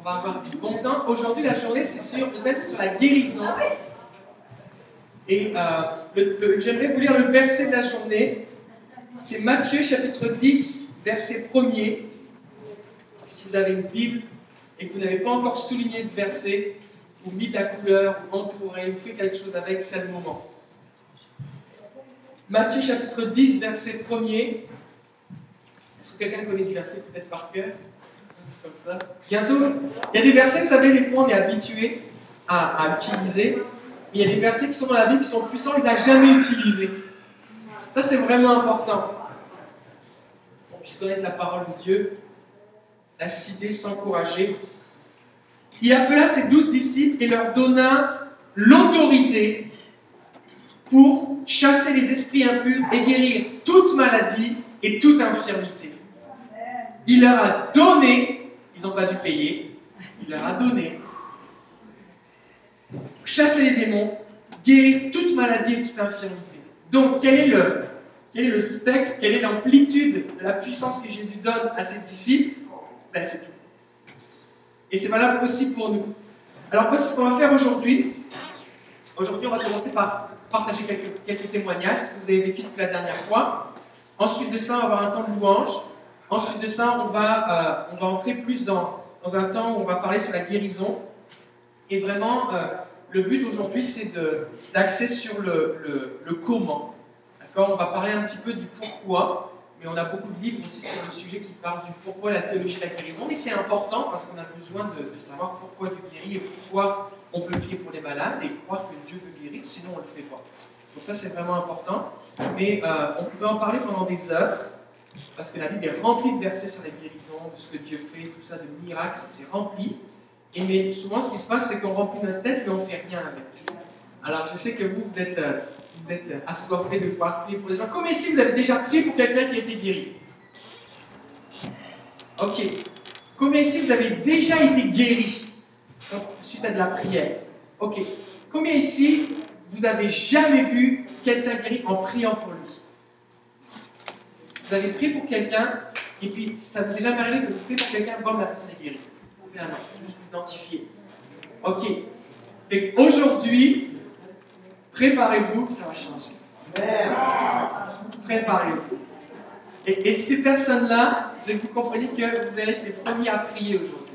on va avoir du bon temps. Aujourd'hui, la journée, c'est sur peut-être sur la guérison. Et euh, j'aimerais vous lire le verset de la journée. C'est Matthieu chapitre 10, verset 1er. Si vous avez une Bible et que vous n'avez pas encore souligné ce verset, ou mis la couleur, ou entouré, ou fait quelque chose avec, c'est le moment. Matthieu chapitre 10, verset 1er. Est-ce que quelqu'un connaît ce verset peut-être par cœur? Bientôt, il y a des versets, vous savez, des fois on est habitué à, utiliser. Mais il y a des versets qui sont dans la Bible qui sont puissants, les a jamais utilisés. Ça, c'est vraiment important. On puisse connaître la parole de Dieu, la citer, s'encourager. Il appela ses douze disciples et leur donna l'autorité pour chasser les esprits impurs et guérir toute maladie et toute infirmité. Il leur a donné, ils n'ont pas dû payer, il leur a donné, chasser les démons, guérir toute maladie et toute infirmité. Donc, quel est le, quel est le spectre, quelle est l'amplitude de la puissance que Jésus donne à ses disciples? Ben, C'est tout. Et c'est valable aussi pour nous. Alors, voici ce qu'on va faire aujourd'hui. Aujourd'hui, on va commencer par partager quelques, témoignages, que vous avez vécu depuis la dernière fois. Ensuite de ça, on va avoir un temps de louange. Ensuite de ça, on va, euh, on va entrer plus dans, dans, un temps où on va parler sur la guérison. Et vraiment, euh, le but aujourd'hui, c'est d'axer sur le, le, comment. On va parler un petit peu du pourquoi, mais on a beaucoup de livres aussi sur le sujet qui parlent du pourquoi la théologie de la guérison. Mais c'est important parce qu'on a besoin de, de, savoir pourquoi Dieu guérit et pourquoi on peut prier pour les malades et croire que Dieu veut guérir, sinon on ne le fait pas. Donc ça, c'est vraiment important. Mais euh, on peut en parler pendant des heures, parce que la Bible est remplie de versets sur la guérison, de ce que Dieu fait, tout ça, de miracles, c'est rempli. Et mais souvent, ce qui se passe, c'est qu'on remplit notre tête, mais on ne fait rien avec. Alors, je sais que vous, vous êtes, euh, vous êtes assoiffés de pouvoir prier pour des gens. Comme ici, vous avez déjà prié pour quelqu'un qui a été guéri Ok. Combien ici, vous avez déjà été guéri suite à de la prière Ok. Combien ici, vous n'avez jamais vu quelqu'un guéri en priant pour lui Vous avez prié pour quelqu'un, et puis ça vous est jamais arrivé que vous priez pour quelqu'un, bon, la personne est guérie. Finalement, juste vous identifier. Ok. aujourd'hui, préparez-vous, ça va changer. Préparez-vous. Et, et, ces personnes-là, je vous compreniez que vous allez être les premiers à prier aujourd'hui.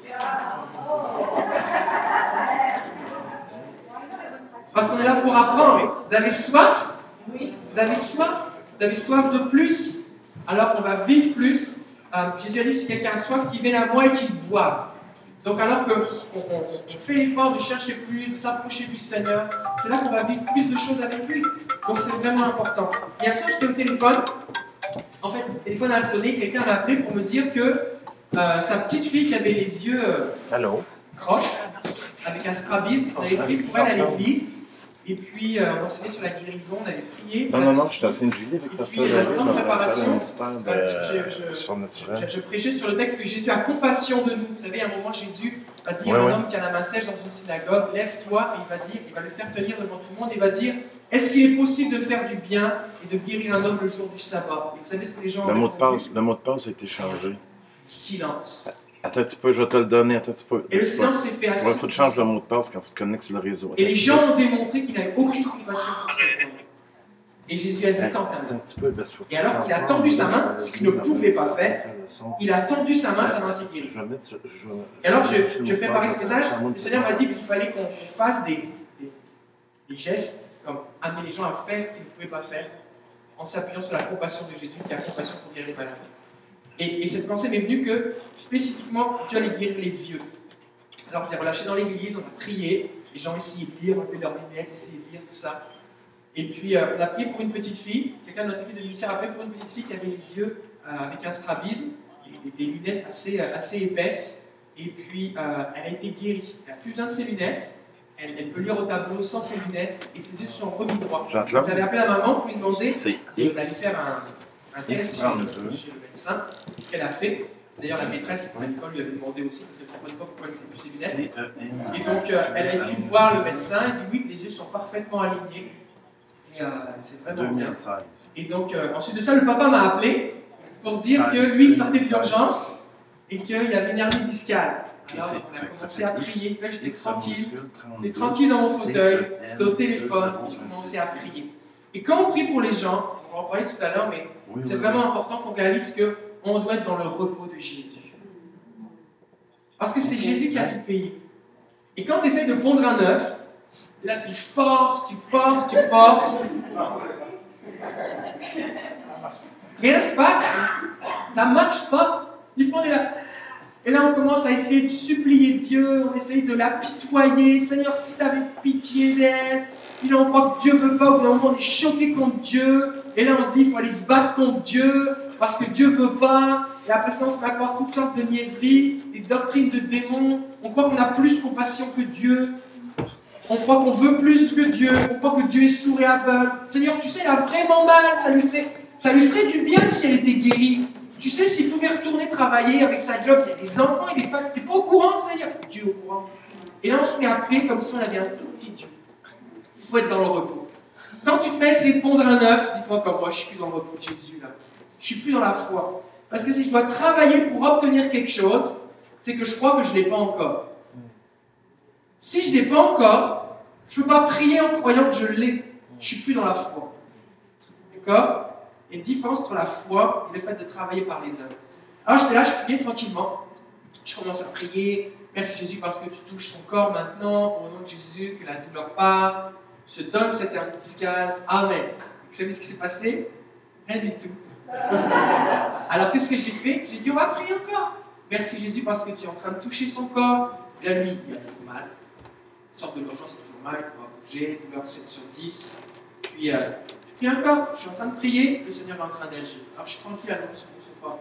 Parce qu'on est là pour apprendre. Vous avez soif? Vous avez soif? Vous avez soif de plus? Alors on va vivre plus. Euh, Jésus a dit si quelqu'un a soif, qu'il vienne à moi et qu'il boive. Donc alors qu'on on, fait l'effort de chercher plus, de s'approcher du Seigneur, c'est là qu'on va vivre plus de choses avec lui. Donc c'est vraiment important. Hier soir, j'étais au téléphone. En fait, le téléphone a sonné, quelqu'un m'a appelé pour me dire que euh, sa petite fille qui avait les yeux euh, croches, avec un strabisme, on avait pris pour elle à l'église. Et puis, euh, on s'était sur la guérison, on avait prié. Non, non, non, je suis assez une Julie avec la dans la préparation. Je, je, prêchais sur le texte que Jésus a compassion de nous. Vous savez, à un moment, Jésus va dire à un homme qui a la main sèche dans une synagogue Lève-toi, et il va, dire, il va le faire tenir devant tout le monde, et va dire Est-ce qu'il est possible de faire du bien et de guérir un homme le jour du sabbat? Et vous savez ce que les gens. Le mot de passe, le mot de passe a été changé. Silence. Attends un petit peu, je vais te le donner. Attends un petit peu. Et le silence s'est fait assez. Il faut que tu changes le mot de passe quand tu te connectes sur le réseau. et les gens ont démontré qu'il n'avait aucune compassion pour. Et Jésus a dit Attends un petit peu, Et alors qu'il a tendu sa main, ce qu'il ne pouvait pas faire, il a tendu sa main, sa main s'est guérie. Et alors, je, je préparais ce message. Le Seigneur m'a dit qu'il fallait qu'on fasse des, des, gestes, comme amener les gens à faire ce qu'ils ne pouvaient pas faire, en s'appuyant sur la compassion de Jésus, qui a compassion pour guérir les malades. Et, cette pensée m'est venue que spécifiquement Dieu allait guérir les yeux. Alors je l'ai relâché dans l'église, on a prié, les gens essayaient de lire, enlever leurs lunettes, essayaient de lire tout ça. Et puis euh, on a prié pour une petite fille, quelqu'un de notre équipe de ministère a prié pour une petite fille qui avait les yeux euh, avec un strabisme, et des, lunettes assez, euh, assez épaisses, et puis elle a été guérie. Elle n'a plus besoin de ses lunettes, elle, peut lire au tableau sans ses lunettes, et ses yeux sont remis droits. J'avais appelé la maman pour lui demander d'aller faire un, un test médecin, ce qu'elle a fait. D'ailleurs, la maîtresse à l'école lui avait demandé aussi, parce qu'elle ne comprenait pas pourquoi elle était plus ses lunettes. Et donc, euh, elle a été voir le médecin, et dit oui, les yeux sont parfaitement alignés. Et euh, c'est vraiment bien. Et donc, euh, ensuite de ça, le papa m'a appelé pour dire que lui, il sortait de l'urgence et qu'il y avait une hernie discale. Alors, on a commencé à prier. Là, j'étais tranquille. majuscule, 32, J'étais tranquille dans mon fauteuil, E, j'étais au téléphone, E, j'ai 0, commencé 6. à prier. Et quand on prie pour les gens, on va en parler tout à l'heure, mais Oui, c'est oui, vraiment oui. important qu'on réalise que on doit être dans le repos de Jésus. Parce que c'est Jésus qui a tout payé. Et quand tu essayes de pondre un œuf, là tu forces, tu forces, tu forces. Rien se passe. Ça marche pas. Faut est là. Et là, on commence à essayer de supplier Dieu, on essaye de l'apitoyer. Seigneur, si tu avais pitié d'elle. Puis là, on croit que Dieu veut pas. Au bout d'un moment, on est choqué contre Dieu. Et là, on se dit, il faut aller se battre contre Dieu parce que Dieu veut pas. Et après ça, on se met à croire toutes sortes de niaiseries, des doctrines de démons. On croit qu'on a plus compassion que Dieu. On croit qu'on veut plus que Dieu. On croit que Dieu est sourd et aveugle. Seigneur, tu sais, elle a vraiment mal. Ça lui ferait, du bien si elle était guérie. Tu sais, s'il pouvait retourner travailler avec sa job, il y a des enfants et des femmes. Tu n'es pas au courant, Seigneur? Dieu est au courant. Et là, on se met à prier comme si on avait un tout petit Dieu. Il faut être dans le repos. Quand tu te mets de pondre un œuf, dis-toi comme moi, je suis plus dans le repos de Jésus là. Je suis plus dans la foi. Parce que si je dois travailler pour obtenir quelque chose, c'est que je crois que je ne l'ai pas encore. Si je ne l'ai pas encore, je ne peux pas prier en croyant que je l'ai. Je suis plus dans la foi. D'accord? Il y a une différence entre la foi et le fait de travailler par les œuvres. Alors j'étais là, je priais tranquillement. Je commence à prier. Merci Jésus parce que tu touches son corps maintenant. Au nom de Jésus, que la douleur part. Je donne cette hernie discale. Amen. Vous savez ce qui s'est passé? Rien du tout. Alors qu'est-ce que j'ai fait? J'ai dit on va prier encore. Merci Jésus parce que tu es en train de toucher son corps. La nuit, il y a toujours mal. Sort de l'urgence, c'est toujours mal. On va bouger. Douleur 7 sur 10. Puis euh, je prie encore. Je suis en train de prier. Le Seigneur est en train d'agir. Alors je suis tranquille à sur mon sofa.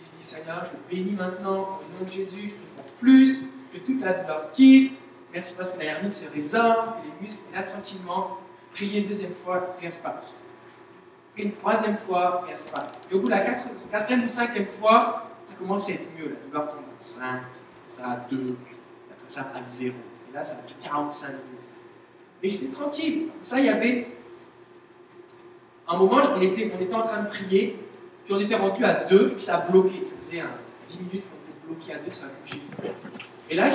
Je dis Seigneur, je bénis maintenant. Au nom de Jésus, je te prends plus. Que toute la douleur quitte. Merci parce que la hernie se résorbe. Que les muscles. Et là, tranquillement, prier une deuxième fois. Rien se passe. Une troisième fois, rien se passe. Et au bout de la quatrième ou cinquième fois, ça commence à être mieux. La douleur tombe à 5, ça à 2, après ça à 0. Et là, ça a pris 45 minutes. Et j'étais tranquille. Ça, il y avait. Un moment, on était, on était en train de prier, puis on était rendu à 2, puis ça a bloqué. Ça faisait un 10 minutes qu'on était bloqué à 2, ça a bougé. Et là,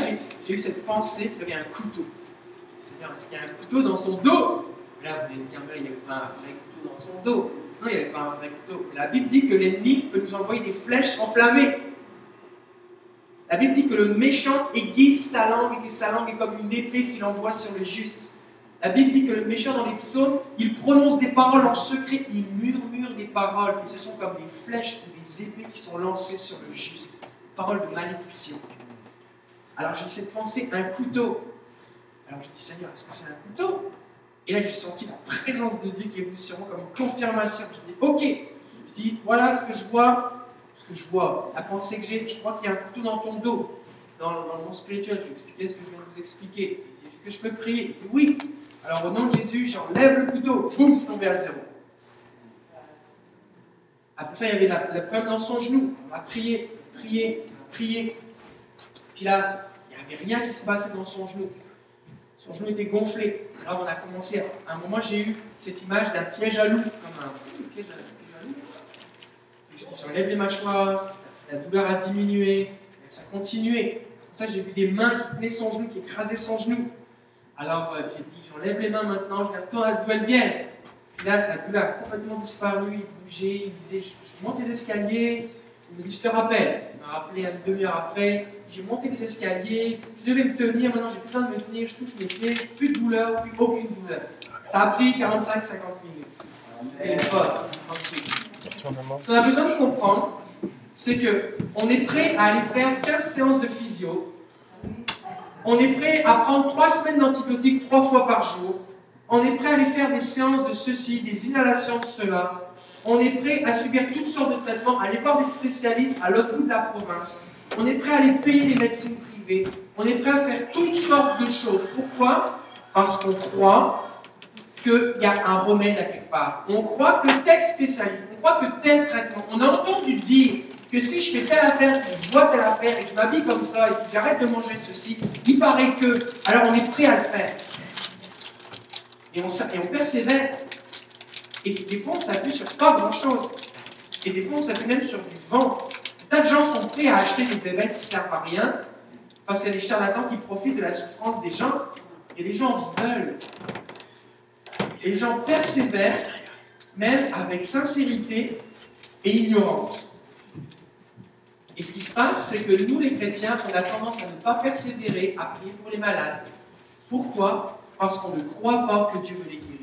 j'ai eu cette pensée qu'il y avait un couteau. Seigneur, est-ce qu'il y a un couteau dans son dos? Là, vous allez me dire, mais il n'y avait pas un vrai couteau dans son dos. Non, il n'y avait pas un vrai couteau. La Bible dit que l'ennemi peut nous envoyer des flèches enflammées. La Bible dit que le méchant aiguise sa langue et que sa langue est comme une épée qu'il envoie sur le juste. La Bible dit que le méchant dans les psaumes, il prononce des paroles en secret, il murmure des paroles, et ce sont comme des flèches ou des épées qui sont lancées sur le juste. Paroles de malédiction. Alors j'ai cette pensée, un couteau. Alors j'ai dit, Seigneur, est-ce que c'est un couteau Et là j'ai senti la présence de Dieu qui est venue sur moi comme confirmation. Je dis, ok. Je dis, voilà ce que je vois, ce que je vois, la pensée que j'ai, je crois qu'il y a un couteau dans ton dos, dans, dans le monde spirituel. Je vais expliquer ce que je viens de vous expliquer. Il dit, Est-ce que je peux prier? Oui. Alors au nom de Jésus, j'enlève le couteau. Boum, c'est tombé à zéro. Après ça, il y avait la, la problème dans son genou. On a prié, prié, prié. Puis là, rien qui se passait dans son genou. Son genou était gonflé. Alors on a commencé, à un moment j'ai eu cette image d'un piège à loup, comme un piège à, loup. J'enlève les mâchoires, la douleur a diminué, ça continuait. Ça j'ai vu des mains qui tenaient son genou, qui écrasaient son genou. Alors euh, j'ai dit, j'enlève les mains maintenant, je l'attends d'où elles viennent. Puis là, la douleur a complètement disparu, il bougeait, il disait, je, je monte les escaliers, il me dit, je te rappelle. Il m'a rappelé une demi-heure après, j'ai monté les escaliers, je devais me tenir, maintenant j'ai plus besoin de me tenir, je touche mes pieds, plus de douleur, plus aucune douleur. Ça a pris 45-50 minutes. Téléphone. Ce qu'on a besoin de comprendre, c'est que on est prêt à aller faire 15 séances de physio. On est prêt à prendre 3 semaines d'antibiotiques 3 fois par jour. On est prêt à aller faire des séances de ceci, des inhalations de cela. On est prêt à subir toutes sortes de traitements, à aller voir des spécialistes à l'autre bout de la province. On est prêt à aller payer les médecines privées. On est prêt à faire toutes sortes de choses. Pourquoi? Parce qu'on croit qu'il y a un remède à quelque part. On croit que tel spécialiste, on croit que tel traitement. On a entendu dire que si je fais telle affaire, je bois telle affaire, et que je m'habille comme ça, et que j'arrête de manger ceci, il paraît que. Alors on est prêt à le faire. Et on, et on persévère. Et des fois, on s'appuie sur pas grand-chose. Et des fois, on s'appuie même sur du vent. Tas de gens sont prêts à acheter des bébés qui ne servent à rien, Parce qu'il y a des charlatans qui profitent de la souffrance des gens et les gens veulent. Et les gens persévèrent, même avec sincérité et ignorance. Et ce qui se passe, c'est que nous, les chrétiens, on a tendance à ne pas persévérer à prier pour les malades. Pourquoi? Parce qu'on ne croit pas que Dieu veut les guérir.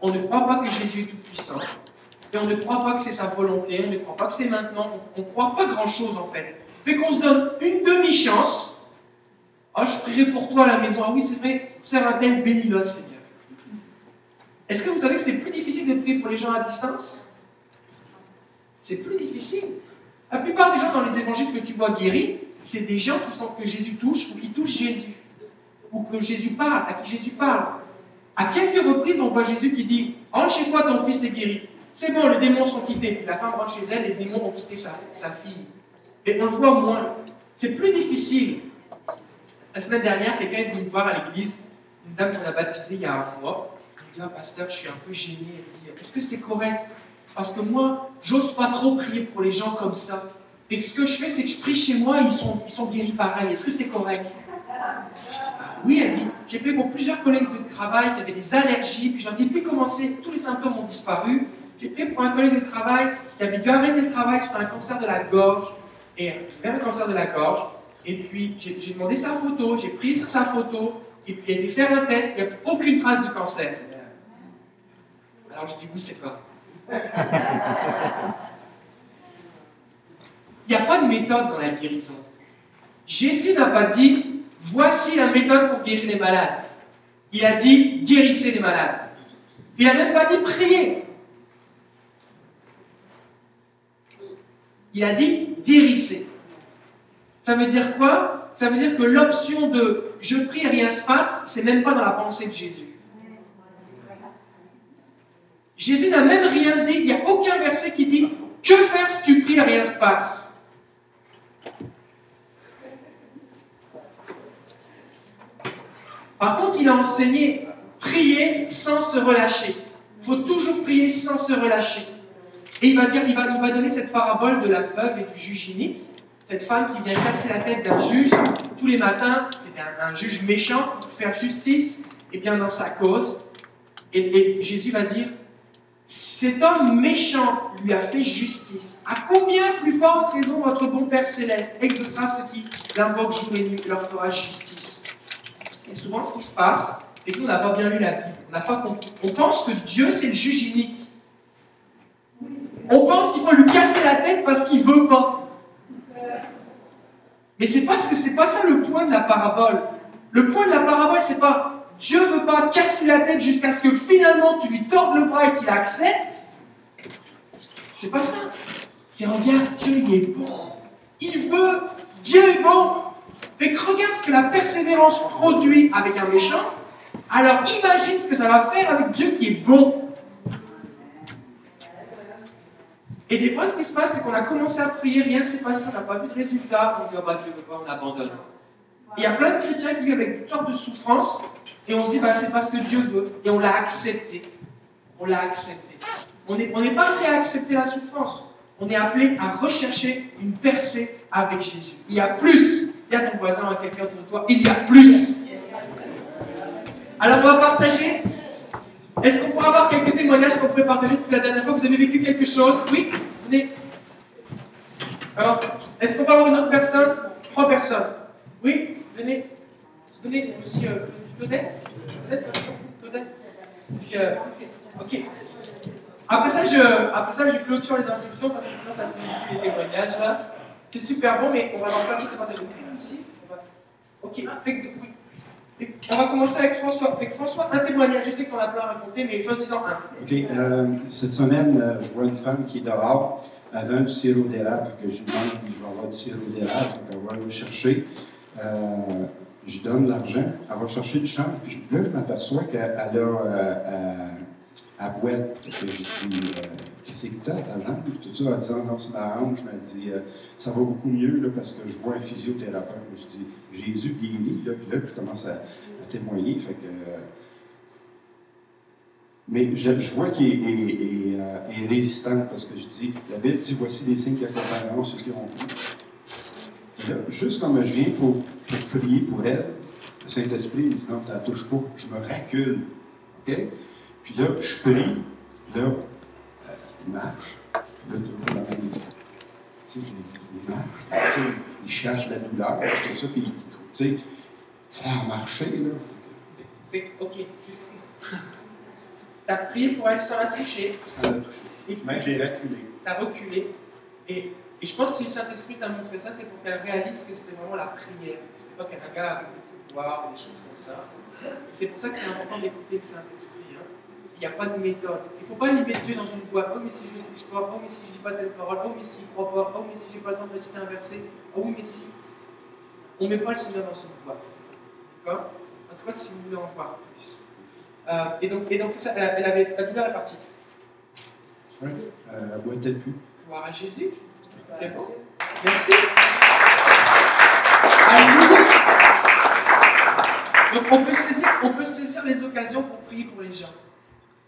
On ne croit pas que Jésus est tout-puissant. Et on ne croit pas que c'est sa volonté. On ne croit pas que c'est maintenant. On ne croit pas grand-chose, en fait. Fait qu'on se donne une demi-chance. Ah, je prierai pour toi à la maison. Ah oui, c'est vrai. Sœur Adèle, bénis-le, Seigneur. Est-ce que vous savez que c'est plus difficile de prier pour les gens à distance? C'est plus difficile. La plupart des gens dans les évangiles que tu vois guéris, c'est des gens qui sentent que Jésus touche ou qui touchent Jésus. Ou que Jésus parle, à qui Jésus parle. À quelques reprises, on voit Jésus qui dit Rentre chez toi, ton fils est guéri. C'est bon, les démons sont quittés. La femme rentre chez elle, les démons ont quitté sa, fille. Et on le voit moins. C'est plus difficile. La semaine dernière, quelqu'un est venu me voir à l'église, une dame qu'on a baptisée il y a un mois. Elle me dit Ah, pasteur, je suis un peu gêné. Elle dit Est-ce que c'est correct? Parce que moi, j'ose pas trop prier pour les gens comme ça. Et ce que je fais, c'est que je prie chez moi, sont, ils sont guéris pareil. Est-ce que c'est correct? Oui, elle dit, j'ai pris pour plusieurs collègues de travail qui avaient des allergies, puis j'en ai pu commencer, tous les symptômes ont disparu. J'ai pris pour un collègue de travail qui avait dû arrêter le travail sur un cancer de la gorge, et vers le cancer de la gorge, et puis j'ai demandé sa photo, j'ai pris sa photo, et puis il a été faire un test, il n'y a aucune trace de cancer. Alors je dis, oui, c'est quoi Il n'y a pas de méthode dans la guérison. Jésus n'a pas dit, Voici la méthode pour guérir les malades. Il a dit guérissez les malades. Il n'a même pas dit priez. Il a dit guérissez. Ça veut dire quoi? Ça veut dire que l'option de je prie et rien se passe, c'est même pas dans la pensée de Jésus. Jésus n'a même rien dit, il n'y a aucun verset qui dit que faire si tu pries rien se passe? Par contre, il a enseigné prier sans se relâcher. Il faut toujours prier sans se relâcher. Et il va dire, il va, il va donner cette parabole de la veuve et du juge inique. Cette femme qui vient casser la tête d'un juge tous les matins. C'était un, juge méchant pour faire justice et bien dans sa cause. Et, et Jésus va dire, cet homme méchant lui a fait justice. À combien plus forte raison votre bon Père céleste exaucera ceux qui l'invoquent jour et nuit et leur fera justice et souvent, ce qui se passe, c'est que nous, on n'a pas bien lu la Bible. On, pas on pense que Dieu, c'est le juge unique. On pense qu'il faut lui casser la tête parce qu'il veut pas. Mais c'est parce que c'est pas ça le point de la parabole. Le point de la parabole, c'est pas Dieu veut pas casser la tête jusqu'à ce que finalement tu lui tordes le bras et qu'il accepte. C'est pas ça. C'est regarde, Dieu il est bon. Il veut, Dieu est bon. Fait que regarde ce que la persévérance produit avec un méchant, alors imagine ce que ça va faire avec Dieu qui est bon. Et des fois, ce qui se passe, c'est qu'on a commencé à prier, rien s'est passé, on n'a pas vu de résultat, on dit, oh bah Dieu veut pas, on abandonne. il y a plein de chrétiens qui vivent avec toutes sortes de souffrances, et on se dit, bah, c'est parce que Dieu veut, et on l'a accepté. On l'a accepté. On n'est pas prêt à accepter la souffrance. On est appelé à rechercher une percée avec Jésus. Il y a plus il y a ton voisin ou quelqu'un autour de toi, il y a plus. Alors on va partager. Est-ce qu'on pourrait avoir quelques témoignages qu'on pourrait partager depuis la dernière fois Vous avez vécu quelque chose? Oui? Venez. Alors, est-ce qu'on peut avoir une autre personne? Trois personnes. Oui? Venez. Venez aussi. Euh, peut-être Peut-être Peut-être euh, Ok. Après ça, je, après ça, je clôture les inscriptions parce que sinon ça fait les témoignages là. C'est super bon, mais on va avoir plein de choses à partager. Aussi, Ok, on va commencer avec François. Avec François, un témoignage. Je sais qu'on a plein à raconter, mais choisissons un. Ok, euh, cette semaine, euh, je vois une femme qui est dehors avec du sirop d'érable, que je demande, je vais avoir du sirop d'érable, elle va le chercher. Euh, je donne l'argent, elle va chercher le champ, puis là, je m'aperçois qu'elle a euh, à boîte. Que j'ai dit, c'est que ta jambe? Tout ça, en disant, non, c'est ma hanche. Je me dis, euh, ça va beaucoup mieux là, parce que je vois un physiothérapeute. Je dis, Jésus guérit. Là, puis là, je commence à, témoigner. Euh, mais je, vois qu'il est, euh, est, résistant parce que je dis, la Bible dit, voici des signes qui accompagneront ceux qui ont cru. Là, juste comme je viens pour, prier pour elle, le Saint-Esprit il dit non, tu la touches pas, je me recule. OK? Puis là, je prie, puis là, marche, là, tout la même. Tu sais, il marche, tu sais, il cherche la douleur, tout ça, puis tu sais, ça a marché, là. Fait ok, juste. T'as prié pour elle sans la toucher, Ça l'a touché. et Mais j'ai reculé. t'as reculé. Et, et je pense que si le Saint-Esprit t'a montré ça, c'est pour qu'elle réalise que c'était vraiment la prière. C'était pas qu'elle regarde avec des pouvoirs ou des choses comme ça. C'est pour ça que c'est important d'écouter le Saint-Esprit. Il n'y a pas de méthode. Il ne faut pas mettre Dieu dans une boîte. Oh, mais si je ne touche pas. Oh, mais si je ne dis pas telle parole. Oh, mais s'il ne croit pas. Oh, mais si j'ai pas le temps de réciter un verset. Oh, oui, mais si. On ne met pas le Seigneur dans une boîte. D'accord? En tout cas, si vous voulez en voir plus. Euh, et donc, et donc c'est ça. Elle, elle avait, la douleur est partie. Ouais. Euh, elle boitait plus. Gloire à Jésus. C'est bon? Merci. Alléluia. Donc on peut, saisir, on peut saisir les occasions pour prier pour les gens.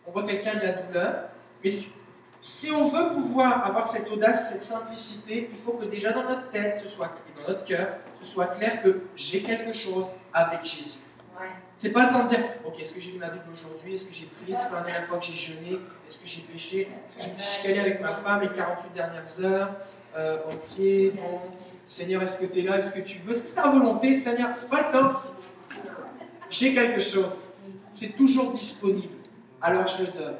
On voit quelqu'un a la douleur, mais si, si on veut pouvoir avoir cette audace, cette simplicité, il faut que déjà dans notre tête, ce soit, et dans notre cœur, ce soit clair que j'ai quelque chose avec Jésus. C'est pas le temps de dire, ok, est-ce que j'ai lu ma Bible aujourd'hui? Est-ce que j'ai prié? C'est pas la dernière fois que j'ai jeûné? Est-ce que j'ai péché? Est-ce que je me suis chicané avec ma femme les 48 dernières heures? Euh, Ok, bon. Seigneur, est-ce que tu es là? Est-ce que tu veux? Est-ce que c'est ta volonté, Seigneur C'est pas le temps. J'ai quelque chose. C'est toujours disponible. Alors je le donne.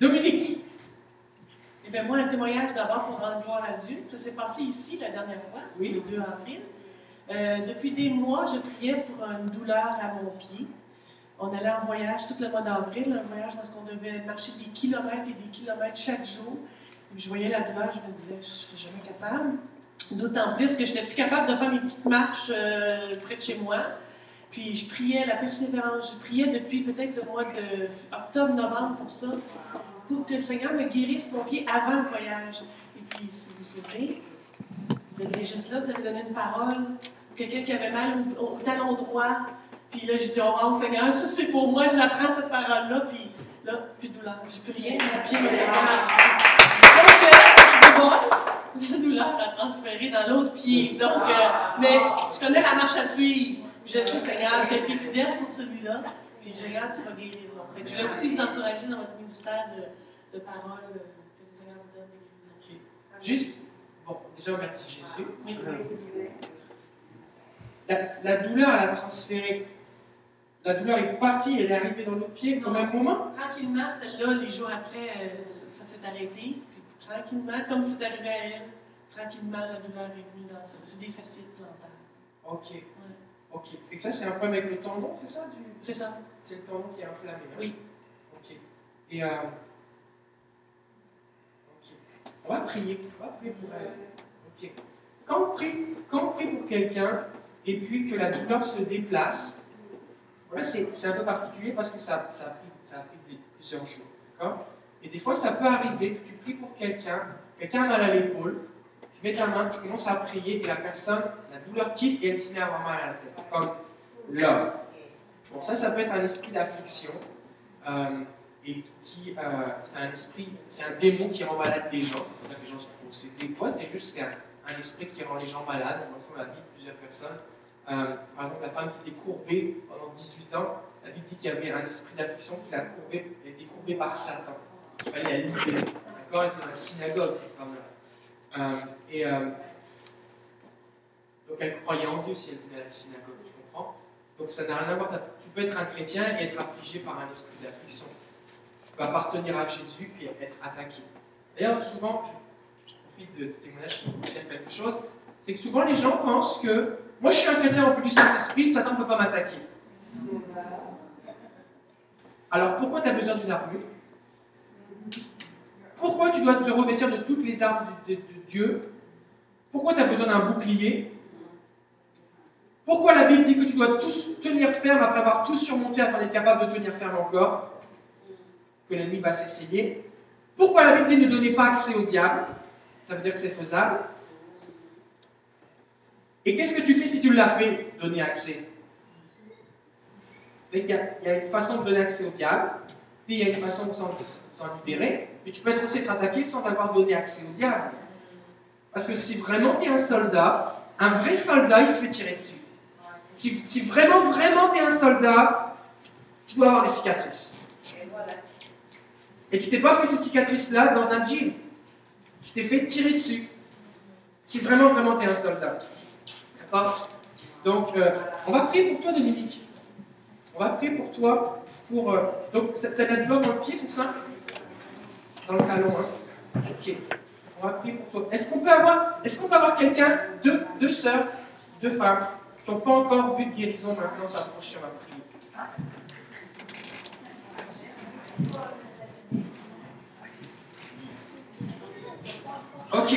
Dominique Eh bien, moi, un témoignage d'abord pour rendre gloire à Dieu. Ça s'est passé ici la dernière fois, Oui. le 2 avril. Euh, depuis des mois, je priais pour une douleur à mon pied. On allait en voyage tout le mois d'avril, un voyage parce qu'on devait marcher des kilomètres et des kilomètres chaque jour. Et je voyais la douleur, je me disais, je ne serais jamais capable. D'autant plus que je n'étais plus capable de faire mes petites marches euh, près de chez moi. Puis je priais la persévérance. Je priais depuis peut-être le mois de octobre-novembre pour ça, pour que le Seigneur me guérisse mon pied avant le voyage. Et puis, si vous souvenez, dit juste là, vous avez donné une parole. Quelqu'un qui avait mal au, talon droit. Puis là, j'ai dit, oh wow, Seigneur, ça c'est pour moi, je la prends cette parole-là. Puis là, plus de douleur. J'ai plus rien, mon pied me c'est bon, la douleur a transféré dans l'autre pied. Donc, euh, mais je connais la marche à suivre. Je sais, Seigneur, tu as été fidèle pour celui-là. Puis, Seigneur, tu vas guérir. Donc, que je voulais aussi vous encourager dans votre ministère de, de parole euh, que le Seigneur vous donne. Juste, bon, déjà merci Jésus. Oui. La, la douleur, elle a transféré. La douleur est partie, elle est arrivée dans nos pieds au même moment. Tranquillement, celle-là, les jours après, euh, ça, ça s'est arrêté. Puis tranquillement, comme c'est arrivé à elle, tranquillement, la douleur est venue dans ça. C'est des fascites plantaires. Ok. Ok. Fait que ça, c'est un problème avec le tendon, c'est ça du... C'est ça. C'est le tendon qui est inflammé. hein? Oui. Ok. Et. Euh... On va prier. On va prier pour elle. Ok. Quand on prie, quand on prie pour quelqu'un et puis que la douleur se déplace, là, c'est un peu particulier parce que ça, ça, a, pris, ça a pris plusieurs jours. D'accord? Et des fois, ça peut arriver que tu pries pour quelqu'un, quelqu'un a mal à l'épaule, tu mets ta main, tu commences à prier et la personne, la douleur quitte et elle se met à avoir mal à la tête. Comme là. Bon, ça, ça peut être un esprit d'affliction. euh, et qui, euh, c'est un esprit, c'est un démon qui rend malade les gens. C'est pas que les gens sont possédés. Quoi, c'est juste c'est un, esprit qui rend les gens malades. On dans la de plusieurs personnes. Euh, par exemple, la femme qui était courbée pendant 18 ans, la Bible dit qu'il y avait un esprit d'affliction qui l'a courbée, elle était courbée par Satan. Il fallait la libérer. D'accord? Elle était dans la synagogue. Euh, euh, donc elle croyait en Dieu si elle venait à la synagogue, tu comprends Donc ça n'a rien à voir. Tu peux être un chrétien et être affligé par un esprit d'affliction. Tu peux appartenir à Jésus et être attaqué. D'ailleurs, souvent, je, profite de témoignage pour vous dire quelque chose, c'est que souvent les gens pensent que moi je suis un chrétien rempli du Saint-Esprit, Satan ne peut pas m'attaquer. Alors pourquoi tu as besoin d'une armure? Pourquoi tu dois te revêtir de toutes les armes de, Dieu? Pourquoi tu as besoin d'un bouclier? Pourquoi la Bible dit que tu dois tous tenir ferme après avoir tout surmonté afin d'être capable de tenir ferme encore? Que l'ennemi va s'essayer. Pourquoi la Bible dit ne donnez pas accès au diable? Ça veut dire que c'est faisable. Et qu'est-ce que tu fais si tu l'as fait, donner accès? Il y, a une façon de donner accès au diable, puis il y a une façon de s'en libérer, mais tu peux être aussi attaqué sans avoir donné accès au diable. Parce que si vraiment tu es un soldat, un vrai soldat, il se fait tirer dessus. Si, vraiment, vraiment tu es un soldat, tu dois avoir des cicatrices. Et tu t'es pas fait ces cicatrices-là dans un jean. Tu t'es fait tirer dessus. Si vraiment, vraiment tu es un soldat. D'accord? Donc, euh, on va prier pour toi, Dominique. On va prier pour toi. Pour, euh, donc, tu as la douleur dans le pied, c'est ça? Dans le talon, hein Ok. On va prier pour toi. Est-ce qu'on peut avoir, avoir quelqu'un, deux, deux sœurs, deux femmes, qui n'ont pas encore vu de guérison maintenant s'approcher On va prier? Ok.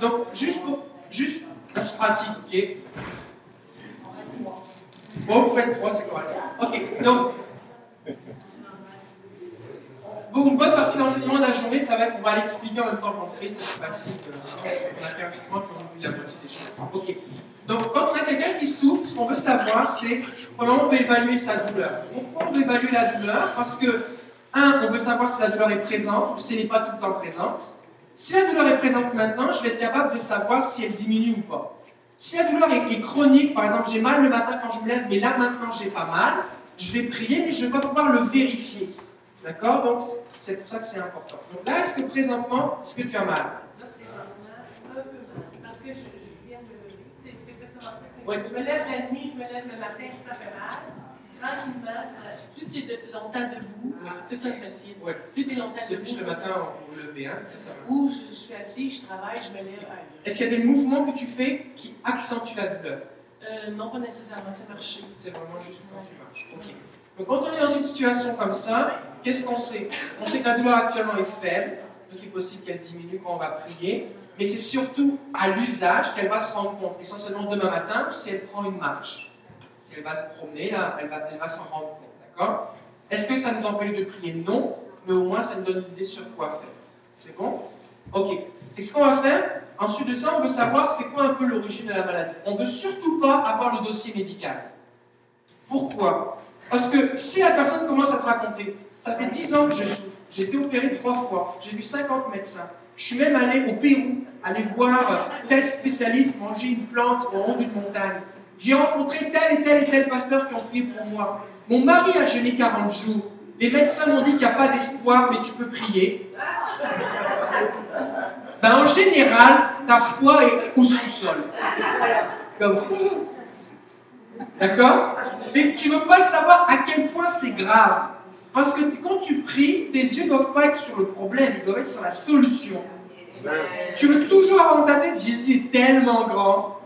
Donc, juste pour, juste, on se pratique, ok? Bon, vous pouvez être trois, c'est correct. Ok, donc, Bon, une bonne partie de l'enseignement de la journée, ça va être, on va l'expliquer en même temps qu'on fait, c'est facile. On a fait un segment qu'on la moitié des choses. Ok. Donc, quand on a quelqu'un qui souffre, ce qu'on veut savoir, c'est comment on peut évaluer sa douleur. Pourquoi on veut évaluer la douleur? Parce que, un, on veut savoir si la douleur est présente ou si elle n'est pas tout le temps présente. Si la douleur est présente maintenant, je vais être capable de savoir si elle diminue ou pas. Si la douleur est chronique, par exemple, j'ai mal le matin quand je me lève, mais là maintenant j'ai pas mal, je vais prier, mais je ne vais pas pouvoir le vérifier. D'accord Donc, c'est pour ça que c'est important. Donc là, est-ce que présentement, est-ce que tu as mal? Parce que je, je viens de me lever. C'est c'est exactement ça. que Ouais. Je me lève la nuit, je me lève le matin, ça fait mal. Tranquillement, ça, plus tu es longtemps debout, c'est ça le facile. Ouais. Plus tu es longtemps C'est debout, plus le matin au lever, hein? C'est ça. Ou je, je suis assis, je travaille, je me lève. Est-ce qu'il y a des mouvements que tu fais qui accentuent la douleur? Euh, non, pas nécessairement, c'est marché. C'est vraiment juste quand tu marches. Ok. Donc quand on est dans une situation comme ça, qu'est-ce qu'on sait? On sait que la douleur actuellement est faible, donc il est possible qu'elle diminue quand on va prier, mais c'est surtout à l'usage qu'elle va se rendre compte, essentiellement demain matin, si elle prend une marche. Si elle va se promener, elle va, elle va s'en rendre compte, d'accord? Est-ce que ça nous empêche de prier? Non, mais au moins ça nous donne une idée sur quoi faire. C'est bon? Ok. Et ce qu'on va faire, ensuite de ça, on veut savoir c'est quoi un peu l'origine de la maladie. On veut surtout pas avoir le dossier médical. Pourquoi? Parce que si la personne commence à te raconter, ça fait 10 ans que je souffre, j'ai été opéré trois fois, j'ai vu 50 médecins, je suis même allé au Pérou, aller voir tel spécialiste manger une plante au haut d'une montagne. J'ai rencontré tel et tel et tel pasteur qui ont prié pour moi. Mon mari a jeûné 40 jours. Les médecins m'ont dit qu'il n'y a pas d'espoir, mais tu peux prier. Ben, en général, ta foi est au sous-sol. D'accord? Mais tu ne veux pas savoir à quel point c'est grave. Parce que quand tu pries, tes yeux ne doivent pas être sur le problème, ils doivent être sur la solution. Tu veux toujours avoir dans ta tête, Jésus est tellement grand,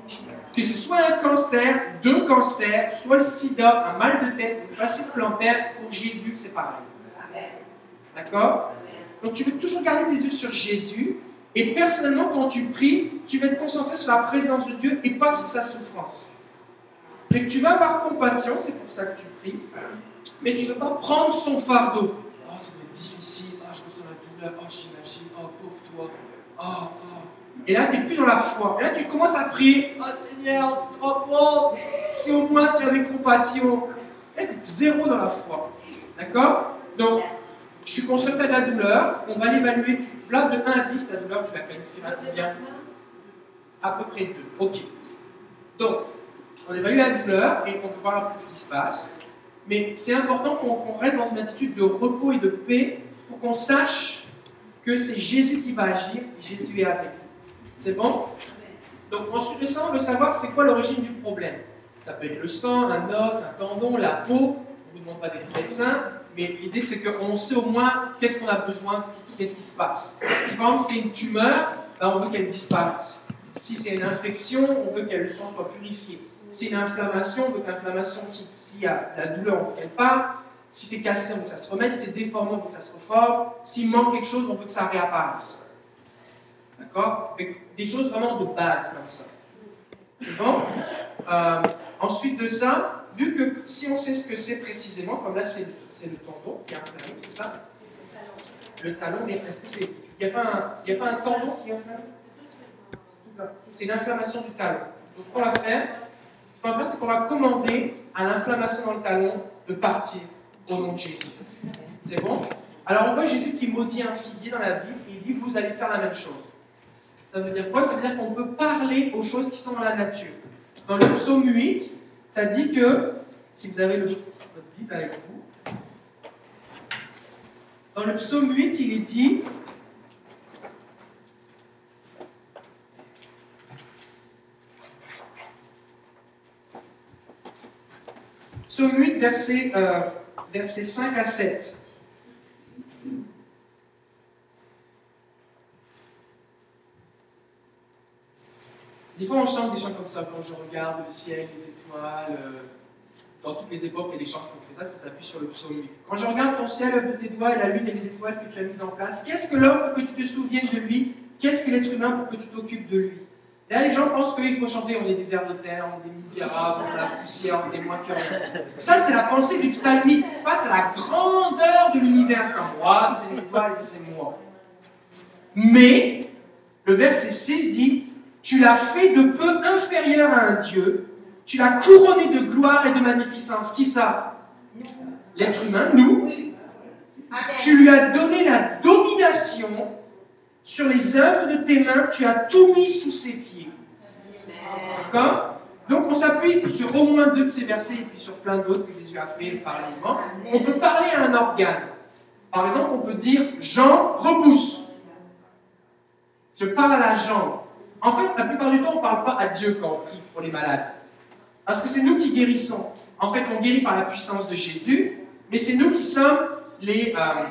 que ce soit un cancer, deux cancers, soit le sida, un mal de tête, une facette plantaire, pour Jésus, c'est pareil. D'accord? Donc tu veux toujours garder tes yeux sur Jésus, et personnellement, quand tu pries, tu vas te concentrer sur la présence de Dieu et pas sur sa souffrance. Mais tu vas avoir compassion, c'est pour ça que tu pries, mais tu ne veux pas prendre son fardeau. Oh, ça va être difficile, oh, je ressens la douleur, oh, j'imagine, oh, pauvre toi, oh, oh. Et là, tu n'es plus dans la foi. Et là, tu commences à prier, oh Seigneur, tu te rends compte, si au moins tu avais compassion. Et tu es zéro dans la foi. D'accord? Donc, je suis conscient que tu as de la douleur, on va l'évaluer. Là, de 1 à 10, ta douleur, tu la qualifies à combien? À peu près 2. Ok. Donc, on évalue la douleur et on peut voir un peu ce qui se passe. Mais c'est important qu'on reste dans une attitude de repos et de paix pour qu'on sache que c'est Jésus qui va agir et Jésus est avec nous. C'est bon? Donc ensuite de ça, on veut savoir c'est quoi l'origine du problème. Ça peut être le sang, un os, un tendon, la peau. On ne vous demande pas d'être médecin, mais l'idée c'est qu'on sait au moins qu'est-ce qu'on a besoin, qu'est-ce qui se passe. Si par exemple c'est une tumeur, ben, on veut qu'elle disparaisse. Si c'est une infection, on veut que le sang soit purifié. C'est une inflammation, on que l'inflammation. S'il y a de la douleur, on veut qu'elle parte. Si c'est cassé, on veut que ça se remette. Si c'est déformé, on veut que ça se reforme. S'il manque quelque chose, on veut que ça réapparaisse. D'accord? Des choses vraiment de base comme ça. Bon? Euh, Ensuite de ça, vu que si on sait ce que c'est précisément, comme là c'est le tendon qui est inflammé, c'est ça? Le talon, mais est-ce que. Il n'y a, pas un- tendon qui est inflammé? C'est une inflammation du talon. Donc qu'on va faire, qu'on va faire, c'est qu'on va commander à l'inflammation dans le talon de partir au nom de Jésus. C'est bon? Alors on voit Jésus qui maudit un figuier dans la Bible et il dit Vous allez faire la même chose. Ça veut dire quoi? Ça veut dire qu'on peut parler aux choses qui sont dans la nature. Dans le psaume 8, ça dit que, si vous avez le, votre Bible avec vous, dans le psaume 8, il est dit Psaume 8, verset, euh, verset 5 à 7. Des fois, on chante des chants comme ça quand je regarde le ciel, les étoiles. euh, dans toutes les époques, il y a des chants qui ont fait ça, ça s'appuie sur le psaume 8. Quand je regarde ton ciel, œuvre de tes doigts, et la lune et les étoiles que tu as mises en place, qu'est-ce que l'homme pour que tu te souviennes de lui? Qu'est-ce que l'être humain pour que tu t'occupes de lui? Là, les gens pensent qu'il faut chanter on est des vers de terre, on est des misérables, on est la poussière, on est des moins que rien. Ça, c'est la pensée du psalmiste face à la grandeur de l'univers. C'est comme moi, c'est les étoiles, ça c'est moi. Mais, le verset 6 dit Tu l'as fait de peu inférieur à un Dieu, tu l'as couronné de gloire et de magnificence. Qui ça? L'être humain, nous. Tu lui as donné la domination sur les œuvres de tes mains, tu as tout mis sous ses pieds. D'accord Donc on s'appuie sur au moins deux de ces versets et puis sur plein d'autres que Jésus a fait par l'élément. On peut parler à un organe. Par exemple, on peut dire Jean repousse. Je parle à la jambe. En fait, la plupart du temps, on ne parle pas à Dieu quand on prie pour les malades. Parce que c'est nous qui guérissons. En fait, on guérit par la puissance de Jésus, mais c'est nous qui sommes les, euh,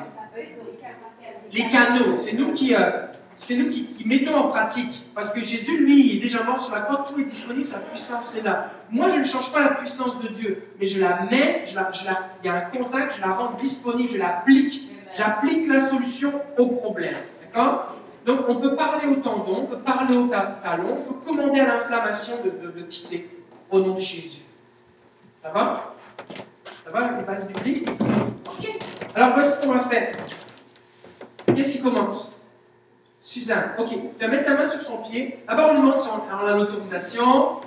les canaux. C'est nous qui, euh, c'est nous qui, mettons en pratique. Parce que Jésus, lui, il est déjà mort sur la croix, tout est disponible, sa puissance est là. Moi, je ne change pas la puissance de Dieu, mais je la mets, il y a un contact, je la rends disponible, je l'applique. J'applique la solution au problème. D'accord? Donc, on peut parler au tendon, on peut parler au ta- talon, on peut commander à l'inflammation de, quitter au nom de Jésus. Ça va? Ça va les bases bibliques? Ok. Alors, voici ce qu'on va faire. Qu'est-ce qui commence? Suzanne, ok, tu vas mettre ta main sur son pied. D'abord, on lui demande si on on a l'autorisation.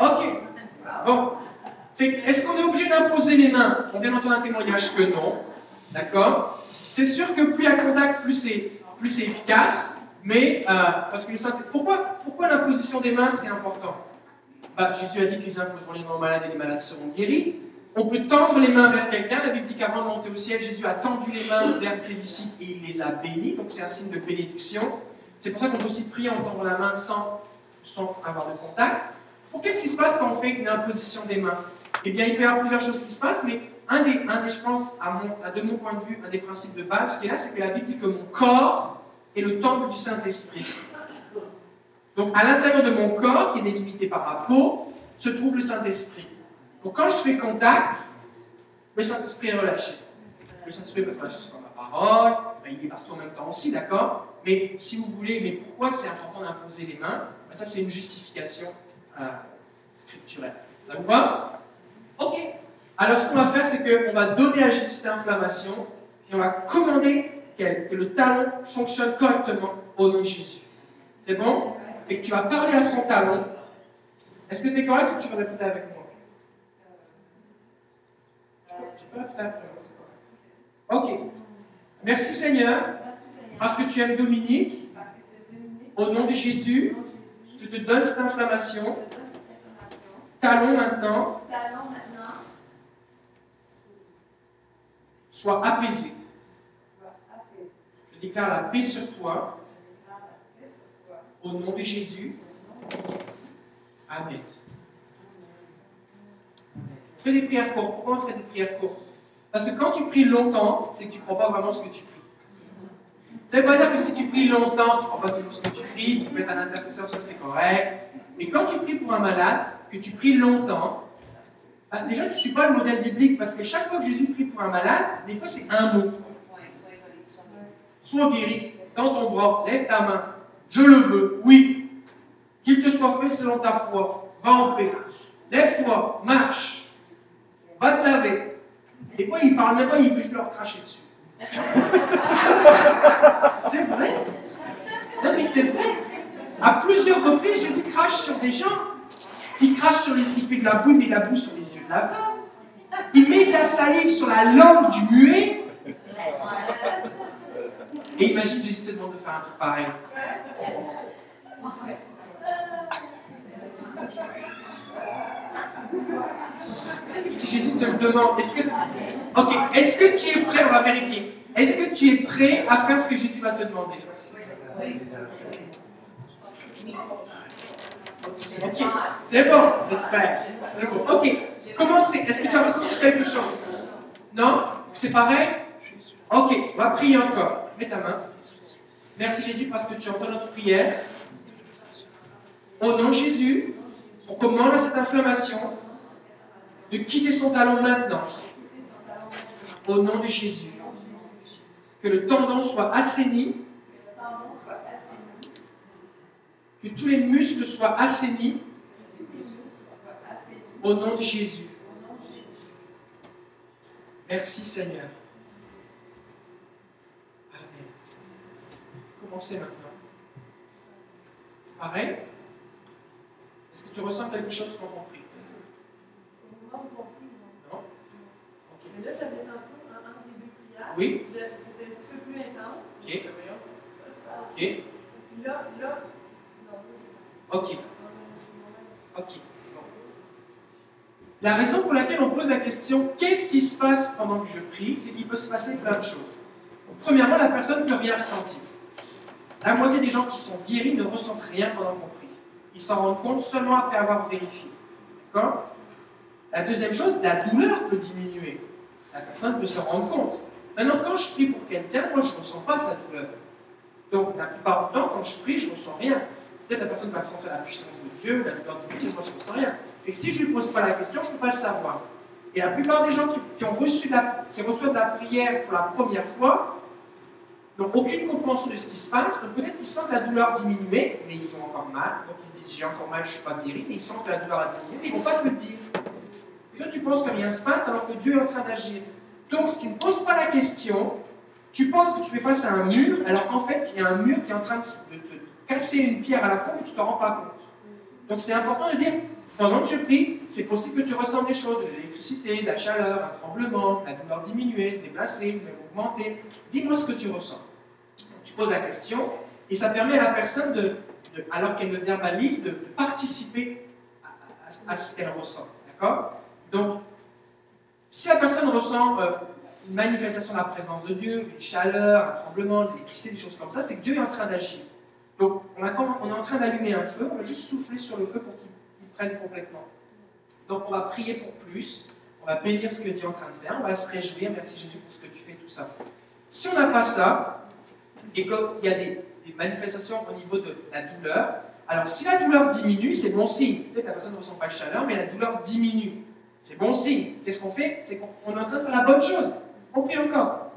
Ok, bon. Est-ce qu'on est obligé d'imposer les mains? On vient d'entendre un témoignage que non. D'accord? C'est sûr que plus il y a contact, plus c'est efficace. Mais, euh, parce que pourquoi, pourquoi l'imposition des mains, c'est important? Bah, Jésus a dit qu'ils imposeront les mains malades et les malades seront guéris. On peut tendre les mains vers quelqu'un. La Bible dit qu'avant de monter au ciel, Jésus a tendu les mains vers ses disciples et il les a bénis. Donc c'est un signe de bénédiction. C'est pour ça qu'on peut aussi prier en tendant la main sans, sans avoir de contact. Pour qu'est-ce qui se passe quand on fait une imposition des mains? Eh bien, il peut y avoir plusieurs choses qui se passent, mais un des, un des je pense, à mon, à de mon point de vue, un des principes de base qui est là, c'est que la Bible dit que mon corps est le temple du Saint-Esprit. Donc, à l'intérieur de mon corps, qui est délimité par ma peau, se trouve le Saint-Esprit. Donc quand je fais contact, le Saint-Esprit est relâché. Le Saint-Esprit peut être relâché sur ma parole, ben, il est partout en même temps aussi, d'accord? Mais si vous voulez, mais pourquoi c'est important d'imposer les mains? Ben, Ça, c'est une justification euh, scripturelle. Ça vous Ok. Alors, ce qu'on va faire, c'est qu'on va donner à Jésus cette inflammation et on va commander que le talon fonctionne correctement au nom de Jésus. C'est bon? Et que tu vas parler à son talon. Est-ce que tu es correct ou tu vas répéter avec moi tu peux répéter après moi, c'est correct. Ok. Merci Seigneur, parce que tu aimes Dominique. Au nom de Jésus, je te donne cette inflammation. Talon maintenant, sois apaisé. Je déclare la paix sur toi. Au nom de Jésus. Amen. Fais des prières courtes. Pourquoi on fait des prières courtes Parce que quand tu pries longtemps, c'est que tu ne crois pas vraiment ce que tu pries. Ça ne veut pas dire que si tu pries longtemps, tu ne crois pas toujours ce que tu pries, tu peux être un intercesseur, ça c'est correct. Mais quand tu pries pour un malade, que tu pries longtemps, bah, déjà tu ne suis pas le modèle biblique parce que chaque fois que Jésus prie pour un malade, des fois c'est un mot. Sois guéri dans ton bras, lève ta main. Je le veux, oui. Qu'il te soit fait selon ta foi. Va en paix. Lève-toi, marche. Va te laver. Des fois, il ne parle même pas, il veut juste leur cracher dessus. c'est vrai. Non, mais c'est vrai. À plusieurs reprises, Jésus crache sur des gens. Il crache sur les. Il fait de la boue, il met de la boue sur les yeux de l'aveugle. Il met de la salive sur la langue du muet. Et imagine Jésus te demande de faire un truc pareil. Si Jésus te le demande, est-ce que. Ok, est-ce que tu es prêt On va vérifier. Est-ce que tu es prêt à faire ce que Jésus va te demander? Ok, c'est bon, j'espère. C'est bon. Ok, comment Est-ce que tu as ressenti quelque chose? Non? C'est pareil? Ok, on va prier encore. Mets ta main. Merci Jésus parce que tu entends notre prière. Au nom de Jésus, on commande cette inflammation de quitter son talon maintenant. Au nom de Jésus. Que le tendon soit assaini. Que tous les muscles soient assainis. Au nom de Jésus. Merci Seigneur. Amen. Commencez maintenant. Pareil Est-ce que tu ressens quelque chose pour compris Non? Ok. Mais là, j'avais tantôt, en- entre les deux prières, Oui c'était un petit peu plus intense. Ok. Je voyons, ça. Ok. Puis là, là, non, là, Ok. Ok. Bon. La raison pour laquelle on pose la question qu'est-ce qui se passe pendant que je prie C'est qu'il peut se passer plein de choses. Premièrement, la personne ne peut rien ressentir. La moitié des gens qui sont guéris ne ressentent rien pendant qu'on prie. Ils s'en rendent compte seulement après avoir vérifié. D'accord? La deuxième chose, la douleur peut diminuer. La personne peut se rendre compte. Maintenant, quand je prie pour quelqu'un, moi, je ne ressens pas sa douleur. Donc, la plupart du temps, quand je prie, je ne ressens rien. Peut-être la personne va ressentir la puissance de Dieu, la douleur divine, mais moi je ne ressens rien. Et si je ne lui pose pas la question, je ne peux pas le savoir. Et la plupart des gens qui, reçoivent la prière pour la première fois n'ont aucune compréhension de ce qui se passe. Donc peut-être qu'ils sentent la douleur diminuer, mais ils sont encore mal. Donc ils se disent j'ai encore mal, je ne suis pas guéri, mais ils sentent que la douleur a diminué, mais ils ne vont pas te le dire. Et toi tu penses que rien ne se passe alors que Dieu est en train d'agir. Donc si tu ne poses pas la question, tu penses que tu fais face à un mur, alors qu'en fait il y a un mur qui est en train de te casser une pierre à la fois, mais tu ne t'en rends pas compte. Donc c'est important de dire, pendant que je prie, c'est possible que tu ressentes des choses, de l'électricité, de la chaleur, un tremblement, la douleur diminuer, se déplacer, augmenter. Dis-moi ce que tu ressens. Tu poses la question, et ça permet à la personne, de, de- alors qu'elle le verbalise, de, de participer à- à ce qu'elle ressent. D'accord? Donc, si la personne ressent euh, une manifestation de la présence de Dieu, une chaleur, un tremblement, de l'électricité, des choses comme ça, c'est que Dieu est en train d'agir. Donc, on, est en train d'allumer un feu, on va juste souffler sur le feu pour qu'il il prenne complètement. Donc, on va prier pour plus, on va bénir ce que Dieu est en train de faire, on va se réjouir, merci Jésus pour ce que tu fais, tout ça. Si on n'a pas ça, et qu'il y a des, des manifestations au niveau de la douleur, alors si la douleur diminue, c'est bon signe. Peut-être la personne ne ressent pas de chaleur, mais la douleur diminue. C'est bon signe. Qu'est-ce qu'on fait? C'est qu'on on est en train de faire la bonne chose. On prie encore.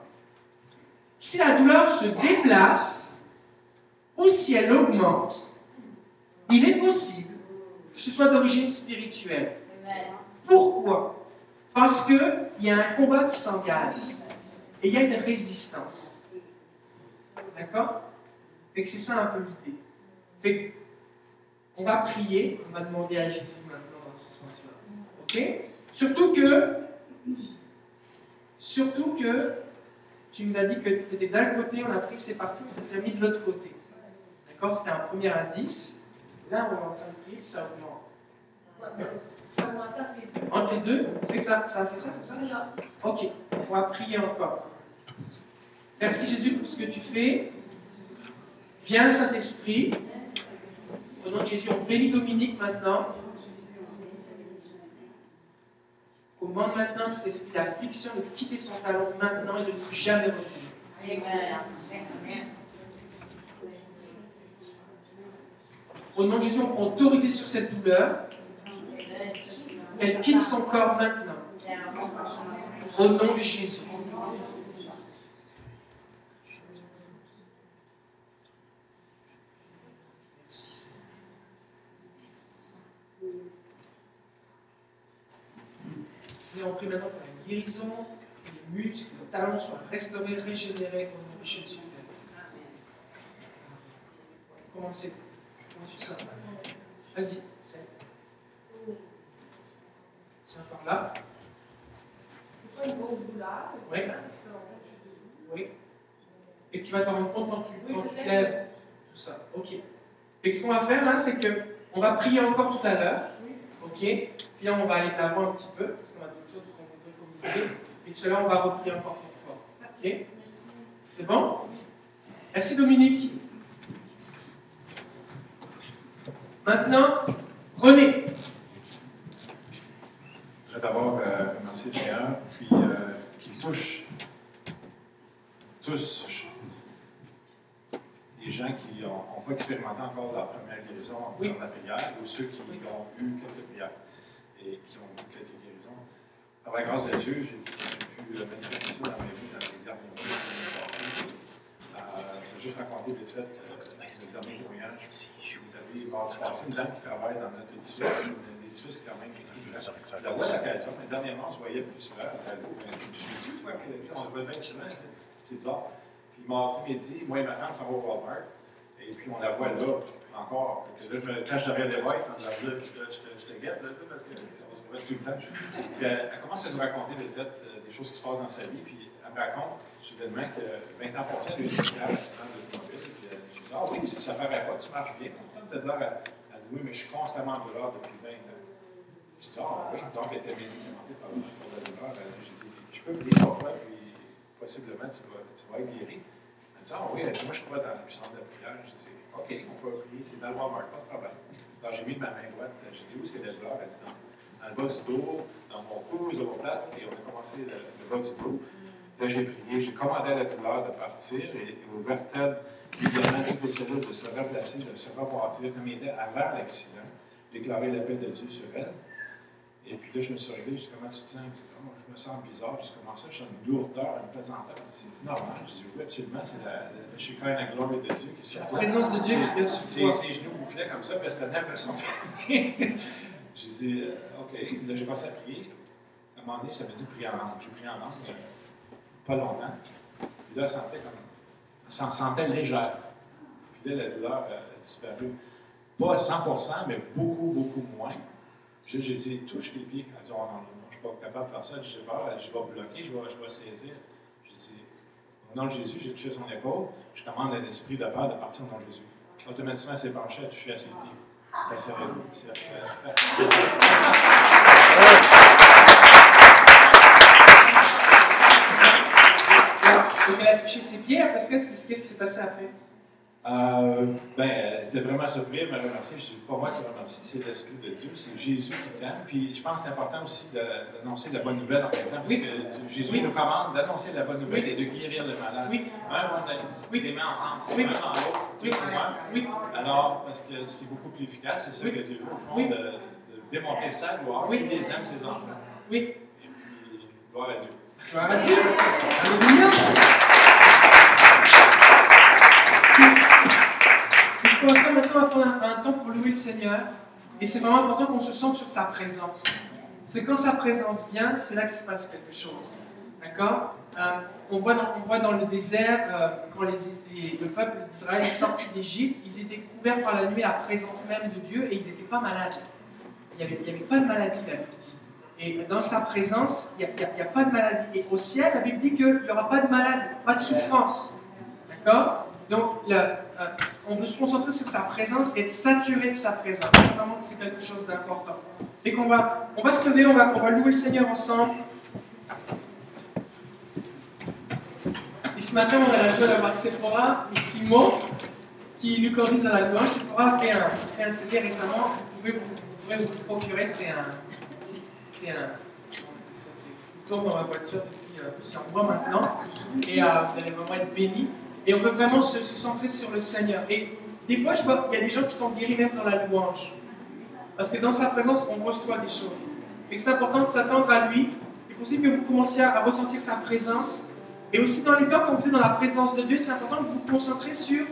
Si la douleur se déplace, ou si elle augmente, il est possible que ce soit d'origine spirituelle. Pourquoi? Parce qu'il y a un combat qui s'engage et il y a une résistance. D'accord? Fait que c'est ça un peu l'idée. Fait que on va prier, on va demander à Jésus maintenant dans ce sens-là. Ok? Surtout que, surtout que, tu nous as dit que tu étais d'un côté, on a pris que c'est parti, mais ça s'est mis de l'autre côté. D'accord? C'était un premier indice. Là, on est en train de prier, puis ça augmente. Entre les deux. Fait que ça, ça a fait ça, c'est ça. Ok, on va prier encore. Merci Jésus pour ce que tu fais. Viens Saint-Esprit. Au nom de Jésus, on bénit Dominique maintenant. Commande maintenant tout esprit d'affliction de quitter son talon maintenant et de ne plus jamais revenir. Au nom de Jésus, on prend autorité sur cette douleur. Elle quitte son corps maintenant. Au nom de Jésus. Merci, Seigneur. On prie maintenant pour la guérison, que les muscles, le talon soient restaurés, régénérés au nom de Jésus. Commencez. Comment Vas-y, c'est. C'est encore là? C'est pas une grosse douleur. Oui. Oui. Et tu vas t'en rendre compte quand tu, quand tu lèves. Tout ça. Ok. Et ce qu'on va faire là, c'est que on va prier encore tout à l'heure. Ok. Puis là, on va aller de l'avant un petit peu, parce qu'on a d'autres choses à l'heure, on va reprier encore pour toi. Ok. C'est bon? Merci Dominique. Maintenant, René. Je voudrais d'abord euh, remercier le Seigneur, puis euh, qu'il touche tous les gens qui n'ont pas expérimenté encore leur première guérison en Oui. la prière, ou ceux qui ont eu quelques prières et qui ont eu quelques. Par la grâce de Dieu, j'ai pu euh, manifester ça dans ma vie dans les derniers mois. Euh, je vais juste raconter vite fait euh, le dernier. Je vous avais mardi passé une dame qui travaille dans notre édifice, un édifice quand même. Je la vois à l'occasion, mais dernièrement, on se voyait plus souvent à Salo. Je me suis dit, que- on se voit bien souvent, c'est bizarre. Puis mardi midi, moi et ma femme s'en va au Walmart. Et puis on la voit là, encore. Que Là, je dit, je te- je te- je te guette, là, parce qu'on le elle, elle commence à nous raconter euh, des choses qui se passent dans sa vie. Puis elle me raconte soudainement que 20 ans passés, elle a eu une accident d'automobile. Puis euh, je dis, ah oui, si ça ne paraît pas, tu marches bien. As de à, à dire, oui, mais je suis constamment en douleur depuis 20 ans. Je dis, ah oui, donc elle était médicamentée par pour la douleur. Elle- J'ai dit, je peux prier pour toi, puis possiblement tu vas, tu vas être guéri. Elle dit, ah oui, elle dit, moi je crois dans la puissance de la prière. Je dis, OK, on peut prier, c'est dans le Walmart, pas de problème. Alors j'ai mis ma main droite, j'ai dit, où c'est la douleur? Elle dit, du dos, dans mon cou, aux omoplates, et on a commencé le, le bas du dos. Là, j'ai prié, j'ai commandé à la douleur de partir et, et aux vertèbres, également, toutes les cellules de se replacer, de se rebâtir comme il était avant l'accident, déclarer la paix de Dieu sur elle. Et puis là, je me suis réveillé, je dis comment tu te sens? Elle Oh, je me sens bizarre. Comment ça? Je sens une lourdeur, une pesanteur? Elle dit, c'est normal. Je dis oui, absolument. C'est la, la, je suis quand même la gloire de Dieu qui est sur La toi. présence de Dieu qui vient sur toi. Ses, genoux bouclaient comme ça, puis c'était l'impression J'ai dit, euh, OK. Là, j'ai commencé à prier. À un moment donné, ça m'a dit prier en langue. J'ai prié en langue, pas longtemps. Puis là, elle sentait comme. Elle s'en sentait légère. Puis là, la douleur euh, a disparu. Pas à 100% mais beaucoup, beaucoup moins. J'ai dit, touche les pieds. Elle dit, oh non, non, je ne suis pas capable de faire ça. J'ai peur, je vais bloquer, je vais, je vais saisir. J'ai dit, au nom de Jésus, j'ai touché son épaule. Je commande à l'esprit de peur de partir au nom de Jésus. Automatiquement, elle s'est penchée, elle a touché à ses pieds. Donc elle a touché ses pieds, après qu'est-ce qui s'est passé après? Euh, ben, elle était vraiment surprise, elle m'a remercié. Je dis, pas moi qui remercie, c'est l'Esprit de Dieu, c'est Jésus qui t'aime. Puis je pense que c'est important aussi d'annoncer la bonne nouvelle en même temps, parce Oui. que Jésus Oui. nous commande d'annoncer la bonne nouvelle Oui. et de guérir le malade. Oui, Un, on a Oui. les mains ensemble, c'est Oui. un dans l'autre, Oui. tout pour moi. oui, Alors, parce que c'est beaucoup plus efficace, c'est ça que Dieu veut, au fond, de, de démontrer sa gloire, Oui. qu'il les aime, ses enfants. oui. Et puis, gloire à Dieu. Gloire à Dieu. Alléluia. Qu'on va faire maintenant, on va prendre un, temps pour louer le Seigneur. Et c'est vraiment important qu'on se sente sur sa présence. C'est quand sa présence vient, c'est là qu'il se passe quelque chose. D'accord? Euh, on, voit dans, le désert, euh, quand le peuple d'Israël est sorti d'Égypte, ils étaient couverts par la nuit, la présence même de Dieu, et ils n'étaient pas malades. Il n'y avait, pas de maladie, la Bible dit. Et dans sa présence, il n'y a, a pas de maladie. Et au ciel, la Bible dit qu'il n'y aura pas de malade, pas de souffrance. D'accord? Donc, le- on veut se concentrer sur sa présence être saturé de sa présence. C'est vraiment que c'est quelque chose d'important. Et qu'on va, on va se lever, on va, on va louer le Seigneur ensemble. Et ce matin, on a la joie d'avoir Sephora et Simon qui nous conduisent dans la louange. Sephora a fait un, fait un CD récemment. Vous pouvez vous, procurer. C'est un. C'est un. Ça, tourne dans ma voiture depuis euh, plusieurs mois maintenant. Et euh, vous allez vraiment être bénis. Et on veut vraiment se, centrer sur le Seigneur. Et des fois, je vois qu'il y a des gens qui sont guéris même dans la louange. Parce que dans sa présence, on reçoit des choses. Et c'est important de s'attendre à lui. Il est possible que vous commenciez à ressentir sa présence. Et aussi dans les temps, quand vous dans la présence de Dieu, c'est important que vous concentrez sur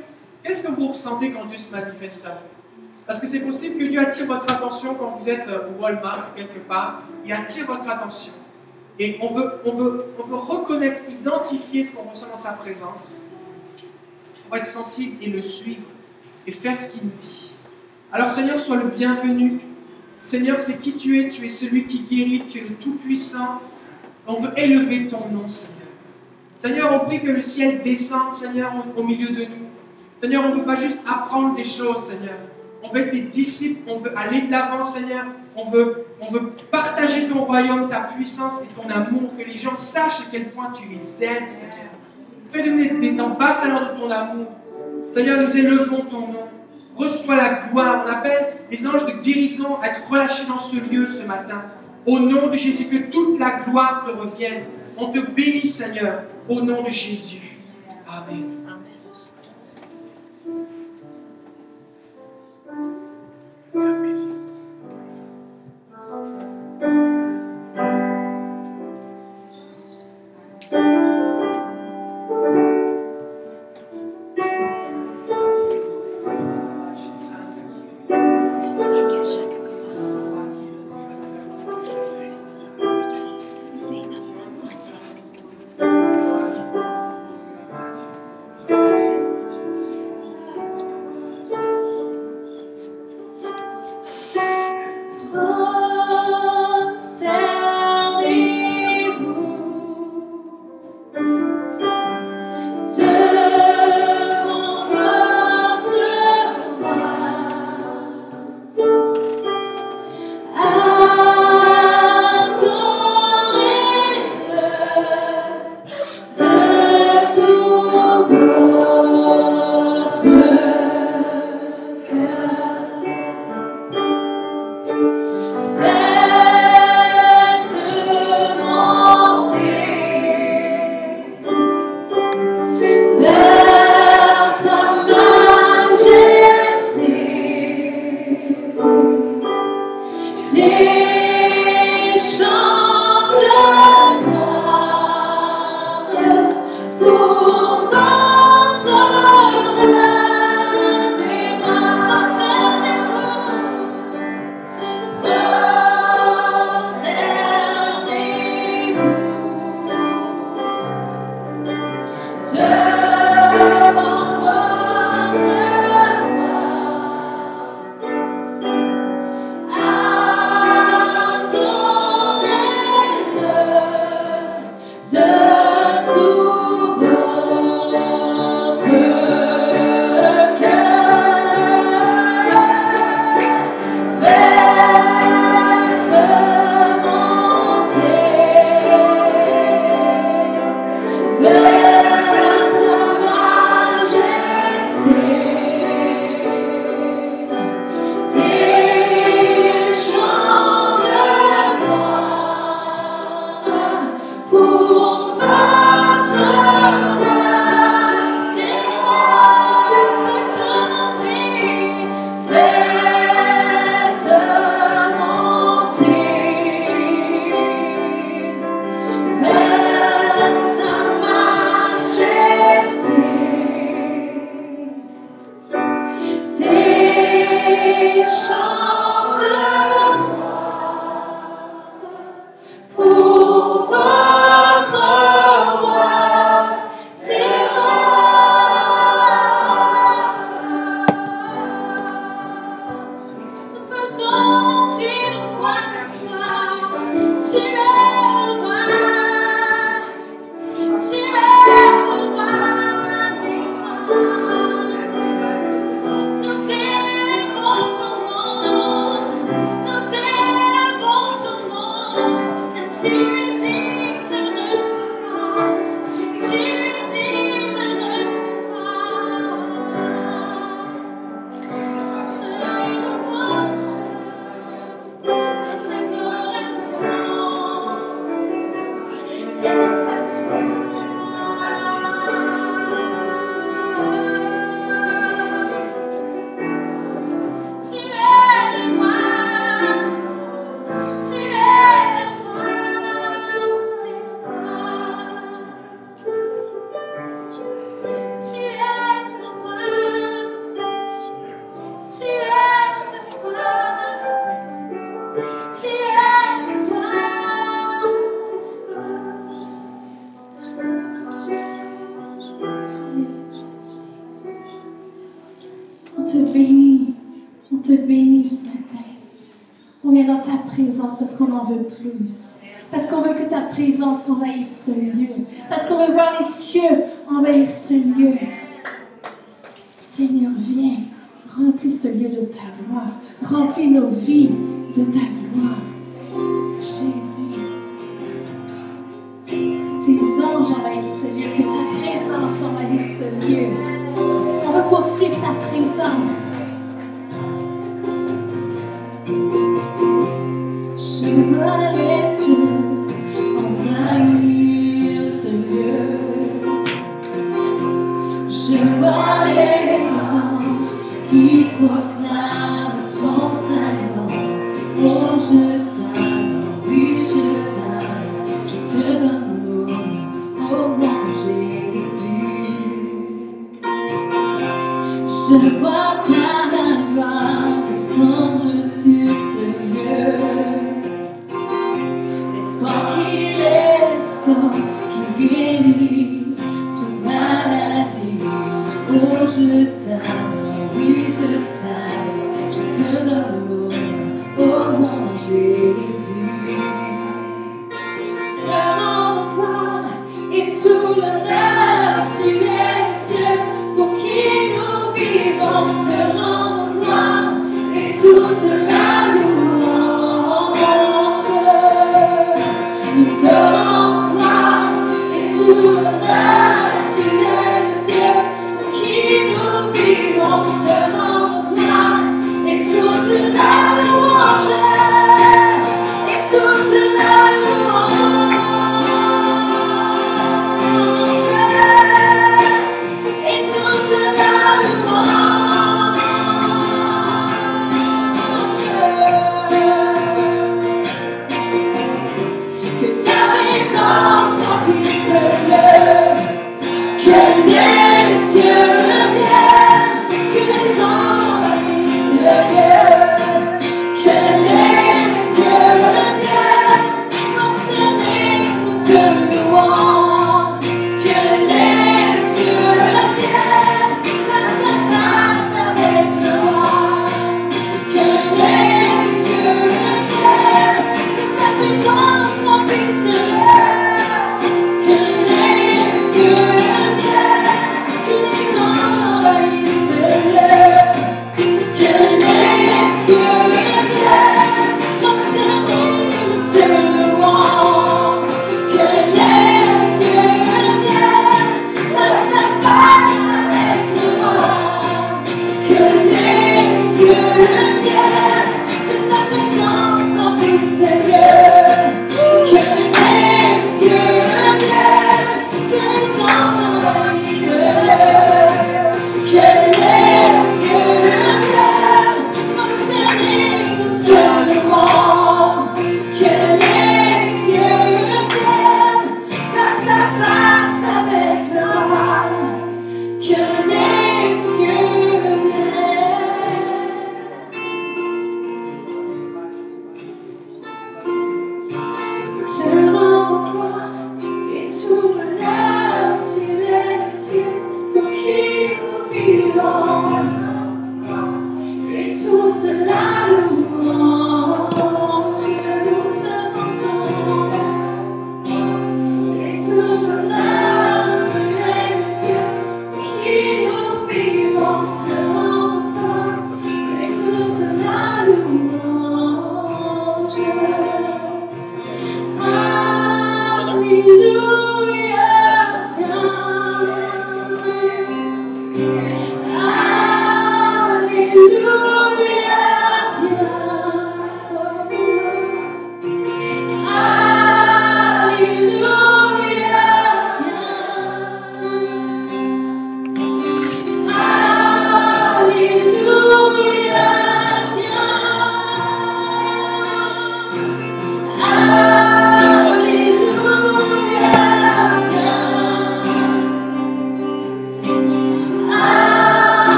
qu'est-ce que vous ressentez quand Dieu se manifeste à vous. Parce que c'est possible que Dieu attire votre attention quand vous êtes euh, au Walmart quelque part. Il attire votre attention. Et on veut reconnaître, identifier ce qu'on ressent dans sa présence. Être sensible et le suivre et faire ce qu'il nous dit. Alors Seigneur, sois le bienvenu. Seigneur, c'est qui tu es. Tu es celui qui guérit. Tu es le Tout-Puissant. On veut élever ton nom, Seigneur. Seigneur, on prie que le ciel descende, Seigneur, au, au milieu de nous. Seigneur, on ne veut pas juste apprendre des choses, Seigneur. On veut être tes disciples, on veut aller de l'avant, Seigneur. On veut, on veut partager ton royaume, ta puissance et ton amour, que les gens sachent à quel point tu les aimes, Seigneur. Fais de nous des ambassadeurs de ton amour. Seigneur, nous élevons ton nom. Reçois la gloire. On appelle les anges de guérison à être relâchés dans ce lieu ce matin. Au nom de Jésus, que toute la gloire te revienne. On te bénit, Seigneur, au nom de Jésus. Amen. Les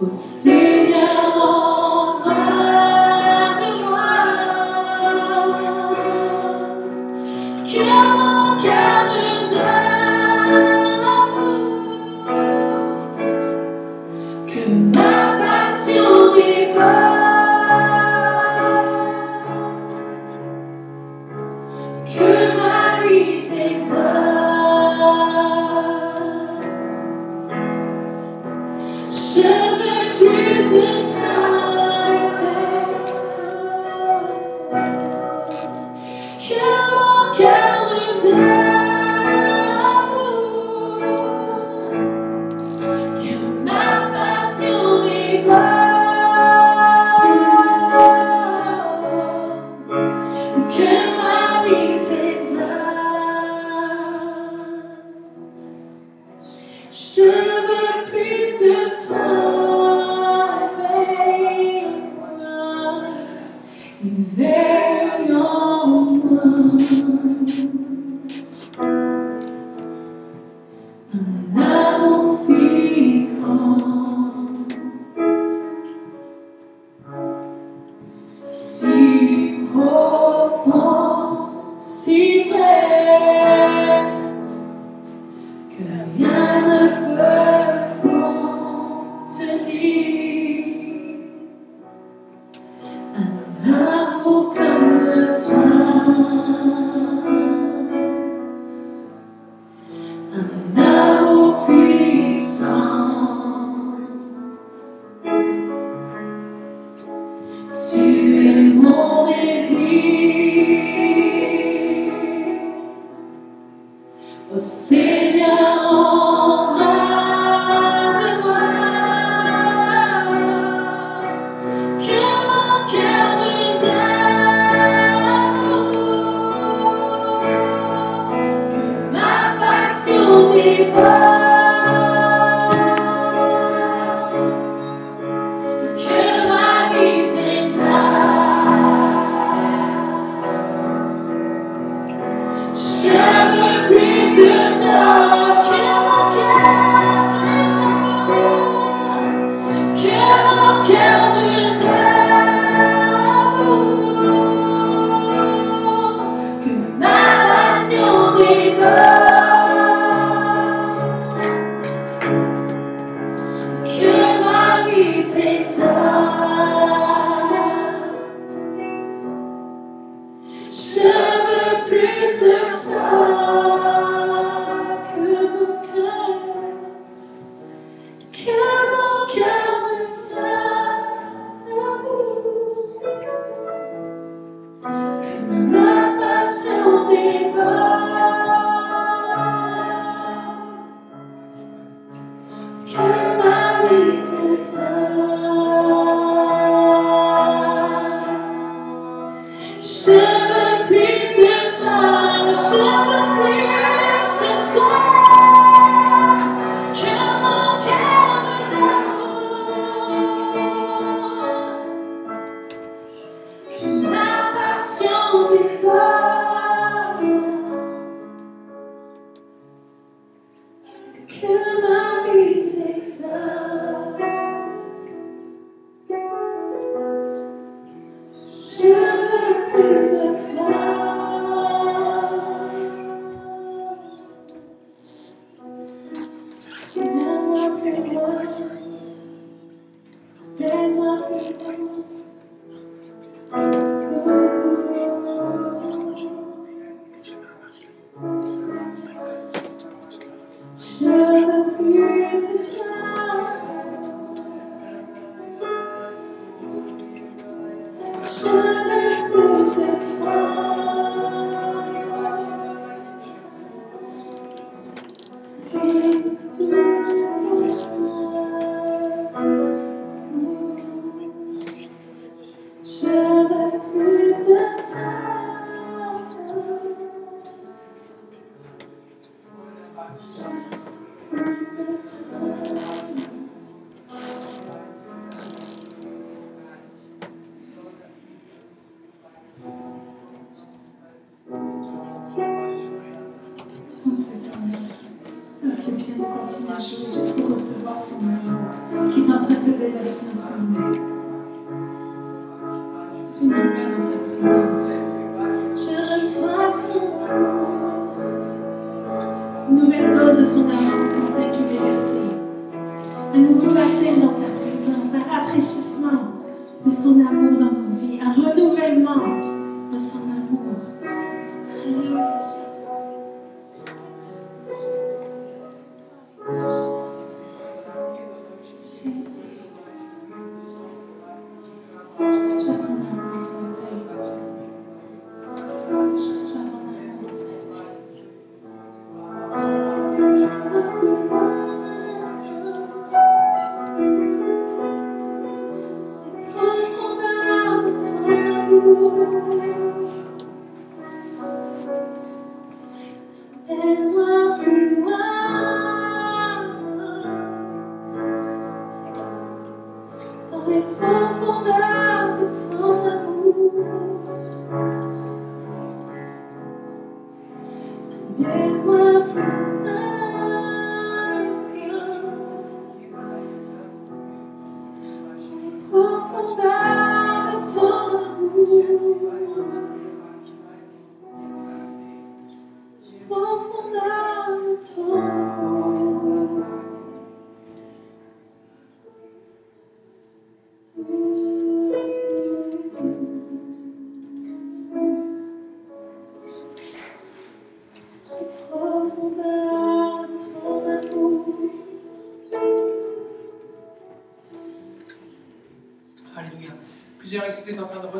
Você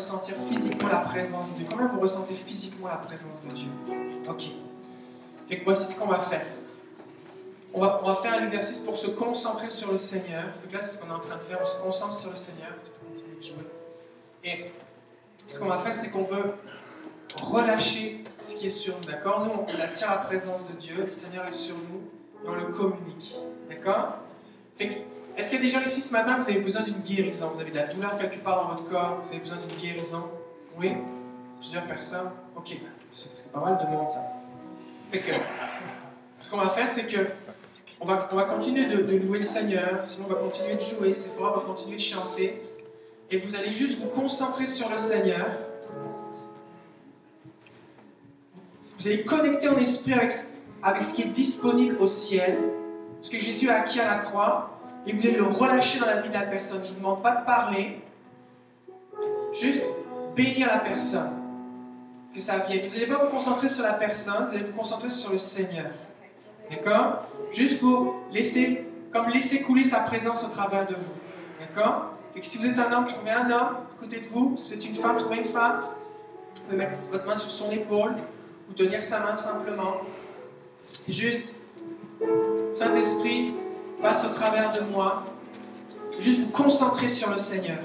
ressentir physiquement la présence de Dieu. Comment vous ressentez physiquement la présence de Dieu? Ok. Fait que voici ce qu'on va faire. On va, on va faire un exercice pour se concentrer sur le Seigneur. Fait que là, c'est ce qu'on est en train de faire. On se concentre sur le Seigneur. Et ce qu'on va faire, c'est qu'on veut relâcher ce qui est sur nous. D'accord? Nous, on attire la présence de Dieu. Le Seigneur est sur nous et on le communique. D'accord? Fait est-ce qu'il y a des gens ici ce matin, vous avez besoin d'une guérison? Vous avez de la douleur quelque part dans votre corps Vous avez besoin d'une guérison? Oui? Plusieurs personnes? Ok, c'est pas mal de monde ça. Ce qu'on va faire, c'est que on va, on va continuer de, de louer le Seigneur, sinon on va continuer de jouer, c'est fort, on va continuer de chanter. Et vous allez juste vous concentrer sur le Seigneur. Vous allez connecter en esprit avec, avec ce qui est disponible au ciel, ce que Jésus a acquis à la croix, et vous allez le relâcher dans la vie de la personne. Je ne vous demande pas de parler, juste bénir la personne, que ça vienne. Vous n'allez pas vous concentrer sur la personne, vous allez vous concentrer sur le Seigneur. D'accord? Juste pour laisser, comme laisser couler sa présence au travers de vous. D'accord? Et que si vous êtes un homme, trouvez un homme à côté de vous. Si vous une femme, trouvez une femme. Vous pouvez mettre votre main sur son épaule ou tenir sa main simplement. Juste, Saint-Esprit, passe au travers de moi. Juste vous concentrer sur le Seigneur.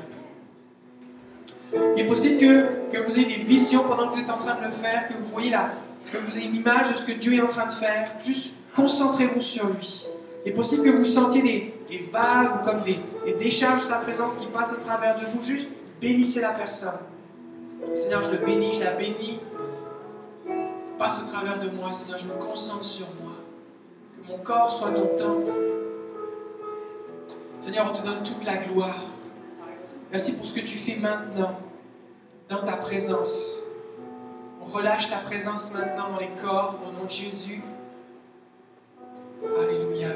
Il est possible que, que vous ayez des visions pendant que vous êtes en train de le faire, que vous voyez là, que vous ayez une image de ce que Dieu est en train de faire. Juste concentrez-vous sur lui. Il est possible que vous sentiez des, des vagues ou comme des, des décharges de sa présence qui passent au travers de vous. Juste bénissez la personne. Seigneur, je le bénis, je la bénis. Passe au travers de moi, Seigneur, je me concentre sur moi. Que mon corps soit ton temple. Seigneur, on te donne toute la gloire. Merci pour ce que tu fais maintenant, dans ta présence. relâche ta présence maintenant dans les corps au nom de Jésus. Alléluia.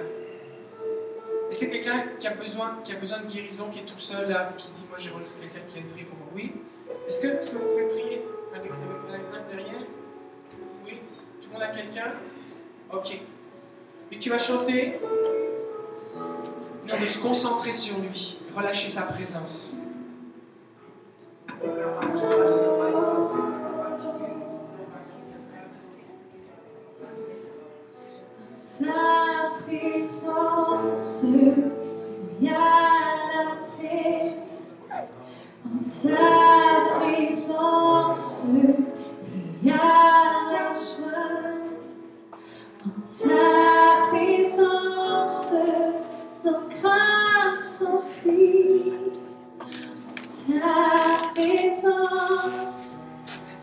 Et c'est quelqu'un qui a besoin, qui a besoin de guérison, qui est tout seul là, qui dit, moi j'ai reçu quelqu'un qui vient de prier pour moi. Oui. Est-ce que, que vous pouvez prier avec, la main derrière Oui. Tout le monde a quelqu'un? Ok. Et tu vas chanter. De se concentrer sur lui, relâcher sa présence. Ta y a la paix. En ta présence, il y a la joie. En ta présence, nos craintes s'enfuient. En ta présence,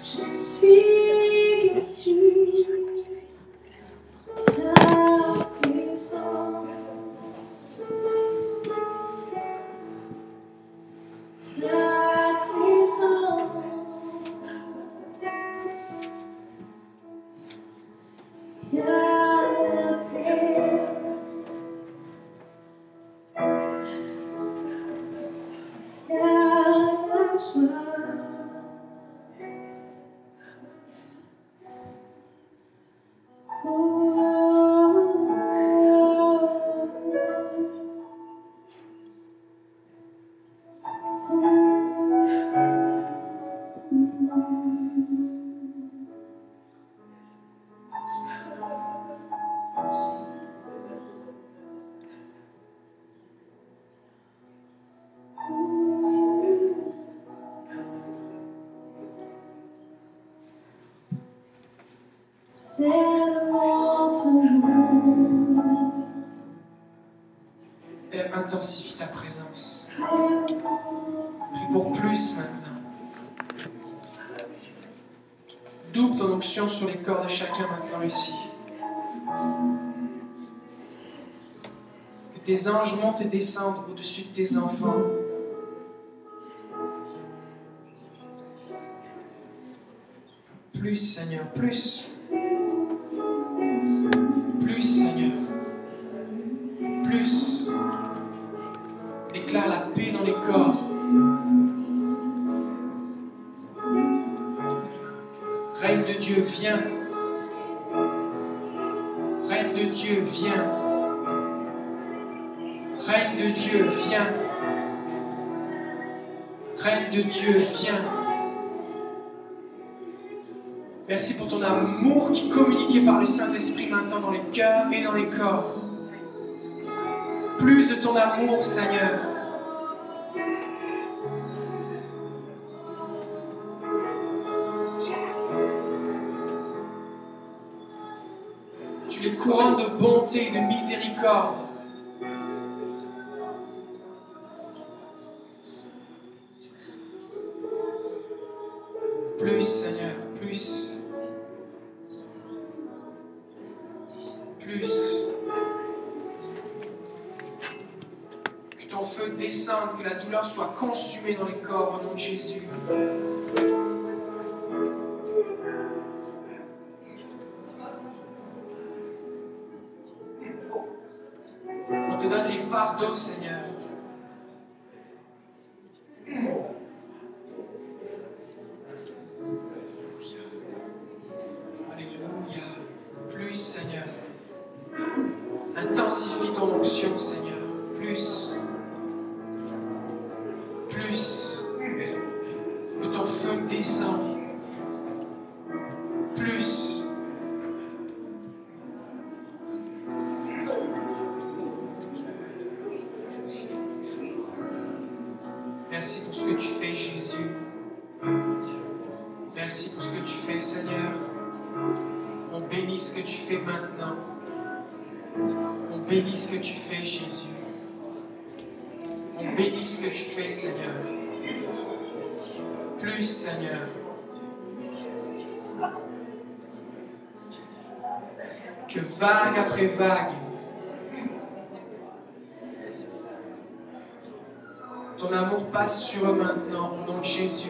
je suis guéri. Ta présence, ta présence, y la de tes enfants. Plus, Seigneur. Plus, qui par le Saint-Esprit maintenant dans les cœurs et dans les corps. Plus de ton amour, Seigneur. Tu les couronnes de bonté et de miséricorde. Vague, ton amour passe sur eux maintenant, au nom de Jésus.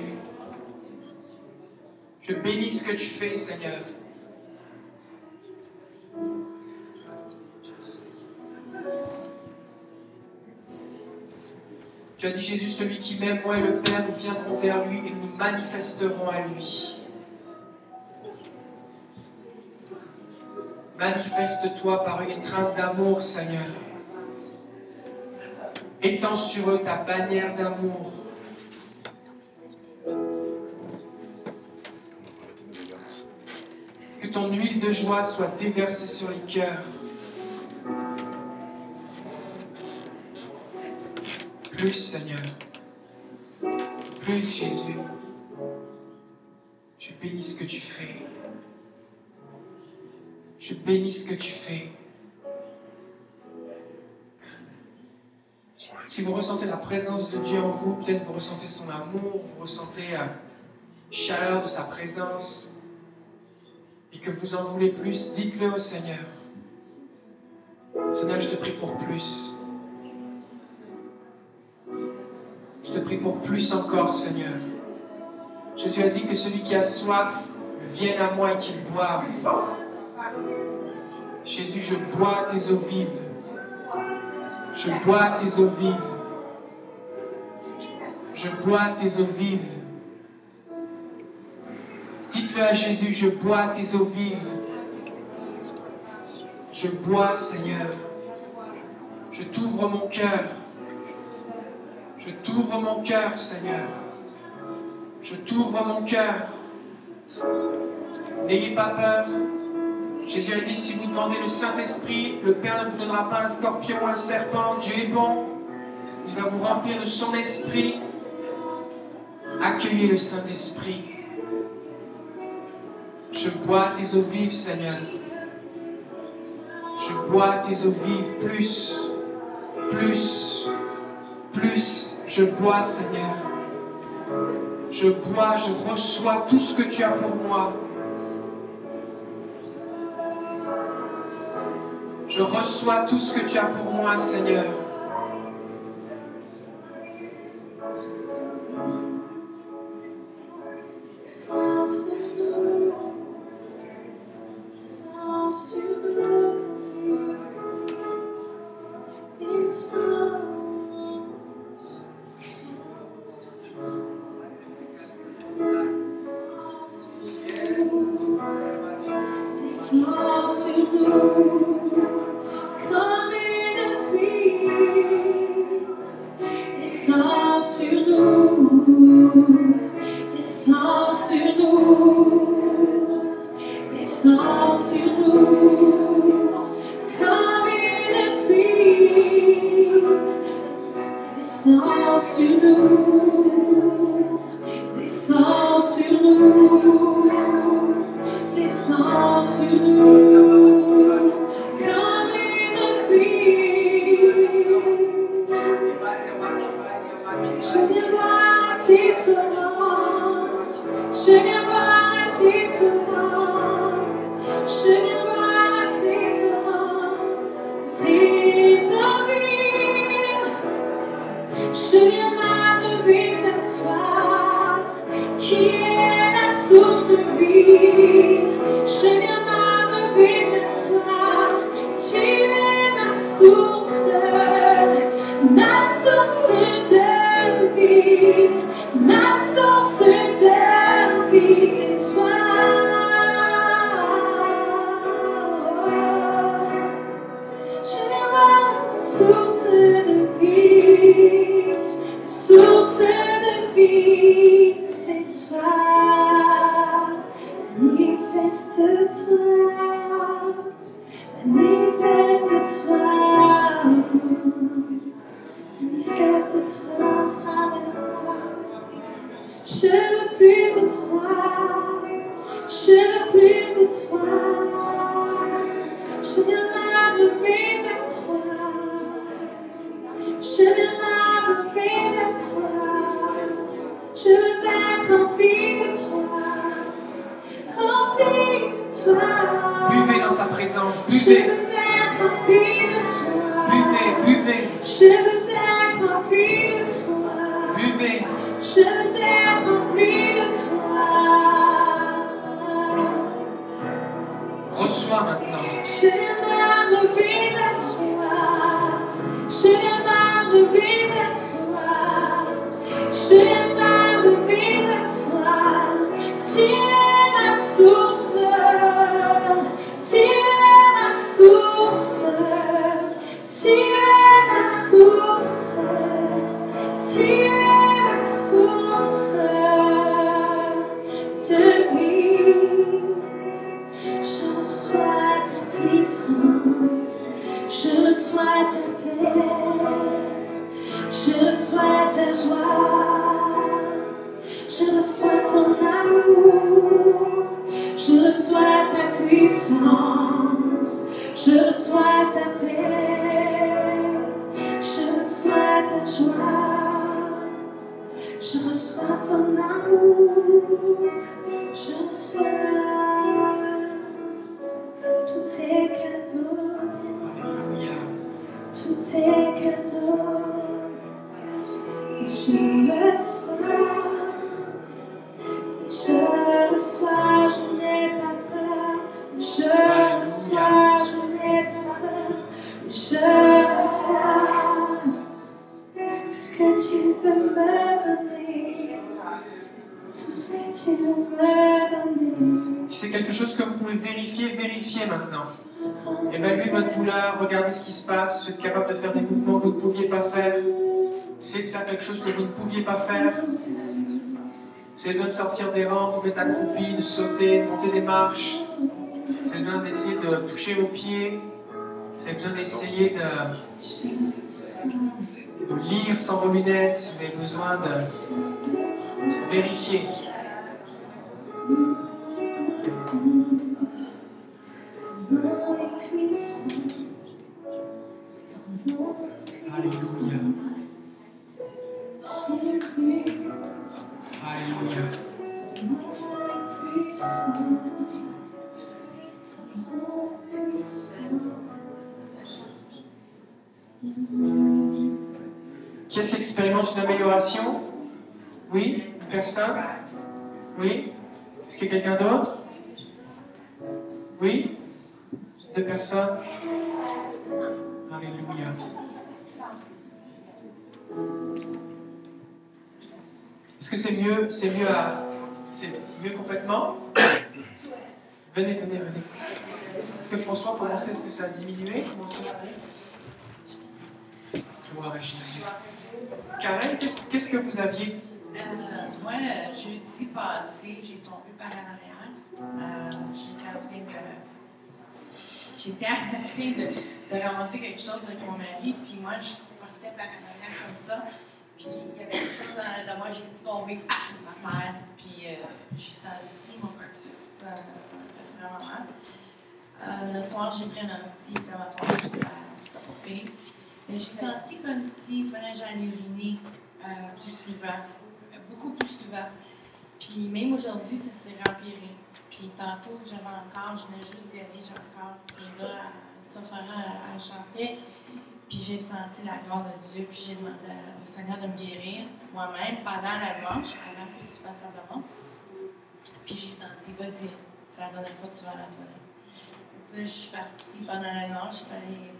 Je bénis ce que tu fais, Seigneur. Tu as dit, Jésus, celui qui m'aime, moi et le Père, nous viendrons vers lui et nous manifesterons à lui. Manifeste-toi par une étreinte d'amour, Seigneur. Étends sur eux ta bannière d'amour. Que ton huile de joie soit déversée sur les cœurs. Plus, Seigneur. Plus, Jésus. Je bénis ce que tu fais. Je bénis ce que tu fais. Si vous ressentez la présence de Dieu en vous, peut-être vous ressentez son amour, vous ressentez la chaleur de sa présence, et que vous en voulez plus, dites-le au Seigneur. Seigneur, je te prie pour plus. Je te prie pour plus encore, Seigneur. Jésus a dit que celui qui a soif vienne à moi et qu'il boive. Jésus, je bois tes eaux vives. Je bois tes eaux vives. Je bois tes eaux vives. Dites-le à Jésus, je bois tes eaux vives. Je bois, Seigneur. Je t'ouvre mon cœur. Je t'ouvre mon cœur, Seigneur. Je t'ouvre mon cœur. N'ayez pas peur. Jésus a dit, si vous demandez le Saint-Esprit, le Père ne vous donnera pas un scorpion, un serpent. Dieu est bon. Il va vous remplir de son esprit. Accueillez le Saint-Esprit. Je bois tes eaux vives, Seigneur. Je bois tes eaux vives. Plus, plus, plus. Je bois, Seigneur. Je bois, je reçois tout ce que tu as pour moi. Je reçois tout ce que tu as pour moi, Seigneur. Sauter, de monter des marches. Vous avez besoin d'essayer de toucher vos pieds. Vous avez besoin d'essayer de, lire sans vos lunettes. Vous avez besoin de, une amélioration. Oui Personne. Oui. Est-ce qu'il y a quelqu'un d'autre? Oui. Deux personnes. Alléluia. Est-ce que c'est mieux, c'est mieux à, c'est mieux complètement? Venez, venez, venez. Est-ce que François, comment Est-ce que ça a diminué? Comment Gloire à Jésus. Karen, qu'est-ce, que vous aviez? Euh, moi, jeudi passé, j'ai tombé par en arrière. Euh, j'étais en train de. J'étais en train de, ramasser quelque chose avec mon mari, puis moi, je partais par en arrière comme ça. Puis il y avait quelque chose arrière de moi, j'ai tombé à terre, puis euh, j'ai senti mon coccyx. Ça, m'a fait vraiment mal. Euh, le soir, j'ai pris un anti-inflammatoire juste à. J'ai senti comme fallait que j'aille uriner euh, plus souvent, euh, beaucoup plus souvent. Puis même aujourd'hui, ça s'est empiré. Puis tantôt, j'avais encore, je venais juste d'y aller, j'ai encore, et là, Sophara, elle chantait. Puis j'ai senti la gloire de Dieu, puis j'ai demandé au Seigneur de me guérir moi-même pendant la marche, avant que tu passes à devant. Puis j'ai senti, vas-y, c'est la dernière fois que tu vas à la toilette. Puis je suis partie pendant la marche, je allée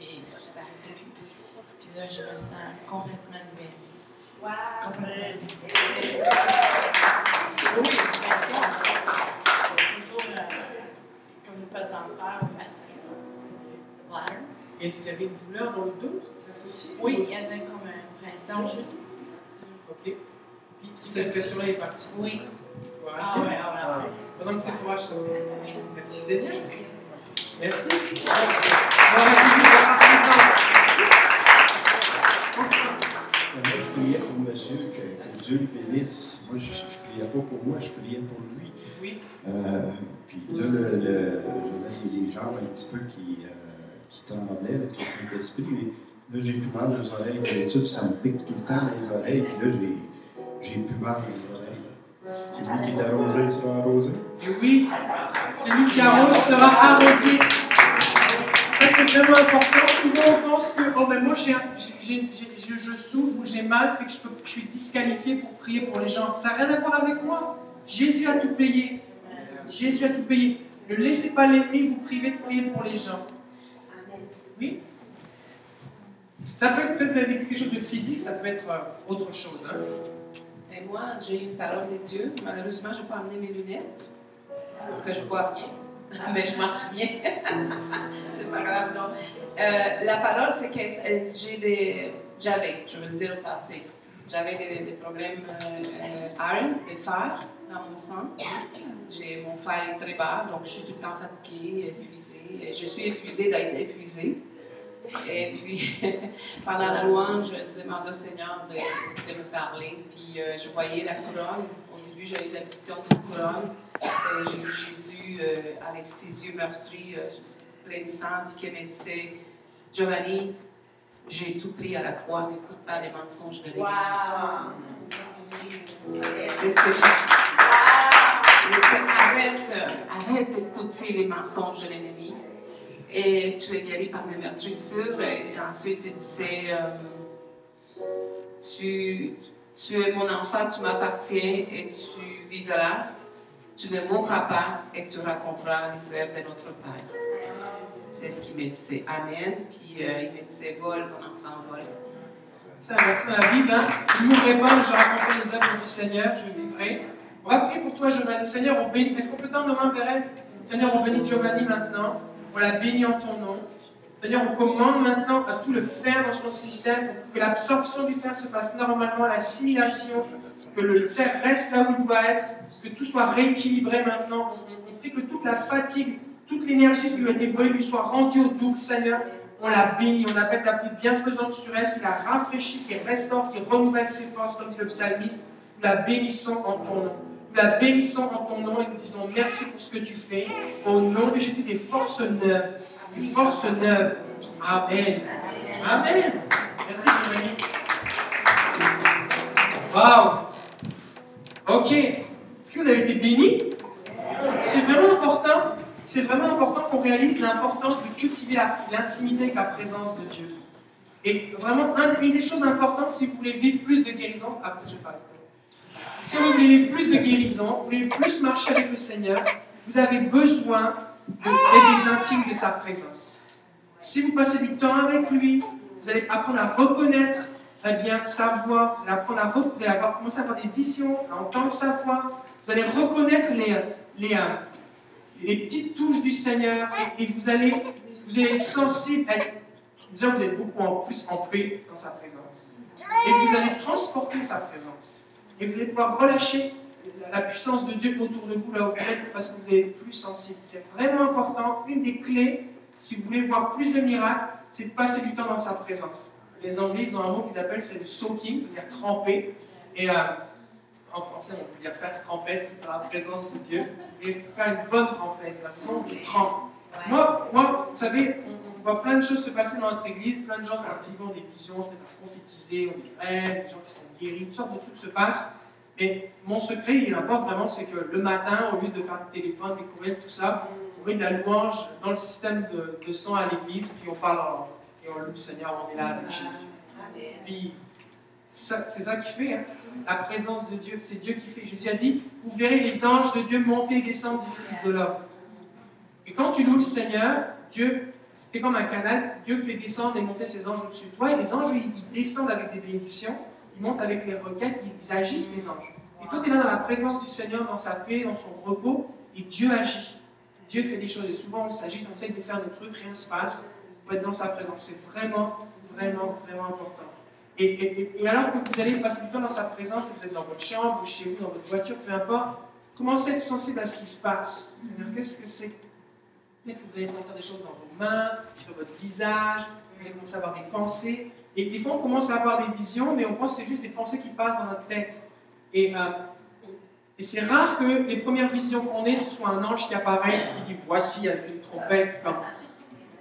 arrêté. Puis là, je me sens complètement libérée. Toujours euh, comme une pesanteur. Est-ce qu'il y avait une douleur dans le dos associée Oui, il y avait comme une pression juste. Ok. Puis cette pression-là est partie. Oui. Voilà. Ah ouais, ah ouais. Pendant que c'est courage. Merci Seigneur. Merci. On va accueillir sa présence. Moi, je priais pour monsieur, que, Dieu le bénisse. Moi, je ne priais pas pour moi, je priais pour lui. Oui. Euh, puis là, le, le, j'avais les jambes un petit peu qui, euh, qui tremblaient avec le Saint-Esprit. Mais là, j'ai plus mal aux oreilles. D'habitude, ça me pique tout le temps dans les oreilles. Puis là, j'ai, j'ai plus mal les oreilles. C'est lui qui est arrosé, sera arrosé. Et oui, celui qui arrose sera arrosé. Ça, c'est vraiment important. Souvent, on pense que oh, ben, moi, j'ai, j'ai- j'ai- je, souffre ou j'ai mal, fait que je, peux, suis disqualifié pour prier pour les gens. Ça n'a rien à voir avec moi. Jésus a tout payé. Jésus a tout payé. Ne laissez pas l'ennemi vous priver de prier pour les gens. Oui? Ça peut être peut-être quelque chose de physique, ça peut être euh, autre chose. hein. Moi, j'ai une parole de Dieu. Malheureusement, je n'ai pas amené mes lunettes, que je vois rien. Mais je m'en souviens. c'est pas grave, non. Euh, la parole, c'est que euh, j'ai des. J'avais, je veux dire au passé, j'avais des, problèmes euh, euh, des fers dans mon sang. J'ai, mon fer est très bas, donc je suis tout le temps fatiguée, épuisée. Je suis épuisée d'être épuisée. Et puis, pendant la louange, je demandais au Seigneur de, de me parler. Puis, euh, je voyais la couronne. Au début, eu la vision de couronne. Euh, j'ai vu Jésus euh, avec ses yeux meurtris, euh, plein de sang, puis qui me disait Giovanni, j'ai tout pris à la croix, n'écoute pas les mensonges de l'Église. C'est ce que j'ai. Dit, Arrête, arrête d'écouter les mensonges de l'ennemi et tu es guéri par mes meurtrissures. Et ensuite, il disait, euh, tu, tu es mon enfant, tu m'appartiens et tu vivras. Tu ne mourras pas et tu raconteras les œuvres de notre Père. C'est ce qu'il me disait. Amen. Puis euh, il me disait, vole, mon enfant, vole. C'est un verset dans la Bible. Hein. Je mourrai pas, je raconterai les œuvres du Seigneur, je vivrai. On va prier pour toi, Giovanni. Seigneur, on bénit. Est-ce qu'on peut tendre nos mains vers elle? Seigneur, on bénit Giovanni maintenant. On la bénit en ton nom. Seigneur, on commande maintenant à tout le fer dans son système que l'absorption du fer se fasse normalement, l'assimilation, que le fer reste là où il doit être, que tout soit rééquilibré maintenant. On, que toute la fatigue, toute l'énergie qui lui a été volée lui soit rendue au double, Seigneur. On la bénit, on appelle ta pluie bienfaisante sur elle, qui la rafraîchit, qui restaure, qui renouvelle ses forces, comme dit le psalmiste. Nous la bénissons en ton nom. La bénissons en ton nom et nous disons merci pour ce que tu fais. Au nom de Jésus, des forces neuves. Des forces neuves. Amen. Amen. Merci, Giovanni. Waouh. Ok. Est-ce que vous avez été bénis? C'est vraiment important. C'est vraiment important qu'on réalise l'importance de cultiver l'intimité avec la présence de Dieu. Et vraiment, un- une des choses importantes, si vous voulez vivre plus de guérison, ah, je parle. Si vous voulez plus de guérison, vous voulez plus marcher avec le Seigneur, vous avez besoin de, des intimes de sa présence. Si vous passez du temps avec lui, vous allez apprendre à reconnaître eh bien, sa voix, vous allez apprendre à avoir, commencer à avoir des visions, à entendre sa voix, vous allez reconnaître les, les, euh, les petites touches du Seigneur et, vous, allez, vous allez être sensible, à déjà vous êtes beaucoup plus en paix dans sa présence. Et vous allez transporter sa présence. Et vous allez pouvoir relâcher la, puissance de Dieu autour de vous là où vous êtes parce que vous allez être plus sensible. C'est vraiment important. Une des clés, si vous voulez voir plus de miracles, c'est de passer du temps dans sa présence. Les Anglais, ils ont un mot qu'ils appellent, c'est le soaking, c'est-à-dire tremper. Et euh, en français, on peut dire faire trempette dans la présence de Dieu. Et faire une bonne trempette, là, tu trempes. Moi, moi, vous savez, voit plein de choses se passer dans notre église, plein de gens sont activés, ont des visions, se mettent à prophétiser, ont des rêves, des gens qui sont guéris, toutes sortes de trucs se passent. Mais mon secret, il importe vraiment, c'est que le matin, au lieu de faire le téléphone, des courriels, tout ça, on met de la louange dans le système de, de son à l'église, puis on parle en- et on loue le Seigneur, on est là avec Jésus. Puis, c'est ça, c'est ça qui fait, hein. la présence de Dieu, c'est Dieu qui fait. Jésus a dit, vous verrez les anges de Dieu monter et descendre du Fils de l'homme. Et quand tu loues le Seigneur, Dieu, c'est comme un canal, Dieu fait descendre et monter ses anges au-dessus de toi, et les anges, ils, descendent avec des bénédictions, ils montent avec les requêtes, ils, agissent, les anges. Et toi, tu es là dans la présence du Seigneur, dans sa paix, dans son repos, et Dieu agit. Dieu fait des choses, et souvent on s'agit, on essaie de faire des trucs, rien ne se passe, il faut être dans sa présence. C'est vraiment, vraiment, vraiment important. Et, alors que vous allez passer du temps dans sa présence, vous êtes dans votre chambre, chez vous, dans votre voiture, peu importe, commencez à être sensible à ce qui se passe? C'est-à-dire, qu'est-ce que c'est? Peut-être que vous allez sentir des choses dans vos mains, sur votre visage, vous allez commencer à avoir des pensées. Et des fois, on commence à avoir des visions, mais on pense que c'est juste des pensées qui passent dans notre tête. Et, euh, c'est rare que les premières visions qu'on ait, ce soit un ange qui apparaisse, qui dit voici avec une trompette.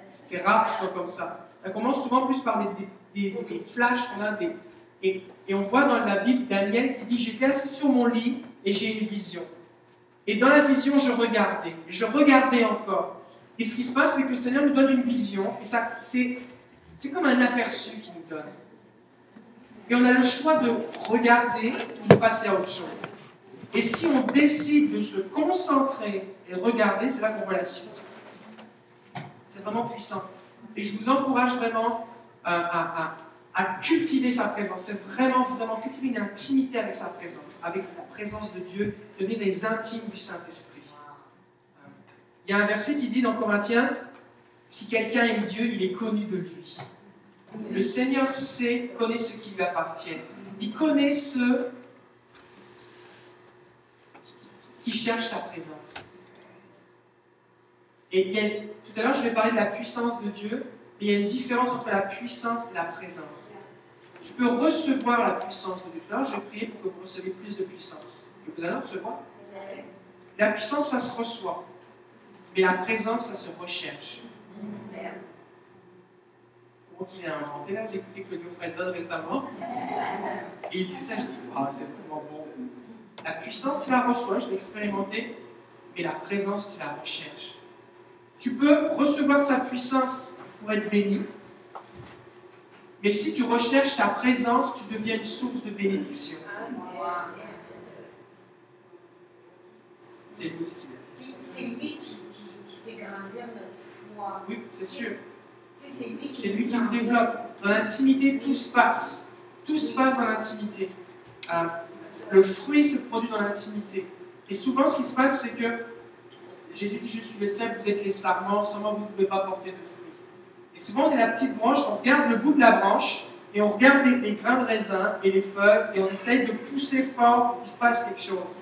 C'est rare que ce soit comme ça. Ça commence souvent plus par des, des, des- flashs qu'on a. Et, et on voit dans la Bible Daniel qui dit J'étais assis sur mon lit et j'ai une vision. Et dans la vision, je regardais. Je regardais encore. Et ce qui se passe, c'est que le Seigneur nous donne une vision. Et ça, c'est, c'est comme un aperçu qu'il nous donne. Et on a le choix de regarder ou de passer à autre chose. Et si on décide de se concentrer et regarder, c'est là qu'on voit la suite. C'est vraiment puissant. Et je vous encourage vraiment euh, à, à- cultiver sa présence. C'est vraiment, vraiment cultiver une intimité avec sa présence, avec la présence de Dieu, devenir les intimes du Saint-Esprit. Il y a un verset qui dit dans Corinthiens, si quelqu'un aime Dieu, il est connu de lui. Le Seigneur sait, connaît ce qui lui appartient. Il connaît ceux qui cherchent sa présence. Et il y a- tout à l'heure, je vais parler de la puissance de Dieu, mais il y a une différence entre la puissance et la présence. Tu peux recevoir la puissance de Dieu. Tout à l'heure, je vais prier pour que vous receviez plus de puissance. Vous allez en recevoir La puissance, ça se reçoit. Mais la présence, ça se recherche. Comment qu'il a inventé là J'ai écouté Claudio Fredson récemment. Et il disait ça, je dis, ah, c'est vraiment bon. La puissance, tu la reçois, je l'ai expérimenté, mais la présence, tu la recherches. Tu peux recevoir sa puissance pour être béni, mais si tu recherches sa présence, tu deviens une source de bénédiction. C'est vous ce qui est. C'est notre foi. Oui, c'est sûr. C'est lui qui C'est lui qui nous développe. Dans l'intimité, tout se passe. Tout se passe dans l'intimité. Euh, le fruit se produit dans l'intimité. Et souvent, ce qui se passe, c'est que Jésus dit Je suis le cep, vous êtes les sarments, seulement vous ne pouvez pas porter de fruits. Et souvent, on est la petite branche, on regarde le bout de la branche, et on regarde les, les grains de raisin et les feuilles, et on essaye de pousser fort pour qu'il se passe quelque chose.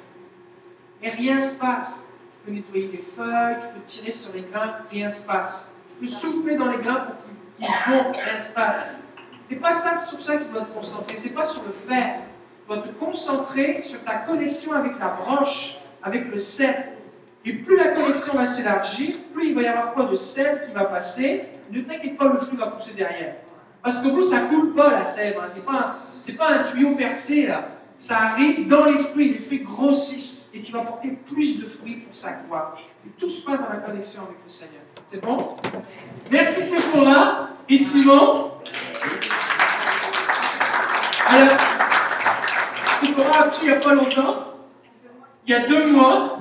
Et rien ne se passe. Tu peux nettoyer les feuilles, tu peux tirer sur les grains, rien se passe. Tu peux souffler dans les grains pour qu'ils gonflent, rien se passe. C'est pas ça sur ça que tu dois te concentrer, c'est pas sur le faire. Tu dois te concentrer sur ta connexion avec la branche, avec le cep. Et plus la connexion va s'élargir, plus il va y avoir de sève qui va passer. Ne t'inquiète pas, le flux va pousser derrière. Parce que vous, ça coule pas la sève. Hein. C'est pas, un- pas un tuyau percé là. Ça arrive dans les fruits. Les fruits grossissent et tu vas porter plus de fruits pour sa gloire. Et tout se passe dans la connexion avec le Seigneur. C'est bon? Merci Sephora et Simon? Alors, Sephora a il n'y a pas longtemps, il y a deux mois.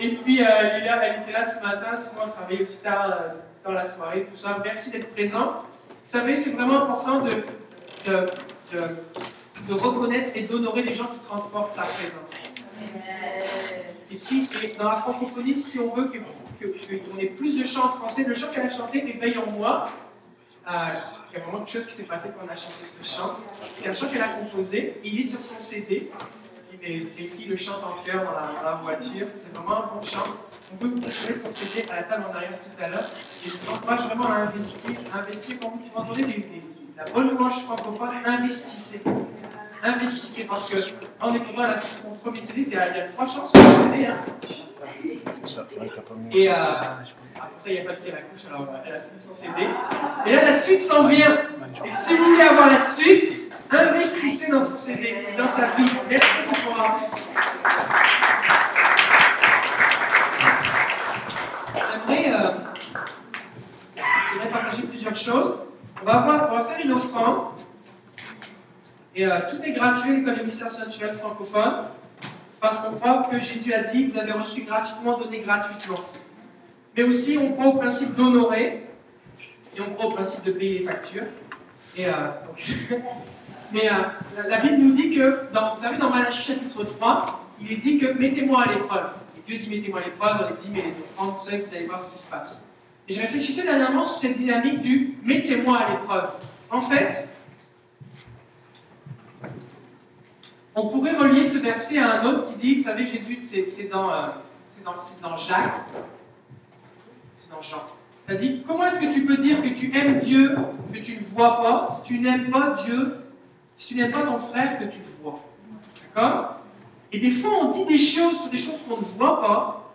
Et puis, euh, elle était là ce matin, Simon a travaillé aussi tard euh, dans la soirée, tout ça. Merci d'être présent. Vous savez, c'est vraiment important de- de reconnaître et d'honorer les gens qui transportent sa présence. Ici, dans la francophonie, si on veut que, que, que- qu'on ait plus de chants français, le chant qu'elle a chanté, Éveille en moi, il y a vraiment quelque chose qui s'est passé quand on a chanté ce chant. C'est un chant qu'elle a composé, il est sur son CD. Et ses filles le chantent en chœur dans la, voiture. C'est vraiment un bon chant. On peut vous trouver son CD à la table en arrière tout à l'heure. Et je vous encourage vraiment à investir. Investir quand vous entendez des, des- la bonne louange francophone, investissez. Investissez parce que en écoutant la son premier CD, il y a, il y a trois sur le CD. Hein. Et euh, après ça, il n'y a pas de qu'elle accouche, alors euh, elle a fini son CD. Et là, la suite s'en vient. Et si vous voulez avoir la suite, investissez dans son CD, dans sa vie. Merci, Sephora. J'aimerais, euh, j'aimerais partager plusieurs choses. On va, avoir, on va faire une offrande. Et euh, tout est gratuit, l'école de ministère naturel francophone. Parce qu'on croit que Jésus a dit, vous avez reçu gratuitement, donnez gratuitement. Mais aussi, on croit au principe d'honorer, et on croit au principe de payer les factures. Euh, mais euh, la, Bible nous dit que, vous savez, dans Malachie chapitre 3, il est dit que mettez-moi à l'épreuve. Et Dieu dit mettez-moi à l'épreuve les dîmes et les offrandes, vous savez, vous allez voir ce qui se passe. Et je réfléchissais dernièrement sur cette dynamique du mettez-moi à l'épreuve. En fait, on pourrait relier ce verset à un autre qui dit, vous savez, Jésus, c'est dans, euh, dans, dans Jacques, c'est dans Jean. A dit, comment est-ce que tu peux dire que tu aimes Dieu, que tu ne vois pas, si tu n'aimes pas Dieu, si tu n'aimes pas ton frère que tu vois? D'accord? Et des fois, on dit des choses sur des choses qu'on ne voit pas,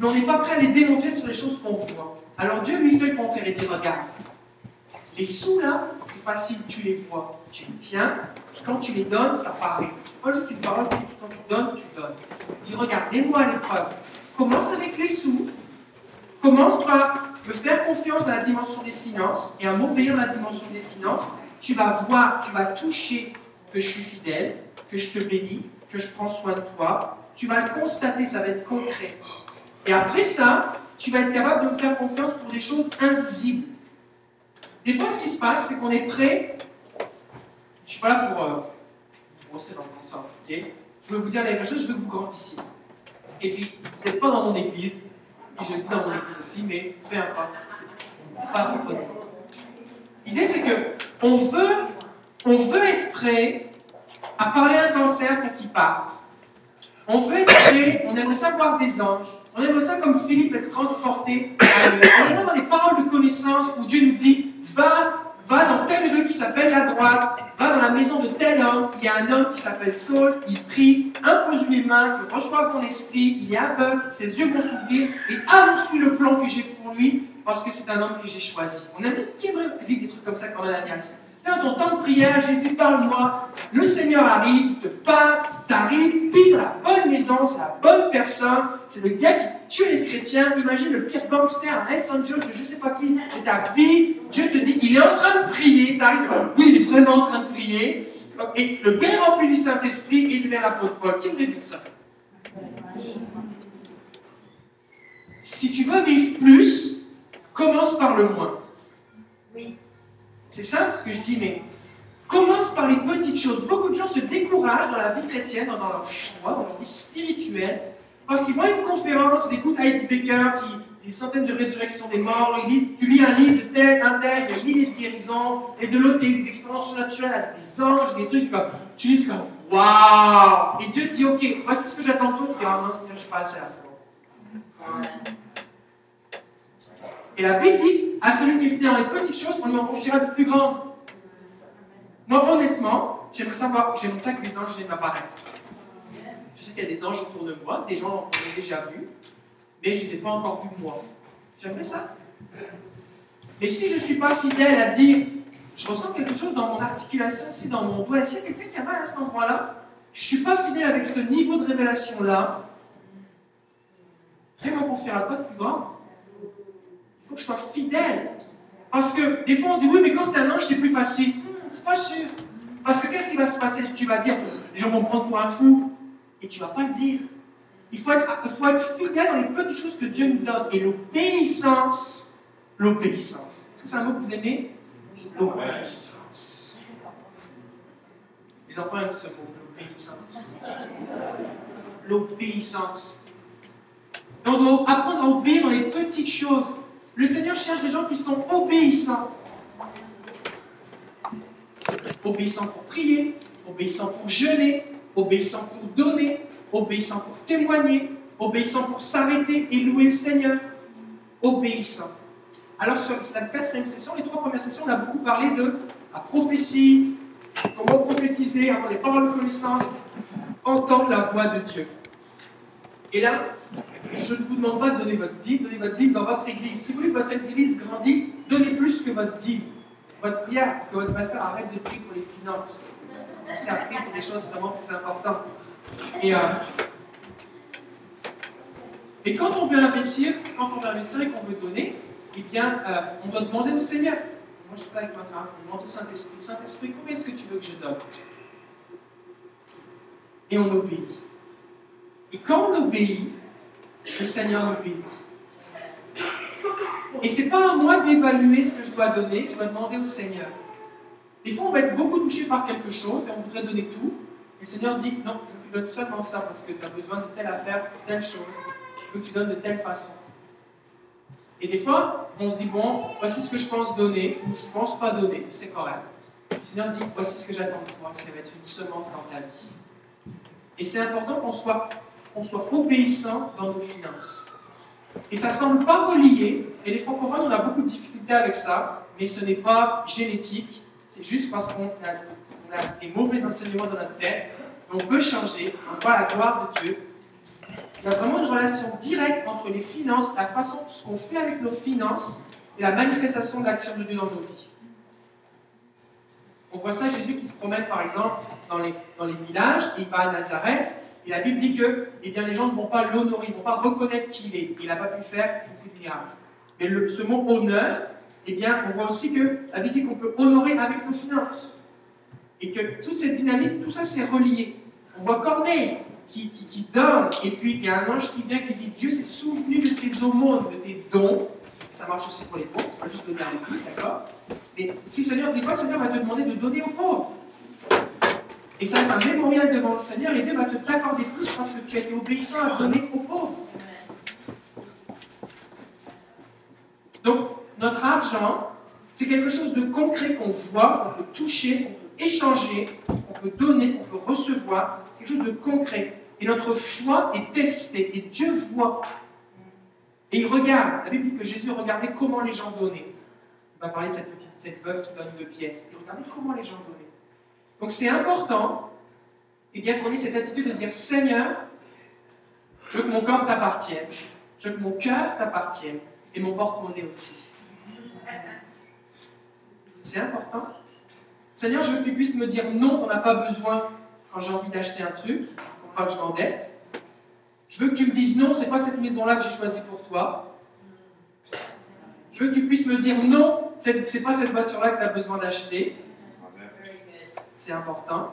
mais on n'est pas prêt à les démontrer sur les choses qu'on voit. Alors Dieu lui fait compter et dit, regarde, les sous là, c'est facile, tu les vois, tu les tiens, quand tu les donnes, ça paraît. Voilà, c'est une parole, quand tu donnes, tu donnes. Dis, regarde, mets-moi à l'épreuve. Commence avec les sous. Commence par me faire confiance dans la dimension des finances et à m'obéir dans la dimension des finances. Tu vas voir, tu vas toucher que je suis fidèle, que je te bénis, que je prends soin de toi. tu vas le constater, ça va être concret. Et après ça, tu vas être capable de me faire confiance pour des choses invisibles. Des fois, ce qui se passe, c'est qu'on est prêt. Je suis pas là pour euh, dans le ok? Je veux vous dire vraie chose, je veux que vous grandissiez. Et puis, n'êtes pas dans mon église, et je le dis dans mon église aussi, mais peu importe, c'est pas problème. L'idée, c'est que on veut, on veut être prêt à parler à un cancer pour qu'il parte. On veut être prêt, on aimerait ça voir des anges. On aimerait ça, comme Philippe, être transporté. On aimerait avoir des paroles de connaissance où Dieu nous dit Va, va dans telle rue qui s'appelle la droite, va dans la maison de tel homme. Il y a un homme qui s'appelle Saul, il prie, impose les mains, il reçoit mon esprit, il est aveugle, ses yeux vont s'ouvrir, et annonce-lui le plan que j'ai pour lui, parce que c'est un homme que j'ai choisi. On qui aimerait vivre des trucs comme ça quand on a l'alliance. Dans ton temps de prière, Jésus, parle-moi. Le Seigneur arrive, te parle, t'arrives, pile la bonne maison, c'est la bonne personne. C'est le gars qui tue les chrétiens. Imagine le pire gangster, un Hells Angels, je sais pas qui, de ta vie. Dieu te dit, il est en train de prier. T'arrives, oui, il est vraiment en train de prier. Et le est rempli du Saint-Esprit et il devient l'apôtre Paul. Qui veut vivre ça? Si tu veux vivre plus, commence par le moins. C'est ça ce que je dis, mais commence par les petites choses. Beaucoup de gens se découragent dans la vie chrétienne, dans leur foi, dans leur vie spirituelle, parce qu'ils voient une conférence, ils écoutent Heidi Baker qui des centaines de résurrections des morts, ils lisent, tu lis un livre de tel, un tel, a mille de guérisons, et de l'autre, des expériences surnaturelles avec des anges, des trucs comme, tu lis comme, waouh! Et Dieu dit, ok, voici ce que j'attends de toi, tu dis, ah non, Seigneur, je suis pas assez à la foi. Et la Bible dit, à celui qui dans les petites choses, on lui en confiera de plus grandes. Moi, honnêtement, j'aimerais savoir, j'aimerais ça que les anges viennent m'apparaître. Je sais qu'il y a des anges autour de moi, des gens qu'on a déjà vus, mais je ne les ai pas encore vus moi. J'aimerais ça. Mais si je ne suis pas fidèle à dire, je ressens quelque chose dans mon articulation, aussi dans mon doigt, s'il y a quelqu'un qui a mal à cet endroit-là, je ne suis pas fidèle avec ce niveau de révélation-là, m'en confiera pas de plus grand. Il faut que je sois fidèle. Parce que des fois, on se dit, oui, mais quand c'est un ange, c'est plus facile. Hmm, c'est pas sûr. Parce que qu'est-ce qui va se passer Tu vas dire, les gens vont me prendre pour un fou? Et tu vas pas le dire. Il faut, être, il faut être fidèle dans les petites choses que Dieu nous donne. Et l'obéissance, l'obéissance. Est-ce que c'est un mot que vous aimez? L'obéissance. Les enfants aiment ce mot, l'obéissance. L'obéissance. On doit apprendre à obéir dans les petites choses. Le Seigneur cherche des gens qui sont obéissants. Obéissants pour prier, obéissants pour jeûner, obéissants pour donner, obéissants pour témoigner, obéissants pour s'arrêter et louer le Seigneur. Obéissants. Alors, sur la quatrième session, les trois premières sessions, on a beaucoup parlé de la prophétie, comment prophétiser, avoir des paroles de connaissance, entendre la voix de Dieu. Et là, je ne vous demande pas de donner votre dîme, donnez votre dîme dans votre église. Si vous voulez que votre église grandisse, donnez plus que votre dîme. Votre prière, que votre pasteur arrête de prier pour les finances. C'est à prier pour des choses vraiment plus importantes. Et, euh, quand on veut investir, quand on veut investir et qu'on veut donner, eh bien, euh, on doit demander au Seigneur. Moi, je fais ça avec ma femme. On demande au Saint-Esprit. Saint-Esprit, combien est-ce que tu veux que je donne? Et on obéit. Et quand on obéit, le Seigneur bénit. Et c'est pas à moi d'évaluer ce que je dois donner, je dois demander au Seigneur. Des fois, on va être beaucoup touché par quelque chose et on voudrait donner tout. Le Seigneur dit Non, je te donne seulement ça parce que tu as besoin de telle affaire, de telle chose. Que tu donnes de telle façon. Et des fois, on se dit Bon, voici ce que je pense donner, ou je ne pense pas donner, c'est correct. Le Seigneur dit Voici ce que j'attends de toi, c'est mettre une semence dans ta vie. Et c'est important qu'on soit qu'on soit obéissant dans nos finances. Et ça semble pas relié, et les francophones, on a beaucoup de difficultés avec ça, mais ce n'est pas génétique, c'est juste parce qu'on a, des mauvais enseignements dans notre tête, on peut changer, on voit la gloire de Dieu. Il y a vraiment une relation directe entre les finances, la façon, ce qu'on fait avec nos finances, et la manifestation de l'action de Dieu dans nos vies. On voit ça, Jésus qui se promène par exemple dans les villages, il va à Nazareth, et la Bible dit que eh les gens ne vont pas l'honorer, ils ne vont pas reconnaître qui il est. Il n'a pas pu faire beaucoup de miracles. Mais ce mot honneur, eh on voit aussi que la Bible dit qu'on peut honorer avec nos finances. Et que toute cette dynamique, tout ça, c'est relié. On voit Corneille. qui, donne, et puis il y a un ange qui vient qui dit Dieu s'est souvenu de tes aumônes, de tes dons. Ça marche aussi pour les pauvres, c'est pas juste donner à l'église, d'accord? Mais si Seigneur, des fois, Seigneur va te demander de donner aux pauvres. Et ça un mémorial devant le Seigneur, et Dieu va te t'accorder plus parce que tu as été obéissant à donner aux pauvres. Donc, notre argent, c'est quelque chose de concret qu'on voit, qu'on peut toucher, qu'on peut échanger, qu'on peut donner, qu'on peut recevoir. C'est quelque chose de concret. Et notre foi est testée, et Dieu voit. Et il regarde. La Bible dit que Jésus regardait comment les gens donnaient. On va parler de cette petite cette veuve qui donne deux pièces. Il regardait comment les gens donnaient. Donc c'est important, et bien qu'on ait cette attitude de dire Seigneur, je veux que mon corps t'appartienne, je veux que mon cœur t'appartienne, et mon porte-monnaie aussi. C'est important. Seigneur, je veux que tu puisses me dire non, on n'a pas besoin quand j'ai envie d'acheter un truc, pour pas que je m'endette. Je veux que tu me dises non, c'est pas cette maison-là que j'ai choisie pour toi. Je veux que tu puisses me dire non, c'est pas cette voiture-là que tu as besoin d'acheter. C'est important.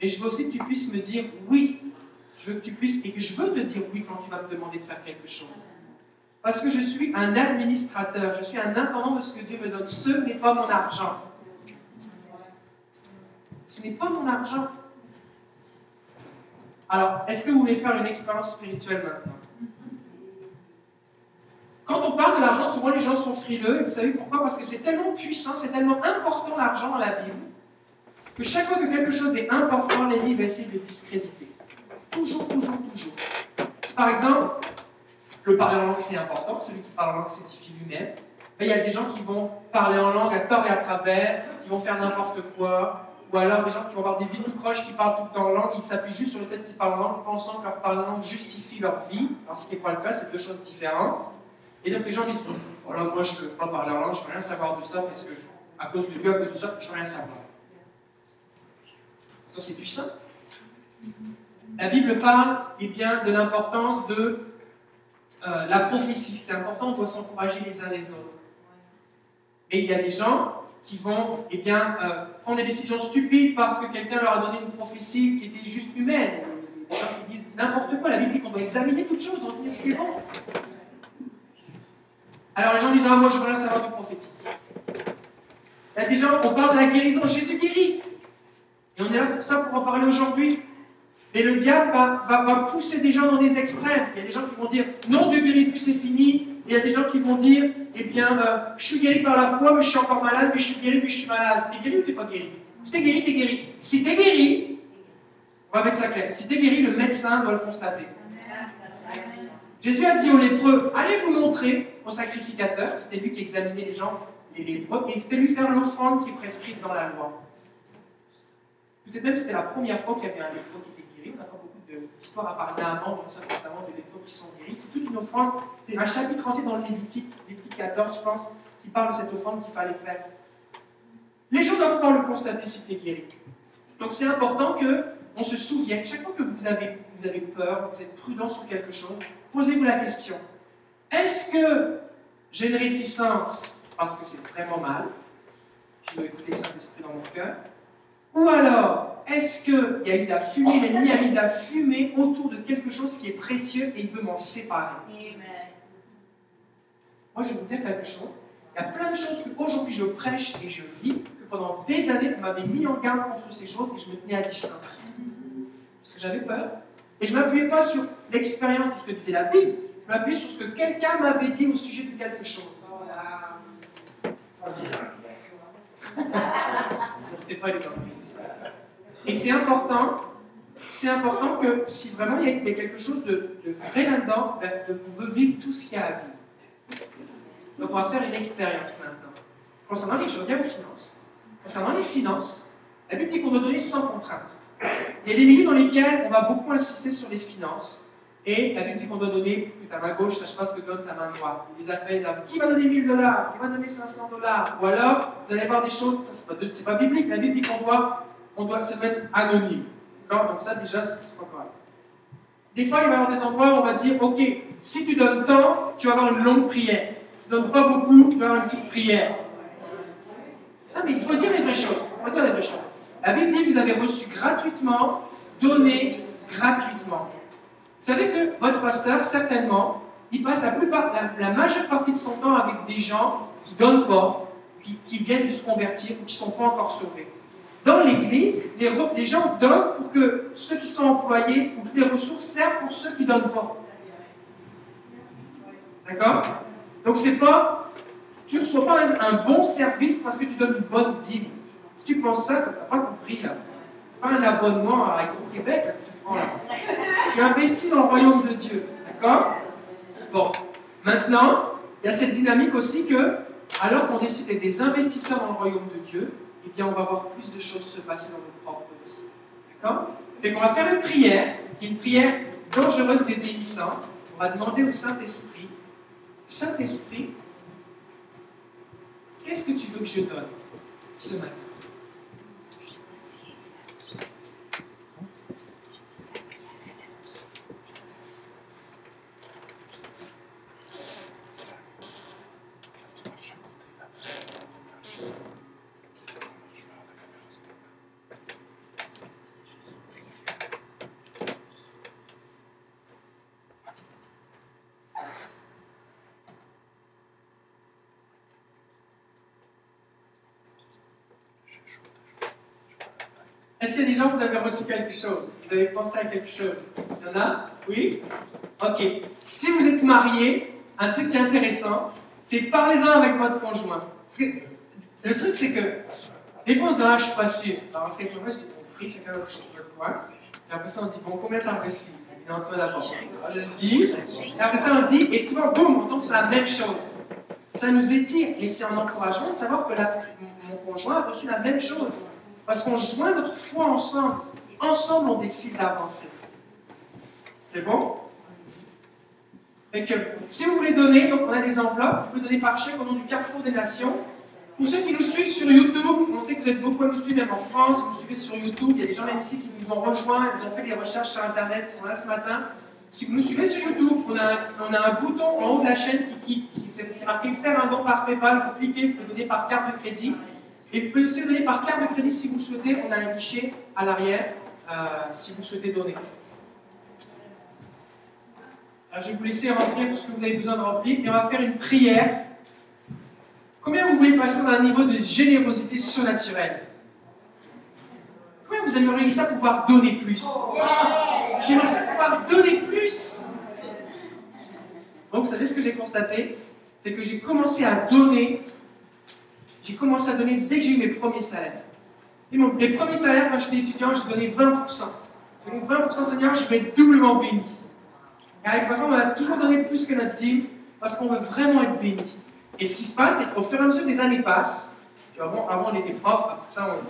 Et je veux aussi que tu puisses me dire oui. Je veux que tu puisses, et que je veux te dire oui quand tu vas me demander de faire quelque chose. Parce que je suis un administrateur, je suis un intendant de ce que Dieu me donne. Ce n'est pas mon argent. Ce n'est pas mon argent. Alors, est-ce que vous voulez faire une expérience spirituelle maintenant? Quand on parle de l'argent, souvent les gens sont frileux. Et vous savez pourquoi? Parce que c'est tellement puissant, c'est tellement important l'argent dans la Bible, que chaque fois que quelque chose est important, l'ennemi va essayer de le discréditer. Toujours, toujours, toujours. Par exemple, le parler en langue, c'est important. Celui qui parle en langue s'édifie lui-même. Il y a des gens qui vont parler en langue à tort et à travers, qui vont faire n'importe quoi. Ou alors des gens qui vont avoir des vies tout croches, qui parlent tout le temps en langue, ils s'appuient juste sur le fait qu'ils parlent en langue, pensant que leur parler en langue justifie leur vie. Alors ce qui n'est pas le cas, c'est deux choses différentes. Et donc les gens disent, voilà, moi je ne peux pas parler en langue, je ne veux rien savoir de ça, parce que à cause de Dieu, à cause de ça, je ne veux rien savoir. Pourtant c'est puissant. La Bible parle eh bien, de l'importance de euh, la prophétie. C'est important, on doit s'encourager les uns les autres. Et il y a des gens qui vont eh bien, euh, prendre des décisions stupides parce que quelqu'un leur a donné une prophétie qui était juste humaine. Des gens qui disent n'importe quoi. La Bible dit qu'on doit examiner toutes choses, retenir ce qui est bon. Alors les gens disent Ah, moi je veux rien savoir du prophétique. Il y a des gens, on parle de la guérison, Jésus guérit. Et on est là pour ça, pour en parler aujourd'hui. Et le diable va, va, pousser des gens dans des extrêmes. Il y a des gens qui vont dire non, Dieu guérit plus, c'est fini. Il y a des gens qui vont dire eh bien, euh, je suis guéri par la foi, mais je suis encore malade, mais je suis guéri, mais je suis malade. T'es guéri ou t'es pas guéri? Si t'es guéri, t'es guéri. Si t'es guéri, on va mettre ça clair. Si t'es guéri, le médecin doit le constater. Jésus a dit aux lépreux allez vous montrer au sacrificateur, c'était lui qui examinait les gens, les lépreux, et fais-lui faire l'offrande qui est prescrite dans la loi. Peut-être même c'était la première fois qu'il y avait un lépreux qui était guéri. On a pas beaucoup d'histoires à parler à dans l'Ancien Testament des lépreux qui sont guéris. C'est toute une offrande. C'est un chapitre entier dans le Lévitique, Lévitique 14, je pense, qui parle de cette offrande qu'il fallait faire. Les gens doivent pouvoir le constater si tu es guéri. Donc c'est important que on se souvienne, chaque fois que vous avez, vous avez peur, vous êtes prudent sur quelque chose, posez-vous la question est-ce que j'ai une réticence parce que c'est vraiment mal? Je dois écouter le Saint-Esprit dans mon cœur ou alors, est-ce qu'il y a eu de la fumée, l'ennemi a mis de la fumée autour de quelque chose qui est précieux et il veut m'en séparer? Moi, je vais vous dire quelque chose. Il y a plein de choses qu'aujourd'hui je prêche et je vis, que pendant des années, vous m'avez mis en garde contre ces choses et je me tenais à distance. Parce que j'avais peur. Et je ne m'appuyais pas sur l'expérience de ce que disait la Bible, je m'appuyais sur ce que quelqu'un m'avait dit au sujet de quelque chose. C'était pas les. Et c'est important, c'est important que si vraiment il y, a, quelque chose de, vrai là-dedans, ben, on veut vivre tout ce qu'il y a à vivre. Donc on va faire une expérience maintenant. Concernant les, je reviens aux finances. Concernant les finances, la Bible dit qu'on doit donner sans contrainte. Il y a des milieux dans lesquels on va beaucoup insister sur les finances. Et la Bible dit qu'on doit donner, que ta main gauche sache pas ce que donne ta main droite. Les affaires, qui va donner 1000 dollars? Qui va donner 500 dollars? Ou alors, vous allez voir des choses, ça c'est pas, pas biblique. La Bible dit qu'on doit on doit se mettre anonyme. Donc ça, déjà, c'est pas correct. Des fois, il va y avoir des endroits où on va dire, OK, si tu donnes tant, tu vas avoir une longue prière. Si tu ne donnes pas beaucoup, tu vas avoir une petite prière. Ah, mais il faut dire les vraies choses. Il faut dire les vraies choses. La Bible dit, vous avez reçu gratuitement, donné gratuitement. Vous savez que votre pasteur, certainement, il passe la, plupart, la majeure partie de son temps avec des gens qui ne donnent pas, qui, qui viennent de se convertir ou qui ne sont pas encore sauvés. Dans l'Église, les, gens donnent pour que ceux qui sont employés ou toutes les ressources servent pour ceux qui ne donnent pas. D'accord? Donc c'est pas, tu ne reçois pas un, bon service parce que tu donnes une bonne dîme. Si tu penses ça, tu n'as pas compris là. C'est pas un abonnement à là, que tu prends là. Tu investis dans le royaume de Dieu. D'accord? Bon. Maintenant, il y a cette dynamique aussi que, alors qu'on décide d'être des investisseurs dans le royaume de Dieu, eh bien, on va voir plus de choses se passer dans notre propre vie. D'accord? Fait qu'on va faire une prière, qui est une prière dangereuse bénissante. On va demander au Saint-Esprit Saint-Esprit, qu'est-ce que tu veux que je donne ce matin Est-ce qu'il y a des gens que vous avez reçu quelque chose Vous avez à quelque chose Il y en a? Oui? Ok. Si vous êtes marié, un truc qui est intéressant, c'est parlez-en avec votre conjoint. Le truc, c'est que des fois, on se dit, ah, je suis pas sûr. Alors, c'est que c'est compris, chacun a reçu le coin. Et après ça, on dit, bon, combien t'as Il dit, non, toi d'abord. On le dit. Et après ça, on dit, et souvent, boum, on tombe sur la même chose. Ça nous étire, mais c'est un encouragement de savoir que la- mon conjoint a reçu la même chose. Parce qu'on joint notre foi ensemble. Ensemble, on décide d'avancer. C'est bon? Que, si vous voulez donner, donc on a des enveloppes, vous pouvez donner par chèque au nom du Carrefour des Nations. Pour ceux qui nous suivent sur YouTube, on sait que vous êtes beaucoup à nous suivre, même en France, vous nous suivez sur YouTube, il y a des gens même ici qui nous ont rejoints, ils ont fait des recherches sur Internet, ils sont là ce matin. Si vous nous suivez sur YouTube, on a, un bouton en haut de la chaîne qui, qui, qui- c'est marqué faire un don par PayPal, vous cliquez, vous pouvez donner par carte de crédit. Et vous pouvez aussi donner par carte de crédit si vous le souhaitez, on a un guichet à l'arrière si vous souhaitez donner. Alors, je vais vous laisser remplir tout ce que vous avez besoin de remplir et on va faire une prière. Combien vous voulez passer dans un niveau de générosité surnaturelle? Combien vous aimeriez ça pouvoir donner plus? J'aimerais ça pouvoir donner plus vous savez ce que j'ai constaté? C'est que j'ai commencé à donner. J'ai commencé à donner dès que j'ai eu mes premiers salaires. Et mes premiers salaires, quand j'étais étudiant, j'ai donné 20%. Donc 20% Seigneur, je vais être doublement béni. Et avec ma femme, on a toujours donné plus que notre dîme parce qu'on veut vraiment être béni. Et ce qui se passe, c'est qu'au fur et à mesure les années passent, avant, avant on était prof, après ça, on,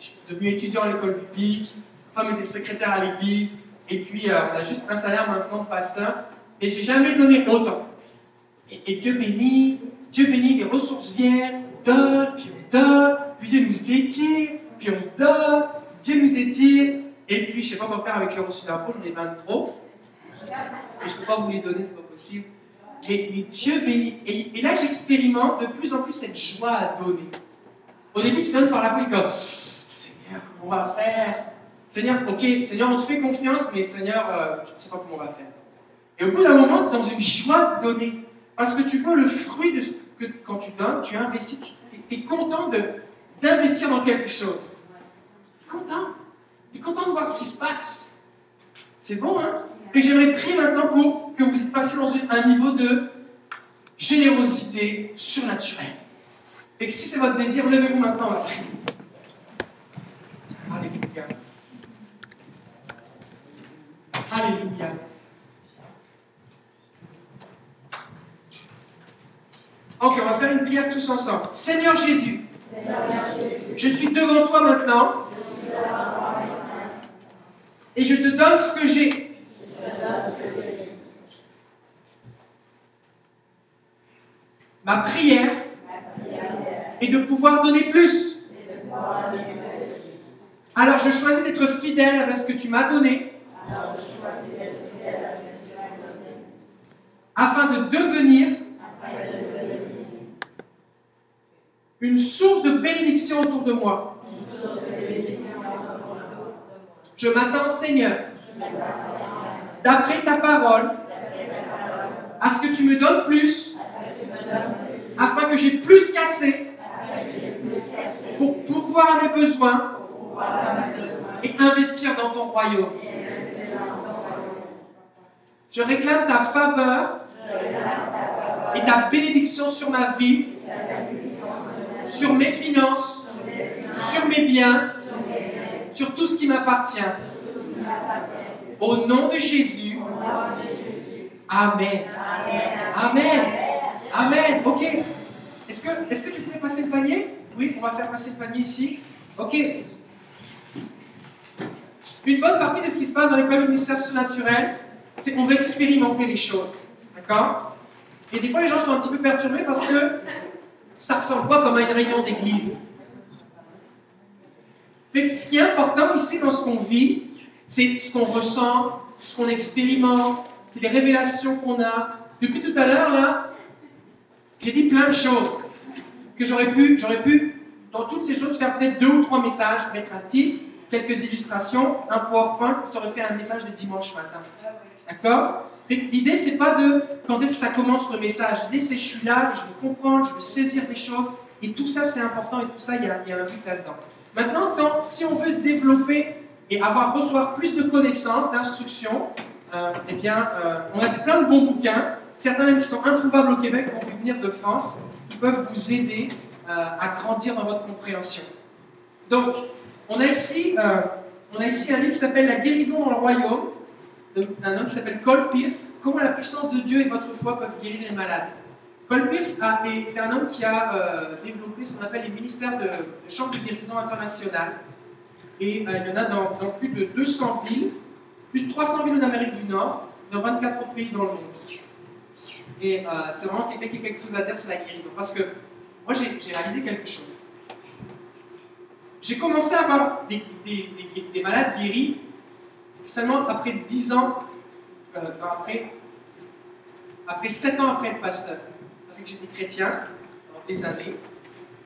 je devenu étudiant à l'école biblique, ma femme était secrétaire à l'église, et puis euh, on a juste un salaire maintenant de pasteur, et j'ai jamais donné autant. Et, Dieu bénit, Dieu bénit, les ressources viennent, donne, puis on puis Dieu nous étire, puis on donne, Dieu nous étire, et puis je sais pas quoi faire avec les reçus d'impôts, j'en ai 20 trop. Et je ne peux pas vous les donner, c'est pas possible. Mais, Dieu bénit. Et, là, j'expérimente de plus en plus cette joie à donner. Au début, tu donnes par la et comme Seigneur, comment on va faire? Seigneur, ok, Seigneur, on te fait confiance, mais Seigneur, euh, je ne sais pas comment on va faire. Et au bout d'un moment, tu es dans une joie de donner. Parce que tu vois le fruit de ce que quand tu donnes, tu investis, tu es, content de- d'investir dans quelque chose. Tu es content. Tu es content de voir ce qui se passe. C'est bon, hein? Que j'aimerais prier maintenant pour que vous passiez dans un niveau de générosité surnaturelle. Et que si c'est votre désir, levez-vous maintenant, on va prier. Alléluia. Alléluia. Ok, on va faire une prière tous ensemble. Seigneur Jésus, je suis devant toi maintenant et je te donne ce que j'ai. Ma prière est de pouvoir donner plus. Alors je choisis d'être fidèle à ce que tu m'as donné afin de devenir une source de bénédiction autour de moi. Je m'attends, Seigneur, d'après ta parole, à ce que tu me donnes plus, afin que j'ai plus qu'assez pour pourvoir à mes besoins et investir dans ton royaume. Je réclame ta faveur et ta bénédiction sur ma vie, sur mes finances, sur mes biens, sur tout ce qui m'appartient. Au nom de Jésus. Amen. Amen. Amen. Ok. Est-ce que, est que tu pourrais passer le panier? Oui, on va faire passer le panier ici. Ok. Une bonne partie de ce qui se passe dans l'école du ministère surnaturel, c'est qu'on veut expérimenter les choses. D'accord? Et des fois, les gens sont un petit peu perturbés parce que ça ressemble pas comme à une réunion d'église. Ce qui est important ici dans ce qu'on vit, c'est ce qu'on ressent, ce qu'on expérimente, c'est les révélations qu'on a. Depuis tout à l'heure, là, j'ai dit plein de choses que j'aurais pu, j'aurais pu, dans toutes ces choses, faire peut-être deux ou trois messages, mettre un titre, quelques illustrations, un PowerPoint, ça aurait fait un message de dimanche matin. D'accord? L'idée, c'est pas de quand est-ce que ça commence le message. L'idée, c'est je suis là, je veux comprendre, je veux saisir des choses. Et tout ça, c'est important et tout ça, il y a, un but là-dedans. Maintenant, si on, veut se développer et avoir, recevoir plus de connaissances, d'instructions, euh, eh bien, euh, on a plein de bons bouquins, certains même qui sont introuvables au Québec, qu'on fait venir de France, qui peuvent vous aider euh, à grandir dans votre compréhension. Donc, on a ici, on a ici un livre qui s'appelle La guérison dans le royaume d'un homme qui s'appelle Cole Pierce, Comment la puissance de Dieu et votre foi peuvent guérir les malades. Cole Pierce est un homme qui a euh, développé ce qu'on appelle les ministères de, de de guérison internationale. Et euh, il y en a dans, plus de 200 villes, plus de 300 villes en Amérique du Nord, dans 24 autres pays dans le monde. Et euh, c'est vraiment quelqu'un qui a quelque chose à dire sur la guérison. Parce que moi, j'ai réalisé quelque chose. J'ai commencé à avoir des malades guéris seulement après 10 ans, euh, après, après 7 ans après être pasteur, que j'étais chrétien pendant des années,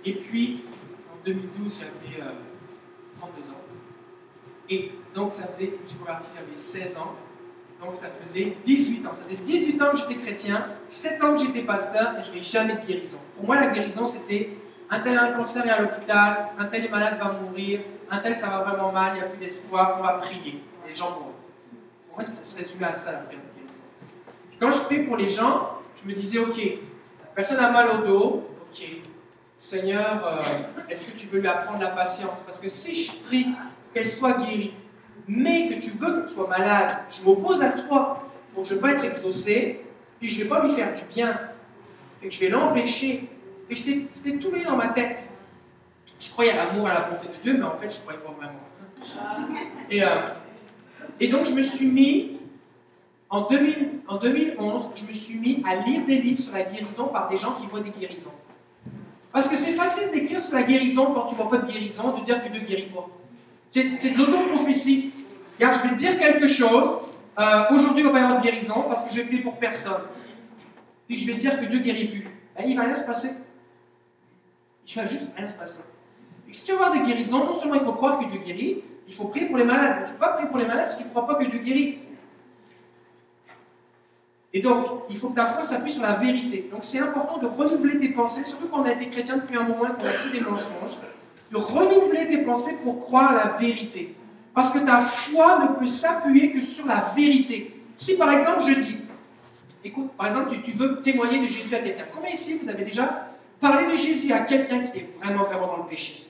et puis en 2012 j'avais 32 euh, ans, et donc ça faisait, je me suis converti, j'avais 16 ans, donc ça faisait 18 ans, ça faisait 18 ans que j'étais chrétien, 7 ans que j'étais pasteur, et je n'avais jamais de guérison. Pour moi la guérison c'était un tel a un cancer et à l'hôpital, un tel est malade va mourir, un tel ça va vraiment mal, il n'y a plus d'espoir, on va prier les gens vont. Pour moi, ça se résumait à ça, la guérison. Quand je prie pour les gens, je me disais, ok, la personne a mal au dos, ok, Seigneur, euh, est-ce que tu veux lui apprendre la patience? Parce que si je prie qu'elle soit guérie, mais que tu veux qu'elle soit malade, je m'oppose à toi, donc je ne pas être exaucé, puis je ne vais pas lui faire du bien, et que je vais l'empêcher. Et c'était tout mis dans ma tête. Je croyais à l'amour, à la bonté de Dieu, mais en fait, je ne croyais pas vraiment. Et, euh, et donc, je me suis mis, en, 2000, en 2011, je me suis mis à lire des livres sur la guérison par des gens qui voient des guérisons. Parce que c'est facile d'écrire sur la guérison quand tu ne vois pas de guérison, de dire que Dieu guérit pas. C'est de l'auto-prophétie. Regarde, je vais te dire quelque chose. Euh, aujourd'hui, il va pas y avoir de guérison parce que je vais prier pour personne. Puis je vais te dire que Dieu guérit plus. Ben, il va rien se passer. Il va juste rien se passer. Et si tu veux avoir des guérisons, non seulement il faut croire que Dieu guérit, il faut prier pour les malades. Tu ne peux pas prier pour les malades si tu ne crois pas que Dieu guérit. Et donc, il faut que ta foi s'appuie sur la vérité. Donc, c'est important de renouveler tes pensées, surtout quand on a été chrétien depuis un moment et qu'on a tous des mensonges, de renouveler tes pensées pour croire à la vérité. Parce que ta foi ne peut s'appuyer que sur la vérité. Si par exemple je dis, écoute, par exemple, tu, veux témoigner de Jésus à quelqu'un. Combien ici vous avez déjà parlé de Jésus à quelqu'un qui était vraiment, vraiment dans le péché?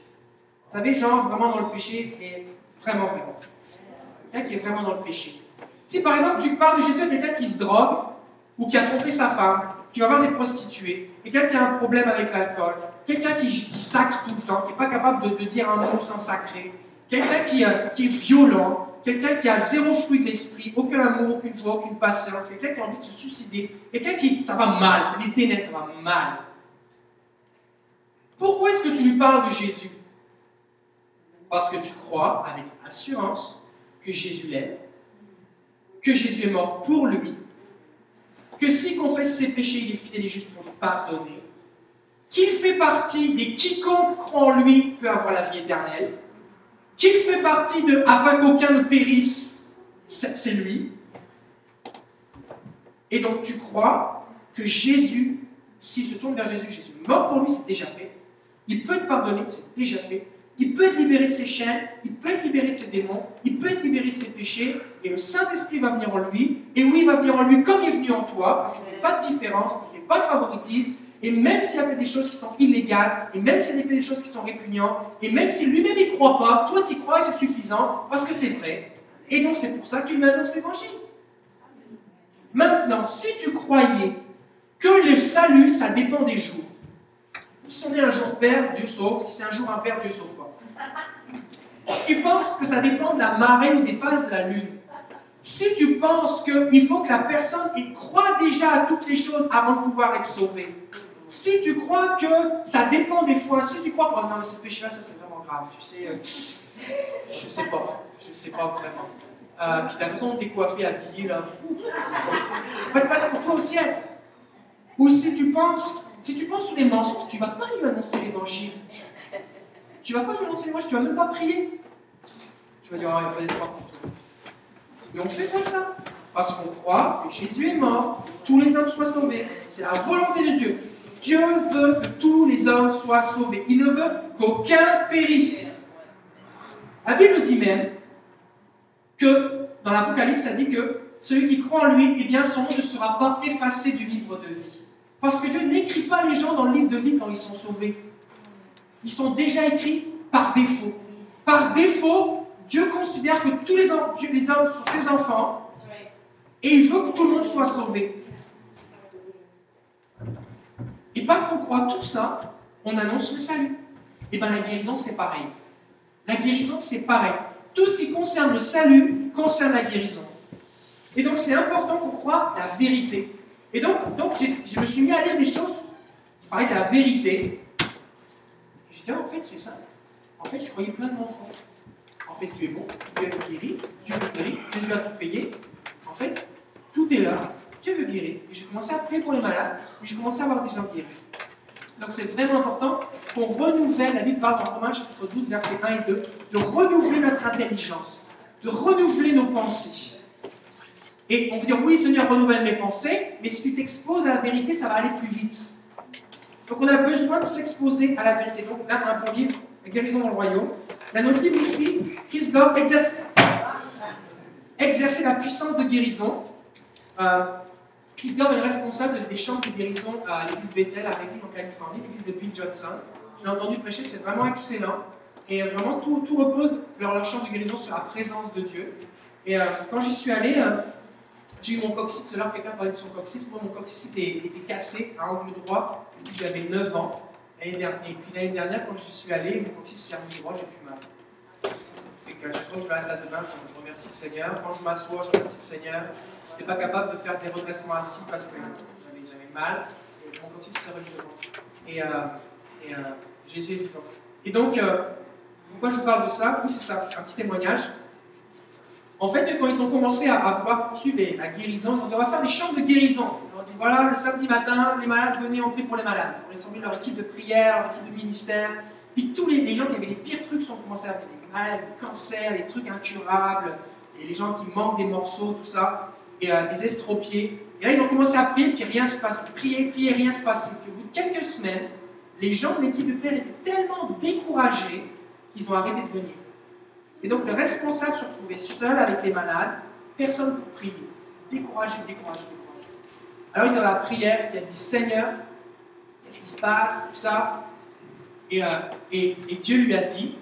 Vous savez, genre vraiment dans le péché et Vraiment, vraiment. Quelqu'un qui est vraiment dans le péché. Si par exemple tu parles de Jésus à quelqu'un qui se drogue, ou qui a trompé sa femme, qui va voir des prostituées, quelqu'un qui a un problème avec l'alcool, quelqu'un qui, sacre tout le temps, qui n'est pas capable de, dire un mot sans sacrer, quelqu'un qui, euh, qui, est violent, quelqu'un qui a zéro fruit de l'esprit, aucun amour, aucune joie, aucune patience, quelqu'un qui a envie de se suicider, quelqu'un qui, ça va mal, c'est des ténèbres, ça va mal. Pourquoi est-ce que tu lui parles de Jésus? Parce que tu crois avec assurance que Jésus l'aime, que Jésus est mort pour lui, que s'il confesse ses péchés, il est fidèle et juste pour lui pardonner, qu'il fait partie des quiconque croit en lui peut avoir la vie éternelle, qu'il fait partie de afin qu'aucun ne périsse, c'est c'est lui. Et donc tu crois que Jésus, s'il se tourne vers Jésus, Jésus est mort pour lui, c'est déjà fait. Il peut te pardonner, c'est déjà fait. Il peut être libéré de ses chaînes, il peut être libéré de ses démons, il peut être libéré de ses péchés, et le Saint-Esprit va venir en lui. Et oui, il va venir en lui comme il est venu en toi, parce qu'il ne fait pas de différence, il ne fait pas de favoritisme, et même s'il a fait des choses qui sont illégales, et même s'il a fait des choses qui sont répugnantes, et même si lui-même n'y croit pas, toi tu y crois et c'est suffisant, parce que c'est vrai. Et donc c'est pour ça que tu lui annonces l'évangile. Maintenant, si tu croyais que le salut, ça dépend des jours, si on est un jour père, Dieu sauve, si c'est un jour impair, Dieu sauve. Si tu penses que ça dépend de la marée ou des phases de la lune, si tu penses qu'il faut que la personne y croit déjà à toutes les choses avant de pouvoir être sauvée, si tu crois que ça dépend des fois, si tu crois oh non, mais ce péché-là, ça c'est vraiment grave, tu sais, euh, je sais pas, je sais pas vraiment. Euh, puis la façon dont tu es coiffé, habillé, là, va te passer pour toi au ciel. Ou si tu penses, si tu penses sur les mensonges, tu vas pas lui annoncer l'évangile. Tu ne vas pas lui annoncer l'évangile, tu ne vas même pas prier. Tu vas dire, ah, il n'y a pas d'espoir pour toi. Mais on fait pas ça. Parce qu'on croit que Jésus est mort, tous les hommes soient sauvés. C'est la volonté de Dieu. Dieu veut que tous les hommes soient sauvés. Il ne veut qu'aucun périsse. La Bible dit même que dans l'Apocalypse, ça dit que celui qui croit en lui, eh bien, son nom ne sera pas effacé du livre de vie. Parce que Dieu n'écrit pas les gens dans le livre de vie quand ils sont sauvés. Ils sont déjà écrits par défaut. Par défaut, Dieu considère que tous les hommes, sont ses enfants et il veut que tout le monde soit sauvé. Et parce qu'on croit tout ça, on annonce le salut. Et bien la guérison, c'est pareil. La guérison, c'est pareil. Tout ce qui concerne le salut concerne la guérison. Et donc, c'est important qu'on croit la vérité. Et donc, donc je me suis mis à lire des choses qui parlaient de la vérité. En fait, c'est ça. En fait, je croyais plein de mensonges. En fait, tu es bon, Dieu veut guérir, Dieu veut guérir, Jésus a tout payé. En fait, tout est là, Dieu veut guérir. Et j'ai commencé à prier pour les malades, et j'ai commencé à avoir des gens guéris. Donc c'est vraiment important qu'on renouvelle, la Bible parle dans Romains chapitre 12, versets 1 et 2, de renouveler notre intelligence, de renouveler nos pensées. Et on peut dire, oui Seigneur, renouvelle mes pensées, mais si tu t'exposes à la vérité, ça va aller plus vite. Donc on a besoin de s'exposer à la vérité. Donc là, un bon livre, La guérison dans le royaume. Dans notre livre ici, Chris Gore exerce, exercer la puissance de guérison. Euh, Chris Gore est le responsable des chambres de guérison à l'église Bethel à Redding en Californie, l'église de Bill Johnson. Je l'ai entendu prêcher, c'est vraiment excellent. Et euh, vraiment, tout, tout repose leur, leur chambre de guérison sur la présence de Dieu. Et euh, quand j'y suis allé, j'ai eu mon coccyx, tout à l'heure quelqu'un parlait de son coccyx. Moi, mon coccyx était cassé à angle droit que j'avais 9 ans. Et puis l'année dernière, quand j'y suis allé, mon coccyx s'est remis droit, j'ai plus mal. Fait que chaque que je vais à la salle je, je remercie le Seigneur. Quand je m'assois, je remercie le Seigneur. Je n'étais pas capable de faire des redressements assis parce que j'avais, mal. Et mon coccyx s'est remis devant. Et, euh, euh, Jésus est vivant. Et donc, euh, pourquoi je vous parle de ça? Oui, c'est ça, un petit témoignage. En fait, quand ils ont commencé à, à vouloir poursuivre la guérison, ils ont dit on va faire des chambres de guérison. Voilà, le samedi matin, les malades venaient, on prie pour les malades. On les a mis leur équipe de prière, leur équipe de ministère. Puis tous les, les gens qui avaient les pires trucs sont commencés à avoir des malades, des cancers, des trucs incurables, et les gens qui manquent des morceaux, tout ça, et euh, des estropiés. Et là, ils ont commencé à prier, puis rien ne se passe. Prier, prier, rien se passe. Puis au bout de quelques semaines, les gens de l'équipe de prière étaient tellement découragés qu'ils ont arrêté de venir. Et donc le responsable se retrouvait seul avec les malades, personne pour prier. Découragé, découragé, découragé. Alors il y a la prière, il a dit Seigneur, qu'est-ce qui se passe, tout ça? Et, euh, et, Dieu lui a dit,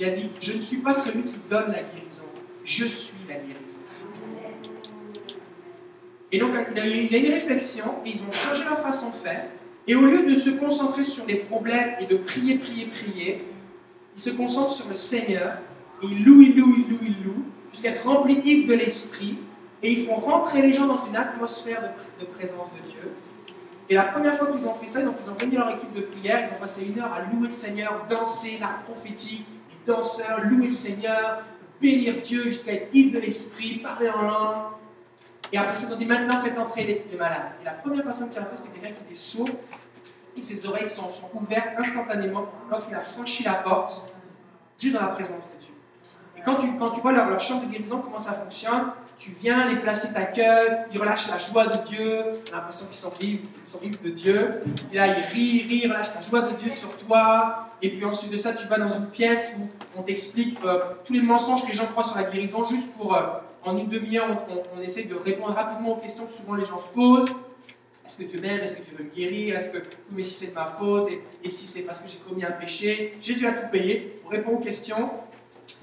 il a dit, je ne suis pas celui qui donne la guérison, je suis la guérison. Et donc il y a a une réflexion, et ils ont changé leur façon de faire. Et au lieu de se concentrer sur les problèmes et de prier, prier, prier, ils se concentrent sur le Seigneur, et ils louent, ils louent, ils louent, ils louent, jusqu'à être remplis de l'Esprit, et ils font rentrer les gens dans une atmosphère de, pr- de présence de Dieu. Et la première fois qu'ils ont fait ça, donc ils ont réuni leur équipe de prière, ils ont passé une heure à louer le Seigneur, danser l'art prophétique, les danseurs, louer le Seigneur, bénir Dieu jusqu'à être ivre de l'Esprit, parler en langue. Et après, ils se sont dit maintenant faites entrer les, malades. Et la première personne qui est entrée, c'était quelqu'un qui était sourd, et ses oreilles sont, sont ouvertes instantanément lorsqu'il a franchi la porte, juste dans la présence de Dieu. Et quand tu, quand tu vois leur, leur chambre de guérison, comment ça fonctionne, tu viens, les placer t'accueillent, ils relâchent la joie de Dieu, on l'impression qu'ils sont libres, de Dieu. Et là, ils rient, rient, relâchent la joie de Dieu sur toi. Et puis ensuite de ça, tu vas dans une pièce où on t'explique euh, tous les mensonges que les gens croient sur la guérison, juste pour, euh, en une demi-heure, on, on, on essaie de répondre rapidement aux questions que souvent les gens se posent. Est-ce que Dieu m'aime? Est-ce que Dieu veut me guérir? Est-ce que, mais si c'est de ma faute? Et, et si c'est parce que j'ai commis un péché? Jésus a tout payé pour répondre aux questions.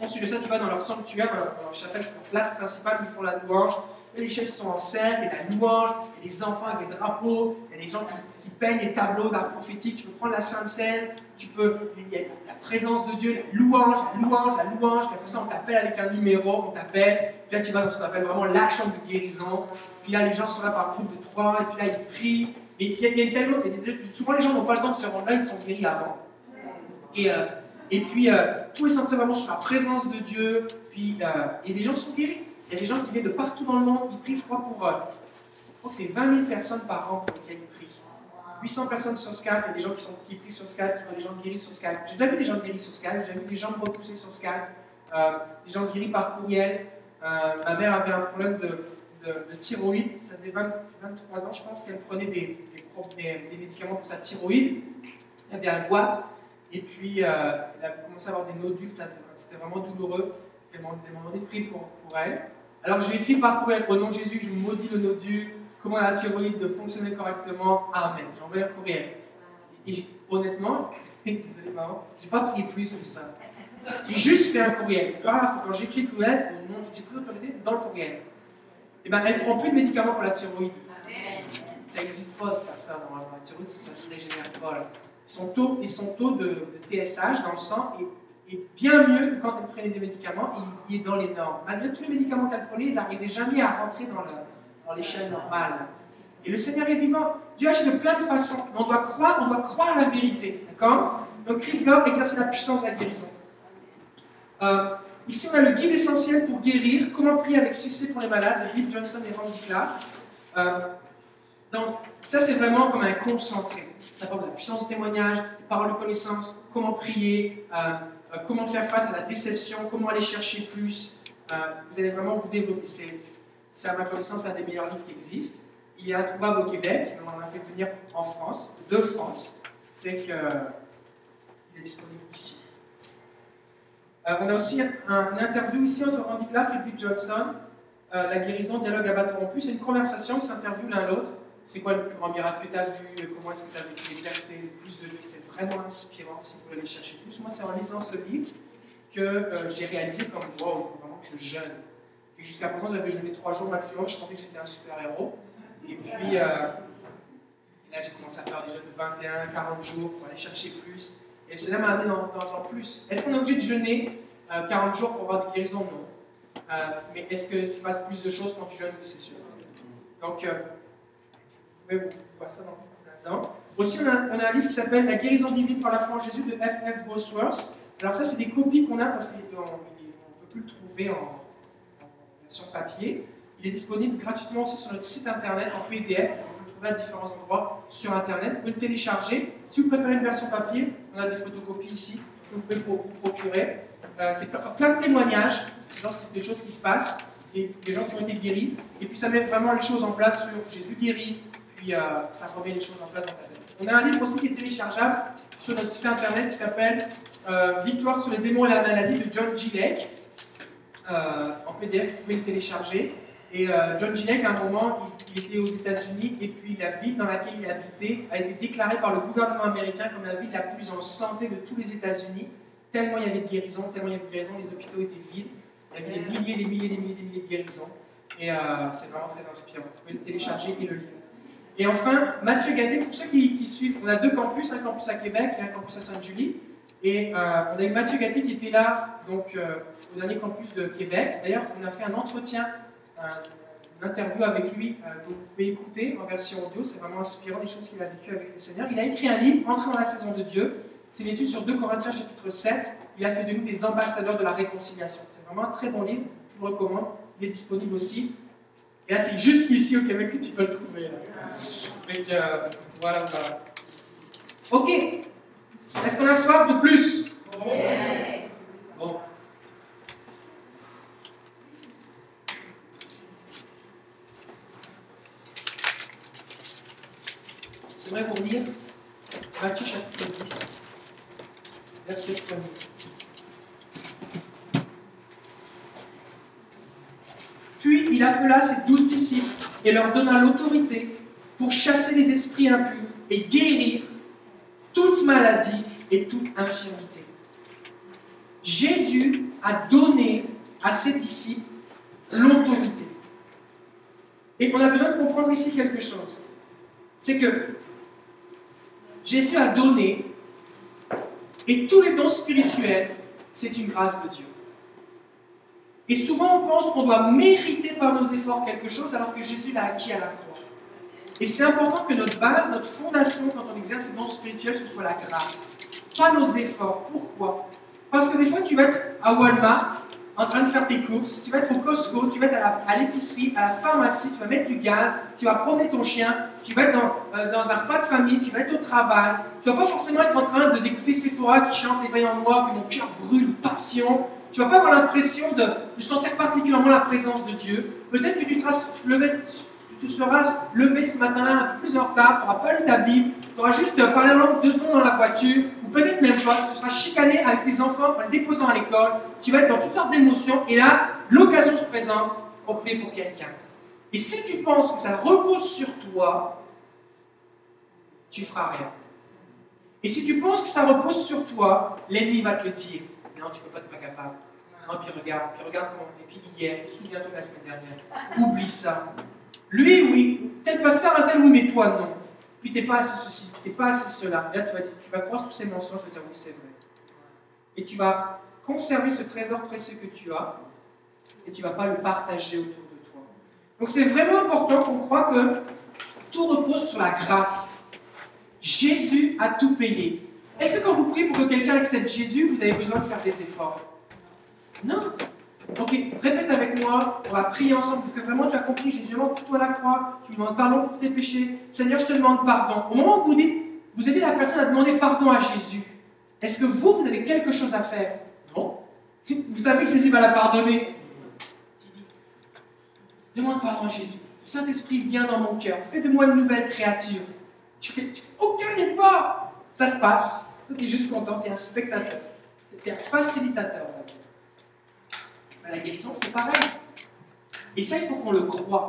Ensuite de ça, tu vas dans leur sanctuaire, dans leur, chapelle, leur place principale ils font la louange. Et les chaises sont en cercle, et la louange, et les enfants avec des drapeaux, a des gens qui, peignent les tableaux d'art prophétique. Tu peux prendre la Sainte Seine, tu peux, il y a la présence de Dieu, la louange, la louange, la louange. Puis après ça, on t'appelle avec un numéro, on t'appelle. Puis là, tu vas dans ce qu'on appelle vraiment la chambre de guérison. Puis là, les gens sont là par groupe de trois, et puis là, ils prient. Et il y a, il y a- souvent, les gens n'ont pas le temps de se rendre là, ils sont guéris avant. Et, euh, et puis, euh, tout est centré vraiment sur la présence de Dieu. Puis, euh, et des gens sont guéris. Il y a des gens qui viennent de partout dans le monde. Ils prient, je crois, pour. euh, je crois que c'est 20 000 personnes par an pour lesquelles ils prient. 800 personnes sur Skype. Il y a des gens qui, sont, qui prient sur Skype, qui voient des gens guéris sur Skype. J'ai déjà vu des gens guéris sur Skype. J'ai vu des gens repoussés sur Skype. des gens guéris par courriel. Ma mère avait un problème de, de, de thyroïde. Ça faisait 20 23 ans, je pense, qu'elle prenait des- des médicaments pour sa thyroïde. Elle avait un goitre. Et puis, euh, elle a commencé à avoir des nodules, c'était vraiment douloureux. Elle m'a demandé de prier pour, pour elle. Alors, je lui ai écrit par courriel, au nom de Jésus, je vous maudis le nodule, comment la thyroïde de fonctionner correctement? Amen. J'ai envoyé un courriel. Et j'ai- honnêtement, désolé maman, j'ai pas prié plus que ça. J'ai juste fait un courriel. Voilà, quand j'écris le courriel, au nom- j'ai pris l'autorité dans le courriel. Et ben, elle prend plus de médicaments pour la thyroïde. Ça n'existe pas de faire ça normalement. La thyroïde, ça se régénère pas. là. Son taux, et son taux de, TSH dans le sang est, bien mieux que quand elle prenait des médicaments. Il, est dans les normes. Malgré tous les médicaments qu'elle prenait, ils n'arrivaient jamais à rentrer dans le- dans l'échelle normale. Et le Seigneur est vivant. Dieu agit de plein de façons. On doit croire, on doit croire la vérité. Donc Chris Gore exerce la puissance de la guérison. Euh, ici, on a le guide essentiel pour guérir, comment prier avec succès pour les malades, de Bill Johnson et Randy Clark. Euh, donc, ça, c'est vraiment comme un concentré. Ça parle de la puissance du témoignage, des paroles de connaissance, comment prier, euh, euh, comment faire face à la déception, comment aller chercher plus. Euh, vous allez vraiment vous développer. C'est, à ma connaissance, un des meilleurs livres qui existent. Il est introuvable au Québec, mais on en a fait venir en France, de France. Fait que, euh, il est disponible ici. On a aussi un- une interview ici entre Randy Clark et Bill Johnson. La guérison, dialogue abattu C'est une conversation, ils s'interviewent l'un l'autre. C'est quoi le plus grand miracle que tu as vu? Comment est-ce que tu as vécu les percées plus de vie C'est vraiment inspirant si vous voulez aller chercher plus. Moi, c'est en lisant ce livre que euh, j'ai réalisé comme wow, il faut vraiment que je jeûne. Jusqu'à présent, j'avais jeûné trois jours maximum. Je pensais que j'étais un super-héros. Et puis, euh, là, j'ai commencé à faire des jeûnes de 21, 40 jours pour aller chercher plus. Et Seigneur m'a amené dans, plus. Est-ce qu'on est obligé de jeûner euh, 40 jours pour avoir des guérisons? Non. Euh, mais est-ce qu'il se passe plus de choses quand tu jeûnes? C'est sûr. Donc, pouvez vous voir ça dans- là-dedans. Aussi, on a, on a un livre qui s'appelle La guérison divine par la foi en Jésus de F.F. Bosworth. Alors, ça, c'est des copies qu'on a parce qu'on ne peut plus le trouver en, en version papier. Il est disponible gratuitement aussi sur notre site internet en PDF. On peut le trouver à différents endroits sur internet. Vous pouvez le télécharger. Si vous préférez une version papier, on a des photocopies ici que vous pouvez vous procurer. Euh, c'est plein de témoignages, des choses qui se passent, des gens qui ont été guéris. Et puis ça met vraiment les choses en place sur Jésus guéri, euh, ça remet les choses en place dans ta. On a un livre aussi qui est téléchargeable sur notre site internet qui s'appelle euh, Victoire sur les démons et la maladie de John Gilek. Euh, en PDF, vous pouvez le télécharger. Et John Gilek, à un moment, il, était aux États-Unis et puis la ville dans laquelle il habitait a été déclarée par le gouvernement américain comme la ville la plus en santé de tous les États-Unis. Tellement il y avait de guérisons, tellement il y avait de guérisons, les hôpitaux étaient vides. Il y avait des milliers, des milliers, des milliers, des milliers de guérisons. Et c'est vraiment très inspirant. Vous pouvez le télécharger et le lire. Et enfin, Mathieu Gatté, pour ceux qui, suivent, on a deux campus, un campus à Québec et un campus à Sainte-Julie. Et euh, on a eu Mathieu Gatté qui était là donc, euh, au dernier campus de Québec. D'ailleurs, on a fait un entretien, un, une interview avec lui euh, que vous pouvez écouter en version audio. C'est vraiment inspirant les choses qu'il a vécues avec le Seigneur. Il a écrit un livre, Entrer dans la saison de Dieu. C'est une étude sur 2 Corinthiens chapitre 7. Il a fait de nous des ambassadeurs de la réconciliation. C'est vraiment un très bon livre, je vous le recommande. Il est disponible aussi. Et là, c'est juste ici au Québec que tu peux le trouver. Là. Euh, voilà, voilà. Ok. Est-ce qu'on a soif de plus? Yeah. Bon. J'aimerais vous lire Matthieu chapitre 10, verset 1. Puis il appela ses douze disciples et leur donna l'autorité pour chasser les esprits impurs et guérir toute maladie et toute infirmité. Jésus a donné à ses disciples l'autorité. Et on a besoin de comprendre ici quelque chose. C'est que Jésus a donné, et tous les dons spirituels, c'est une grâce de Dieu. Et souvent, on pense qu'on doit mériter par nos efforts quelque chose alors que Jésus l'a acquis à la croix. Et c'est important que notre base, notre fondation quand on exerce ces dons spirituels, ce soit la grâce, pas nos efforts. Pourquoi? Parce que des fois, tu vas être à Walmart en train de faire tes courses, tu vas être au Costco, tu vas être à l'épicerie, à, la pharmacie, tu vas mettre du gaz, tu vas promener ton chien, tu vas être dans, euh, un repas de famille, tu vas être au travail. Tu vas pas forcément être en train d'écouter Sephora qui chante Éveille en moi, que mon cœur brûle, passion. Tu vas pas avoir l'impression de, sentir particulièrement la présence de Dieu. Peut-être que tu seras levé ce matin-là un peu plus en retard, tu n'auras pas lu ta Bible, tu auras juste parlé en langue deux secondes dans la voiture, ou peut-être même pas, tu seras chicané avec tes enfants en les déposant à l'école, tu vas être dans toutes sortes d'émotions, et là, l'occasion se présente pour prier pour quelqu'un. Et si tu penses que ça repose sur toi, tu feras rien. Et si tu penses que ça repose sur toi, l'ennemi va te le dire. Non, tu ne peux pas, tu n'es pas capable. Non, puis regarde, puis regarde comment. Et puis hier, souviens-toi de la semaine dernière. Oublie ça. Lui, oui. Tel pasteur, un tel, oui, mais toi, non. Puis t'es pas assez ceci, t'es pas assez cela. Là, tu vas, tu vas croire tous ces mensonges, je vais dire oui, c'est vrai. Et tu vas conserver ce trésor précieux que tu as, et tu vas pas le partager autour de toi. Donc c'est vraiment important qu'on croit que tout repose sur la grâce. Jésus a tout payé. Est-ce que quand vous priez pour que quelqu'un accepte Jésus, vous avez besoin de faire des efforts? Non. Ok, répète avec moi, on va prier ensemble, parce que vraiment tu as compris, Jésus est mort pour toi la croix, tu lui demandes pardon pour tes péchés. Seigneur, je te demande pardon. Au moment où vous dites, aidez la personne à demander pardon à Jésus, est-ce que vous, vous avez quelque chose à faire? Non. Vous savez que Jésus va la pardonner. Demande pardon à Jésus. Saint-Esprit, viens dans mon cœur, fais de moi une nouvelle créature. Tu fais, tu fais aucun effort. Ça se passe. Tu es juste content, tu es un spectateur. Tu es un facilitateur. La guérison, c'est pareil. Et ça, il faut qu'on le croit.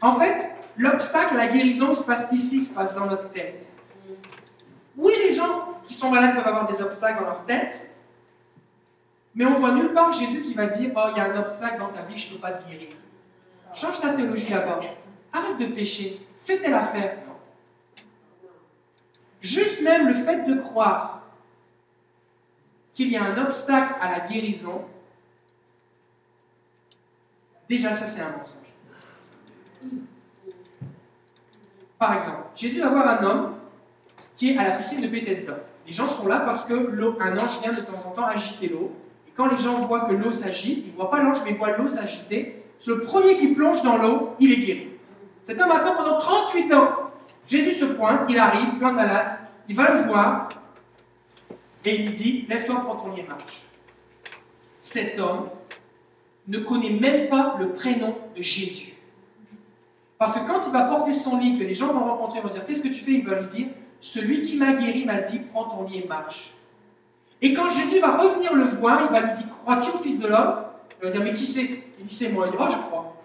En fait, l'obstacle à la guérison, se passe ici, se passe dans notre tête. Oui, les gens qui sont malades peuvent avoir des obstacles dans leur tête, mais on voit nulle part Jésus qui va dire Oh, il y a un obstacle dans ta vie, je ne peux pas te guérir. Change ta théologie là-bas. Arrête de pécher. Fais telle affaire. Juste même le fait de croire qu'il y a un obstacle à la guérison, Déjà, ça, c'est un mensonge. Par exemple, Jésus va voir un homme qui est à la piscine de Bethesda. Les gens sont là parce que un ange vient de temps en temps agiter l'eau. Et quand les gens voient que l'eau s'agite, ils ne voient pas l'ange, mais ils voient l'eau s'agiter. Le premier qui plonge dans l'eau, il est guéri. Cet homme attend pendant 38 ans. Jésus se pointe, il arrive, plein de malades, il va le voir, et il dit Lève-toi, prends ton marche. Cet homme ne connaît même pas le prénom de Jésus. Parce que quand il va porter son lit, que les gens vont rencontrer, vont dire Qu'est-ce que tu fais? Il va lui dire Celui qui m'a guéri m'a dit Prends ton lit et marche. Et quand Jésus va revenir le voir, il va lui dire Crois-tu au Fils de l'homme? Il va dire Mais qui c'est? Il dit C'est moi. Il dit Oh, je crois.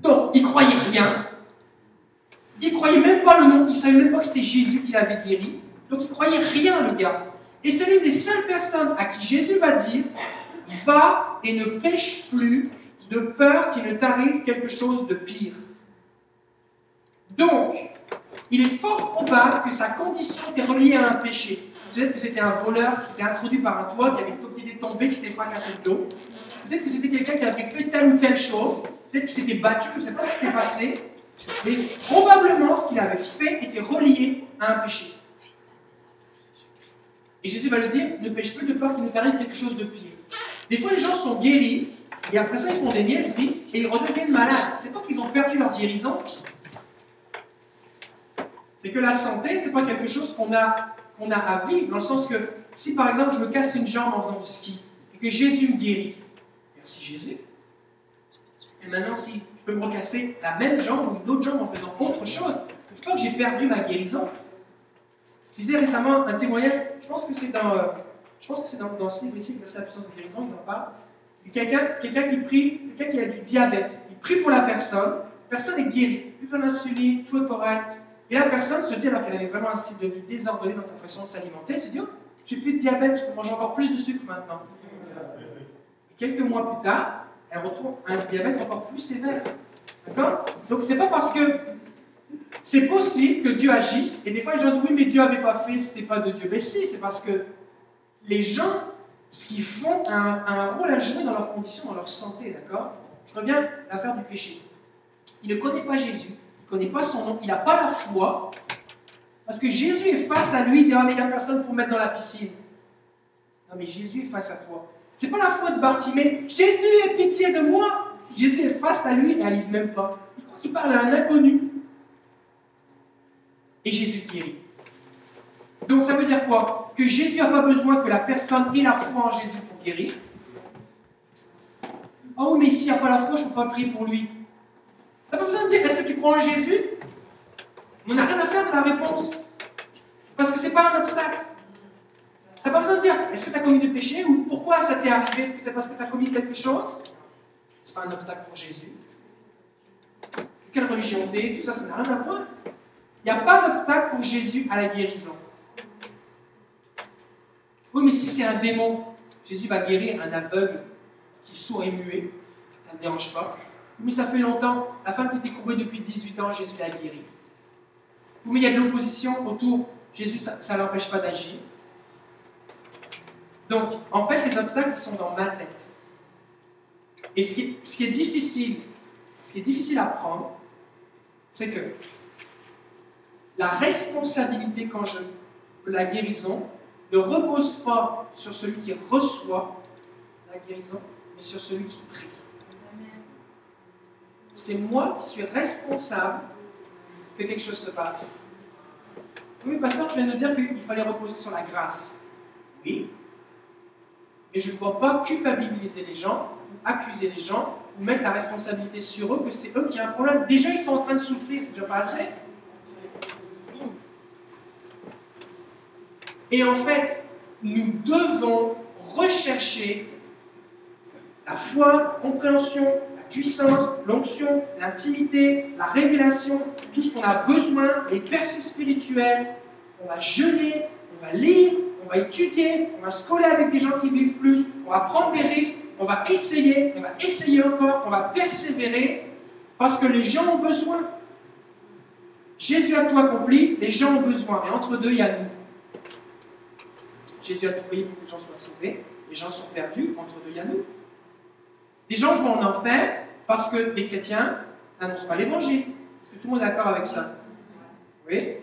Donc, il croyait rien. Il croyait même pas le nom. Il savait même pas que c'était Jésus qui l'avait guéri. Donc, il croyait rien, le gars. Et c'est l'une des seules personnes à qui Jésus va dire Va et ne pêche plus de peur qu'il ne t'arrive quelque chose de pire. Donc, il est fort probable que sa condition était reliée à un péché. Peut-être que c'était un voleur qui s'était introduit par un toit, qui avait qui était tombé, qui s'était fracassé de dos. Peut-être que c'était quelqu'un qui avait fait telle ou telle chose. Peut-être qu'il s'était battu, je ne sais pas ce qui s'était passé. Mais probablement, ce qu'il avait fait était relié à un péché. Et Jésus va lui dire ne pêche plus de peur qu'il ne t'arrive quelque chose de pire. Des fois, les gens sont guéris, et après ça, ils font des niaiseries, et ils redeviennent malades. C'est pas qu'ils ont perdu leur guérison. C'est que la santé, c'est pas quelque chose qu'on a, qu'on a à vivre, dans le sens que si par exemple je me casse une jambe en faisant du ski, et que Jésus me guérit, merci Jésus. Et maintenant, si je peux me recasser la même jambe ou une autre jambe en faisant autre chose, c'est pas que j'ai perdu ma guérison. Je disais récemment un témoignage, je pense que c'est dans, euh, je pense que c'est dans, ce livre ici, c'est la puissance de guérison, ils en parlent. Quelqu'un qui prie, quelqu'un qui a du diabète, il prie pour la personne, personne est guérie, plus d'insuline, tout est correct. Et la personne se dit, alors qu'elle avait vraiment un style de vie désordonné dans sa façon de s'alimenter, elle se dit, oh, j'ai plus de diabète, je peux manger encore plus de sucre maintenant. Quelques mois plus tard, elle retrouve un diabète encore plus sévère. D'accord? Donc c'est pas parce que c'est possible que Dieu agisse, et des fois les gens disent oui, mais Dieu n'avait pas fait, c'était pas de Dieu. Mais si, c'est parce que les gens, ce qu'ils font, un, rôle à jouer dans leurs conditions, dans leur santé, d'accord? Je reviens à l'affaire du péché. Il ne connaît pas Jésus, il ne connaît pas son nom, il n'a pas la foi, parce que Jésus est face à lui, il dit Ah, mais il n'y a personne pour mettre dans la piscine. Non, mais Jésus est face à toi. C'est pas la faute de Bartimée. Jésus, aie pitié de moi. Jésus est face à lui, il ne réalise même pas. Il croit qu'il parle à un inconnu. Et Jésus guérit. Donc ça veut dire quoi? Que Jésus n'a pas besoin que la personne ait la foi en Jésus pour guérir. Oh, mais s'il n'y a pas la foi, je ne peux pas prier pour lui. Tu pas besoin de dire est-ce que tu crois en Jésus? On n'a rien à faire de la réponse. Parce que ce n'est pas un obstacle. Tu n'as pas besoin de dire est-ce que tu as commis des péchés ou pourquoi ça t'est arrivé? Est-ce que c'est parce que tu as commis quelque chose? Ce n'est pas un obstacle pour Jésus. Quelle religion t'es? Tout ça, ça n'a rien à voir. Il n'y a pas d'obstacle pour Jésus à la guérison. Oui, mais si c'est un démon, Jésus va guérir un aveugle qui sourd et muet. Ça ne dérange pas. Mais ça fait longtemps. La femme qui était courbée depuis 18 ans, Jésus l'a guérie. Oui, mais il y a de l'opposition autour. Jésus, ça ne l'empêche pas d'agir. Donc, en fait, les obstacles sont dans ma tête. Et ce qui est, ce qui est difficile, ce qui est difficile à prendre, c'est que la responsabilité quand je la guérison ne repose pas sur celui qui reçoit la guérison, mais sur celui qui prie. C'est moi qui suis responsable que quelque chose se passe. Oui, pasteur, tu viens de dire qu'il fallait reposer sur la grâce. Oui. Mais je ne dois pas culpabiliser les gens, ou accuser les gens, ou mettre la responsabilité sur eux, que c'est eux qui ont un problème. Déjà, ils sont en train de souffrir, c'est déjà pas assez. Et en fait, nous devons rechercher la foi, la compréhension, la puissance, l'onction, l'intimité, la révélation, tout ce qu'on a besoin, les percées spirituelles. On va jeûner, on va lire, on va étudier, on va se coller avec des gens qui vivent plus, on va prendre des risques, on va essayer, on va essayer encore, on va persévérer, parce que les gens ont besoin. Jésus a tout accompli, les gens ont besoin, et entre deux, il y a nous. Jésus a tout payé pour que les gens soient sauvés. Les gens sont perdus entre deux, il y a nous. Les gens vont en enfer parce que les chrétiens n'annoncent pas l'évangile. Est-ce que tout le monde est d'accord avec ça? Oui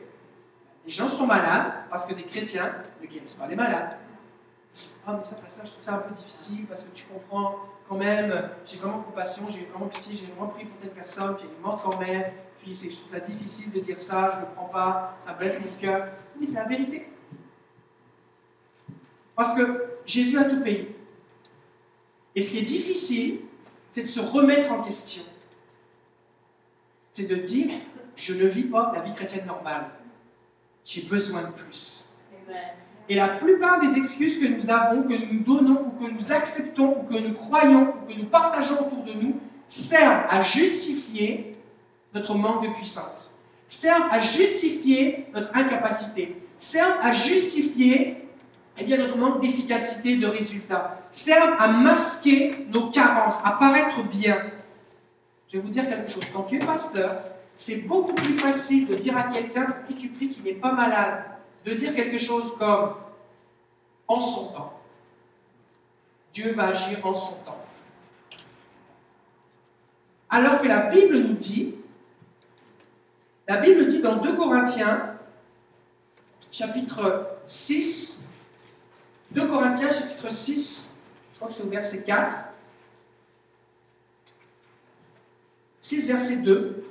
Les gens sont malades parce que des chrétiens ne guérissent pas les malades. Ah, mais ça, pasteur, je trouve ça un peu difficile parce que tu comprends quand même, j'ai vraiment compassion, j'ai vraiment pitié, j'ai vraiment pris pour telle personne, puis elle est morte quand même, puis je trouve ça difficile de dire ça, je ne le prends pas, ça blesse mon cœur. Mais c'est la vérité. Parce que Jésus a tout payé. Et ce qui est difficile, c'est de se remettre en question. C'est de dire, je ne vis pas la vie chrétienne normale. J'ai besoin de plus. Et la plupart des excuses que nous avons, que nous donnons, ou que nous acceptons, ou que nous croyons, ou que nous partageons autour de nous, servent à justifier notre manque de puissance, servent à justifier notre incapacité, servent à justifier eh bien, notre manque d'efficacité, de résultats, servent à masquer nos carences, à paraître bien. Je vais vous dire quelque chose. Quand tu es pasteur, c'est beaucoup plus facile de dire à quelqu'un pour qui tu pries qui n'est pas malade, de dire quelque chose comme en son temps. Dieu va agir en son temps. Alors que la Bible nous dit, la Bible dit dans 2 Corinthiens, chapitre 6, 2 Corinthiens chapitre 6, je crois que c'est au verset 4. 6 verset 2.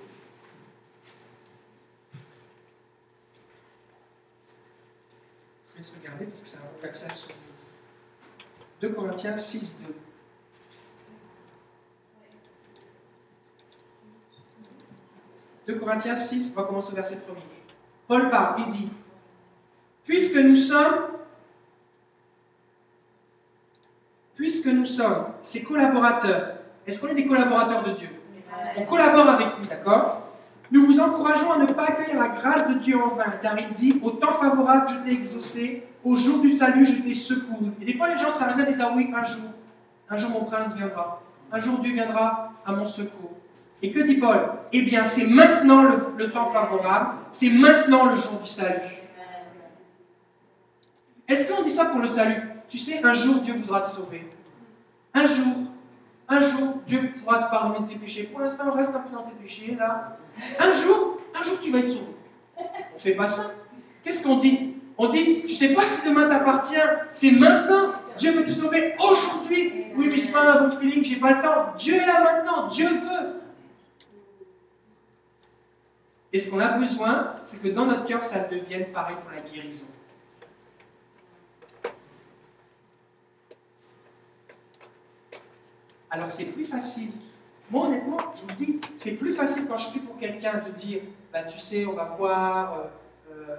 Je laisse regarder parce que c'est un verset sur 2 Corinthiens 6, 2. 2 Corinthiens 6, on va commencer au verset 1 Paul parle, il dit Puisque nous sommes puisque nous sommes ses collaborateurs, est-ce qu'on est des collaborateurs de Dieu? On collabore avec lui, d'accord? Nous vous encourageons à ne pas accueillir la grâce de Dieu en vain, car il dit Au temps favorable, je t'ai exaucé, au jour du salut, je t'ai secouru. Et des fois, les gens s'arrêtent et disent Ah oui, un jour, un jour mon prince viendra, un jour Dieu viendra à mon secours. Et que dit Paul? Eh bien, c'est maintenant le temps favorable, c'est maintenant le jour du salut. Est-ce qu'on dit ça pour le salut? Tu sais, un jour Dieu voudra te sauver. Un jour, un jour, Dieu pourra te pardonner de tes péchés. Pour l'instant, reste un peu dans tes péchés, là. Un jour, un jour, tu vas être sauvé. On fait pas ça. Qu'est-ce qu'on dit? On dit, tu sais pas si demain t'appartient, c'est maintenant. Dieu veut te sauver aujourd'hui. Oui, mais c'est pas un bon feeling, j'ai pas le temps. Dieu est là maintenant, Dieu veut. Et ce qu'on a besoin, c'est que dans notre cœur, ça devienne pareil pour la guérison. Alors c'est plus facile. Moi honnêtement, je vous dis, c'est plus facile quand je prie pour quelqu'un de dire, bah tu sais, on va voir, euh, euh,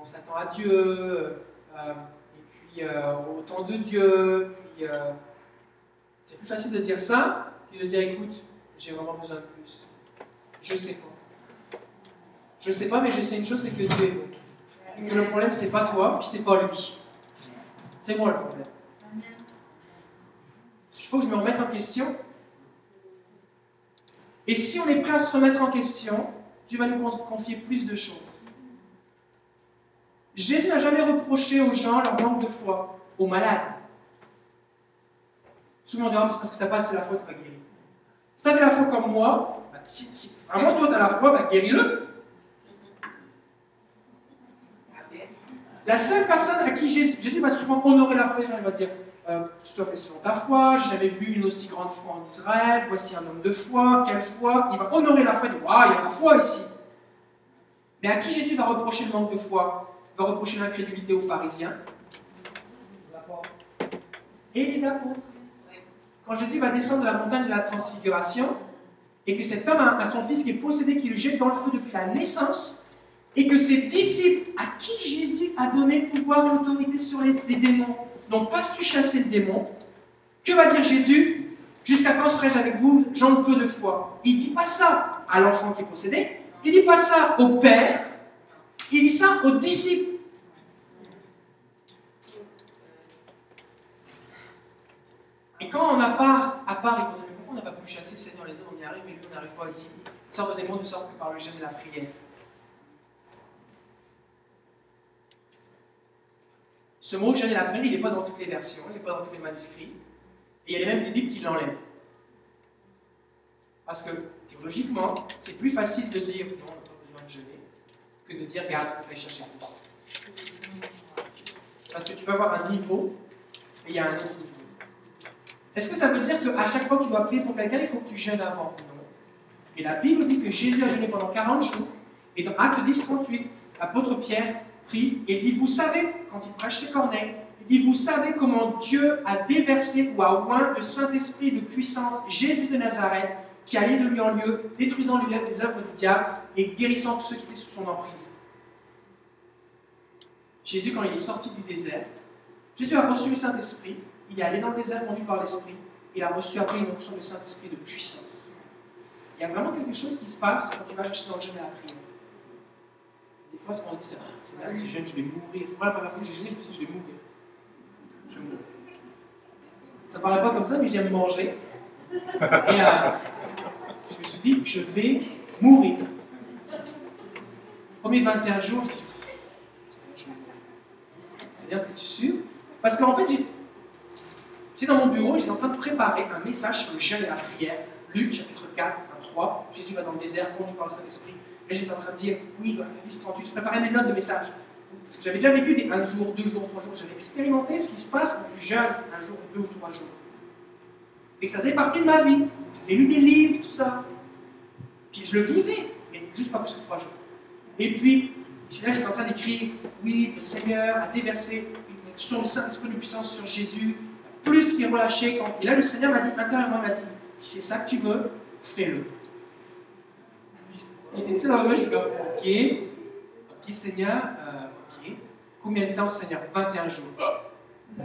on s'attend à Dieu, euh, et puis au temps de Dieu, puis c'est plus facile de dire ça que de dire, écoute, j'ai vraiment besoin de plus. Je sais pas. Je sais pas, mais je sais une chose, c'est que Dieu est bon. Et que le problème, c'est pas toi, puis c'est pas lui. C'est moi le problème. Qu'il faut que je me remette en question. Et si on est prêt à se remettre en question, Dieu va nous confier plus de choses. Jésus n'a jamais reproché aux gens leur manque de foi, aux malades. Souvent on dit, oh, c'est parce que tu n'as pas assez la foi, tu vas guérir. Si tu avais la foi comme moi, bah, si, si, vraiment toi tu as la foi, bah, guéris-le. La seule personne à qui Jésus, Jésus va souvent honorer la foi, il va dire euh, Sois fait selon ta foi, j'ai jamais vu une aussi grande foi en Israël, voici un homme de foi, quelle foi? Il va honorer la foi, il dit Waouh, il y a la foi ici. Mais à qui Jésus va reprocher le manque de foi? Il va reprocher l'incrédulité aux pharisiens? Et les apôtres. Quand Jésus va descendre de la montagne de la transfiguration, et que cet homme a son fils qui est possédé, qui le jette dans le feu depuis la naissance, et que ses disciples, à qui Jésus a donné pouvoir et autorité sur les démons, n'ont pas su chasser le démon, que va dire Jésus? Jusqu'à quand serai-je avec vous J'en peu de foi? Il ne dit pas ça à l'enfant qui est possédé, il ne dit pas ça au père, il dit ça aux disciples. Et quand on n'a pas, à part, il faut donner pourquoi on n'a pas pu chasser Seigneur les autres, on y arrive, mais lui on n'arrive pas à dire. Sort de démons ne sort que par le jeûne de la prière. Ce mot jeûne et la prière, il n'est pas dans toutes les versions, il n'est pas dans tous les manuscrits. Et il y a même des Bibles qui l'enlèvent. Parce que théologiquement, c'est plus facile de dire non, on n'a pas besoin de jeûner que de dire regarde, il faudrait chercher plus. Parce que tu peux avoir un niveau et il y a un autre niveau. Est-ce que ça veut dire qu'à chaque fois que tu dois prier pour quelqu'un, il faut que tu jeûnes avant? Non. Et la Bible dit que Jésus a jeûné pendant 40 jours. Et dans Acte 10, 38, l'apôtre Pierre prie et dit Vous savez, quand il prêche chez Corneille, il dit Vous savez comment Dieu a déversé ou a oint de Saint-Esprit de puissance Jésus de Nazareth, qui allait de lieu en lieu, détruisant les œuvres du diable et guérissant tous ceux qui étaient sous son emprise. Jésus, quand il est sorti du désert, Jésus a reçu le Saint-Esprit, il est allé dans le désert conduit par l'Esprit, il a reçu après une onction du Saint-Esprit de puissance. Il y a vraiment quelque chose qui se passe quand tu vas dans le jeûne et la. Des fois, qu'on dit, c'est là, si jeune, je vais mourir. Moi, la première fois que j'ai jeûné, je me suis dit, je vais mourir. Je vais mourir. Ça paraît pas comme ça, mais j'aime manger. Et euh, je me suis dit, je vais mourir. Premier 21 jours, je je vais mourir. C'est-à-dire, es sûr? Parce qu'en fait, J'étais dans mon bureau, j'étais en train de préparer un message sur le jeûne et la prière. Luc, chapitre 4, 1, 3. Jésus va dans le désert, conduit par le Saint-Esprit. Et j'étais en train de dire, oui, dans la 10, 38, je préparais mes notes de message. Parce que j'avais déjà vécu des un jour, deux jours, trois jours. J'avais expérimenté ce qui se passe quand tu jeûnes un jour, deux ou trois jours. Et ça faisait partie de ma vie. J'avais lu des livres, tout ça. Puis je le vivais, mais juste pas plus que trois jours. Et puis, là, j'étais en train d'écrire, oui, le Seigneur a déversé son Saint-Esprit de puissance sur Jésus, plus qui est relâché. Et là, le Seigneur m'a dit, intérieurement, m'a dit, si c'est ça que tu veux, fais-le. J'étais tout dans le je suis comme, ok, ok Seigneur, euh, ok. Combien de temps Seigneur? 21 jours.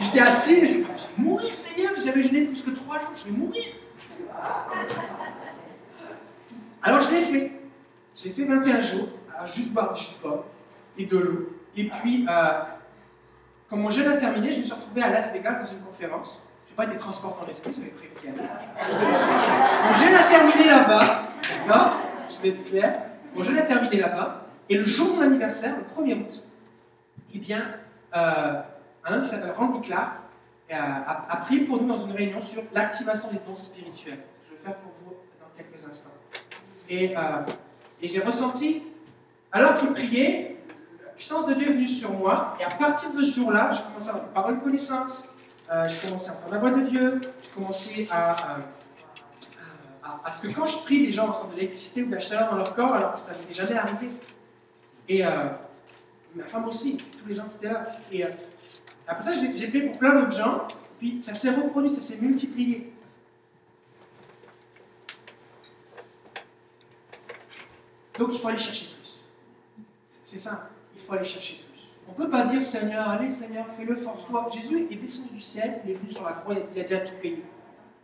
J'étais assis, mais je, je vais mourir Seigneur, j'ai jamais jeûné plus que 3 jours, je vais mourir. Alors je l'ai fait. J'ai fait 21 jours, à juste boire du jus de pomme et de l'eau. Et puis, euh, quand mon jeûne a terminé, je me suis retrouvé à Las Vegas dans une conférence. Je n'ai pas été transporté en esprit, j'avais prévu. Mon jeûne a terminé là-bas, d'accord Je vais être clair. Mon jeûne a terminé là-bas. Et le jour de mon anniversaire, le 1er août, eh bien, euh, un homme qui s'appelle Randy Clark euh, a, a prié pour nous dans une réunion sur l'activation des dons spirituels. Je vais faire pour vous dans quelques instants. Et, euh, et j'ai ressenti, alors qu'il priait, la puissance de Dieu est venue sur moi. Et à partir de ce jour-là, j'ai commencé à avoir des paroles de connaissance. Euh, j'ai commencé à entendre la voix de Dieu. J'ai commencé à, à, à- à ce que quand je prie, les gens ressentent de l'électricité ou de la chaleur dans leur corps, alors que ça n'était jamais arrivé. Et euh, ma femme aussi, tous les gens qui étaient là. Et euh, après ça, j'ai j'ai prié pour plein d'autres gens. Puis ça s'est reproduit, ça s'est multiplié. Donc il faut aller chercher plus. C'est ça, il faut aller chercher plus. On ne peut pas dire Seigneur, allez Seigneur, fais-le, force-toi. Jésus est descendu du ciel, il est venu sur la croix, il a déjà tout payé.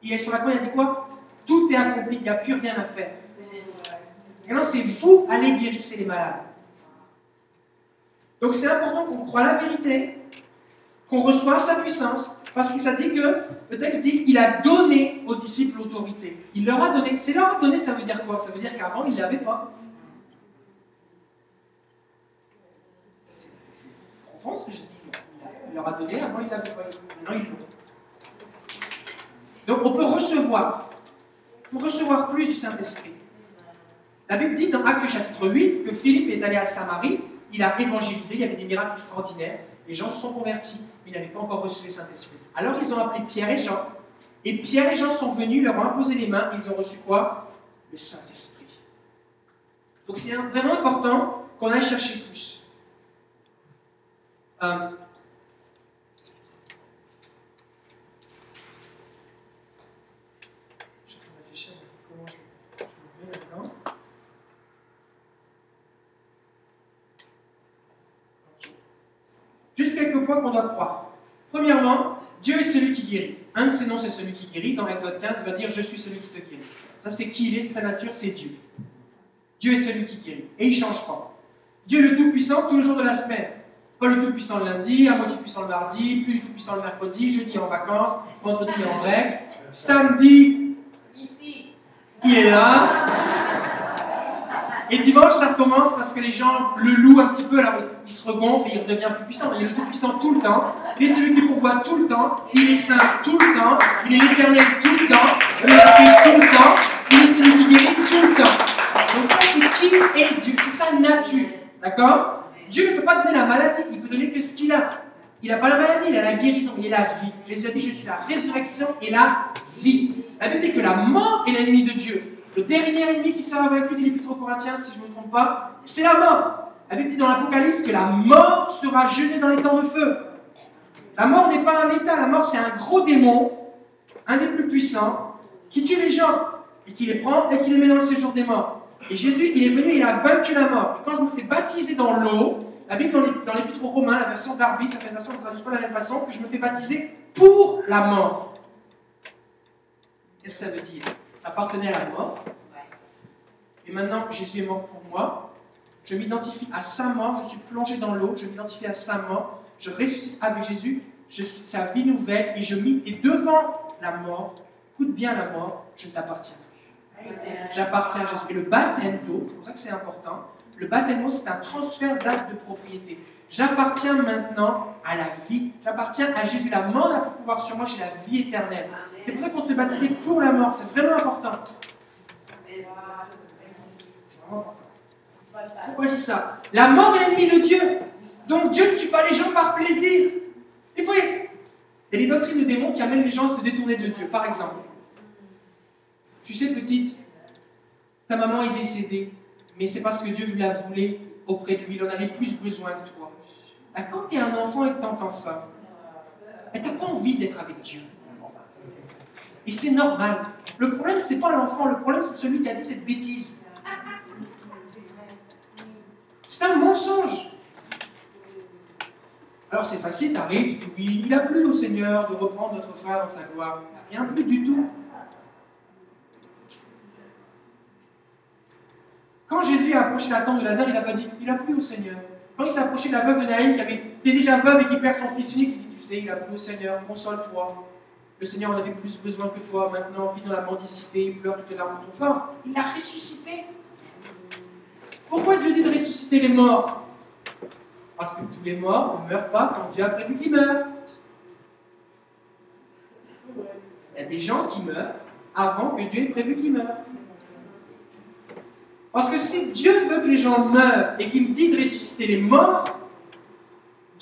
Il est sur la croix, il a dit quoi? Tout est accompli, il n'y a plus rien à faire. Maintenant, c'est vous allez guérissez les malades. Donc c'est important qu'on croit la vérité, qu'on reçoive sa puissance, parce que ça dit que, le texte dit, il a donné aux disciples l'autorité. Il leur a donné. C'est leur a donné, ça veut dire quoi? Ça veut dire qu'avant, ils ne l'avaient pas. C'est profond ce que je dis. Il leur a donné, avant, ils ne l'avaient pas. Maintenant, ils l'ont. Donc on peut recevoir, pour recevoir plus du Saint-Esprit. La Bible dit dans Actes chapitre 8 que Philippe est allé à Samarie, il a évangélisé, il y avait des miracles extraordinaires, les gens se sont convertis, mais ils n'avaient pas encore reçu le Saint-Esprit. Alors ils ont appelé Pierre et Jean, et Pierre et Jean sont venus, leur ont imposé les mains, et ils ont reçu quoi? Le Saint-Esprit. Donc c'est vraiment important qu'on aille chercher plus. Euh, je suis en train de réfléchir à comment je, je me mets là-dedans. Ok. Points qu'on doit croire. Premièrement, Dieu est celui qui guérit. Un de ses noms, c'est celui qui guérit. Dans Exode 15, il va dire Je suis celui qui te guérit. Ça, c'est qui il est, c'est sa nature, c'est Dieu. Dieu est celui qui guérit. Et il ne change pas. Dieu est le Tout-Puissant tous les jours de la semaine. Pas le Tout-Puissant le lundi, à moitié puissant le mardi, plus Tout-Puissant le mercredi, jeudi en vacances, vendredi en règle, samedi, il est là. Et dimanche, ça recommence parce que les gens le louent un petit peu, alors il se regonfle et il redevient plus puissant. Il est le Tout-Puissant tout le temps. Est celui qui pourvoit tout le temps. Il est saint tout le temps. Il est l'éternel tout le temps. Il est la paix tout le temps. Il est celui qui guérit tout le temps. Donc ça, c'est qui est Dieu? C'est sa nature. D'accord? Dieu ne peut pas donner la maladie. Il peut donner que ce qu'il a. Il n'a pas la maladie, il a la guérison, il est la vie. Jésus a dit, je suis la résurrection et la vie. La Bible dit que la mort est l'ennemi de Dieu. Le dernier ennemi qui sera vaincu, dit l'Épître aux Corinthiens, si je ne me trompe pas, c'est la mort. La Bible dit dans l'Apocalypse que la mort sera jetée dans les temps de feu? La mort n'est pas un état, la mort c'est un gros démon, un des plus puissants, qui tue les gens et qui les prend et qui les met dans le séjour des morts. Et Jésus, il est venu, il a vaincu la mort. Quand je me fais baptiser dans l'eau, la Bible dans l'Ép- dans l'Épître aux Romains, la version Darby, ça fait une version qui ne traduit pas de la même façon, que je me fais baptiser pour la mort. Qu'est-ce que ça veut dire? J'appartenais à la mort. Et maintenant, Jésus est mort pour moi. Je m'identifie à sa mort, je suis plongé dans l'eau, je m'identifie à sa mort, je ressuscite avec Jésus, je suis sa vie nouvelle, et je et devant la mort, écoute bien la mort, je ne t'appartiens plus. J'appartiens à Jésus. Et le baptême d'eau, c'est pour ça que c'est important, le baptême d'eau, c'est un transfert d'acte de propriété. J'appartiens maintenant à la vie. J'appartiens à Jésus. La mort n'a de pouvoir sur moi, j'ai la vie éternelle. C'est pour ça qu'on se baptiser pour la mort. C'est vraiment important. C'est vraiment important. Pourquoi je dis ça? La mort est l'ennemi de Dieu. Donc Dieu ne tue pas les gens par plaisir. Il faut. Il y a des doctrines de démons qui amènent les gens à se détourner de Dieu. Par exemple, tu sais, petite, ta maman est décédée, mais c'est parce que Dieu la voulait auprès de lui. Il en avait plus besoin que toi. Bah, quand tu es un enfant et que tu entends ça, tu n'as pas envie d'être avec Dieu. Et c'est normal. Le problème, c'est pas l'enfant, le problème, c'est celui qui a dit cette bêtise. C'est un mensonge. Alors c'est facile, t'arrives, tu te dis, il a plu au Seigneur de reprendre notre femme dans sa gloire. Il n'a rien plu du tout. Quand Jésus a approché la tombe de Lazare, il n'a pas dit, il a plu au Seigneur. Quand il s'est approché de la veuve de Naïm, qui avait, était déjà veuve et qui perd son fils unique, il dit, tu sais, il a plu au Seigneur, console-toi. Le Seigneur en avait plus besoin que toi. Maintenant, vit dans la mendicité, il pleure toutes les larmes de ton corps. Il l'a ressuscité. Pourquoi Dieu dit de ressusciter les morts? Parce que tous les morts ne meurent pas quand Dieu a prévu qu'ils meurent. Il y a des gens qui meurent avant que Dieu ait prévu qu'ils meurent. Parce que si Dieu veut que les gens meurent et qu'il dit de ressusciter les morts,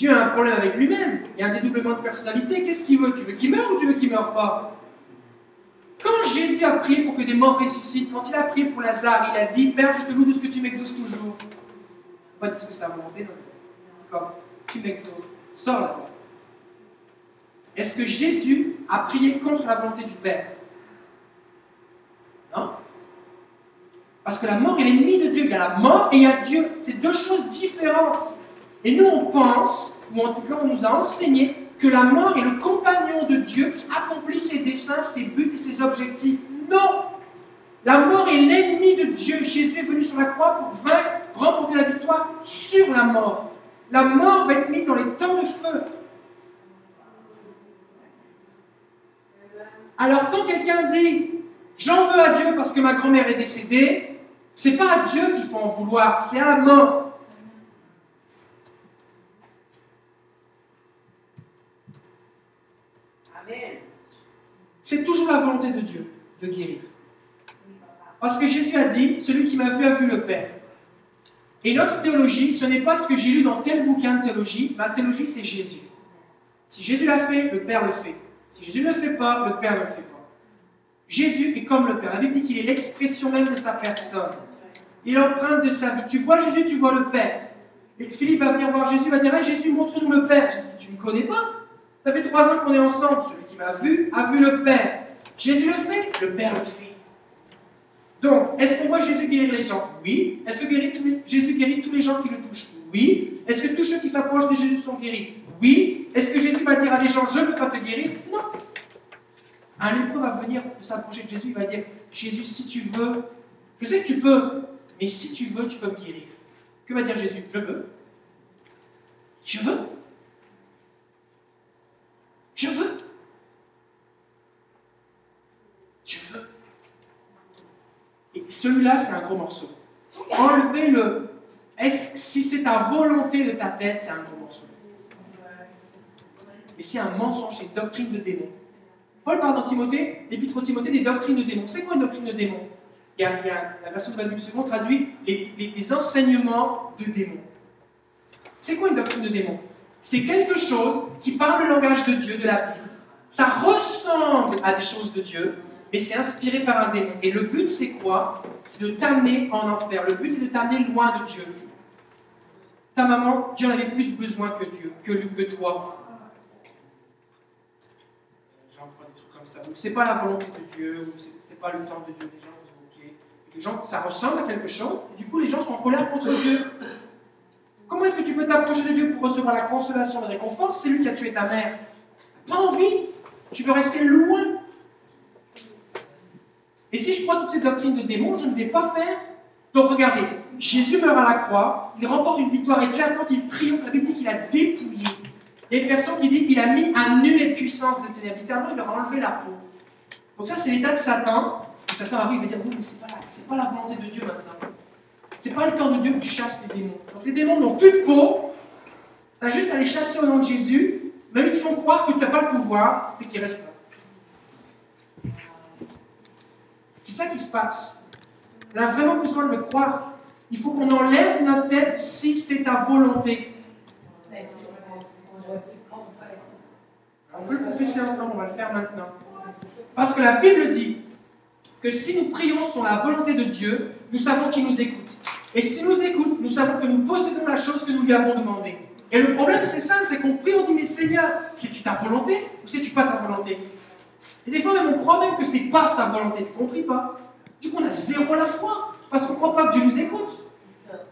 Dieu a un problème avec lui-même. Il y a un dédoublement de personnalité. Qu'est-ce qu'il veut? Tu veux qu'il meure ou tu veux qu'il meure pas? Quand Jésus a prié pour que des morts ressuscitent, quand il a prié pour Lazare, il a dit Père, je te loue de ce que tu m'exauces toujours. Pas dire que c'est la volonté, non. D'accord Tu m'exauces. Sors Lazare. Est-ce que Jésus a prié contre la volonté du Père? Non Parce que la mort est l'ennemi de Dieu. Il y a la mort et il y a Dieu. C'est deux choses différentes. Et nous, on pense, ou en tout cas, on nous a enseigné que la mort est le compagnon de Dieu qui accomplit ses desseins, ses buts et ses objectifs. Non La mort est l'ennemi de Dieu. Jésus est venu sur la croix pour vaincre, remporter la victoire sur la mort. La mort va être mise dans les temps de feu. Alors quand quelqu'un dit j'en veux à Dieu parce que ma grand-mère est décédée, c'est pas à Dieu qu'il faut en vouloir, c'est à la mort. Amen. C'est toujours la volonté de Dieu de guérir. Parce que Jésus a dit, celui qui m'a vu a vu le Père. Et notre théologie, ce n'est pas ce que j'ai lu dans tel bouquin de théologie, ma théologie c'est Jésus. Si Jésus l'a fait, le Père le fait. Si Jésus ne le fait pas, le Père ne le fait pas. Jésus est comme le Père. La Bible dit qu'il est l'expression même de sa personne. Il est l'empreinte de sa vie. Tu vois Jésus, tu vois le Père. Et Philippe va venir voir Jésus, va dire hey, Jésus, montre-nous le Père. Tu ne connais pas Ça fait trois ans qu'on est ensemble. Celui qui m'a vu a vu le Père. Jésus le fait, le Père le fait. Donc, est-ce qu'on voit Jésus guérir les gens? Oui. Est-ce que Jésus guérit tous les gens qui le touchent? Oui. Est-ce que tous ceux qui s'approchent de Jésus sont guéris? Oui. Est-ce que Jésus va dire à des gens Je ne veux pas te guérir? Non. Un lépreux va venir s'approcher de Jésus, il va dire Jésus, si tu veux, je sais que tu peux, mais si tu veux, tu peux me guérir. Que va dire Jésus? Je veux. Je veux. Je veux. Je veux. Et celui-là, c'est un gros morceau. Enlevez le. Est-ce si c'est ta volonté de ta tête, c'est un gros morceau. Et c'est un mensonge, c'est une doctrine de démon. Paul parle dans Timothée, l'épître au Timothée, des doctrines de démons. C'est quoi une doctrine de démon il la version de la Bible seconde traduit les, les- enseignements de démons. C'est quoi une doctrine de démon C'est quelque chose qui parle le langage de Dieu, de la Bible. Ça ressemble à des choses de Dieu, mais c'est inspiré par un démon. Et le but, c'est quoi? C'est de t'amener en enfer. Le but, c'est de t'amener loin de Dieu. Ta maman, Dieu en avait plus besoin que Dieu, que, que toi. J'en prends des trucs comme ça. Donc, c'est pas la volonté de Dieu, ou c'est pas le temps de Dieu. Les gens disent, ok. Les gens, ça ressemble à quelque chose, et du coup, les gens sont en colère contre Dieu. Comment est-ce que tu peux t'approcher de Dieu pour recevoir la consolation, le réconfort C'est lui qui a tué ta mère. Pas envie. Tu veux rester loin. Et si je crois toutes ces doctrines de démons, je ne vais pas faire. Donc regardez, Jésus meurt à la croix, il remporte une victoire éclatante, il triomphe. La Bible dit qu'il a dépouillé. Il y a une qui dit qu'il a mis à nu les puissances de ténèbres. Littéralement, il leur a enlevé la peau. Donc ça, c'est l'état de Satan. Et Satan arrive et dire, oui, mais c'est pas, la- pas la volonté de Dieu maintenant. C'est pas le temps de Dieu que tu chasses les démons. Donc les démons n'ont plus de peau. Tu as juste à les chasser au nom de Jésus, mais ils te font croire que tu n'as pas le pouvoir et qu'ils restent là. C'est ça qui se passe. On a vraiment besoin de le croire. Il faut qu'on enlève notre tête si c'est ta volonté. On peut le confesser ensemble, on va le faire maintenant. Parce que la Bible dit que si nous prions sur la volonté de Dieu, nous savons qu'il nous écoute. Et s'il nous écoute, nous savons que nous possédons la chose que nous lui avons demandée. Et le problème, c'est ça, c'est qu'on prie, on dit, mais Seigneur, c'est-tu ta volonté ou c'est-tu pas ta volonté? Et des fois, même, on croit même que c'est pas sa volonté. On prie pas? Du coup, on a zéro la foi, parce qu'on croit pas que Dieu nous écoute.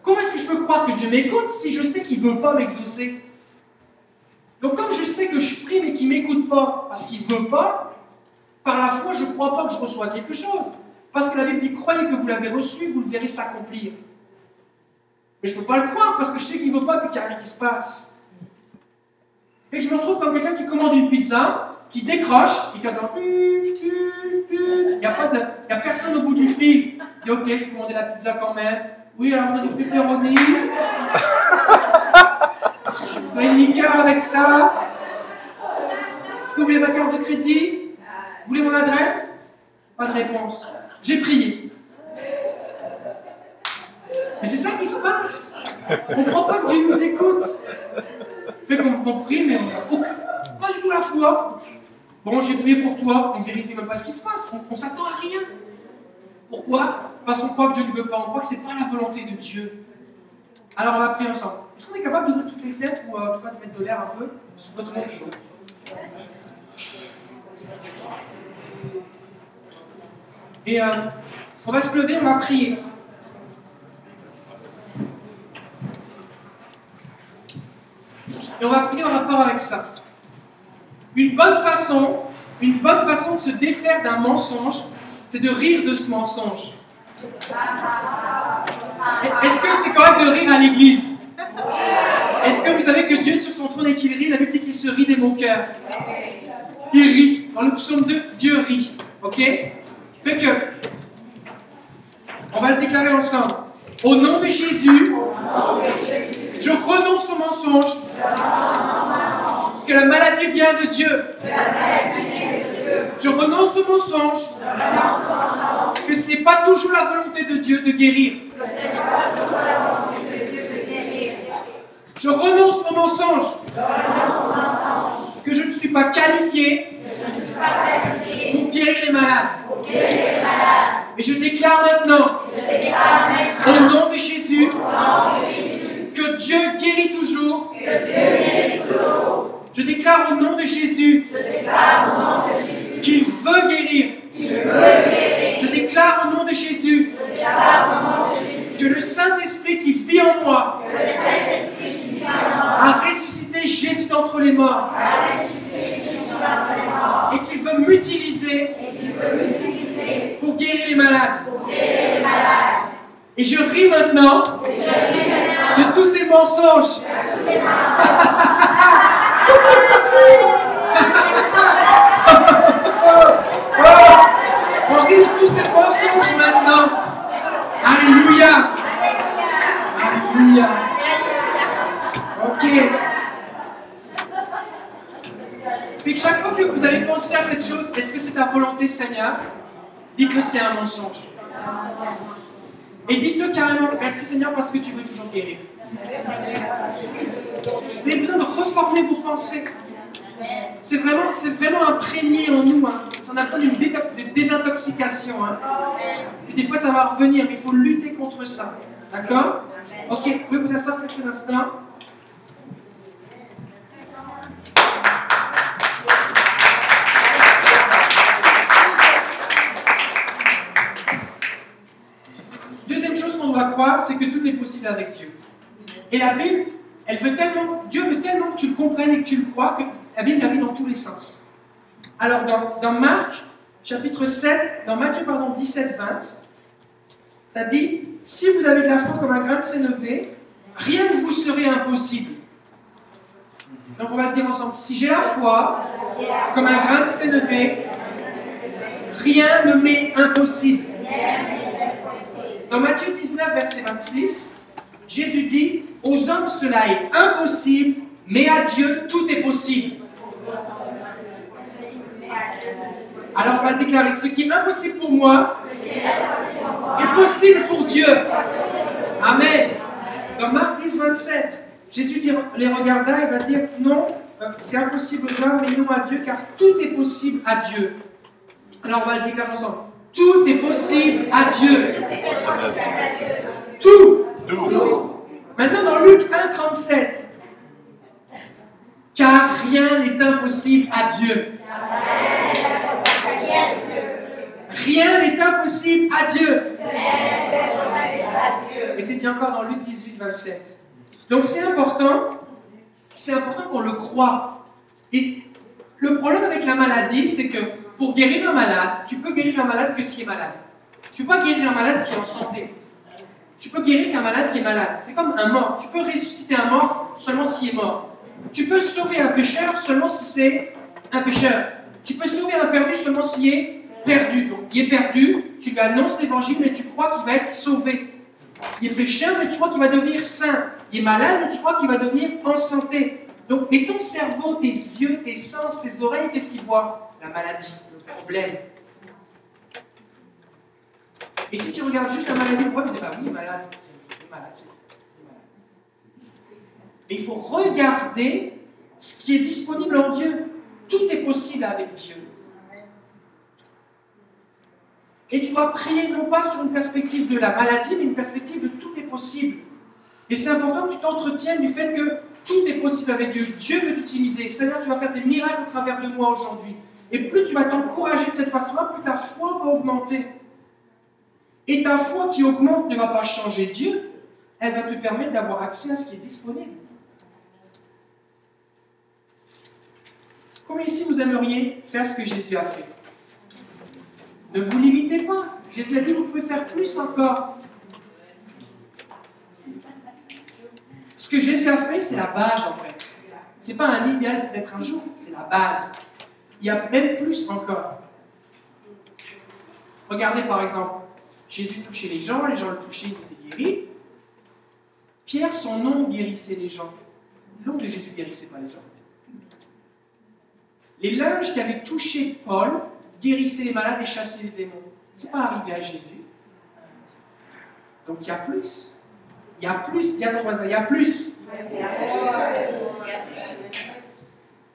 Comment est-ce que je peux croire que Dieu m'écoute si je sais qu'il veut pas m'exaucer? Donc comme je sais que je prie mais qu'il m'écoute pas parce qu'il veut pas, par la foi, je ne crois pas que je reçois quelque chose. Parce que la Bible dit, croyez que vous l'avez reçu, vous le verrez s'accomplir. Mais je ne peux pas le croire parce que je sais qu'il ne veut pas puis qu'il n'y a rien qui se passe. Et je me retrouve comme quelqu'un qui commande une pizza, qui décroche, et qui attend. Il n'y a personne au bout du fil. Il dit Ok, je vais commander la pizza quand même. Oui, alors je veux du pepperoni. Je veux une liqueur avec ça. Est-ce que vous voulez ma carte de crédit? Vous voulez mon adresse? Pas de réponse. J'ai prié. Mais c'est ça qui se passe. On ne croit pas que Dieu nous écoute. Fait qu'on on prie, mais on pas du tout la foi. Bon, j'ai prié pour toi, on vérifie même pas ce qui se passe, on, on s'attend à rien. Pourquoi? Parce qu'on croit que Dieu ne veut pas, on croit que ce n'est pas la volonté de Dieu. Alors on va prier ensemble. Est-ce qu'on est capable d'ouvrir toutes les fenêtres ou euh, en tout cas de mettre de l'air un peu? Et euh, on va se lever, on va prier. Et on va prier en rapport avec ça. Une bonne façon, une bonne façon de se défaire d'un mensonge, c'est de rire de ce mensonge. Est-ce que c'est correct de rire à l'église? Est-ce que vous savez que Dieu sur son trône et qu'il rit, la Bible dit qu'il se rit des moqueurs Il rit. Dans le psaume 2, Dieu rit. Ok? Fait que, on va le déclarer ensemble. Au nom de Jésus, je renonce au mensonge que la maladie vient de Dieu. Je renonce au mensonge que ce n'est pas toujours la volonté de Dieu de guérir. Je renonce au mensonge que je ne suis pas qualifié pour guérir les malades. Mais je déclare maintenant, au nom de Jésus, que Dieu guérit toujours. Je déclare au nom de Jésus qu'il veut guérir. Je déclare au nom de Jésus que le Saint-Esprit qui vit en moi a ressuscité Jésus d'entre les morts et qu'il veut m'utiliser pour guérir les malades. Et je ris maintenant de tous ces mensonges. On rit de tous ces mensonges maintenant. Alléluia. Alléluia. Ok. Fait que chaque fois que vous avez pensé à cette chose, est-ce que c'est ta volonté, Seigneur? Dites que c'est un mensonge. Et dites-le carrément, merci Seigneur parce que tu veux toujours guérir. Vous avez besoin de reformer vos pensées. C'est vraiment, c'est vraiment imprégné en nous. Hein. On a besoin d'une désintoxication. Hein. Puis des fois, ça va revenir, il faut lutter contre ça. D'accord? Ok, vous pouvez vous asseoir quelques instants. C'est que tout est possible avec Dieu. Et la Bible, elle veut tellement, Dieu veut tellement que tu le comprennes et que tu le crois que la Bible la mis dans tous les sens. Alors dans, dans Marc, chapitre 7, dans Matthieu pardon, 17, 20, ça dit Si vous avez de la foi comme un grain de sénévé, rien ne vous serait impossible. Donc on va le dire ensemble Si j'ai la foi comme un grain de sénévé, rien ne m'est impossible. Dans Matthieu 19, verset 26, Jésus dit Aux hommes cela est impossible, mais à Dieu tout est possible. Alors on va le déclarer Ce qui est impossible pour moi est possible pour Dieu. Amen. Dans Marc 10, 27, Jésus les regarda et va dire Non, c'est impossible aux hommes, mais non à Dieu, car tout est possible à Dieu. Alors on va le déclarer ensemble. Tout est possible à Dieu. Tout. Maintenant, dans Luc 1, 37, car rien n'est impossible à Dieu. Rien n'est impossible à Dieu. Et c'est dit encore dans Luc 18, 27. Donc c'est important. c'est important qu'on le croit. Et le problème avec la maladie, c'est que pour guérir un malade, tu peux guérir un malade que s'il est malade. Tu peux pas guérir un malade qui est en santé. Tu peux guérir qu'un malade qui est malade. C'est comme un mort. Tu peux ressusciter un mort seulement s'il est mort. Tu peux sauver un pécheur seulement si c'est un pécheur. Tu peux sauver un perdu seulement s'il est perdu. Donc, il est perdu, tu lui annonces l'évangile, mais tu crois qu'il va être sauvé. Il est pécheur, mais tu crois qu'il va devenir saint. Il est malade, mais tu crois qu'il va devenir en santé. Donc, mais ton cerveau, tes yeux, tes sens, tes oreilles, qu'est-ce qu'ils voient La maladie, problème. Et si tu regardes juste la maladie, le problème, tu dis, bah oui, malade. Malade, c'est malade. Et il faut regarder ce qui est disponible en Dieu. Tout est possible avec Dieu. Et tu dois prier non pas sur une perspective de la maladie, mais une perspective de tout est possible. Et c'est important que tu t'entretiennes du fait que tout est possible avec Dieu. Dieu veut t'utiliser. Seigneur, tu vas faire des miracles au travers de moi aujourd'hui. Et plus tu vas t'encourager de cette façon-là, plus ta foi va augmenter. Et ta foi qui augmente ne va pas changer Dieu, elle va te permettre d'avoir accès à ce qui est disponible. Combien ici vous aimeriez faire ce que Jésus a fait? Ne vous limitez pas. Jésus a dit vous pouvez faire plus encore. Ce que Jésus a fait, c'est la base en fait. Ce n'est pas un idéal peut-être un jour, c'est la base. Il y a même plus encore. Regardez par exemple, Jésus touchait les gens, les gens le touchaient, ils étaient guéris. Pierre, son nom guérissait les gens. Nom de Jésus guérissait pas les gens. Les linges qui avaient touché Paul guérissaient les malades et chassaient les démons. Ce n'est pas arrivé à Jésus. Donc il y a plus. Il y a plus. Dis à ton voisin, il y a plus.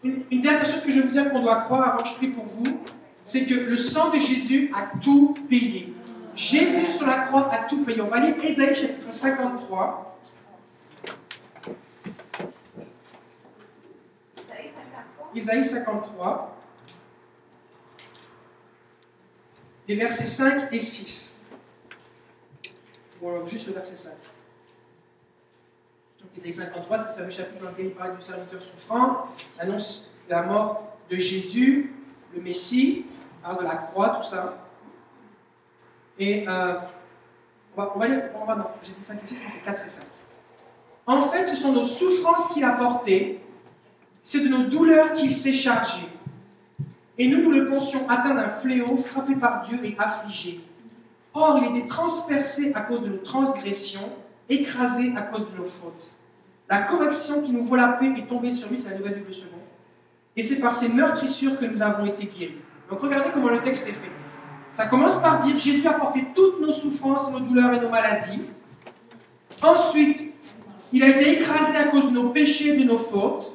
Une, dernière chose que je veux dire qu'on doit croire avant que je prie pour vous, c'est que le sang de Jésus a tout payé. Jésus sur la croix a tout payé. On va lire Ésaïe chapitre 53. Ésaïe 53. Les versets 5 et 6. Bon, alors juste le verset 5. Ésaïe 53, c'est ce chapitre dans lequel il parle du serviteur souffrant, annonce la mort de Jésus, le Messie, parle de la croix, tout ça. Et euh, on, va, on va on va, non, j'ai dit 5 et 6, mais c'est 4 et 5. En fait, ce sont nos souffrances qu'il a portées, c'est de nos douleurs qu'il s'est chargé. Et nous, nous le pensions atteint d'un fléau, frappé par Dieu et affligé. Or, il était transpercé à cause de nos transgressions, écrasé à cause de nos fautes. La correction qui nous vaut la paix est tombée sur lui, c'est la nouvelle Bible seconde. Et c'est par ces meurtrissures que nous avons été guéris. Donc regardez comment le texte est fait. Ça commence par dire Jésus a porté toutes nos souffrances, nos douleurs et nos maladies. Ensuite, il a été écrasé à cause de nos péchés, de nos fautes.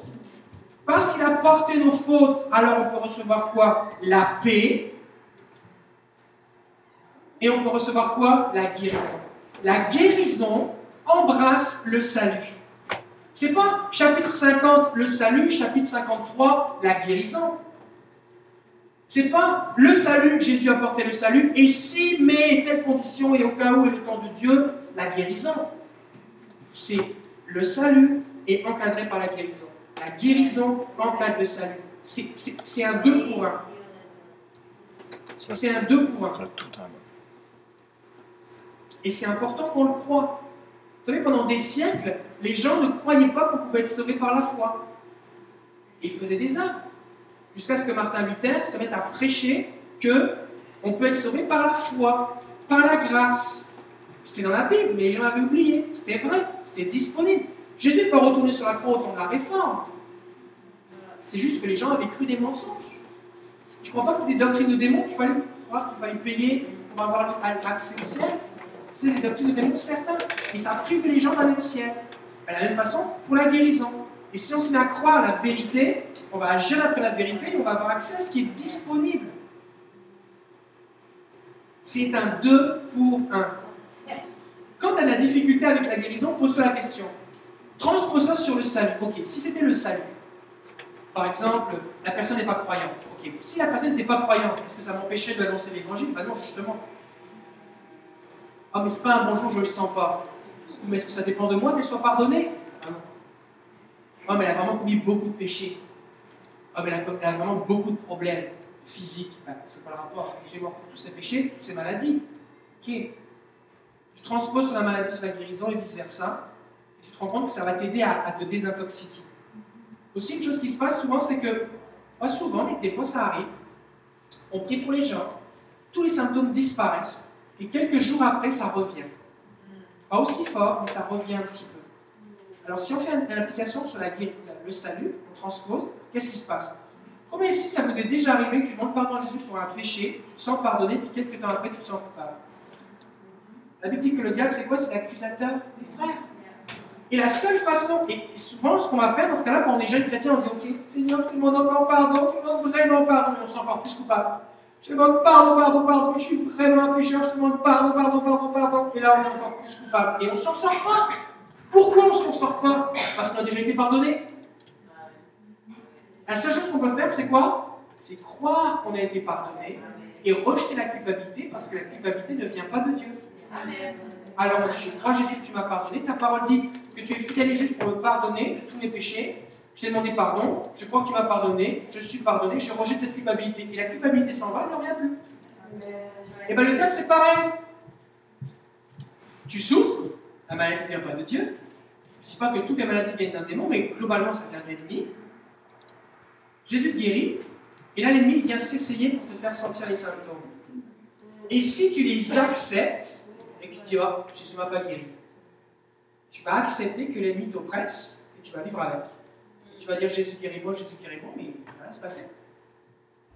Parce qu'il a porté nos fautes, alors on peut recevoir quoi? La paix. Et on peut recevoir quoi? La guérison. La guérison embrasse le salut. C'est pas chapitre 50 le salut, chapitre 53 la guérison. C'est pas le salut, Jésus a porté le salut, et si, mais, telle condition, et au cas où, et le temps de Dieu, la guérison. C'est le salut est encadré par la guérison. La guérison encadre le salut. C'est un deux pour un. C'est un deux pour un. Et c'est important qu'on le croit. Vous savez, pendant des siècles, les gens ne croyaient pas qu'on pouvait être sauvé par la foi. Ils faisaient des œuvres. Jusqu'à ce que Martin Luther se mette à prêcher que on peut être sauvé par la foi, par la grâce. C'était dans la Bible, mais les gens l'avaient oublié. C'était vrai, c'était disponible. Jésus n'est pas retourné sur la croix au temps de la réforme. C'est juste que les gens avaient cru des mensonges. Tu ne crois pas que c'était des doctrines de démons qu'il fallait payer pour avoir accès au ciel C'est des doctrines de démons certains. Et ça prive les gens d'aller au ciel. De la même façon, pour la guérison. Et si on se met à croire à la vérité, on va agir après la vérité et on va avoir accès à ce qui est disponible. C'est un deux pour un. Quand tu as la difficulté avec la guérison, pose-toi la question. Transpose ça sur le salut. Ok, si c'était le salut, par exemple, la personne n'est pas croyante. Ok, si la personne n'était pas croyante, est-ce que ça m'empêchait d'annoncer l'évangile? Ben non, justement. Ah, mais c'est pas un bonjour, je le sens pas. Mais est-ce que ça dépend de moi qu'elle soit pardonnée? Ah Oh, mais elle a vraiment commis beaucoup de péchés. Oh, mais elle a, vraiment beaucoup de problèmes physiques. Ben, c'est pas le rapport. Jésus est mort pour tous ses péchés, toutes ses maladies. Ok. Tu transposes sur la maladie, sur la guérison et vice-versa. Et tu te rends compte que ça va t'aider à te désintoxiquer. Aussi, une chose qui se passe souvent, c'est que, pas souvent, mais des fois ça arrive, on prie pour les gens, tous les symptômes disparaissent, et quelques jours après, ça revient. Pas aussi fort, mais ça revient un petit peu. Alors, si on fait une, application sur la, le salut, on transpose, qu'est-ce qui se passe? Combien ici, ça vous est déjà arrivé que tu demandes pardon à Jésus pour un péché, tu te sens pardonné, puis quelques temps après, tu te sens coupable? La Bible dit que le diable, c'est quoi? C'est l'accusateur des frères. Et la seule façon, et souvent ce qu'on va faire dans ce cas-là, quand on est jeune chrétien, on dit Ok, Seigneur, je te demande encore pardon, je te demande vraiment pardon, on se sent encore plus coupable. Je demande pardon, pardon, pardon, je suis vraiment un pécheur, je demande pardon, pardon, pardon, pardon, et là on est encore plus coupable. Et on s'en sort pas. Pourquoi on s'en sort pas? Parce qu'on a déjà été pardonné. La seule chose qu'on peut faire, c'est quoi? C'est croire qu'on a été pardonné et rejeter la culpabilité, parce que la culpabilité ne vient pas de Dieu. Amen. Alors on dit, je crois Jésus que tu m'as pardonné, ta parole dit que tu es fidèle et juste pour me pardonner tous mes péchés. Je t'ai demandé pardon, je crois que tu m'as pardonné, je suis pardonné, je rejette cette culpabilité. Et la culpabilité s'en va, elle ne revient plus. Et bien le diable, c'est pareil. Tu souffres, la maladie ne vient pas de Dieu. Je ne dis pas que toutes les maladies viennent d'un démon, mais globalement, ça vient de l'ennemi. Jésus te guérit, et là, l'ennemi vient s'essayer pour te faire sentir les symptômes. Et si tu les acceptes, et que tu dis, oh, Jésus ne m'a pas guéri, tu vas accepter que l'ennemi t'oppresse, et tu vas vivre avec. Tu vas dire, Jésus guéris-moi, Jésus guéris-moi, mais rien ne se passer.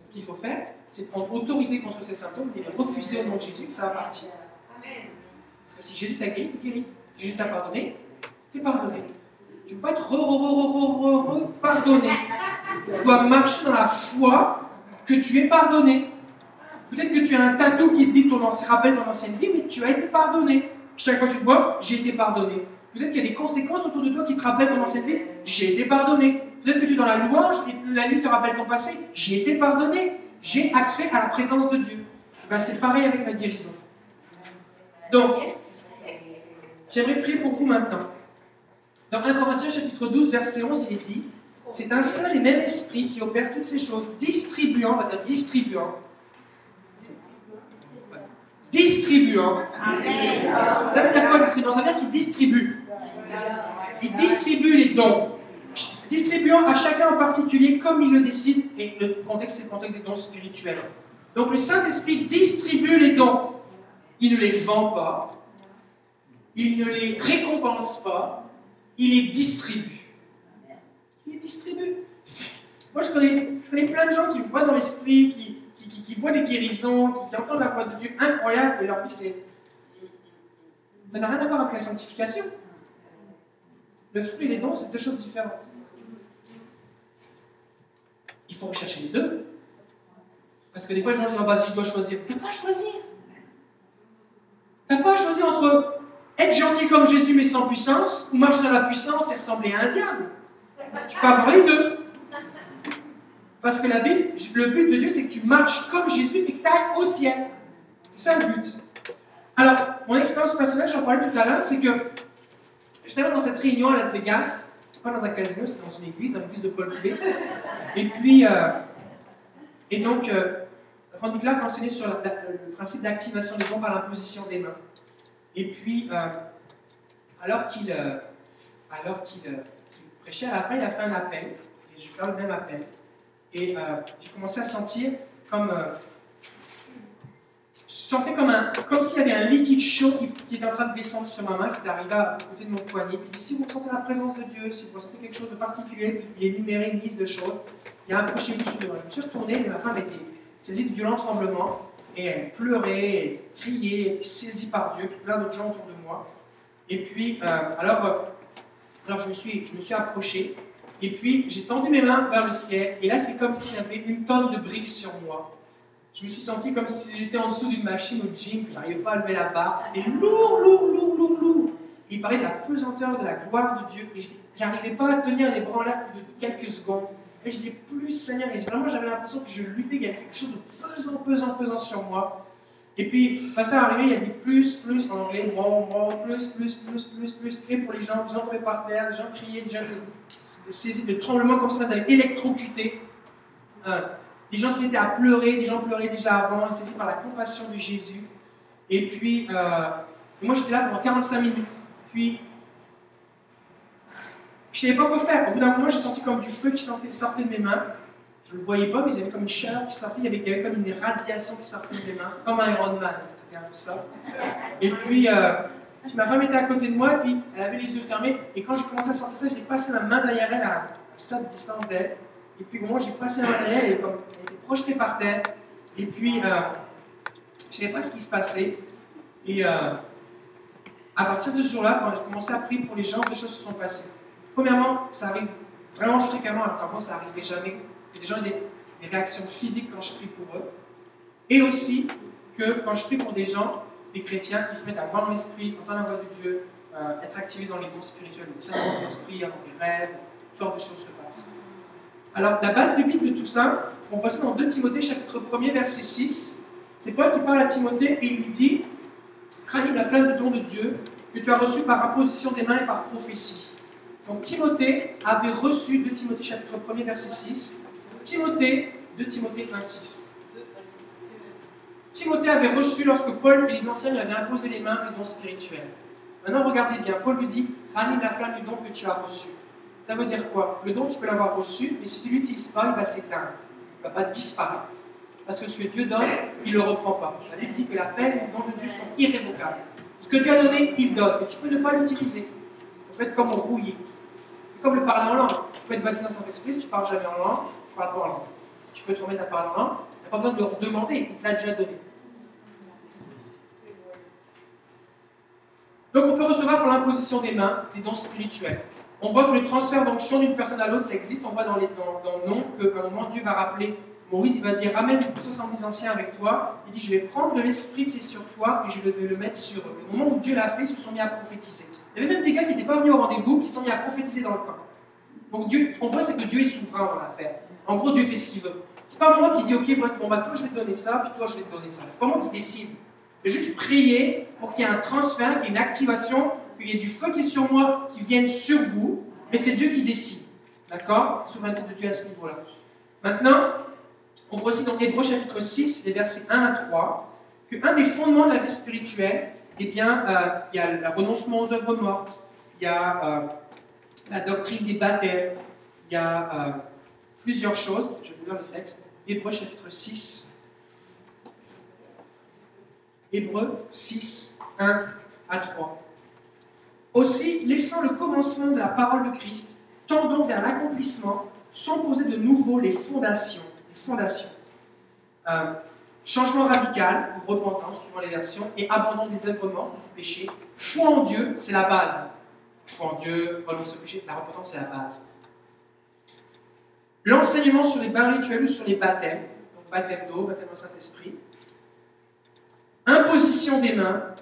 Ce qu'il faut faire, c'est prendre autorité contre ces symptômes et les refuser au nom de Jésus, que ça va partir. Parce que si Jésus t'a guéri, t'es guéri. Si Jésus t'a pardonné, t'es pardonné. Tu ne peux pas être re, re, re, re, re, pardonné. Tu dois marcher dans la foi que tu es pardonné. Peut-être que tu as un tatou qui te dit ton ancien rappel ton ancienne vie, mais tu as été pardonné. Chaque fois que tu te vois, j'ai été pardonné. Peut-être qu'il y a des conséquences autour de toi qui te rappellent ancienne vie, j'ai été pardonné. Peut-être que tu es dans la louange et la nuit te rappelle ton passé, j'ai été pardonné. J'ai accès à la présence de Dieu. Ben, c'est pareil avec la guérison. Donc, j'aimerais prier pour vous maintenant. Dans 1 Corinthiens chapitre 12, verset 11, il est dit C'est un seul et même esprit qui opère toutes ces choses, distribuant, on va dire distribuant. Distribuant. Ça veut dire quoi? Distribuant Ça veut dire qu'il distribue. Il distribue les dons. Distribuant à chacun en particulier comme il le décide, et le contexte, c'est le contexte des dons spirituels. Donc le Saint-Esprit distribue les dons. Il ne les vend pas, il ne les récompense pas, il les distribue. Il les distribue. Moi, je connais, je connais plein de gens qui voient dans l'esprit, qui, qui, voient des guérisons, qui, qui entendent la voix de Dieu incroyable, et leur vie, c'est. Ça n'a rien à voir avec la sanctification. Le fruit et les dons, c'est deux choses différentes. Il faut rechercher les deux. Parce que des fois, les gens disent Ah bah, je dois choisir. Tu pas à choisir. Tu pas à choisir entre être gentil comme Jésus mais sans puissance ou marcher dans la puissance et ressembler à un diable. Tu peux avoir les deux. Parce que la Bible, le but de Dieu, c'est que tu marches comme Jésus et que tu ailles au ciel. C'est ça le but. Alors, mon expérience personnelle, j'en parlais tout à l'heure, c'est que j'étais dans cette réunion à Las Vegas. C'était pas dans un casino, c'était dans une église, dans l'église de Paul Poulet. Et puis, euh, et donc, euh, Randy Clark enseignait sur le principe d'activation des dons par l'imposition des mains. Et puis, euh, alors qu'il prêchait, à la fin, il a fait un appel. Et je vais faire le même appel. Et j'ai commencé à sentir comme. Je sentais comme, un, comme s'il y avait un liquide chaud qui, était en train de descendre sur ma main, qui arrivé à côté de mon poignet. Puis si vous ressentez la présence de Dieu, si vous ressentez quelque chose de particulier, il énumérait une liste de choses, il y a approchez-vous sur moi. Je me suis retourné, mais ma femme était saisie de violents tremblements, et elle pleurait, criait, elle était saisie par Dieu, puis plein d'autres gens autour de moi. Et puis, euh, alors, euh, alors je, me suis, je et puis j'ai tendu mes mains vers le ciel, et là c'est comme si j'avais une tonne de briques sur moi. Je me suis senti comme si j'étais en dessous d'une machine au gym, que j'arrivais pas à lever la barre. C'était lourd, lourd, lourd, lourd, lourd. Il parlait de la pesanteur, de la gloire de Dieu, et j'arrivais pas à tenir les bras l'air plus de quelques secondes. Et je disais, plus Seigneur, et vraiment j'avais l'impression que je luttais, qu'il y avait quelque chose de pesant, pesant, pesant sur moi. Et puis, pasteur arrivé, il a dit plus, plus en anglais, wow, wow, plus, plus, plus, plus, plus, et pour les gens, les gens tombaient par terre, les gens criaient, les gens saisi de tremblements comme ça, ils électrocuté. Euh, les gens se mettaient à pleurer, les gens pleuraient déjà avant, ils par la compassion de Jésus. Et puis, euh, moi j'étais là pendant 45 minutes. Puis, je ne savais pas quoi faire. Au bout d'un moment, j'ai senti comme du feu qui sortait, de mes mains. Je ne le voyais pas, mais il y avait comme une chaleur qui sortait, il y avait, comme une radiation qui sortait de mes mains, comme un Iron Man, c'était un peu ça. Et puis, euh, puis ma femme était à côté de moi, et puis elle avait les yeux fermés, et quand j'ai commencé à sortir ça, j'ai passé ma main derrière elle à, de distance d'elle. Et puis où j'ai passé la derrière elle, était projetée par terre, et puis euh, je ne savais pas ce qui se passait. Et euh, à partir de ce jour-là, quand j'ai commencé à prier pour les gens, des choses se sont passées. Premièrement, ça arrive vraiment fréquemment, alors qu'avant ça n'arrivait jamais que les gens aient des, réactions physiques quand je prie pour eux. Et aussi que quand je prie pour des gens, des chrétiens, ils se mettent à voir l'esprit, entendre la voix de Dieu, euh, être activés dans les dons spirituels, le saint d'esprit, avoir des rêves, toutes sortes de choses. Alors, la base biblique de tout ça, on passe dans 2 Timothée, chapitre 1er, verset 6. C'est Paul qui parle à Timothée et il lui dit Ranime la flamme du don de Dieu que tu as reçu par imposition des mains et par prophétie. Donc, Timothée avait reçu 2 Timothée, chapitre 1er, verset 6. Timothée, 2 Timothée 1, 6. Timothée avait reçu lorsque Paul et les anciens lui avaient imposé les mains le don spirituel. Maintenant, regardez bien, Paul lui dit ranime la flamme du don que tu as reçu. Ça veut dire quoi? Le don, tu peux l'avoir reçu, mais si tu ne l'utilises pas, il va s'éteindre. Il ne va pas disparaître. Parce que ce que Dieu donne, il ne le reprend pas. La Bible dit que la peine et le don de Dieu sont irrévocables. Ce que Dieu a donné, il donne. Mais tu peux ne pas l'utiliser. En fait, comme rouiller. Comme le parler en langue. Tu peux être baptisé dans Saint-Esprit, si tu ne parles jamais en langue, tu parles pas en langue. Tu peux te remettre à parler en langue, tu n'as pas besoin de le demander, il te l'a déjà donné. Donc on peut recevoir par l'imposition des mains des dons spirituels. On voit que le transfert d'onction d'une personne à l'autre, ça existe. On voit dans, les, dans, dans le nom qu'à un moment, Dieu va rappeler Moïse, il va dire Ramène 70 anciens avec toi. Il dit Je vais prendre l'esprit qui est sur toi et je vais le mettre sur eux. Au moment où Dieu l'a fait, ils se sont mis à prophétiser. Il y avait même des gars qui n'étaient pas venus au rendez-vous qui se sont mis à prophétiser dans le camp. Donc Dieu, ce qu'on voit, c'est que Dieu est souverain dans l'affaire. En gros, Dieu fait ce qu'il veut. C'est pas moi qui dis Ok, bon, bah, toi, je vais te donner ça, puis toi, je vais te donner ça. C'est pas moi qui décide. Je vais juste prier pour qu'il y ait un transfert, qu'il y ait une activation, qu'il y ait du feu qui est sur moi, qui vienne sur vous, mais c'est Dieu qui décide. D'accord? Souveraineté de Dieu à ce niveau-là. Maintenant, on voit aussi dans Hébreu chapitre 6, les versets 1 à 3, qu'un des fondements de la vie spirituelle, eh bien, euh, il y a le renoncement aux œuvres mortes, il y a euh, la doctrine des baptêmes, il y a euh, plusieurs choses. Je vais vous lire le texte. Hébreu chapitre 6, Hébreux 6, 1 à 3. Aussi, laissant le commencement de la parole de Christ, tendons vers l'accomplissement, sont posées de nouveau les fondations. Fondations. Euh, changement radical, repentance, suivant les versions, et abandon des œuvres mortes, du péché. Foi en Dieu, c'est la base. Foi en Dieu, renonce au péché, la repentance, c'est la base. L'enseignement sur les bains rituels ou sur les baptêmes, donc baptême d'eau, baptême au Saint-Esprit, imposition des mains,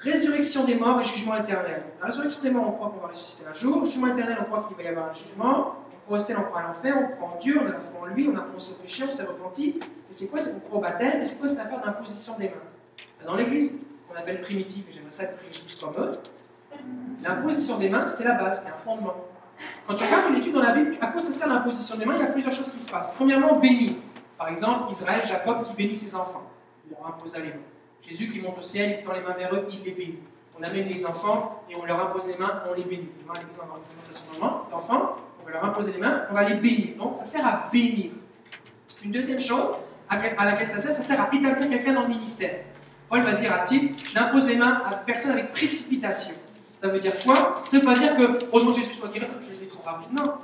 résurrection des morts et jugement éternel. La résurrection des morts, on croit qu'on va ressusciter un jour. Jugement éternel, on croit qu'il va y avoir un jugement. On croit au on croit à l'enfer, on croit en Dieu, on a la foi en lui, on a pensé au péché, on s'est repenti. Et c'est quoi C'est qu'on croit au baptême, et c'est quoi cette affaire d'imposition des mains? Dans l'église, qu'on appelle primitive, et j'aimerais ça être primitif comme eux, l'imposition des mains, c'était la base, c'était un fondement. Quand tu regardes une étude dans la Bible, à quoi ça sert l'imposition des mains? Il y a plusieurs choses qui se passent. Premièrement, béni. Par exemple, Israël, Jacob qui bénit ses enfants. Il leur imposa les mains. Jésus qui monte au ciel, il tend les mains vers eux, il les bénit. On amène les enfants et on leur impose les mains, on les bénit. On une présentation d'enfants, on va leur imposer les mains, on va les bénir. Donc, ça sert à bénir. Une deuxième chose à laquelle ça sert, ça sert à établir quelqu'un dans le ministère. Paul va dire à titre d'impose les mains à personne avec précipitation. Ça veut dire quoi? Ça veut pas dire que, oh non, Jésus soit guéri, je le fais trop rapidement.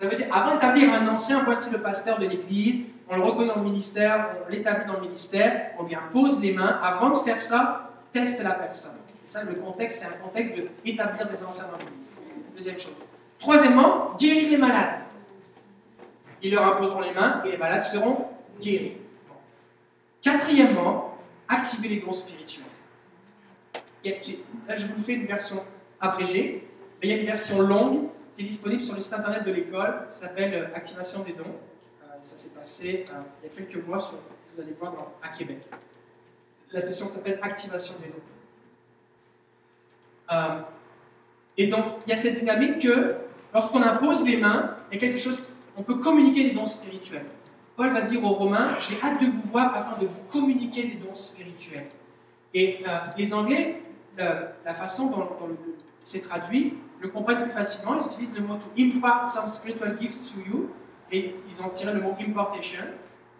Ça veut dire, avant d'établir un ancien, voici le pasteur de l'église, on le reconnaît dans le ministère, on l'établit dans le ministère, on lui impose les mains. Avant de faire ça, teste la personne. Ça, le contexte, c'est un contexte d'établir des anciens dans le. Deuxième chose. Troisièmement, guérir les malades. Ils leur imposeront les mains et les malades seront guéris. Quatrièmement, activer les dons spirituels. Là, je vous fais une version abrégée, mais il y a une version longue qui est disponible sur le site internet de l'école. Ça s'appelle Activation des dons ça s'est passé euh, il y a quelques mois vous allez voir à Québec. La session s'appelle Activation des dons. Euh, et donc, il y a cette dynamique que lorsqu'on impose les mains, il quelque chose, on peut communiquer des dons spirituels. Paul va dire aux Romains, j'ai hâte de vous voir afin de vous communiquer des dons spirituels. Et euh, les Anglais, la façon dont, dont c'est traduit, le comprennent plus facilement. Ils utilisent le mot to impart some spiritual gifts to you, et ils ont tiré le mot importation.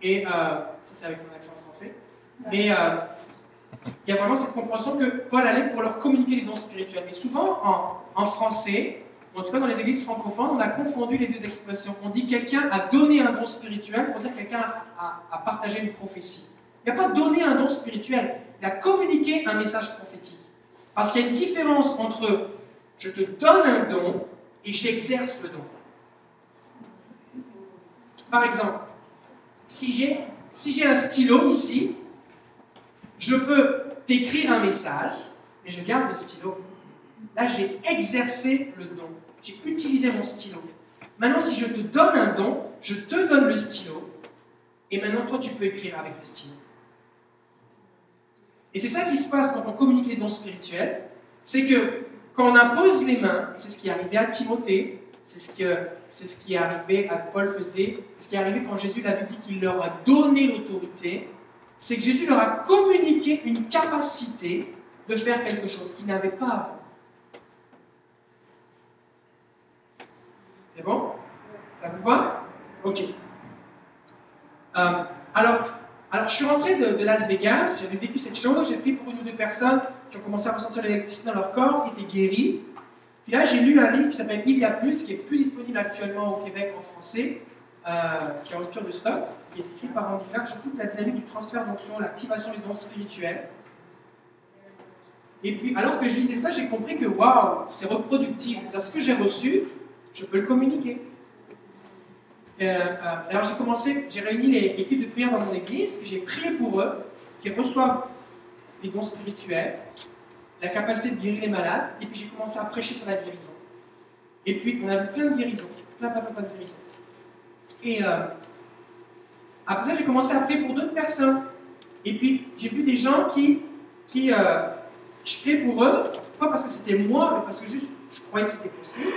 Et euh, ça, c'est avec mon accent français. Mais euh, il y a vraiment cette compréhension que Paul allait pour leur communiquer les dons spirituels. Mais souvent, en, français, en tout cas dans les églises francophones, on a confondu les deux expressions. On dit quelqu'un a donné un don spirituel pour dire quelqu'un a, a partagé une prophétie. Il n'a pas donné un don spirituel, il a communiqué un message prophétique. Parce qu'il y a une différence entre je te donne un don et j'exerce le don. Par exemple, si j'ai si un stylo ici, je peux t'écrire un message, mais je garde le stylo. Là, j'ai exercé le don. J'ai utilisé mon stylo. Maintenant, si je te donne un don, je te donne le stylo, et maintenant, toi, tu peux écrire avec le stylo. Et c'est ça qui se passe quand on communique les dons spirituels, c'est que quand on impose les mains, c'est ce qui est arrivé à Timothée, c'est ce, qui est arrivé à Paul faisait, ce qui est arrivé quand Jésus avait dit qu'il leur a donné l'autorité, c'est que Jésus leur a communiqué une capacité de faire quelque chose qu'ils n'avaient pas avant. C'est bon? Ça vous va? Ok. Euh, alors, alors, je suis rentré de, de Las Vegas, j'avais vécu cette chose, j'ai pris pour une ou deux personnes qui ont commencé à ressentir l'électricité dans leur corps, qui étaient guéries. Puis là, j'ai lu un livre qui s'appelle Il y a plus, qui est plus disponible actuellement au Québec en français, euh, qui est en rupture de stock, qui est écrit par Andy Clark sur toute la dynamique du transfert d'onction, l'activation des dons spirituels. Et puis, alors que je lisais ça, j'ai compris que waouh, c'est reproductible. Parce que j'ai reçu, je peux le communiquer. Euh, euh, alors j'ai commencé, j'ai réuni les- l'équipe de prière dans mon église, puis j'ai prié pour eux, qui reçoivent les dons spirituels, la capacité de guérir les malades, et puis j'ai commencé à prêcher sur la guérison. Et puis on a vu plein de guérisons, plein, plein, plein, plein de guérisons. Et euh, après ça, j'ai commencé à prier pour d'autres personnes. Et puis j'ai vu des gens qui, qui euh, je priais pour eux, pas parce que c'était moi, mais parce que juste je croyais que c'était possible.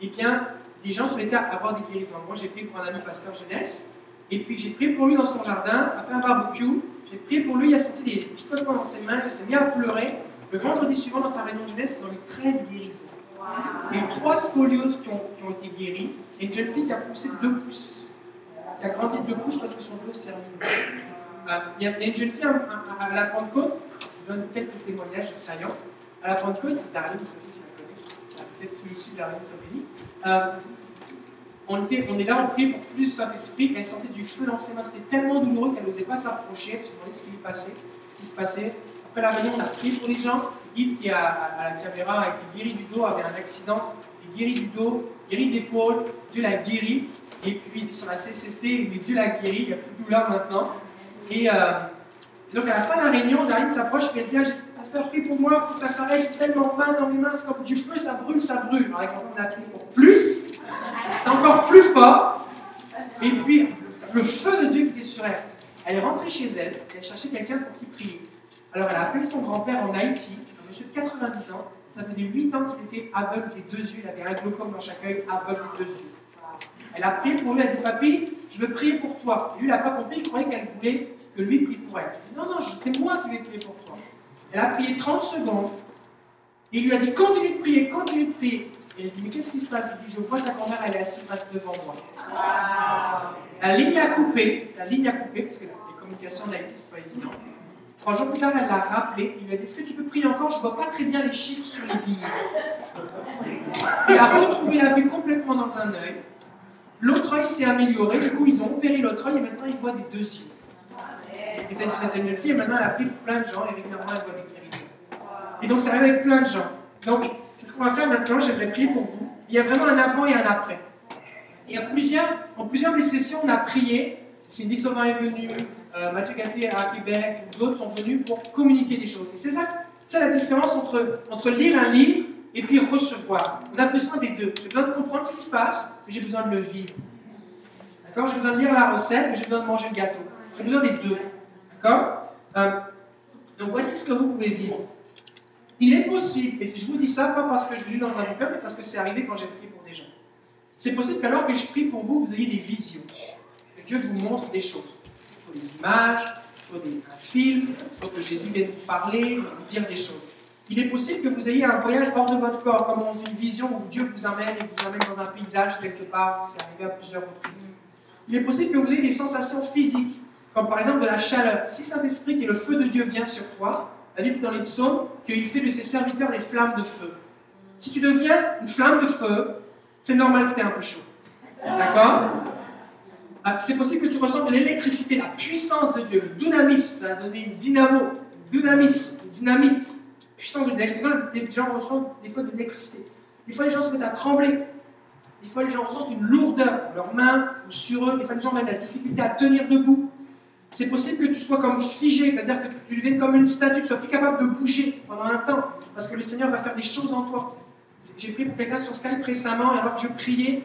Et bien, des gens souhaitaient avoir des guérisons. Moi, j'ai prié pour un ami pasteur jeunesse, et puis j'ai prié pour lui dans son jardin, après un barbecue. J'ai prié pour lui, il a senti des picotements dans ses mains, il s'est mis à pleurer. Le vendredi suivant, dans sa réunion de jeunesse, ils ont eu 13 guérisons. Il y a eu trois scolioses qui ont, qui ont été guéries, et une jeune fille qui a poussé 2 pouces, qui a grandi de 2 pouces parce que son dos s'est. Euh, Il y a une jeune fille à, la Pentecôte, je donne quelques témoignages saillants. À la Pentecôte, Darlene, c'est qui la connaît, peut-être l'issue de Darlene Sabelli. Euh, on, était, on est là, on priait pour plus du Saint-Esprit, elle sentait du feu dans ses mains, c'était tellement douloureux qu'elle n'osait pas s'approcher, elle se demandait ce qui lui passait, ce qui se passait. Après la réunion, on a prié pour les gens. Yves, qui est à, la caméra, a été guéri du dos, avait un accident, il est guéri du dos, guéri de l'épaule, Dieu l'a guéri. Et puis sur la CCST, Dieu l'a guéri, il n'y a plus de douleur maintenant. Et euh, donc à la fin de la réunion, Darine s'approche et elle dit Ah, Pasteur, prie pour moi, il faut que ça s'arrête, tellement mal dans mes mains, c'est comme du feu, ça brûle, ça brûle. Alors quand on a prié pour plus, c'est encore plus fort. Et puis le feu de Dieu qui est sur elle. Elle est rentrée chez elle, elle cherchait quelqu'un pour qui prier. Alors elle a appelé son grand-père en Haïti, un monsieur de 90 ans. Ça faisait 8 ans qu'il était aveugle des deux yeux, il avait un glaucome dans chaque œil, aveugle des deux yeux. Elle a prié pour lui, elle a dit Papy, je veux prier pour toi. Lui, il n'a pas compris, il croyait qu'elle voulait que lui prie pour elle. Il dit, non, non, c'est moi qui vais prier pour toi. Elle a prié 30 secondes. Et il lui a dit Continue de prier, continue de prier. Et elle dit Mais qu'est-ce qui se passe? Il dit Je vois ta grand-mère, elle est assise face devant moi. La ligne a coupé, la ligne a coupé, parce que les communications d'Haïti, c'est pas évident. Trois jours plus tard, elle l'a rappelé. Il lui a dit Est-ce que tu peux prier encore? Je ne vois pas très bien les chiffres sur les billets. Il a retrouvé la vue complètement dans un œil. L'autre œil s'est amélioré. Du coup, ils ont opéré l'autre œil et maintenant, il voit des deux yeux. Et cette, jeune fille, maintenant, elle a pris plein de gens et régulièrement, elle voit des guérisons. Et donc, ça arrive avec plein de gens. Donc, c'est ce qu'on va faire maintenant. J'aimerais prier pour vous. Il y a vraiment un avant et un après. Et à plusieurs, en plusieurs des sessions, on a prié. Cindy Sauvin est venue, euh, Mathieu Gatté à Québec, d'autres sont venus pour communiquer des choses. Et c'est ça, la différence entre, entre lire un livre et puis recevoir. On a besoin des deux. J'ai besoin de comprendre ce qui se passe, mais j'ai besoin de le vivre. D'accord? J'ai besoin de lire la recette, mais j'ai besoin de manger le gâteau. J'ai besoin des deux. D'accord? Euh, Donc voici ce que vous pouvez vivre. Il est possible, et si je vous dis ça, pas parce que je l'ai lu dans un bouquin, mais parce que c'est arrivé quand j'ai prié pour des gens. C'est possible qu'alors que je prie pour vous, vous ayez des visions. Que Dieu vous montre des choses. Soit des images, soit des, un film, soit que Jésus vienne vous parler, vous dire des choses. Il est possible que vous ayez un voyage hors de votre corps, comme dans une vision où Dieu vous emmène et vous emmène dans un paysage quelque part. C'est arrivé à plusieurs reprises. Il est possible que vous ayez des sensations physiques, comme par exemple de la chaleur. Si Saint-Esprit, qui est le feu de Dieu, vient sur toi, la Bible dans les psaumes qu'il fait de ses serviteurs les flammes de feu. Si tu deviens une flamme de feu, c'est normal que tu aies un peu chaud. D'accord? C'est possible que tu ressentes de l'électricité, la puissance de Dieu, le dynamis, ça a donné une dynamo, dynamis, dynamite, puissance de l'électricité. Les gens ressentent des fois de l'électricité. Des fois, les gens se mettent à trembler. Des fois, les gens ressentent une lourdeur dans leurs mains ou sur eux. Des fois, les gens ont même la difficulté à tenir debout. C'est possible que tu sois comme figé, c'est-à-dire que tu deviennes comme une statue, tu sois plus capable de bouger pendant un temps, parce que le Seigneur va faire des choses en toi. J'ai prié pour quelqu'un sur Skype récemment, alors que je priais,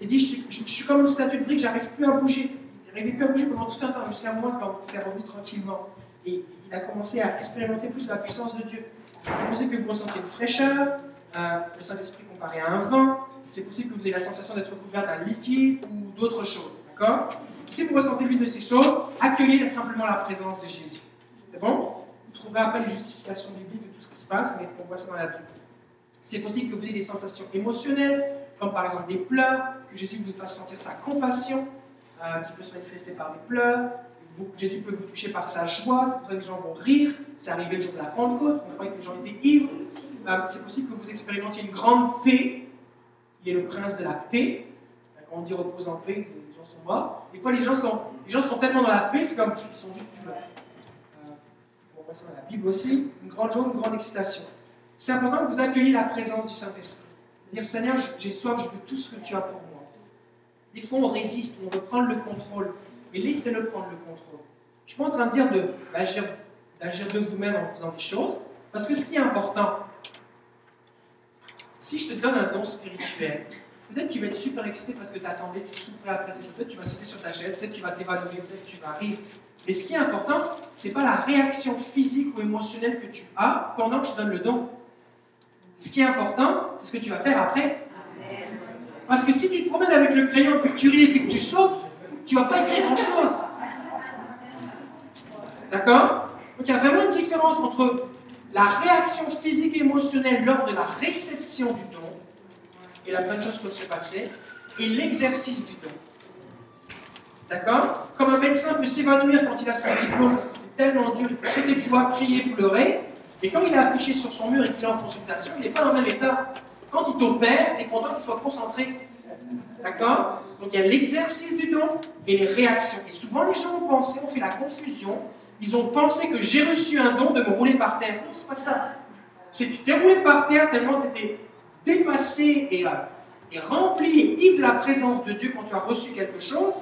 il dit Je suis, comme une statue de brique, j'arrive plus à bouger. Il n'arrivait plus à bouger pendant tout un temps, jusqu'à un moment quand c'est revenu tranquillement. Et il a commencé à expérimenter plus la puissance de Dieu. C'est possible que vous ressentiez une fraîcheur, euh, le Saint-Esprit comparé à un vent. C'est possible que vous ayez la sensation d'être recouvert d'un liquide ou d'autres choses. D'accord? Si vous ressentez l'une de ces choses, accueillez simplement la présence de Jésus. C'est bon? Vous trouverez après les justifications bibliques de tout ce qui se passe, mais on voit ça dans la Bible. C'est possible que vous ayez des sensations émotionnelles, comme par exemple des pleurs, que Jésus vous fasse sentir sa compassion, euh, qui peut se manifester par des pleurs. Vous- Jésus peut vous toucher par sa joie, c'est pour ça que les gens vont rire. C'est arrivé le jour de la Pentecôte, on croyait que les gens étaient ivres. Euh, c'est possible que vous expérimentiez une grande paix. Il est le prince de la paix. Quand on dit repose en paix, les gens sont morts. Des fois, les gens sont, les gens sont tellement dans la paix, c'est comme qu'ils sont juste plus. Euh, on voit ça dans la Bible aussi. Une grande joie, une grande excitation. C'est important que vous accueilliez la présence du Saint-Esprit. Dire Seigneur, j'ai soif, je veux tout ce que tu as pour moi. Des fois, on résiste, on veut prendre le contrôle. Mais laissez-le prendre le contrôle. Je ne suis pas en train de dire d'agir de vous-même en faisant des choses. Parce que ce qui est important, si je te donne un don spirituel, peut-être tu vas être super excité parce que tu attendais, tu souffrais après. Peut-être tu vas sauter sur ta chaise, peut-être tu vas t'évanouir, peut-être tu vas rire. Mais ce qui est important, ce n'est pas la réaction physique ou émotionnelle que tu as pendant que je donne le don. Ce qui est important, c'est ce que tu vas faire après. Parce que si tu te promènes avec le crayon, que tu ris et que tu sautes, tu ne vas pas écrire grand-chose. D'accord? Donc il y a vraiment une différence entre la réaction physique et émotionnelle lors de la réception du don, et la plein de choses peuvent se passer, et l'exercice du don. D'accord? Comme un médecin peut s'évanouir quand il a son diplôme parce que c'est tellement dur, il peut sauter de crier, pleurer, et quand il est affiché sur son mur et qu'il est en consultation, il n'est pas dans le même état. Quand il t'opère, il est content qu'il soit concentré. D'accord? Donc il y a l'exercice du don et les réactions. Et souvent les gens ont pensé, ont fait la confusion, ils ont pensé que j'ai reçu un don de me rouler par terre. Non, c'est pas ça. C'est que tu t'es roulé par terre tellement tu étais dépassé et, euh, rempli et ivre la présence de Dieu quand tu as reçu quelque chose.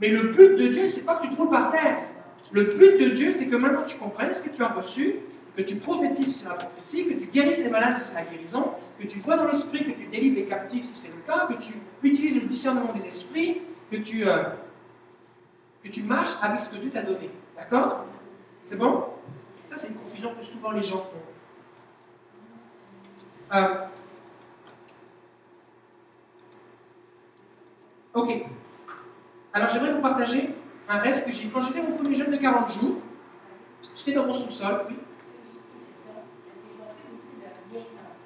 Mais le but de Dieu, c'est pas que tu te roules par terre. Le but de Dieu, c'est que maintenant tu comprennes ce que tu as reçu, que tu prophétises si c'est la prophétie, que tu guérisses les malades si c'est la guérison, que tu vois dans l'esprit, que tu délivres les captifs si c'est le cas, que tu utilises le discernement des esprits, que tu, euh, que tu marches avec ce que Dieu t'a donné. D'accord? C'est bon? Ça, c'est une confusion que souvent les gens ont. Euh, Ok. Alors, j'aimerais vous partager un rêve que j'ai quand j'ai fait mon premier jeûne de 40 jours. J'étais dans mon sous-sol, oui.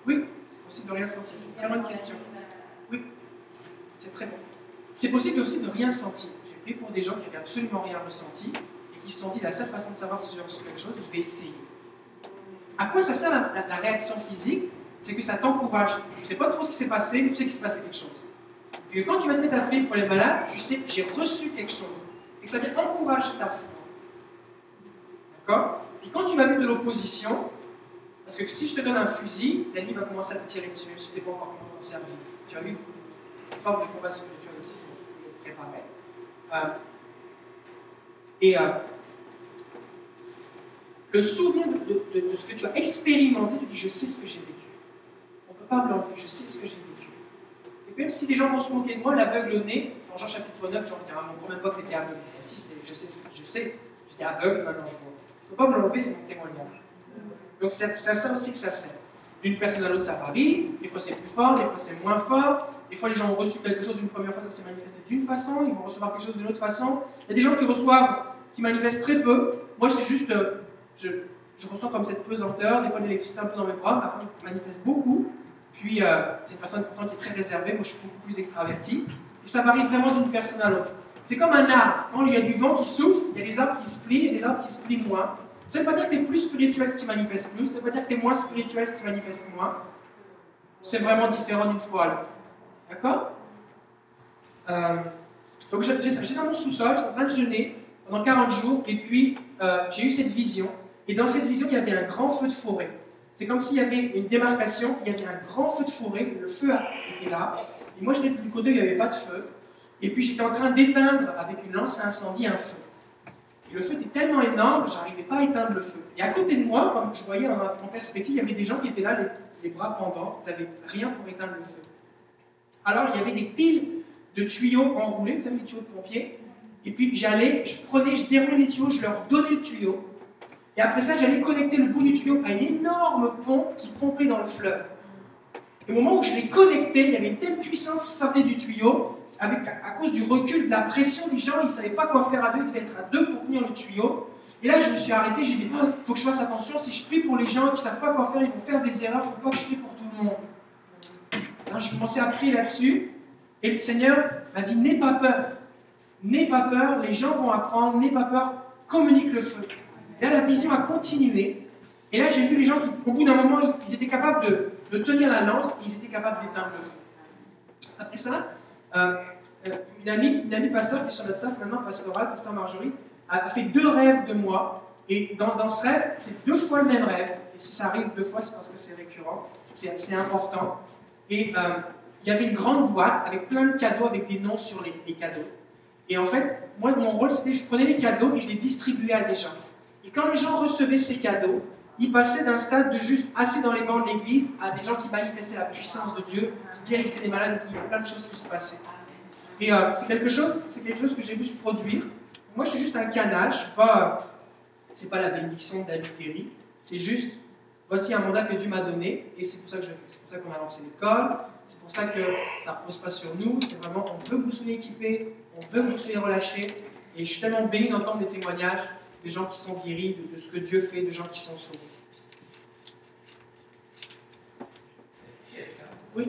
Oui, c'est possible de rien sentir. C'est vraiment une question. Oui, c'est très bon. C'est possible aussi de rien sentir. J'ai prié pour des gens qui n'avaient absolument rien ressenti et qui se sont dit la seule façon de savoir si j'ai reçu quelque chose, je vais essayer. À quoi ça sert la, la- la réaction physique? C'est que ça t'encourage. Tu ne sais pas trop ce qui s'est passé, mais tu sais qu'il s'est passé quelque chose. Et que quand tu vas te mettre à prier pour les malades, tu sais j'ai reçu quelque chose. Et ça vient encourager ta foi. D'accord? Puis quand tu vas vivre de l'opposition, parce que si je te donne un fusil, l'ennemi va commencer à te tirer dessus, tu n'es pas encore comment t'en servir. Tu vas vivre une forme de combat spirituel aussi, être préparé. Euh, et euh, le souvenir de, ce que tu as expérimenté, tu dis je sais ce que j'ai vécu. On ne peut pas me l'enlever, je sais ce que j'ai vécu. Et même si les gens vont se moquer de moi, l'aveugle né, dans Jean chapitre 9, Jean dira, mon combien de fois que tu aveugle Et Si, je sais, ce que- je sais, J'étais aveugle, maintenant je vois. Je ne peux pas me l'enlever, c'est mon témoignage. Donc c'est ça aussi que ça sert. D'une personne à l'autre, ça varie. Des fois c'est plus fort, des fois c'est moins fort. Des fois les gens ont reçu quelque chose une première fois, ça s'est manifesté d'une façon, ils vont recevoir quelque chose d'une autre façon. Il y a des gens qui reçoivent, qui manifestent très peu. Moi, c'est juste, euh, je, je ressens comme cette pesanteur, des fois de l'électricité un peu dans mes bras. Ma femme manifeste beaucoup. Puis euh, c'est une personne pourtant qui est très réservée, moi je suis beaucoup plus extraverti. Et ça varie vraiment d'une personne à l'autre. C'est comme un arbre. Quand il y a du vent qui souffle, il y a des arbres qui se plient et des arbres qui se plient moins. Ça ne veut pas dire que tu es plus spirituel si tu manifestes plus, ça ne veut pas dire que tu es moins spirituel si tu manifestes moins. C'est vraiment différent d'une fois à l'autre. D'accord? Euh, Donc j'étais dans mon sous-sol, j'étais en train de jeûner pendant 40 jours, et puis euh, j'ai eu cette vision. Et dans cette vision, il y avait un grand feu de forêt. C'est comme s'il y avait une démarcation, il y avait un grand feu de forêt, le feu était là. Et moi, j'étais du côté où il n'y avait pas de feu. Et puis j'étais en train d'éteindre avec une lance à incendie un feu. Le feu était tellement énorme que j'arrivais pas à éteindre le feu. Et à côté de moi, comme je voyais en, perspective, il y avait des gens qui étaient là, les, bras pendants, ils n'avaient rien pour éteindre le feu. Alors il y avait des piles de tuyaux enroulés, vous savez, les tuyaux de pompier. Et puis j'allais, je prenais, je déroulais les tuyaux, je leur donnais le tuyau. Et après ça, j'allais connecter le bout du tuyau à une énorme pompe qui pompait dans le fleuve. Et au moment où je l'ai connecté, il y avait une telle puissance qui sortait du tuyau, avec, à cause du recul, de la pression des gens, ils ne savaient pas quoi faire à deux, ils devaient être à deux pour tenir le tuyau. Et là, je me suis arrêté, j'ai dit, il faut que je fasse attention, si je prie pour les gens qui ne savent pas quoi faire, ils vont faire des erreurs, il ne faut pas que je prie pour tout le monde. Alors j'ai commencé à prier là-dessus, et le Seigneur m'a dit, n'aie pas peur, n'aie pas peur, les gens vont apprendre, n'aie pas peur, communique le feu. Et là, la vision a continué, et là, j'ai vu les gens qui, au bout d'un moment, ils, étaient capables de, de tenir la lance, et ils étaient capables d'éteindre le feu. Après ça, une, amie, une amie pasteur qui est sur notre staff maintenant, pastoral, pasteur Marjorie, a, fait deux rêves de moi. Et dans, ce rêve, c'est deux fois le même rêve. Et si ça arrive deux fois, c'est parce que c'est récurrent. C'est c'est important. Et euh, il y avait une grande boîte avec plein de cadeaux, avec des noms sur les, les cadeaux. Et en fait, moi, mon rôle, c'était je prenais les cadeaux et je les distribuais à des gens. Et quand les gens recevaient ces cadeaux, ils passaient d'un stade de juste assis dans les bancs de l'église à des gens qui manifestaient la puissance de Dieu, qui guérissaient les malades, il y a plein de choses qui se passaient. Et euh, c'est quelque chose, c'est quelque chose que j'ai vu se produire. Moi, je suis juste un canal, je suis pas, euh, c'est pas la bénédiction David Terry, c'est juste, voici un mandat que Dieu m'a donné, et c'est pour ça que je. C'est pour ça qu'on a lancé l'école, c'est pour ça que ça ne repose pas sur nous, c'est vraiment, on veut que vous soyez équipés, on veut que vous soyez relâchés, et je suis tellement béni d'entendre des témoignages de gens qui sont guéris, de, de ce que Dieu fait, de gens qui sont sauvés. Oui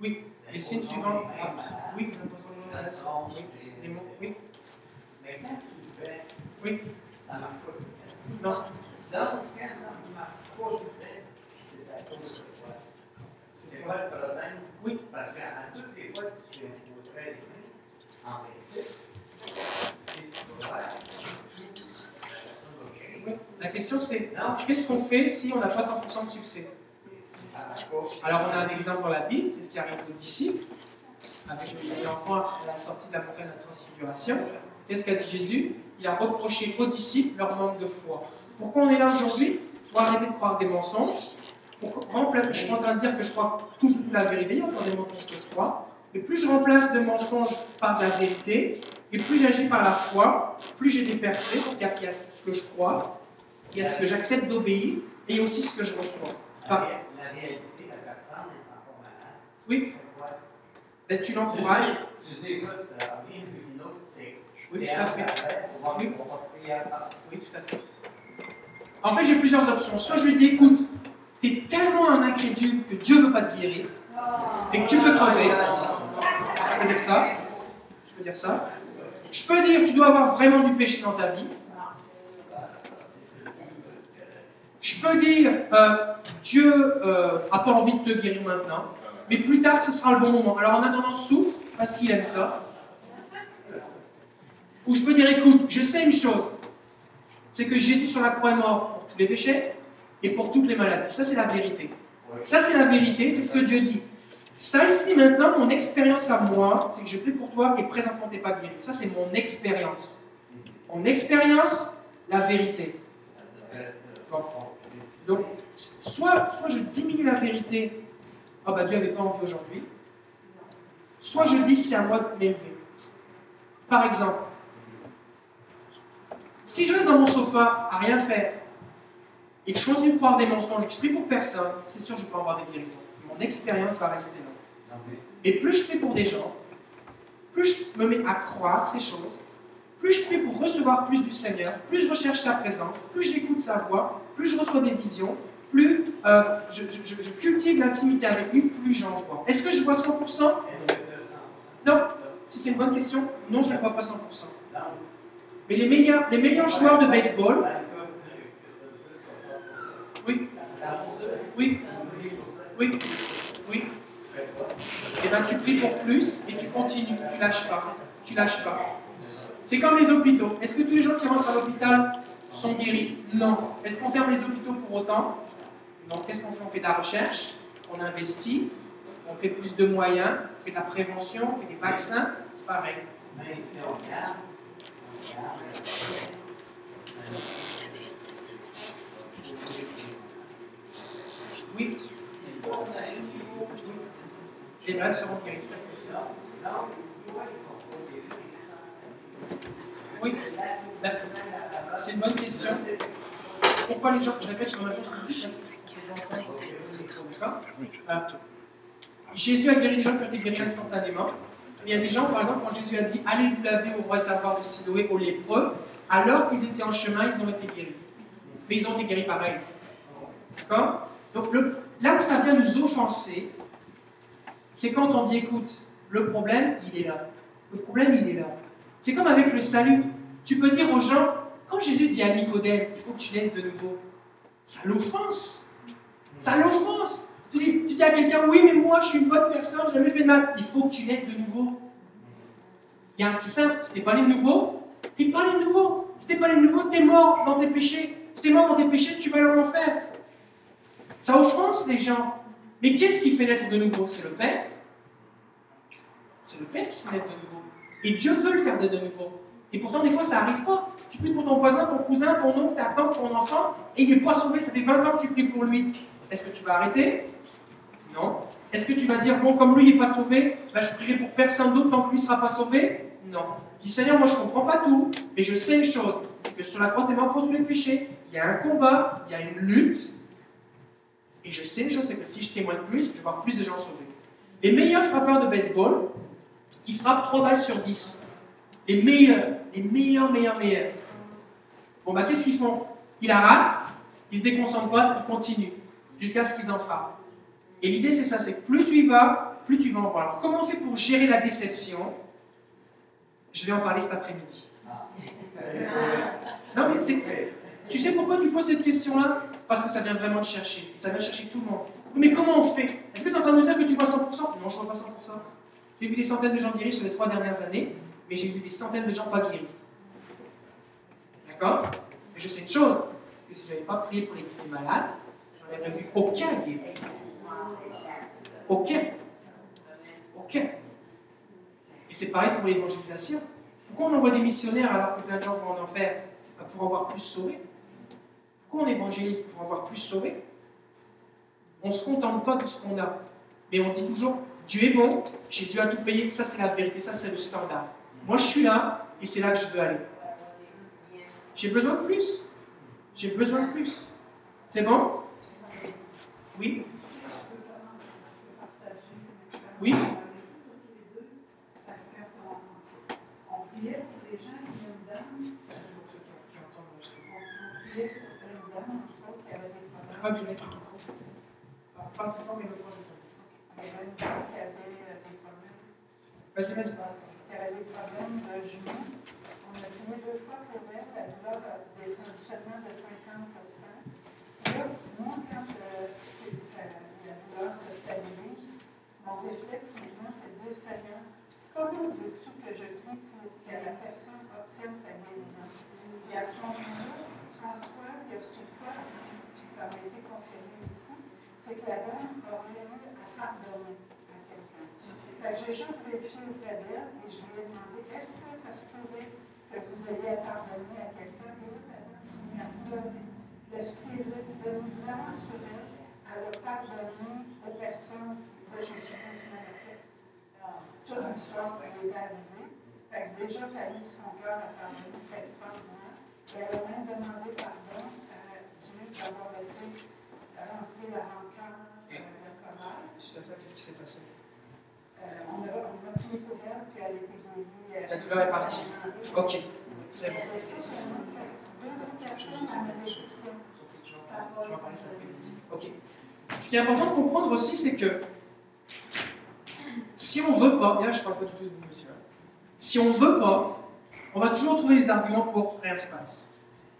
Oui, les signes suivants. Ah, Oui, les mots. Oui. Oui. Non. C'est quoi le problème? Oui. Parce les que tu es au 13 en réalité, Oui. La question c'est qu'est-ce qu'on fait si on n'a pas 100% de succès? Alors on a un exemple dans la Bible, c'est ce qui arrive aux disciples, avec les enfants à la sortie de la montagne de la transfiguration. Qu'est-ce qu'a dit Jésus? Il a reproché aux disciples leur manque de foi. Pourquoi on est là aujourd'hui? Pour arrêter de croire des mensonges. Je suis en train de dire que je crois tout, toute la vérité, il y a encore des mensonges que je crois. Mais plus je remplace de mensonges par de la vérité, et plus j'agis par la foi, plus j'ai des percées. A, il y a ce que je crois, il y a ce que j'accepte d'obéir, et il y a aussi ce que je reçois. Par- la réalité, la personne est encore malade. Oui. Ben, tu l'encourages. Tu dis, écoute, rien qu'une autre, c'est. Oui, c'est tout à fait. Oui. tout à fait. En fait, j'ai plusieurs options. Soit je lui dis, écoute, tu es tellement un incrédule que Dieu ne veut pas te guérir, et que tu peux crever. Je peux dire ça. Je peux dire ça. Je peux dire, tu dois avoir vraiment du péché dans ta vie. Je peux dire, euh, Dieu n'a pas envie de te guérir maintenant, mais plus tard, ce sera le bon moment. Alors en attendant, souffre, parce qu'il aime ça. Ou je peux dire, écoute, je sais une chose, c'est que Jésus sur la croix est mort pour tous les péchés et pour toutes les maladies. Ça, c'est la vérité. Ça, c'est la vérité, c'est ce que Dieu dit. Ça ici, maintenant, mon expérience à moi, c'est que je prie pour toi et présentement, tu n'es pas guéri. Ça, c'est mon expérience. Mon expérience, la vérité. Bon. Donc, soit, soit je diminue la vérité, ah bah Dieu n'avait pas envie aujourd'hui, soit je dis c'est à moi de m'élever. Par exemple, si je reste dans mon sofa à rien faire et que je continue de croire des mensonges que je prie pour personne, c'est sûr que je peux avoir des guérisons. Mon expérience va rester là. Et plus je prie pour des gens, plus je me mets à croire ces choses, plus je prie pour recevoir plus du Seigneur, plus je recherche sa présence, plus j'écoute sa voix, plus je reçois des visions, plus euh, je, cultive l'intimité avec lui, plus j'en vois. Est-ce que je vois 100% Non. Si c'est une bonne question, non, je ne vois pas 100%. Mais les meilleurs, les meilleurs joueurs de baseball, oui, oui, oui, oui. Et bien tu pries pour plus et tu continues, tu lâches pas, tu lâches pas. C'est comme les hôpitaux. Est-ce que tous les gens qui rentrent à l'hôpital sont guéris? Non. Est-ce qu'on ferme les hôpitaux pour autant? Non. Qu'est-ce qu'on fait? On fait de la recherche, on investit, on fait plus de moyens, on fait de la prévention, on fait des vaccins, c'est pareil. Oui. Les malades seront guéris. Oui. D'accord. C'est une bonne question. Pourquoi les gens, je répète, je réponds Jésus a guéri des gens qui ont été guéris instantanément. Il y a des gens, par exemple, quand Jésus a dit Allez vous laver au réservoir de Siloé aux lépreux, alors qu'ils étaient en chemin, ils ont été guéris. Mais ils ont été guéris pareil. D'accord? Donc là où ça vient nous offenser, c'est quand on dit Écoute, le problème, il est là. Le problème, il est là. C'est comme avec le salut. Tu peux dire aux gens, quand Jésus dit à Nicodème, il faut que tu naisses de nouveau, ça l'offense. Ça l'offense. Tu dis, à quelqu'un, oui, mais moi, je suis une bonne personne, je n'ai jamais fait de mal. Il faut que tu naisses de nouveau. C'est simple. Si t'es pas né de nouveau, t'es pas né de nouveau. Si t'es pas né de nouveau, t'es mort dans tes péchés. Si t'es mort dans tes péchés, tu vas aller en enfer. Ça offense les gens. Mais qu'est-ce qui fait naître de nouveau? C'est le Père. C'est le Père qui fait naître de nouveau. Et Dieu veut le faire de nouveau. Et pourtant, des fois, ça n'arrive pas. Tu pries pour ton voisin, ton cousin, ton oncle, ta tante, ton enfant, et il n'est pas sauvé. Ça fait 20 ans que tu pries pour lui. Est-ce que tu vas arrêter? Non. Est-ce que tu vas dire, bon, comme lui il n'est pas sauvé, bah, je prierai pour personne d'autre tant que lui ne sera pas sauvé? Non. Je dis, Seigneur, moi je ne comprends pas tout, mais je sais une chose c'est que sur la croix, tu mort pour tous les péchés. Il y a un combat, il y a une lutte. Et je sais une chose c'est que si je témoigne plus, je vais voir plus de gens sauvés. Les meilleurs frappeurs de baseball, ils frappent 3 balles sur 10. Les meilleurs, les meilleurs, meilleurs, meilleurs. Bon, bah, qu'est-ce qu'ils font? Ils la ratent, ils se déconcentrent pas, ils continuent, jusqu'à ce qu'ils en frappent. Et l'idée, c'est ça c'est que plus tu y vas, plus tu vas en voir. Alors, comment on fait pour gérer la déception? Je vais en parler cet après-midi. Non, mais c'est- tu sais pourquoi tu poses cette question-là? Parce que ça vient vraiment te chercher. Et ça vient chercher tout le monde. Mais comment on fait? Est-ce que tu es en train de me dire que tu vois 100% Non, je vois pas 100%. J'ai vu des centaines de gens guéris sur les trois dernières années, mais j'ai vu des centaines de gens pas guéris. D'accord? Mais je sais une chose, que si je n'avais pas prié pour les malades, j'en aurais vu aucun guéri. Aucun. Aucun. Et c'est pareil pour l'évangélisation. Pourquoi on envoie des missionnaires alors que plein de gens vont en enfer pour avoir plus sauvés. Pourquoi on évangélise Pour avoir plus sauvés On ne se contente pas de ce qu'on a. Mais on dit toujours Dieu est bon, Jésus a tout payé, ça c'est la vérité, ça c'est le standard. Moi je suis là et c'est là que je veux aller. J'ai besoin de plus. J'ai besoin de plus. C'est bon? Oui Oui On avait des problèmes. Des problèmes, de genoux. On a prié deux fois pour elle, la douleur a descendu seulement de 50 Puis Là, moi, quand euh, la douleur se stabilise, mon réflexe maintenant, c'est de dire Seigneur, comment veux-tu que je prie pour que la personne obtienne sa guérison? Et à ce moment-là, François, il a su quoi, puis ça m'a été confirmé ici, c'est que la dame aurait eu pardonner à quelqu'un. J'ai juste vérifié auprès d'elle et je lui ai demandé est-ce que ça se pourrait que vous ayez à pardonner à quelqu'un? Et là, la dame s'est mise à pleurer. l'Esprit est venu vraiment sur elle. Elle a pardonné aux personnes que Jésus Christ Toute l'histoire elle est arrivée. Fait que déjà qu'elle a eu son cœur à pardonner, c'était extraordinaire. Et elle a même demandé pardon à Dieu d'avoir laissé rentrer la rancœur, Suite à ça, qu'est-ce qui s'est passé? Euh, on, a, on a prié pour elle, puis elle a été guérie. La douleur est partie. Ok, c'est bon. Elle a une à la. Je vais en parler cet après-midi. Ok. Ce qui est important de comprendre aussi, c'est que si on veut pas, et là je parle pas du tout de vous, monsieur, hein. si on veut pas, on va toujours trouver des arguments pour rien se passe.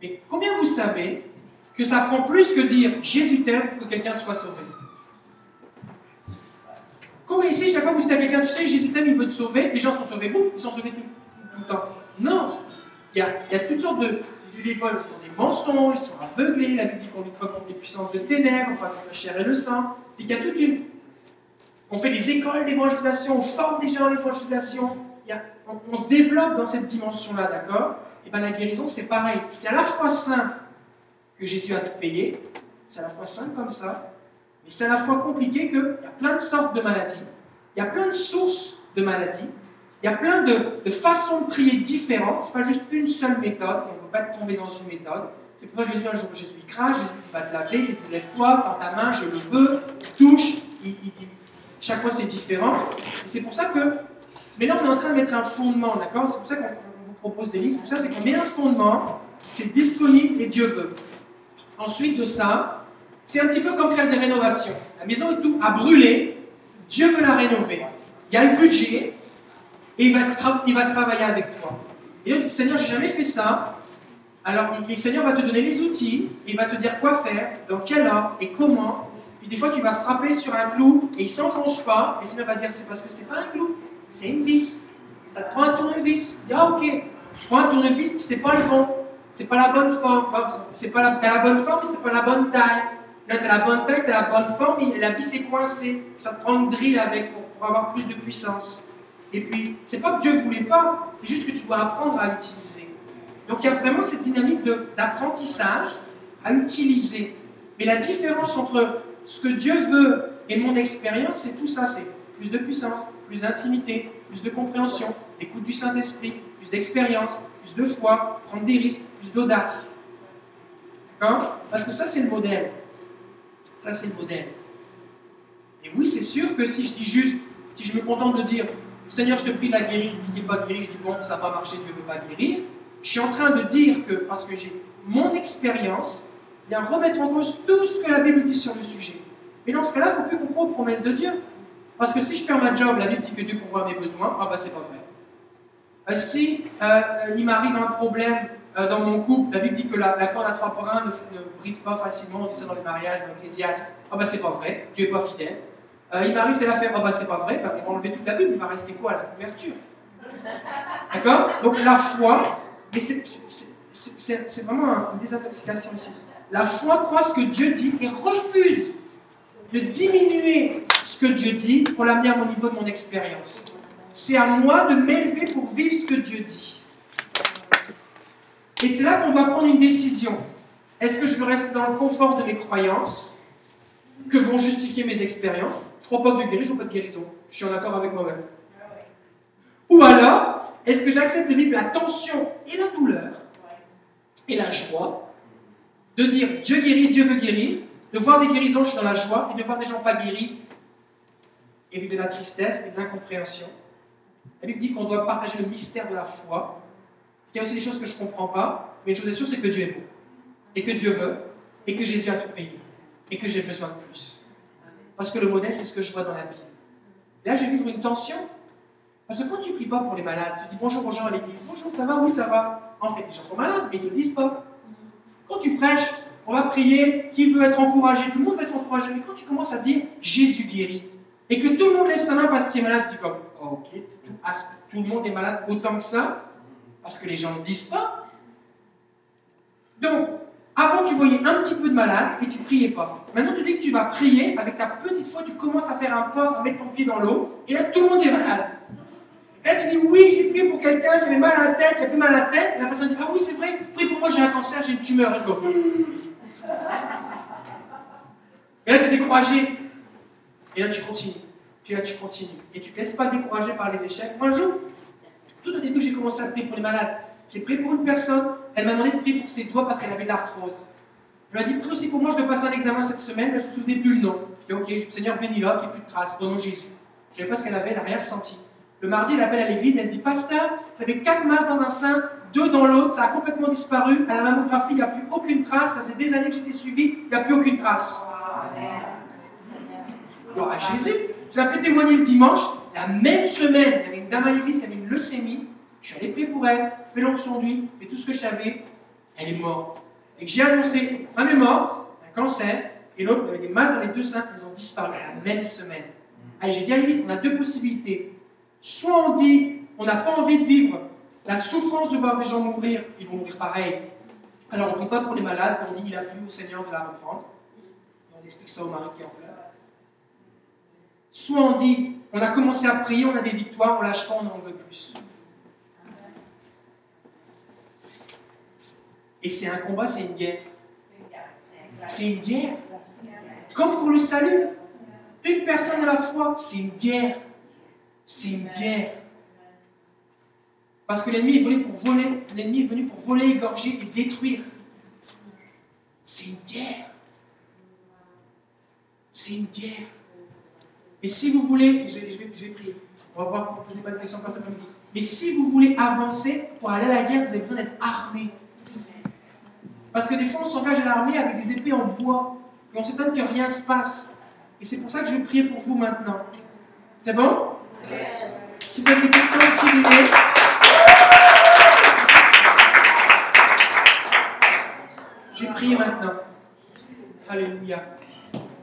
Mais combien vous savez que ça prend plus que dire Jésus t'aime pour que quelqu'un soit sauvé? Combien ici, chaque fois que vous dites à quelqu'un, tu sais, Jésus t'aime, il veut te sauver, les gens sont sauvés, boum, ils sont sauvés tout, tout le temps. Non il y, a, il y a toutes sortes de. Les vols ont des mensonges, ils sont aveuglés, la Bible dit qu'on pas contre les puissances de ténèbres, pas contre la chair et le sang, et qu'il y a toute une. On fait des écoles d'évangélisation, on forme des gens à l'évangélisation, il on, on se développe dans cette dimension-là, d'accord? Et bien la guérison, c'est pareil. C'est à la fois saint que Jésus a tout payé, c'est à la fois saint comme ça, mais c'est à la fois compliqué qu'il y a plein de sortes de maladies, il y a plein de sources de maladies, il y a plein de, façons de prier différentes, c'est pas juste une seule méthode, et on ne veut pas tomber dans une méthode. C'est pour ça que Jésus, un jour, Jésus il crache, Jésus va te laver, il dit lève-toi, dans ta main, je le veux, touche, chaque fois c'est différent. Et c'est pour ça que, mais là on est en train de mettre un fondement, d'accord? C'est pour ça qu'on on vous propose des livres, tout ça, c'est qu'on met un fondement, c'est disponible et Dieu veut. Ensuite de ça, c'est un petit peu comme faire des rénovations. La maison est tout à brûler, Dieu veut la rénover. Il y a le budget, et il va, tra- il va travailler avec toi. Et dis, Seigneur, j'ai jamais fait ça. Alors, le Seigneur va te donner les outils, il va te dire quoi faire, dans quel ordre et comment. Puis des fois, tu vas frapper sur un clou et il s'enfonce pas. Et le Seigneur va dire, c'est parce que c'est pas un clou, c'est une vis. Ça te prend un tournevis. Il dit, ah ok, prends un tournevis, puis c'est pas le bon. C'est pas la bonne forme. C'est pas la, t'as la bonne forme, c'est pas la bonne taille. Là, t'as la bonne taille, t'as la bonne forme, et la vis est coincée. Ça te prend une drill avec pour, avoir plus de puissance. Et puis, c'est pas que Dieu voulait pas, c'est juste que tu dois apprendre à l'utiliser. Donc il y a vraiment cette dynamique d'apprentissage à utiliser. Mais la différence entre ce que Dieu veut et mon expérience, c'est tout ça, c'est plus de puissance, plus d'intimité, plus de compréhension, l'écoute du Saint-Esprit, plus d'expérience, plus de foi, prendre des risques, plus d'audace. D'accord? Parce que ça, c'est le modèle. Ça, c'est le modèle. Et oui, c'est sûr que si je dis juste, si je me contente de dire, Seigneur, je te prie de la guérir, il n'est pas guéri, je dis, bon, ça n'a pas marché, Dieu ne veut pas guérir, je suis en train de dire que, parce que j'ai mon expérience, vient remettre en cause tout ce que la Bible dit sur le sujet. Mais dans ce cas-là, il ne faut plus qu'on croie aux promesses de Dieu. Parce que si je perds ma job, la Bible dit que Dieu pourvoit mes besoins, ah bah c'est pas vrai. Euh, si euh, il m'arrive un problème euh, dans mon couple, la Bible dit que la, la corde à trois brins ne, ne brise pas facilement, on dit ça dans les mariages, dans l'Ecclésiaste, ah bah c'est pas vrai, Dieu n'est pas fidèle. Euh, il m'arrive telle affaire, ah bah c'est pas vrai, bah, on va enlever toute la Bible, il va rester quoi à la couverture? D'accord? Donc la foi, mais c'est- vraiment un- une désintoxication ici. La foi croit ce que Dieu dit et refuse de diminuer ce que Dieu dit pour l'amener à mon niveau de mon expérience. C'est à moi de m'élever pour vivre ce que Dieu dit. Et c'est là qu'on doit prendre une décision. Est-ce que je veux rester dans le confort de mes croyances que vont justifier mes expériences? Je ne crois pas que Dieu guérit, je veux pas de guérison. Je suis en accord avec moi-même. Ou alors, est-ce que j'accepte de vivre la tension et la douleur et la joie de dire Dieu guérit, Dieu veut guérir, de voir des guérisons, je suis dans la joie, et de voir des gens pas guéris et vivre de la tristesse et de l'incompréhension. La Bible dit qu'on doit partager le mystère de la foi. Il y a aussi des choses que je ne comprends pas, mais une chose est sûre, c'est que Dieu est beau, et que Dieu veut, et que Jésus a tout payé, et que j'ai besoin de plus. Parce que le modèle, c'est ce que je vois dans la Bible. Là, je vais vivre une tension. Parce que quand tu pries pas pour les malades, tu dis bonjour aux gens à l'église, bonjour, ça va, oui, ça va. En fait, les gens sont malades, mais ils ne le disent pas. Quand tu prêches, on va prier, qui veut être encouragé Tout le monde veut être encouragé. Mais quand tu commences à dire Jésus guérit, et que tout le monde lève sa main parce qu'il est malade, tu dis comme, oh, ok, tout, tout le monde est malade autant que ça, parce que les gens ne disent pas. Donc, avant, tu voyais un petit peu de malade et tu priais pas. Maintenant, tu dis que tu vas prier, avec ta petite foi, tu commences à faire un pas, à mettre ton pied dans l'eau, et là, tout le monde est malade. Et là, tu dis, oui, j'ai prié pour quelqu'un qui avait mal à la tête, il a plus mal à la tête, et la personne dit, ah oui, c'est vrai, prie pour moi, j'ai un cancer, j'ai une tumeur. Et go, Et là, tu es découragé. Et là, tu continues. Puis là, tu continues. Et tu ne te laisses pas décourager par les échecs. Un jour, tout au début, j'ai commencé à prier pour les malades. J'ai prié pour une personne. Elle m'a demandé de prier pour ses doigts parce qu'elle avait de l'arthrose. Elle m'a dit, prie aussi pour moi, je dois passer un examen cette semaine, mais je ne me souvenais plus le nom. Je dis, ok, Seigneur, bénis-la, qu'il n'y ait plus de traces, au nom de Jésus. Je ne savais pas ce qu'elle avait, elle n'a rien ressenti. Le mardi, elle appelle à l'église, elle dit, Pasteur, j'avais quatre masses dans un sein, deux dans l'autre, ça a complètement disparu. À la mammographie, il n'y a plus aucune trace. Ça faisait des années que j'étais suivi, il n'y a plus aucune trace. Gloire à Jésus. Je l'ai fait témoigner le dimanche. La même semaine, il y avait une dame à l'église qui avait une leucémie. Je suis allé prier pour elle, fait l'onction d'huile, fait tout ce que je savais. Elle est morte. Et que j'ai annoncé, la femme est morte, un cancer, et l'autre avait des masses dans les deux seins, elles ont disparu la même semaine. Allez, j'ai dit à l'église, on a deux possibilités. Soit on dit, on n'a pas envie de vivre la souffrance de voir des gens mourir, ils vont mourir pareil. Alors on ne prie pas pour les malades, on dit qu'il a plu au Seigneur de la reprendre. On explique ça au mari qui est en pleurs. Soit on dit, on a commencé à prier, on a des victoires, on lâche pas, on en veut plus. Et c'est un combat, c'est une guerre. C'est une guerre. Comme pour le salut. Une personne à la fois, c'est une guerre. C'est une guerre. Parce que l'ennemi est venu pour voler, l'ennemi est venu pour voler, égorger et détruire. C'est une guerre. C'est une guerre. Et si vous voulez, je vais, je vais, je vais prier. On va voir, poser pas de questions cet après-midi. Mais si vous voulez avancer pour aller à la guerre, vous avez besoin d'être armé. Parce que des fois, on s'engage à l'armée avec des épées en bois. Et on s'étonne que rien ne se passe. Et c'est pour ça que je vais prier pour vous maintenant. C'est bon? Si vous avez des questions, écrivez-les. Je vais prier maintenant. Alléluia.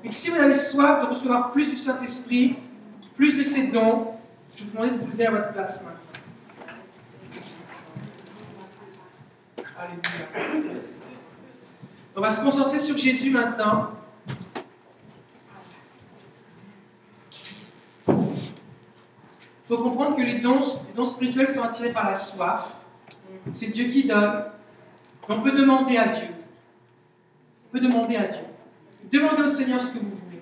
Et si vous avez soif de recevoir plus du Saint-Esprit, plus de ses dons, je vous demande de vous lever à votre place maintenant. Alléluia. On va se concentrer sur Jésus maintenant. Il faut comprendre que les dons, les dons spirituels sont attirés par la soif. C'est Dieu qui donne. On peut demander à Dieu. On peut demander à Dieu. Demandez au Seigneur ce que vous voulez.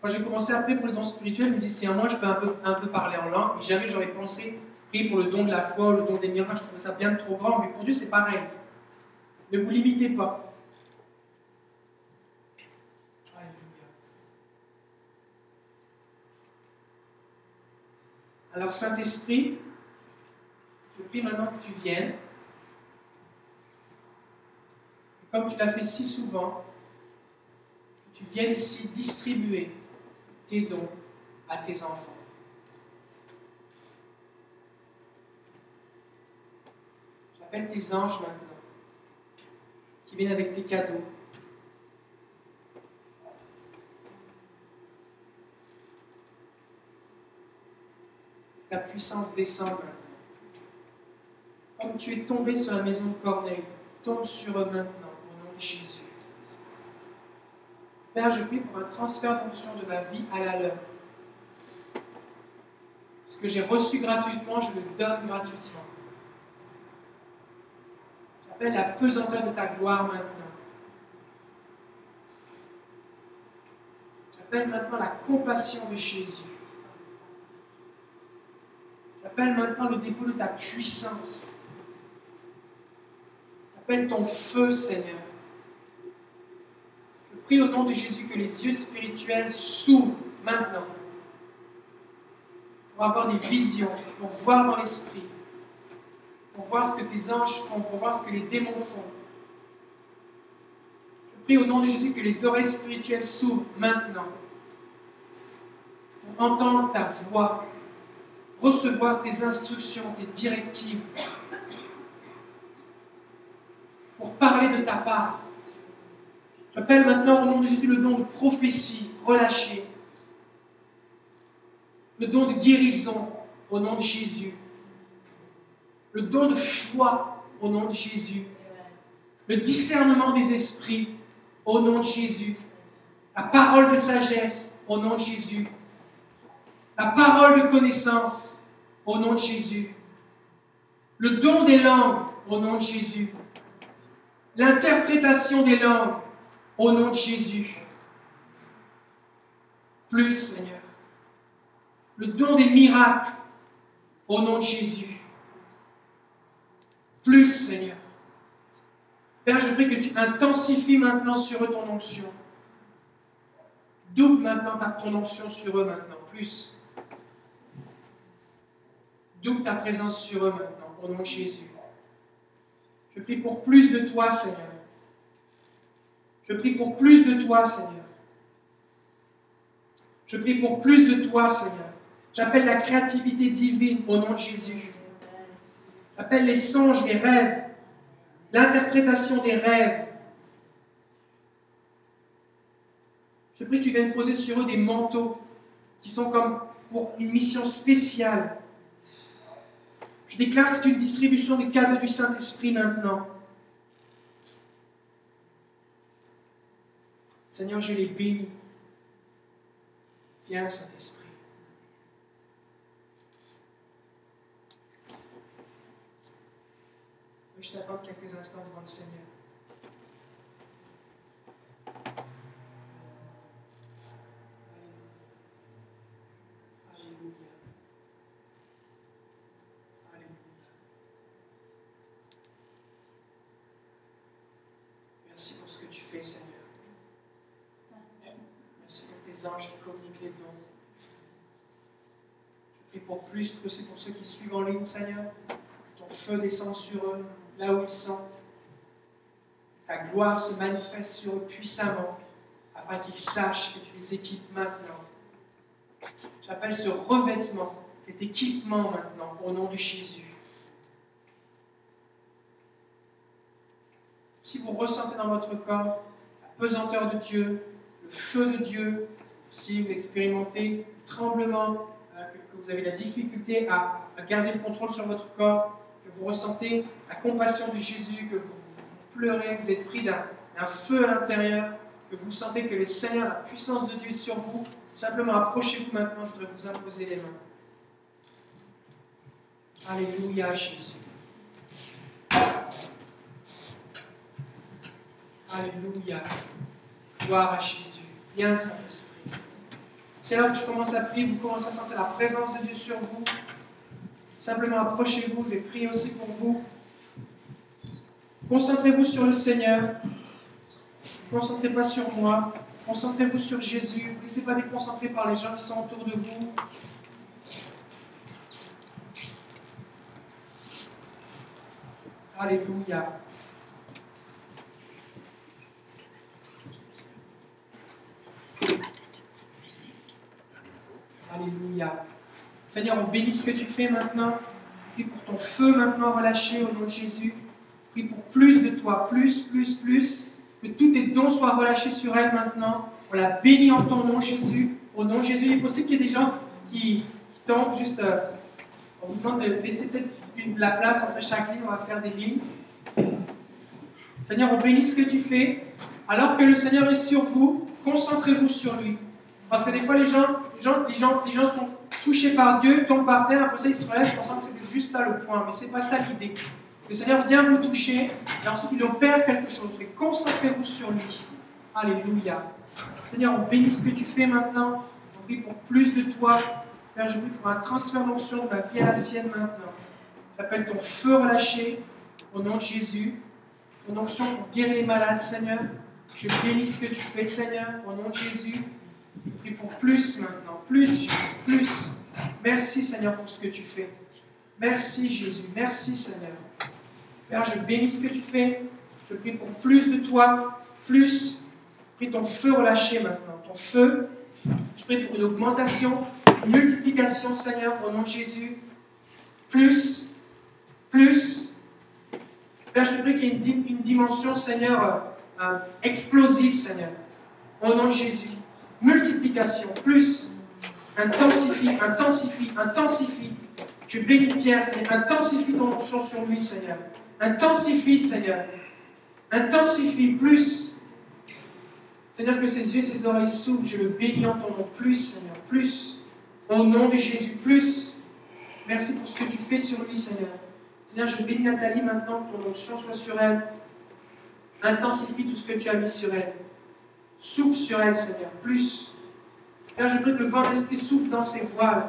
Quand j'ai commencé à prier pour les dons spirituels, je me dis si un mois je peux un peu, un peu parler en langue, jamais j'aurais pensé prier pour le don de la foi, le don des miracles, je trouvais ça bien trop grand, mais pour Dieu c'est pareil. Ne vous limitez pas. Alors Saint-Esprit, je prie maintenant que tu viennes. Comme tu l'as fait si souvent, tu viennes ici distribuer tes dons à tes enfants. J'appelle tes anges maintenant, qui viennent avec tes cadeaux. Ta puissance descend. Comme tu es tombé sur la maison de Corneille, tombe sur eux maintenant, Jésus. Père, je prie pour un transfert d'onction de ma vie à la leur. Ce que j'ai reçu gratuitement, je le donne gratuitement. J'appelle la pesanteur de ta gloire maintenant. J'appelle maintenant la compassion de Jésus. J'appelle maintenant le dépôt de ta puissance. J'appelle ton feu, Seigneur. Prie au nom de Jésus que les yeux spirituels s'ouvrent maintenant pour avoir des visions, pour voir dans l'esprit, pour voir ce que tes anges font, pour voir ce que les démons font. Je prie au nom de Jésus que les oreilles spirituelles s'ouvrent maintenant pour entendre ta voix, recevoir tes instructions, tes directives, pour parler de ta part. J'appelle maintenant au nom de Jésus le don de prophétie relâché, le don de guérison au nom de Jésus, le don de foi au nom de Jésus, le discernement des esprits au nom de Jésus, la parole de sagesse au nom de Jésus, la parole de connaissance au nom de Jésus, le don des langues au nom de Jésus, L'interprétation des langues au nom de Jésus. Plus, Seigneur. Le don des miracles au nom de Jésus. Plus, Seigneur. Père, je prie que tu intensifies maintenant sur eux ton onction. Double maintenant ton onction sur eux maintenant, plus. Double ta présence sur eux maintenant, au nom de Jésus. Je prie pour plus de toi, Seigneur. Je prie pour plus de toi, Seigneur. Je prie pour plus de toi, Seigneur. J'appelle la créativité divine au nom de Jésus. J'appelle les songes, les rêves, l'interprétation des rêves. Je prie que tu viennes poser sur eux des manteaux qui sont comme pour une mission spéciale. Je déclare que c'est une distribution des cadeaux du Saint-Esprit maintenant. Seigneur, je les bénis. Viens, Saint-Esprit. Je t'attends quelques instants devant le Seigneur. Alléluia. Alléluia. Merci pour ce que tu fais, Seigneur. Merci pour tes anges qui communiquent les dons. Je prie pour plus, aussi pour ceux qui suivent en ligne, Seigneur. Que ton feu descend sur eux, là où ils sont. Ta gloire se manifeste sur eux puissamment, afin qu'ils sachent que tu les équipes maintenant. J'appelle ce revêtement, cet équipement maintenant, au nom de Jésus. Si vous ressentez dans votre corps la pesanteur de Dieu, le feu de Dieu, si vous expérimentez le tremblement, euh, que, vous avez la difficulté à, garder le contrôle sur votre corps, que vous ressentez la compassion de Jésus, que vous, pleurez, que vous êtes pris d'un d'un feu à l'intérieur, que vous sentez que le Seigneur, la puissance de Dieu est sur vous, simplement approchez-vous maintenant, je voudrais vous imposer les mains. Alléluia Jésus. Alléluia. Gloire à Jésus. Viens Saint-Esprit. C'est là que je commence à prier, vous commencez à sentir la présence de Dieu sur vous. Simplement approchez-vous, je vais prier aussi pour vous. Concentrez-vous sur le Seigneur. Ne concentrez pas sur moi. Concentrez-vous sur Jésus. Ne laissez pas déconcentrer par les gens qui sont autour de vous. Alléluia. Alléluia. Seigneur, on bénit ce que tu fais maintenant. Prie pour ton feu maintenant relâché au nom de Jésus. Prie pour plus de toi, plus, plus, plus. Que tous tes dons soient relâchés sur elle maintenant. On la bénit en ton nom, Jésus. Au nom de Jésus, il est possible qu'il y ait des gens qui, qui tombent juste. euh, on vous demande de laisser peut-être la place entre chaque ligne. On va faire des lignes. Seigneur, on bénit ce que tu fais. Alors que le Seigneur est sur vous, concentrez-vous sur lui. Parce que des fois, les gens, les gens, les gens, sont touchés par Dieu, tombent par terre, après ça, ils se relèvent pensant que c'était juste ça le point. Mais c'est pas ça l'idée. Le Seigneur vient vous toucher, et ensuite il opère quelque chose. Et concentrez-vous sur lui. Alléluia. Seigneur, on bénit ce que tu fais maintenant. On prie pour plus de toi. Père, je prie pour un transfert d'onction de ma vie à la sienne maintenant. J'appelle ton feu relâché au nom de Jésus. Ton onction pour guérir les malades, Seigneur. Je bénis ce que tu fais, Seigneur, au nom de Jésus. Je prie pour plus maintenant, plus Jésus, plus. Merci Seigneur pour ce que tu fais. Merci Jésus, merci Seigneur. Père, je bénis ce que tu fais. Je prie pour plus de toi, plus. Je prie ton feu relâché maintenant, ton feu. Je prie pour une augmentation, une multiplication Seigneur, au nom de Jésus. Plus, plus. Père, je prie qu'il y ait une, di- une dimension, Seigneur, euh, explosive, Seigneur. Au nom de Jésus. Multiplication, plus. Intensifie, intensifie, intensifie. Je bénis Pierre, Seigneur. Intensifie ton onction sur lui, Seigneur. Intensifie, Seigneur. Intensifie, plus. Seigneur, que ses yeux ses oreilles s'ouvrent. Je le bénis en ton nom. Plus, Seigneur. Plus. Au nom de Jésus. Plus. Merci pour ce que tu fais sur lui, Seigneur. Seigneur, je bénis Nathalie maintenant, que ton onction soit sur elle. Intensifie tout ce que tu as mis sur elle. Souffle sur elle, Seigneur, plus. Père, je prie que le vent de l'Esprit souffle dans ses voiles.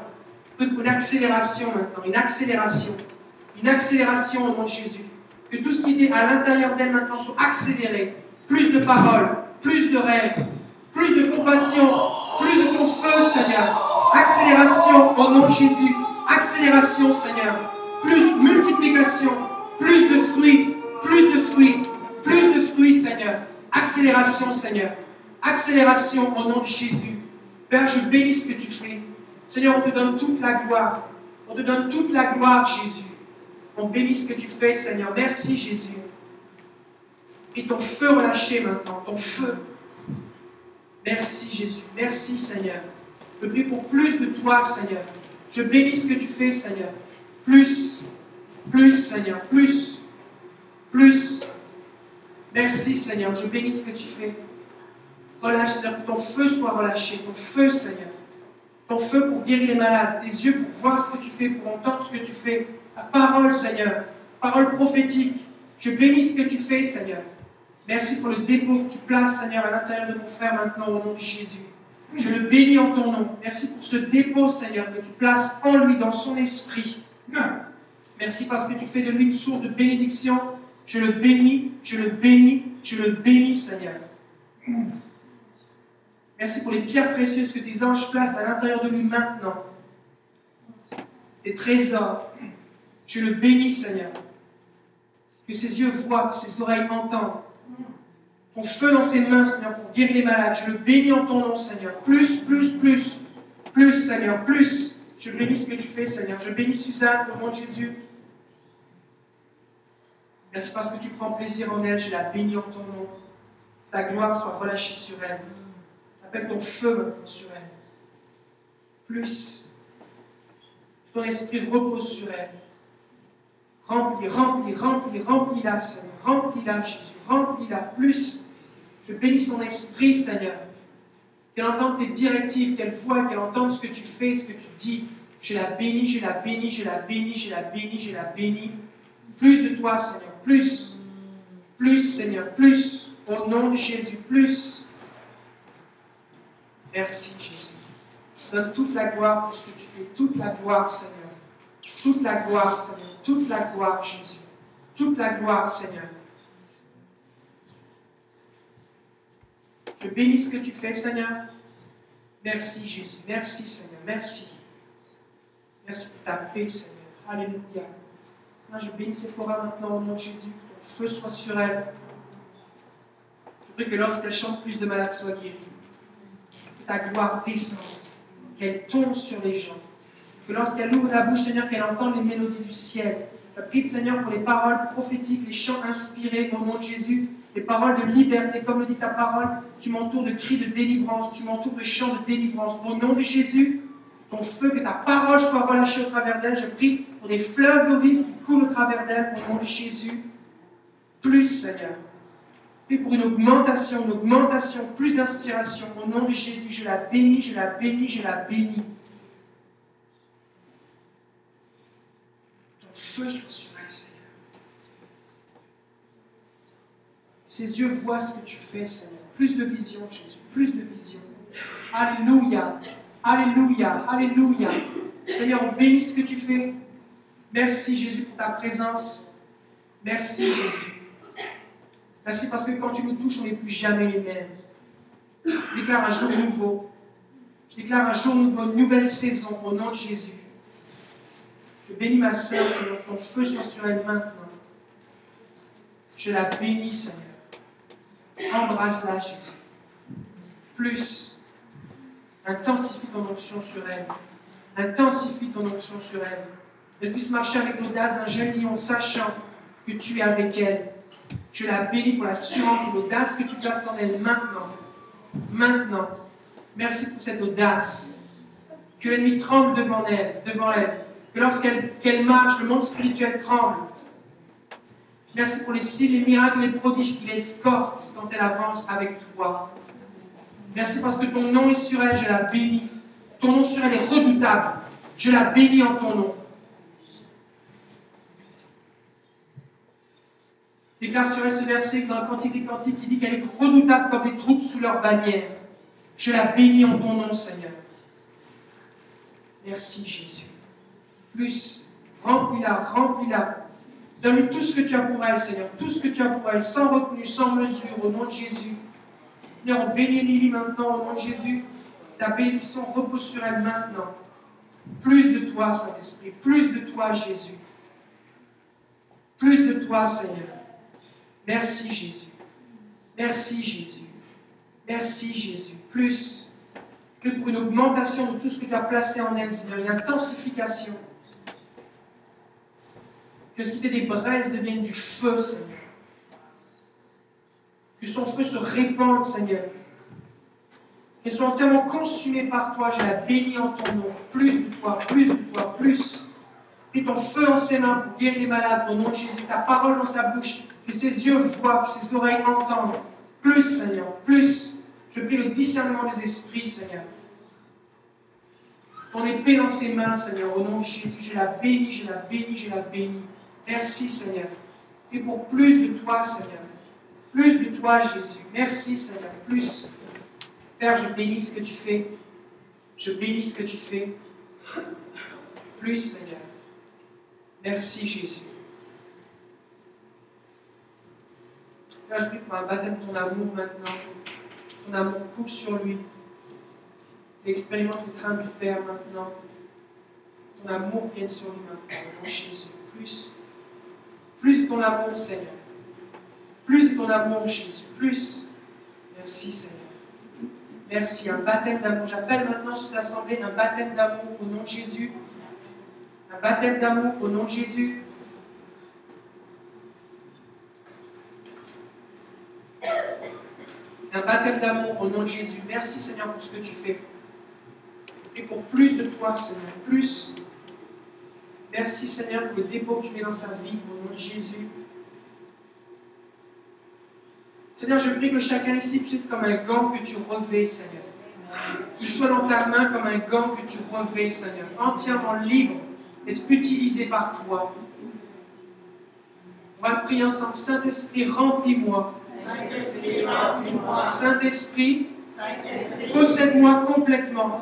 Je prie une accélération maintenant, une accélération. Une accélération au nom de Jésus. Que tout ce qui était à l'intérieur d'elle maintenant soit accéléré. Plus de paroles, plus de rêves, plus de compassion, plus de ton feu, Seigneur. Accélération au nom de Jésus. Accélération, Seigneur. Plus multiplication, plus de fruits, plus de fruits, plus de fruits, Seigneur. Accélération, Seigneur. Accélération au nom de Jésus. Père, je bénis ce que tu fais. Seigneur, on te donne toute la gloire. On te donne toute la gloire, Jésus. On bénit ce que tu fais, Seigneur. Merci, Jésus. Et ton feu relâché maintenant, ton feu. Merci, Jésus. Merci, Seigneur. Je prie pour plus de toi, Seigneur. Je bénis ce que tu fais, Seigneur. Plus, plus, Seigneur, plus, plus. Merci, Seigneur. Je bénis ce que tu fais. Relâche, Seigneur, que ton feu soit relâché. Ton feu, Seigneur. Ton feu pour guérir les malades. Tes yeux pour voir ce que tu fais, pour entendre ce que tu fais. La parole, Seigneur. Parole prophétique. Je bénis ce que tu fais, Seigneur. Merci pour le dépôt que tu places, Seigneur, à l'intérieur de mon frère maintenant, au nom de Jésus. Je le bénis en ton nom. Merci pour ce dépôt, Seigneur, que tu places en lui, dans son esprit. Merci parce que tu fais de lui une source de bénédiction. Je le bénis, je le bénis, je le bénis, Seigneur. Merci pour les pierres précieuses que tes anges placent à l'intérieur de lui maintenant. Des trésors. Je le bénis, Seigneur. Que ses yeux voient, que ses oreilles entendent. Ton feu dans ses mains, Seigneur, pour guérir les malades. Je le bénis en ton nom, Seigneur. Plus, plus, plus. Plus, Seigneur, plus. Je bénis ce que tu fais, Seigneur. Je bénis Suzanne au nom de Jésus. Merci parce que tu prends plaisir en elle. Je la bénis en ton nom. Ta gloire soit relâchée sur elle. Appelle ton feu sur elle. Plus. Ton esprit repose sur elle. Remplis, remplis, remplis, remplis-la, Seigneur. Remplis-la, Jésus. Remplis-la. Plus. Je bénis son esprit, Seigneur. Qu'elle entende tes directives, qu'elle voit, qu'elle entende ce que tu fais, ce que tu dis. Je la bénis, je la bénis, je la bénis, je la bénis, je la bénis. Plus de toi, Seigneur. Plus. Plus, Seigneur. Plus. Au nom de Jésus. Plus. Merci, Jésus. Donne toute la gloire pour ce que tu fais. Toute la gloire, Seigneur. Toute la gloire, Seigneur. Toute la gloire, Jésus. Toute la gloire, Seigneur. Je bénis ce que tu fais, Seigneur. Merci, Jésus. Merci, Seigneur. Merci. Merci pour ta paix, Seigneur. Alléluia. Seigneur, je bénis ces forêts maintenant au nom de Jésus. Que ton feu soit sur elle. Je prie que lorsqu'elle chante, plus de malades soient guéris. Ta gloire descende. Qu'elle tombe sur les gens. Que lorsqu'elle ouvre la bouche, Seigneur, qu'elle entende les mélodies du ciel. Je prie, Seigneur, pour les paroles prophétiques, les chants inspirés au nom de Jésus, les paroles de liberté, comme le dit ta parole. Tu m'entoures de cris de délivrance, tu m'entoures de chants de délivrance. Au nom de Jésus, ton feu, que ta parole soit relâchée au travers d'elle. Je prie pour des fleuves d'eau vive qui coulent au travers d'elle, au nom de Jésus. Plus, Seigneur. Et pour une augmentation, une augmentation, plus d'inspiration. Au nom de Jésus, je la bénis, je la bénis, je la bénis. Ton feu soit sur elle, Seigneur. Ses yeux voient ce que tu fais, Seigneur. Plus de vision, Jésus, plus de vision. Alléluia, Alléluia, Alléluia. Seigneur, on bénit ce que tu fais. Merci, Jésus, pour ta présence. Merci, Jésus. Merci parce que quand tu nous touches, on n'est plus jamais les mêmes. Je déclare un jour nouveau. Je déclare un jour nouveau, une nouvelle saison au nom de Jésus. Je bénis ma sœur, Seigneur, ton feu soit sur elle maintenant. Je la bénis, Seigneur. Embrasse-la, Jésus. Plus. Intensifie ton onction sur elle. Intensifie ton onction sur elle. Elle puisse marcher avec l'audace d'un jeune lion, sachant que tu es avec elle. Je la bénis pour l'assurance et l'audace que tu places en elle maintenant. Maintenant. Merci pour cette audace. Que l'ennemi tremble devant elle, devant elle. Que lorsqu'elle qu'elle marche, le monde spirituel tremble. Merci pour les signes, les miracles, les prodiges qui l'escortent quand elle avance avec toi. Merci parce que ton nom est sur elle, je la bénis. Ton nom sur elle est redoutable. Je la bénis en ton nom. Déclare ce verset dans le Cantique des Cantiques qui dit qu'elle est redoutable comme des troupes sous leur bannière. Je la bénis en ton nom, Seigneur. Merci, Jésus. Plus, remplis-la, remplis-la. Donne-lui tout ce que tu as pour elle, Seigneur. Tout ce que tu as pour elle, sans retenue, sans mesure, au nom de Jésus. Seigneur, on bénit Lily maintenant, au nom de Jésus. Ta bénédiction repose sur elle maintenant. Plus de toi, Saint-Esprit. Plus de toi, Jésus. Plus de toi, Seigneur. Merci, Jésus. Merci, Jésus. Merci, Jésus. Plus. Plus pour une augmentation de tout ce que tu as placé en elle, Seigneur. Une intensification. Que ce qui était des braises devienne du feu, Seigneur. Que son feu se répande, Seigneur. Qu'elle soit entièrement consumée par toi. Je la bénis en ton nom. Plus de toi, plus de toi, plus. Pris ton feu en ses mains pour guérir les malades au nom de Jésus. Ta parole dans sa bouche. Que ses yeux voient, que ses oreilles entendent. Plus, Seigneur, plus. Je prie le discernement des esprits, Seigneur. Ton épée dans ses mains, Seigneur, au nom de Jésus. Je la bénis, je la bénis, je la bénis. Merci, Seigneur. Et pour plus de toi, Seigneur. Plus de toi, Jésus. Merci, Seigneur. Plus. Père, je bénis ce que tu fais. Je bénis ce que tu fais. Plus, Seigneur. Merci, Jésus. Père, je prie pour un baptême de ton amour maintenant. Ton amour coule sur lui. Il expérimente le train du Père maintenant. Ton amour vienne sur lui maintenant. Jésus. Plus. Plus ton amour, Seigneur. Plus ton amour, Jésus. Plus. Merci, Seigneur. Merci. Un baptême d'amour. J'appelle maintenant sur cette assemblée un baptême d'amour au nom de Jésus. Un baptême d'amour au nom de Jésus. Un baptême d'amour au nom de Jésus. Merci Seigneur pour ce que tu fais. Et pour plus de toi, Seigneur. Plus. Merci Seigneur pour le dépôt que tu mets dans sa vie au nom de Jésus. Seigneur, je prie que chacun ici puisse comme un gant que tu revais, Seigneur. Qu'il soit dans ta main comme un gant que tu revais, Seigneur. Entièrement libre d'être utilisé par toi. On va prier ensemble. Saint-Esprit, remplis-moi. Saint-Esprit, possède-moi complètement.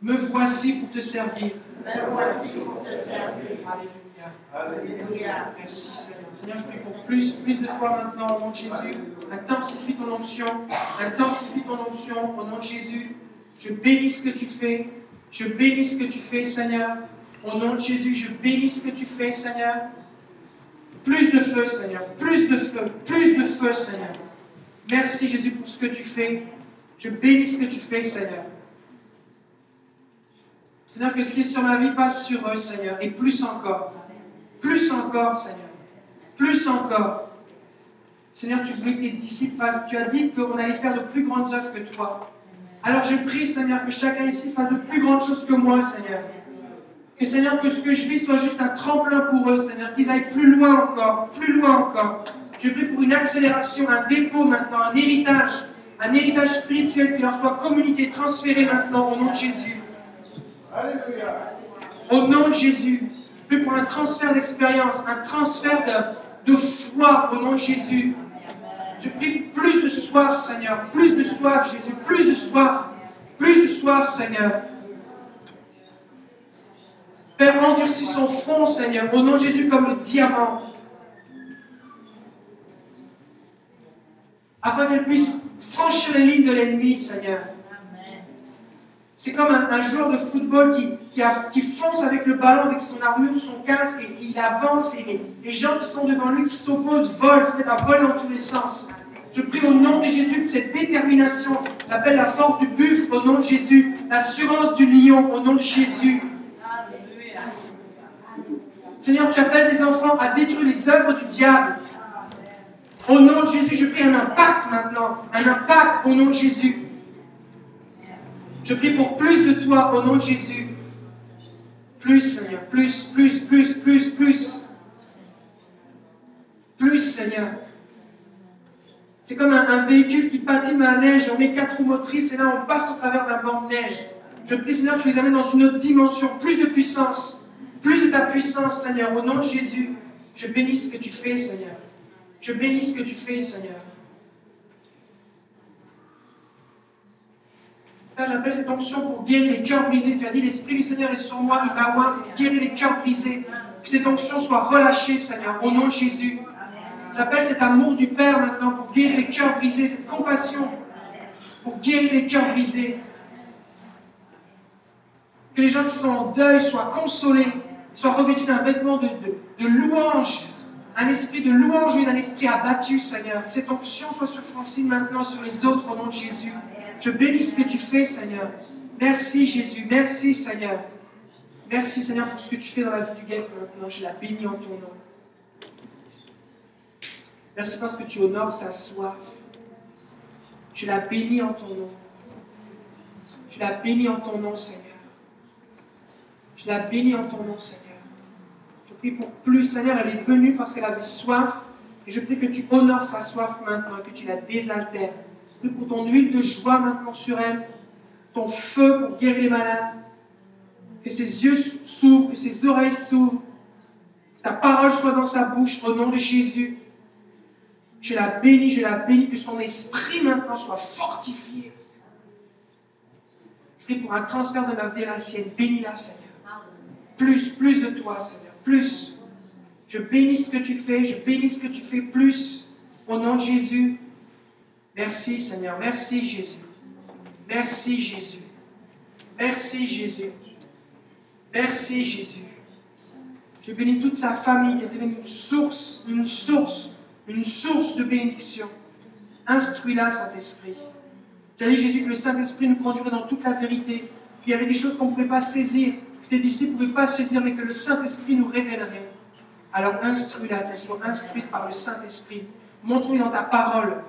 Me voici pour te servir. Me voici pour te servir. Alléluia. Alléluia. Merci Seigneur. Seigneur, je prie pour plus, plus de toi maintenant au nom de Jésus. Intensifie ton onction. Intensifie ton onction au nom de Jésus. Je bénis ce que tu fais. Je bénis ce que tu fais, Seigneur. Au nom de Jésus, je bénis ce que tu fais, Seigneur. Plus de feu, Seigneur. Plus de feu. Plus de feu, Seigneur. Merci, Jésus, pour ce que tu fais. Je bénis ce que tu fais, Seigneur. Seigneur, que ce qui est sur ma vie passe sur eux, Seigneur. Et plus encore. Plus encore, Seigneur. Plus encore. Seigneur, tu voulais que tes disciples fassent. Tu as dit qu'on allait faire de plus grandes œuvres que toi. Alors je prie, Seigneur, que chacun ici fasse de plus grandes choses que moi, Seigneur. Que Seigneur, que ce que je vis soit juste un tremplin pour eux, Seigneur, qu'ils aillent plus loin encore, plus loin encore. Je prie pour une accélération, un dépôt maintenant, un héritage, un héritage spirituel qui leur soit communiqué, transféré maintenant au nom de Jésus. Au nom de Jésus. Je prie pour un transfert d'expérience, un transfert de, de foi au nom de Jésus. Je prie plus de soif, Seigneur. Plus de soif, Jésus. Plus de soif. Plus de soif, Seigneur. Père, endurcis son front, Seigneur, au nom de Jésus comme le diamant. Afin qu'elle puisse franchir les lignes de l'ennemi, Seigneur. C'est comme un, un joueur de football qui, qui, a- qui fonce avec le ballon, avec son armure, son casque, et il avance, et les, les gens qui sont devant lui, qui s'opposent, volent, se mettent à voler dans tous les sens. Je prie au nom de Jésus pour cette détermination. J'appelle la force du buffle au nom de Jésus, l'assurance du lion au nom de Jésus. Seigneur, tu appelles les enfants à détruire les œuvres du diable. Au nom de Jésus, je prie un impact maintenant, un impact au nom de Jésus. Je prie pour plus de toi au nom de Jésus. Plus, Seigneur, plus, plus, plus, plus, plus. Plus, Seigneur. C'est comme un, véhicule qui patine dans la neige, on met quatre roues motrices et là on passe au travers d'un banc de neige. Je prie, Seigneur, tu les amènes dans une autre dimension, plus de puissance, Plus de ta puissance, Seigneur, au nom de Jésus. Je bénis ce que tu fais, Seigneur. Je bénis ce que tu fais, Seigneur. J'appelle cette onction pour guérir les cœurs brisés. Tu as dit, l'Esprit du Seigneur est sur moi, il m'a oint guérir les cœurs brisés. Que cette onction soit relâchée, Seigneur, au nom de Jésus. J'appelle cet amour du Père maintenant pour guérir les cœurs brisés, cette compassion pour guérir les cœurs brisés. Que les gens qui sont en deuil soient consolés, soient revêtus d'un vêtement de, louange, un esprit de louange et d'un esprit abattu, Seigneur. Que cette onction soit sur Francine maintenant, sur les autres, au nom de Jésus. Je bénis ce que tu fais, Seigneur. Merci, Jésus. Merci, Seigneur. Merci, Seigneur, pour ce que tu fais dans la vie du guet maintenant. Je la bénis en ton nom. Merci parce que tu honores sa soif. Je la bénis en ton nom. Je la bénis en ton nom, Seigneur. Je la bénis en ton nom, Seigneur. Je prie pour plus, Seigneur. Elle est venue parce qu'elle avait soif. Et je prie que tu honores sa soif maintenant, que tu la désaltères. Je prie pour ton huile de joie maintenant sur elle, ton feu pour guérir les malades. Que ses yeux s'ouvrent, que ses oreilles s'ouvrent. Que ta parole soit dans sa bouche au nom de Jésus. Je la bénis, je la bénis, que son esprit maintenant soit fortifié. Je prie pour un transfert de ma vie à la sienne. Bénis-la, Seigneur. Plus, plus de toi, Seigneur. Plus. Je bénis ce que tu fais, je bénis ce que tu fais plus. Au nom de Jésus. Merci, Seigneur. Merci, Jésus. Merci, Jésus. Merci, Jésus. Merci, Jésus. Je bénis toute sa famille qui est devenue une source, une source, une source de bénédiction. Instruis-la, Saint-Esprit. Tu as dit, Jésus, que le Saint-Esprit nous conduirait dans toute la vérité, qu'il y avait des choses qu'on ne pouvait pas saisir, tes disciples ne pouvaient pas saisir, mais que le Saint-Esprit nous révélerait. Alors instruis-la, qu'elle soit instruite par le Saint-Esprit. Montre-lui dans ta parole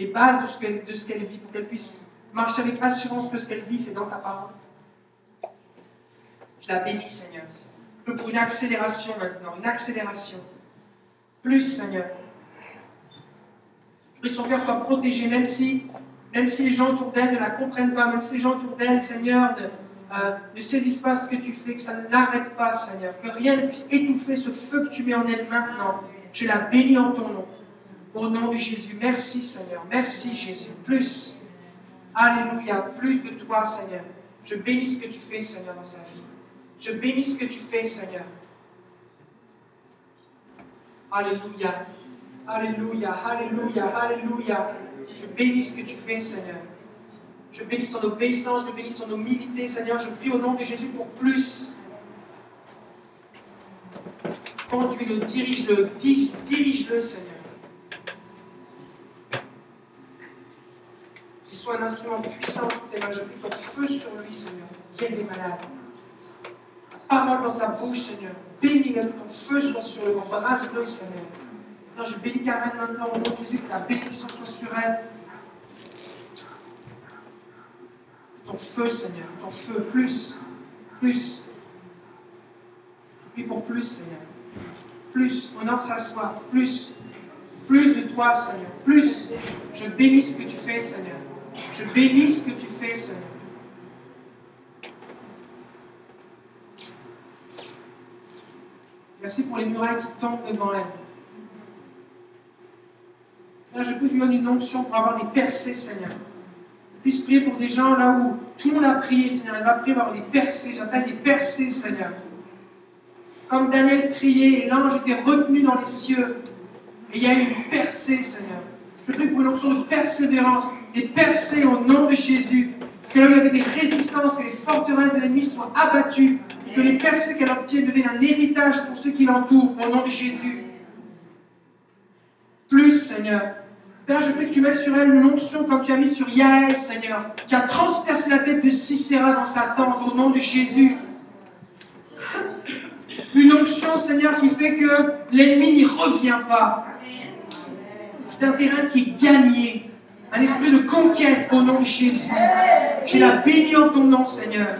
les bases de ce qu'elle vit, pour qu'elle puisse marcher avec assurance que ce qu'elle vit, c'est dans ta parole. Je la bénis, Seigneur. Je pour une accélération maintenant, une accélération. Plus, Seigneur. Je prie que son cœur soit protégé, même si, même si les gens autour d'elle ne la comprennent pas, même si les gens autour d'elle, Seigneur, ne, euh, ne saisissent pas ce que tu fais, que ça ne l'arrête pas, Seigneur. Que rien ne puisse étouffer ce feu que tu mets en elle maintenant. Je la bénis en ton nom. Au nom de Jésus, merci Seigneur, merci Jésus. Plus, Alléluia, plus de toi Seigneur. Je bénis ce que tu fais Seigneur dans sa vie. Je bénis ce que tu fais Seigneur. Alléluia, Alléluia, Alléluia, Alléluia. Je bénis ce que tu fais Seigneur. Je bénis son obéissance, je bénis son humilité Seigneur. Je prie au nom de Jésus pour plus. Conduis-le, dirige-le, di- dirige-le Seigneur. qu'il soit un instrument puissant pour tes. Je prie ton feu sur lui, Seigneur. Guéris les malades. Parole dans sa bouche, Seigneur. Bénis-le, que ton feu soit sur lui. Embrasse-le, Seigneur. Seigneur, je bénis Karen maintenant au nom de Jésus, que ta bénédiction soit sur elle. Ton feu, Seigneur. Ton feu, plus. Plus. Je prie pour plus, Seigneur. Plus. Honore sa soif. Plus. Plus de toi, Seigneur. Plus. Je bénis ce que tu fais, Seigneur. Je bénis ce que tu fais, Seigneur. Merci pour les murailles qui tombent devant elle. Là, je peux te donner une onction pour avoir des percées, Seigneur. Je puisse prier pour des gens là où tout le monde a prié, Seigneur. Elle va prier pour avoir des percées. J'appelle des percées, Seigneur. Comme Daniel priait et l'ange était retenu dans les cieux. Et il y a eu une percée, Seigneur. Je prie pour une onction de persévérance, des percées au nom de Jésus. Que là où il avait des résistances, que les forteresses de l'ennemi soient abattues, et que les percées qu'elle obtient deviennent un héritage pour ceux qui l'entourent, au nom de Jésus. Plus, Seigneur. Père, je prie que tu mettes sur elle une onction comme tu as mis sur Yaël, Seigneur, qui a transpercé la tête de Sisera dans sa tente, au nom de Jésus. Une onction, Seigneur, qui fait que l'ennemi n'y revient pas. C'est un terrain qui est gagné. Un esprit de conquête au nom de Jésus. Je la bénis en ton nom, Seigneur.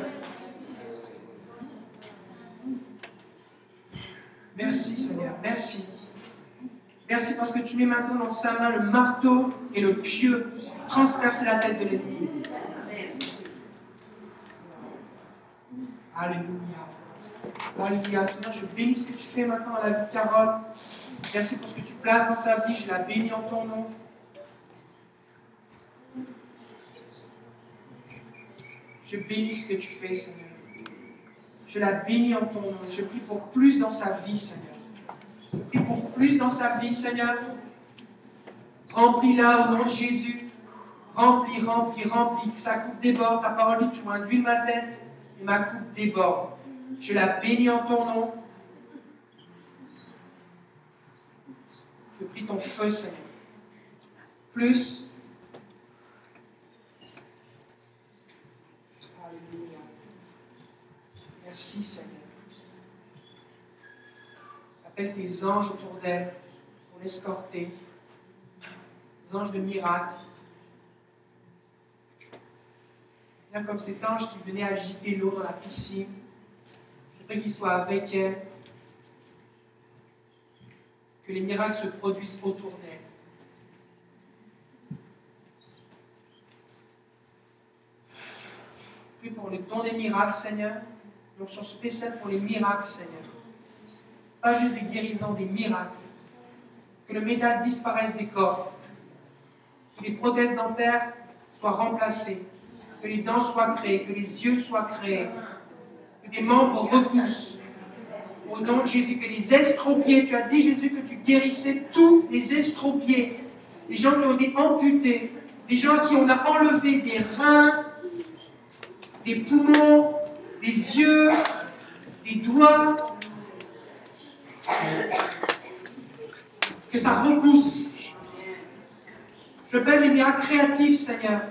Merci, Seigneur. Merci. Merci parce que tu mets maintenant dans sa main le marteau et le pieu pour transpercer la tête de l'ennemi. Alléluia. Alléluia. Seigneur, je bénis ce que tu fais maintenant à la vie de Carole. Merci pour ce que tu places dans sa vie. Je la bénis en ton nom. Je bénis ce que tu fais, Seigneur. Je la bénis en ton nom. Je prie pour plus dans sa vie, Seigneur. Je prie pour plus dans sa vie, Seigneur. Remplis-la au nom de Jésus. Remplis, remplis, remplis. Que sa coupe déborde. Ta parole dit, tu m'as ma tête et ma coupe déborde. Je la bénis en ton nom. Je prie ton feu, Seigneur. Plus. Alléluia. Merci, Seigneur. Appelle tes anges autour d'elle pour l'escorter. Des anges de miracle. Viens comme cet ange qui venait agiter l'eau dans la piscine. Je prie qu'il soit avec elle. Que les miracles se produisent autour d'elle. Prie pour le don des miracles, Seigneur. Une onction spéciale pour les miracles, Seigneur. Pas juste des guérisons, des miracles. Que le métal disparaisse des corps. Que les prothèses dentaires soient remplacées. Que les dents soient créées. Que les yeux soient créés. Que des membres repoussent. Au nom de Jésus, que les estropiés, tu as dit Jésus que tu guérissais tous les estropiés, les gens qui ont été amputés, les gens à qui on a enlevé des reins, des poumons, des yeux, des doigts, que ça repousse. Je appelle les miracles créatifs, Seigneur.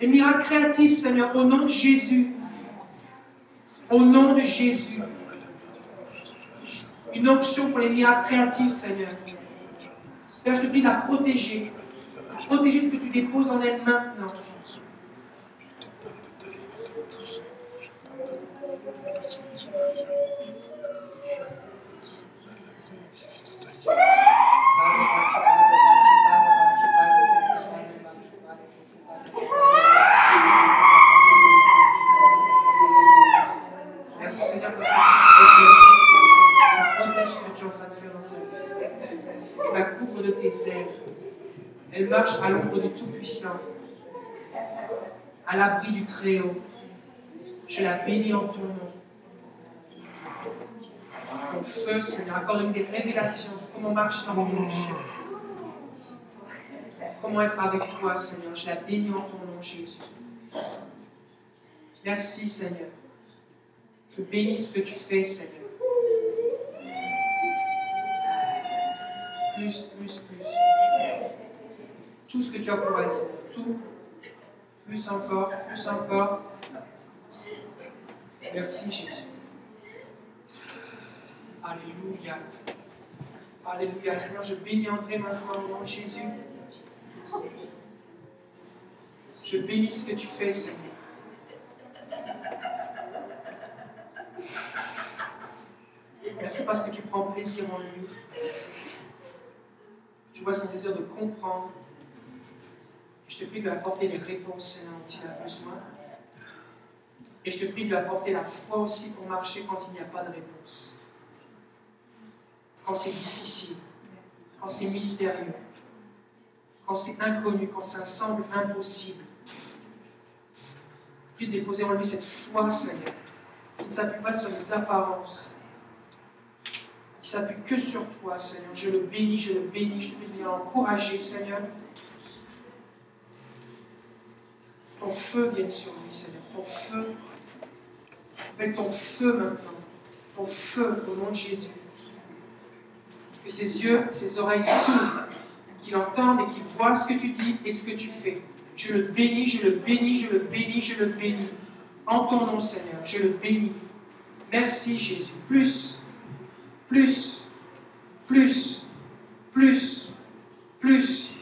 Les miracles créatifs, Seigneur, au nom de Jésus. Au nom de Jésus. Une onction pour les miracles créatifs, Seigneur. Père, je te prie de la protéger. Protéger ce que tu déposes en elle maintenant. Marche à l'ombre du Tout-Puissant, à l'abri du Très-Haut. Je la bénis en ton nom. Ton feu, Seigneur, accorde-nous des révélations sur comment marcher dans ton onction. Comment être avec toi, Seigneur. Je la bénis en ton nom, Jésus. Merci, Seigneur. Je bénis ce que tu fais, Seigneur. Plus, plus, plus. Tout ce que tu as Seigneur. Tout. Plus encore, plus encore. Merci, Jésus. Alléluia. Alléluia. Seigneur, je bénis André maintenant au nom de Jésus. Je bénis ce que tu fais, Seigneur. Merci parce que tu prends plaisir en lui. Tu vois son désir de comprendre. Je te prie de lui apporter les réponses, Seigneur, dont il a besoin. Et je te prie de lui apporter la foi aussi pour marcher quand il n'y a pas de réponse. Quand c'est difficile, quand c'est mystérieux, quand c'est inconnu, quand ça semble impossible. Puis de déposer en lui cette foi, Seigneur, qui ne s'appuie pas sur les apparences, qui s'appuie que sur toi, Seigneur. Je le bénis, je le bénis, je te prie de l'encourager, Seigneur. Ton feu vienne sur lui, Seigneur. Ton feu. Appelle ton feu maintenant. Ton feu au nom de Jésus. Que ses yeux, ses oreilles s'ouvrent, qu'il entende et qu'il voit ce que tu dis et ce que tu fais. Je le bénis, je le bénis, je le bénis, je le bénis. En ton nom, Seigneur, je le bénis. Merci, Jésus. Plus, plus, plus, plus, plus,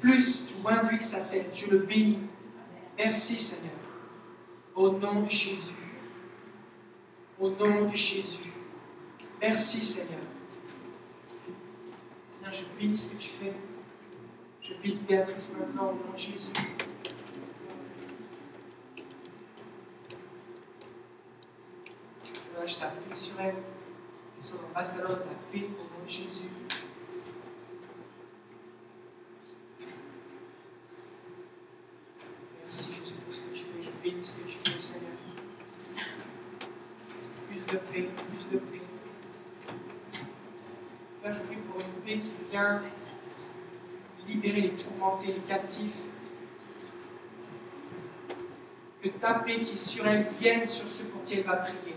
plus. Tu induis sa tête. Je le bénis. Merci, Seigneur. Au nom de Jésus. Au nom de Jésus. Merci, Seigneur. Seigneur, je bénis ce que tu fais. Je bénis Béatrice maintenant au nom de Jésus. relâche ta paix sur elle. Qu'elle soit ambassadeur de ta paix au nom de Jésus. Merci Jésus pour ce que tu fais. Je bénis ce que tu fais, Seigneur. Plus de paix, plus de paix. Père, je prie pour une paix qui vient libérer les tourmentés, les captifs. Que ta paix qui est sur elle vienne sur ceux pour qui elle va prier.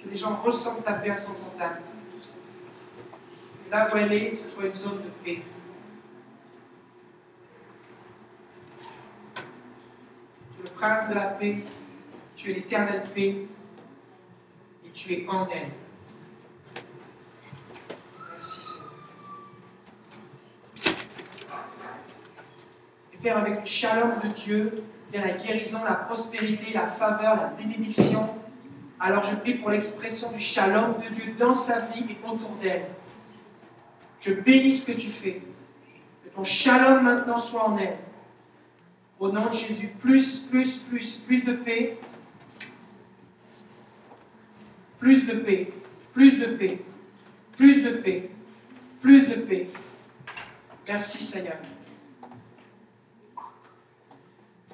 Que les gens ressentent ta paix à son contact. Là où elle est, ce soit une zone de paix. Tu es le prince de la paix, tu es l'éternelle paix, et tu es en elle. Merci Seigneur. Et Père, avec le shalom de Dieu, vient la guérison, la prospérité, la faveur, la bénédiction. Alors je prie pour l'expression du shalom de Dieu dans sa vie et autour d'elle. Je bénis ce que tu fais. Que ton shalom maintenant soit en elle. Au nom de Jésus, plus, plus, plus, plus de paix, plus de paix, plus de paix, plus de paix, plus de paix. Merci Seigneur.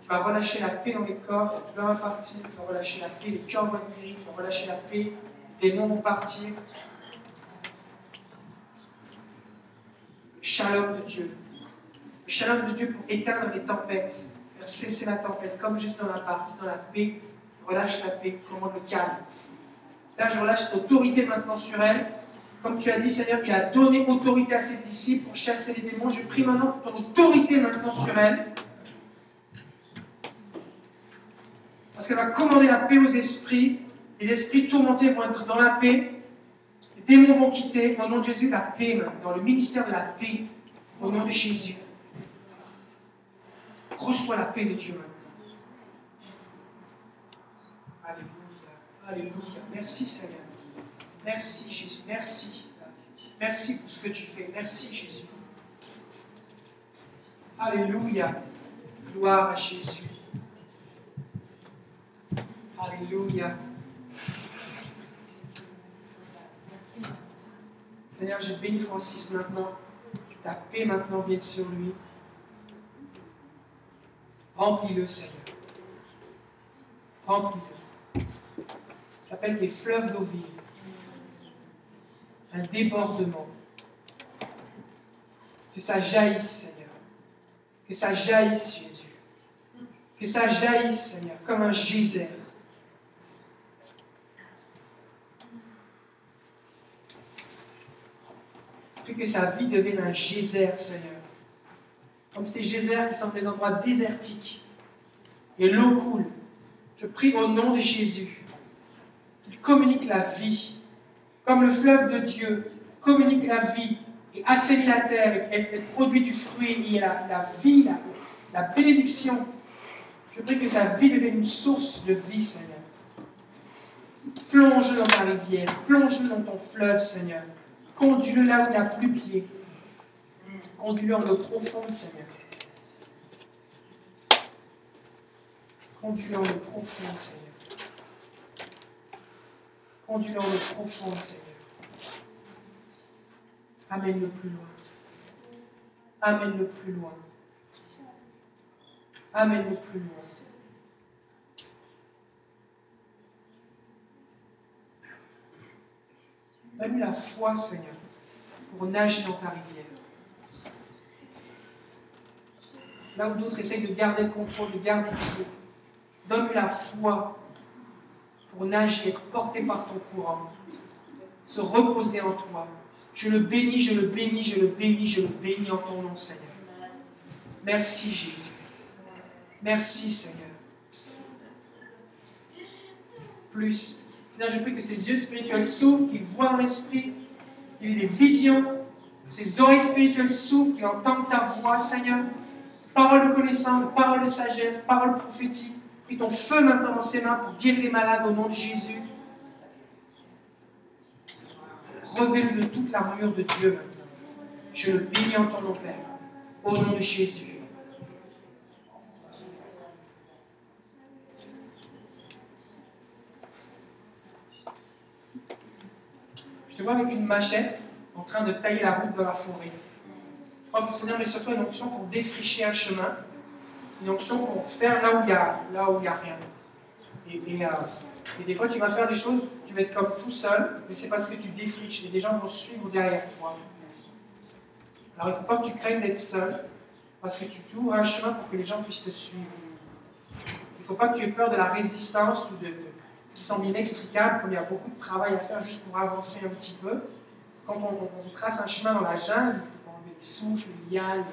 Tu vas relâcher la paix dans les corps, tu vas partir, tu vas relâcher la paix, les cœurs vont être guéris, tu vas relâcher la paix, les démons vont partir. Shalom de Dieu. Shalom de Dieu pour éteindre les tempêtes, faire cesser la tempête, comme juste dans la barque, dans la paix. Relâche la paix, commande le calme. Là, je relâche cette autorité maintenant sur elle. Comme tu as dit, Seigneur, il a donné autorité à ses disciples pour chasser les démons. Je prie maintenant pour ton autorité maintenant sur elle. Parce qu'elle va commander la paix aux esprits. Les esprits tourmentés vont être dans la paix. Démons vont quitter. Au nom de Jésus, la paix maintenant. Le ministère de la paix. Au nom de Jésus. Reçois la paix de Dieu maintenant. Alléluia. Alléluia. Merci Seigneur. Merci Jésus. Merci. Merci pour ce que tu fais. Merci Jésus. Alléluia. Gloire à Jésus. Alléluia. Seigneur, je bénis Francis maintenant. Ta paix maintenant vienne sur lui. Remplis-le, Seigneur. Remplis-le. J'appelle des fleuves d'eau vive. Un débordement. Que ça jaillisse, Seigneur. Que ça jaillisse, Jésus. Que ça jaillisse, Seigneur, comme un geyser. Prie que sa vie devienne un geyser, Seigneur. Comme ces geysers qui sont des endroits désertiques. Et l'eau coule. Je prie au nom de Jésus qu'il communique la vie. Comme le fleuve de Dieu communique la vie et assainit la terre et, produit du fruit et la, la vie, la, la bénédiction. Je prie que sa vie devienne une source de vie, Seigneur. Plonge-le dans ta rivière, plonge-le dans ton fleuve, Seigneur. Conduis-le là où il n'y a plus pied. Conduis-le en eau profonde, Seigneur. Conduis-le en eau profonde, Seigneur. Conduis-le en eau profonde, Seigneur. Amène-le plus loin. Amène-le plus loin. Amène-le plus loin. Donne-lui la foi, Seigneur, pour nager dans ta rivière. Là où d'autres essayent de garder le contrôle, de garder le pied, donne-lui la foi pour nager, être porté par ton courant, se reposer en toi. Je le bénis, je le bénis, je le bénis, je le bénis en ton nom, Seigneur. Merci, Jésus. Merci, Seigneur. Plus. Je prie que ses yeux spirituels s'ouvrent, qu'il voit dans l'esprit, qu'il ait des visions, que ses oreilles spirituelles s'ouvrent, qu'il entende ta voix, Seigneur. Parole de connaissance, parole de sagesse, parole prophétique. Prie ton feu maintenant dans ses mains pour guérir les malades au nom de Jésus. Revêt-le de toute l'armure de Dieu maintenant. Je le bénis en ton nom, Père. Au nom de Jésus. Vois avec une machette en train de tailler la route dans la forêt. Je crois que le Seigneur met sur toi une onction pour défricher un chemin, une onction pour faire là où il y a, a rien. Et, euh, et des fois, tu vas faire des choses, tu vas être comme tout seul, mais c'est parce que tu défriches et des gens vont suivre derrière toi. Alors, il ne faut pas que tu craignes d'être seul, parce que tu t'ouvres un chemin pour que les gens puissent te suivre. Il ne faut pas que tu aies peur de la résistance ou de, qui semble inextricable, comme il y a beaucoup de travail à faire juste pour avancer un petit peu. Quand on, on- on trace un chemin dans la jungle, faut enlever les souches, les lianes,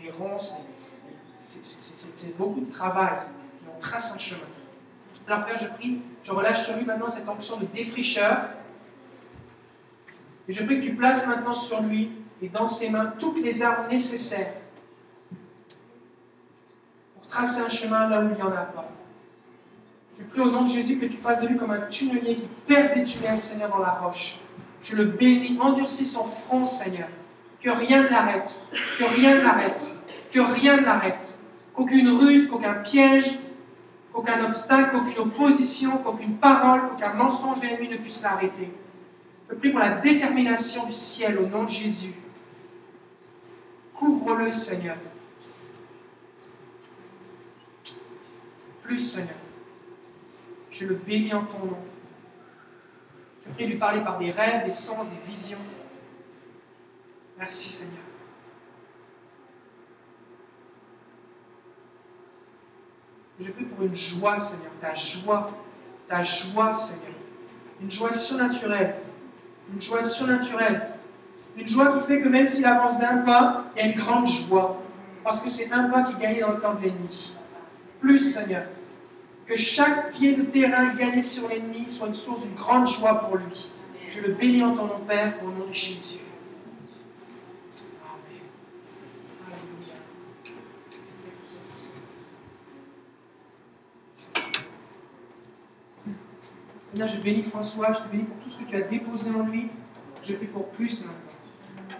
les, ronces. c'est- beaucoup de travail. On trace un chemin. Alors, Père, je prie, je relâche sur lui maintenant cette onction de défricheur. Et je prie que tu places maintenant sur lui et dans ses mains toutes les armes nécessaires pour tracer un chemin là où il n'y en a pas. Je prie au nom de Jésus que tu fasses de lui comme un tunnelier qui perce des tunnels, Seigneur, dans la roche. Je le bénis, endurcis son front, Seigneur. Que rien ne l'arrête, que rien ne l'arrête, que rien ne l'arrête. Qu'aucune ruse, qu'aucun piège, qu'aucun obstacle, qu'aucune opposition, qu'aucune parole, qu'aucun mensonge de l'ennemi ne puisse l'arrêter. Je prie pour la détermination du ciel au nom de Jésus. Couvre-le, Seigneur. Plus, Seigneur. Je le bénis en ton nom. Je prie de lui parler par des rêves, des songes, des visions. Merci, Seigneur. Je prie pour une joie, Seigneur, ta joie, ta joie, Seigneur. Une joie surnaturelle. Une joie surnaturelle. Une joie qui fait que même s'il avance d'un pas, il y a une grande joie. Parce que c'est un pas qui gagne dans le camp de l'ennemi. Plus, Seigneur, que chaque pied de terrain gagné sur l'ennemi soit une source d'une grande joie pour lui. Je le bénis en ton nom, Père, au nom de Jésus. Seigneur, je bénis François, je te bénis pour tout ce que tu as déposé en lui. Je prie pour plus maintenant.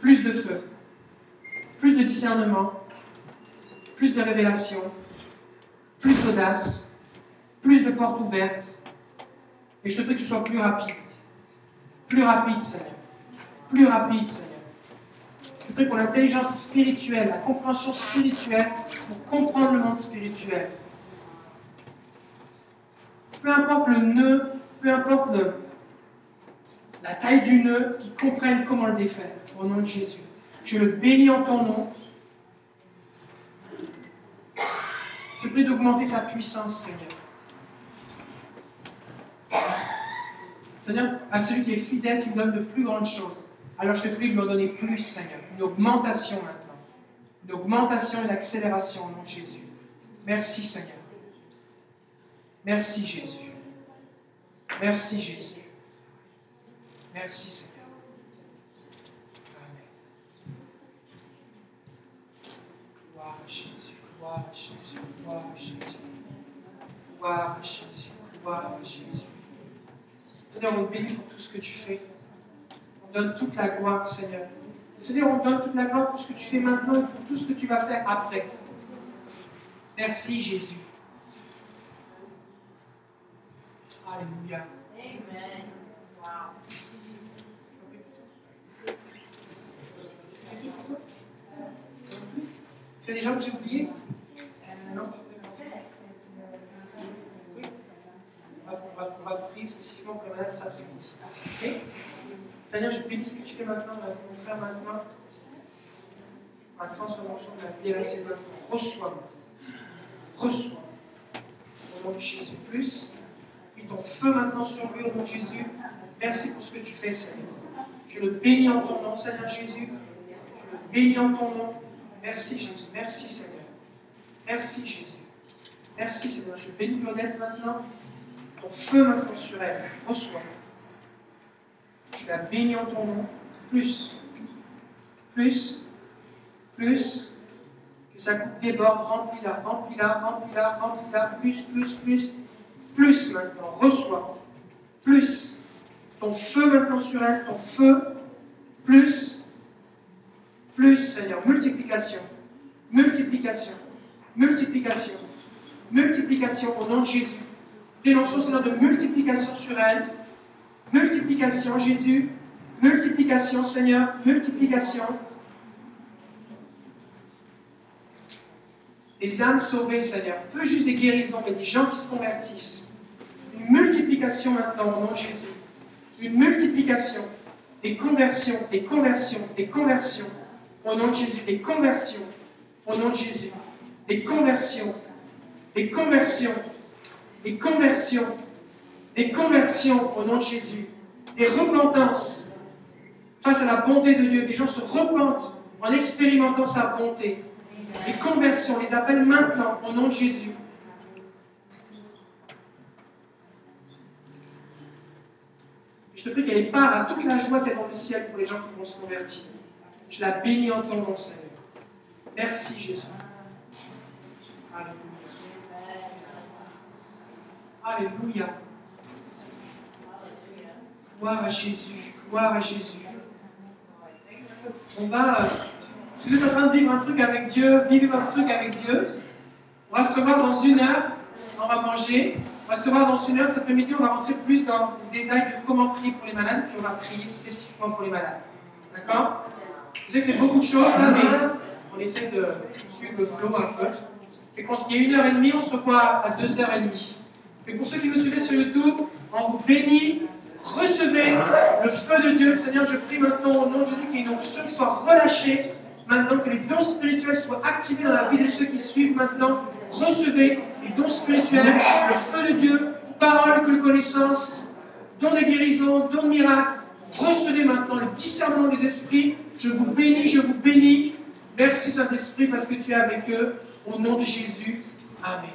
Plus de feu, plus de discernement, plus de révélation, plus d'audace, plus de portes ouvertes. Et je te prie que tu sois plus rapide. Plus rapide, Seigneur. Plus rapide, Seigneur. Je te prie pour l'intelligence spirituelle, la compréhension spirituelle, pour comprendre le monde spirituel. Peu importe le nœud, peu importe la taille du nœud, qu'ils comprennent comment le défaire. Au nom de Jésus. Je le bénis en ton nom. Je prie d'augmenter sa puissance, Seigneur. Seigneur, à celui qui est fidèle, tu me donnes de plus grandes choses. Alors je te prie de me donner plus, Seigneur. Une augmentation maintenant. Une augmentation et une accélération au nom de Jésus. Merci, Seigneur. Merci, Jésus. Merci, Jésus. Merci, Seigneur. Amen. Gloire à Jésus, gloire à Jésus, gloire à Jésus. Gloire à Jésus, gloire à Jésus. Seigneur, on te bénit pour tout ce que tu fais. On donne toute la gloire, Seigneur. Seigneur, on donne toute la gloire pour ce que tu fais maintenant et pour tout ce que tu vas faire après. Merci, Jésus. Alléluia. Amen. Wow. C'est des gens que j'ai oubliés? Non Oui. On va, on va, prier spécifiquement pour Madame cet après-midi. Seigneur, je bénis ce que tu fais maintenant, mon frère maintenant. La transformation la vie c'est maintenant. Reçois-moi. Reçois. Au nom de Jésus. Plus. Puis ton feu maintenant sur lui, au nom de Jésus. Merci pour ce que tu fais, Seigneur. Je le bénis en ton nom, Seigneur Jésus. Je le bénis en ton nom. Merci Jésus. Merci Seigneur. Merci Jésus. Merci Seigneur. Je bénis Claudette maintenant. Ton feu maintenant sur elle. Reçois. La bénis en ton nom. Plus. Plus. Plus. Que coupe déborde. Remplis-la. Remplis-la. Remplis-la. Remplis-la. Plus, plus, plus. Plus maintenant. Reçois. Plus. Ton feu maintenant sur elle. Ton feu. Plus. Plus, Seigneur, multiplication, multiplication, multiplication, multiplication au nom de Jésus. Une onction, Seigneur, de multiplication sur elle. Multiplication, Jésus. Multiplication, Seigneur. Multiplication. Des âmes sauvées, Seigneur. Peu juste des guérisons, mais des gens qui se convertissent. Une multiplication maintenant au nom de Jésus. Une multiplication. Des conversions, des conversions, des conversions. Au nom de Jésus. Des conversions. Au nom de Jésus. Des conversions. Des conversions. Des conversions. Des conversions au nom de Jésus. Des repentances face à la bonté de Dieu. Des gens se repentent en expérimentant sa bonté. Les conversions, on les appelle maintenant au nom de Jésus. Je te prie qu'elle ait part à toute la joie a dans le ciel pour les gens qui vont se convertir. Je la bénis en ton nom, Seigneur. Merci, Jésus. Alléluia. Alléluia. Gloire à Jésus. Gloire à Jésus. On va, euh, si vous êtes en train de vivre un truc avec Dieu, vivez un truc avec Dieu. On va se revoir dans une heure. On va manger. On va se revoir dans une heure. Cet après-midi, on va rentrer plus dans les détails de comment prier pour les malades. Puis on va prier spécifiquement pour les malades. D'accord? Je sais que c'est beaucoup de choses mais on essaie de suivre le flow un peu. C'est qu'il y a une heure et demie, on se revoit à deux heures et demie. Et pour ceux qui me suivent sur YouTube, on vous bénit. Recevez le feu de Dieu. Seigneur, je prie maintenant au nom de Jésus qu'il y ait une onction qui soit relâchée. Maintenant que les dons spirituels soient activés dans la vie de ceux qui suivent maintenant. Recevez les dons spirituels, le feu de Dieu, parole que connaissance, dons de guérison, dons de miracle. Recevez maintenant le discernement des esprits. Je vous bénis, je vous bénis. Merci Saint-Esprit parce que tu es avec eux. Au nom de Jésus. Amen.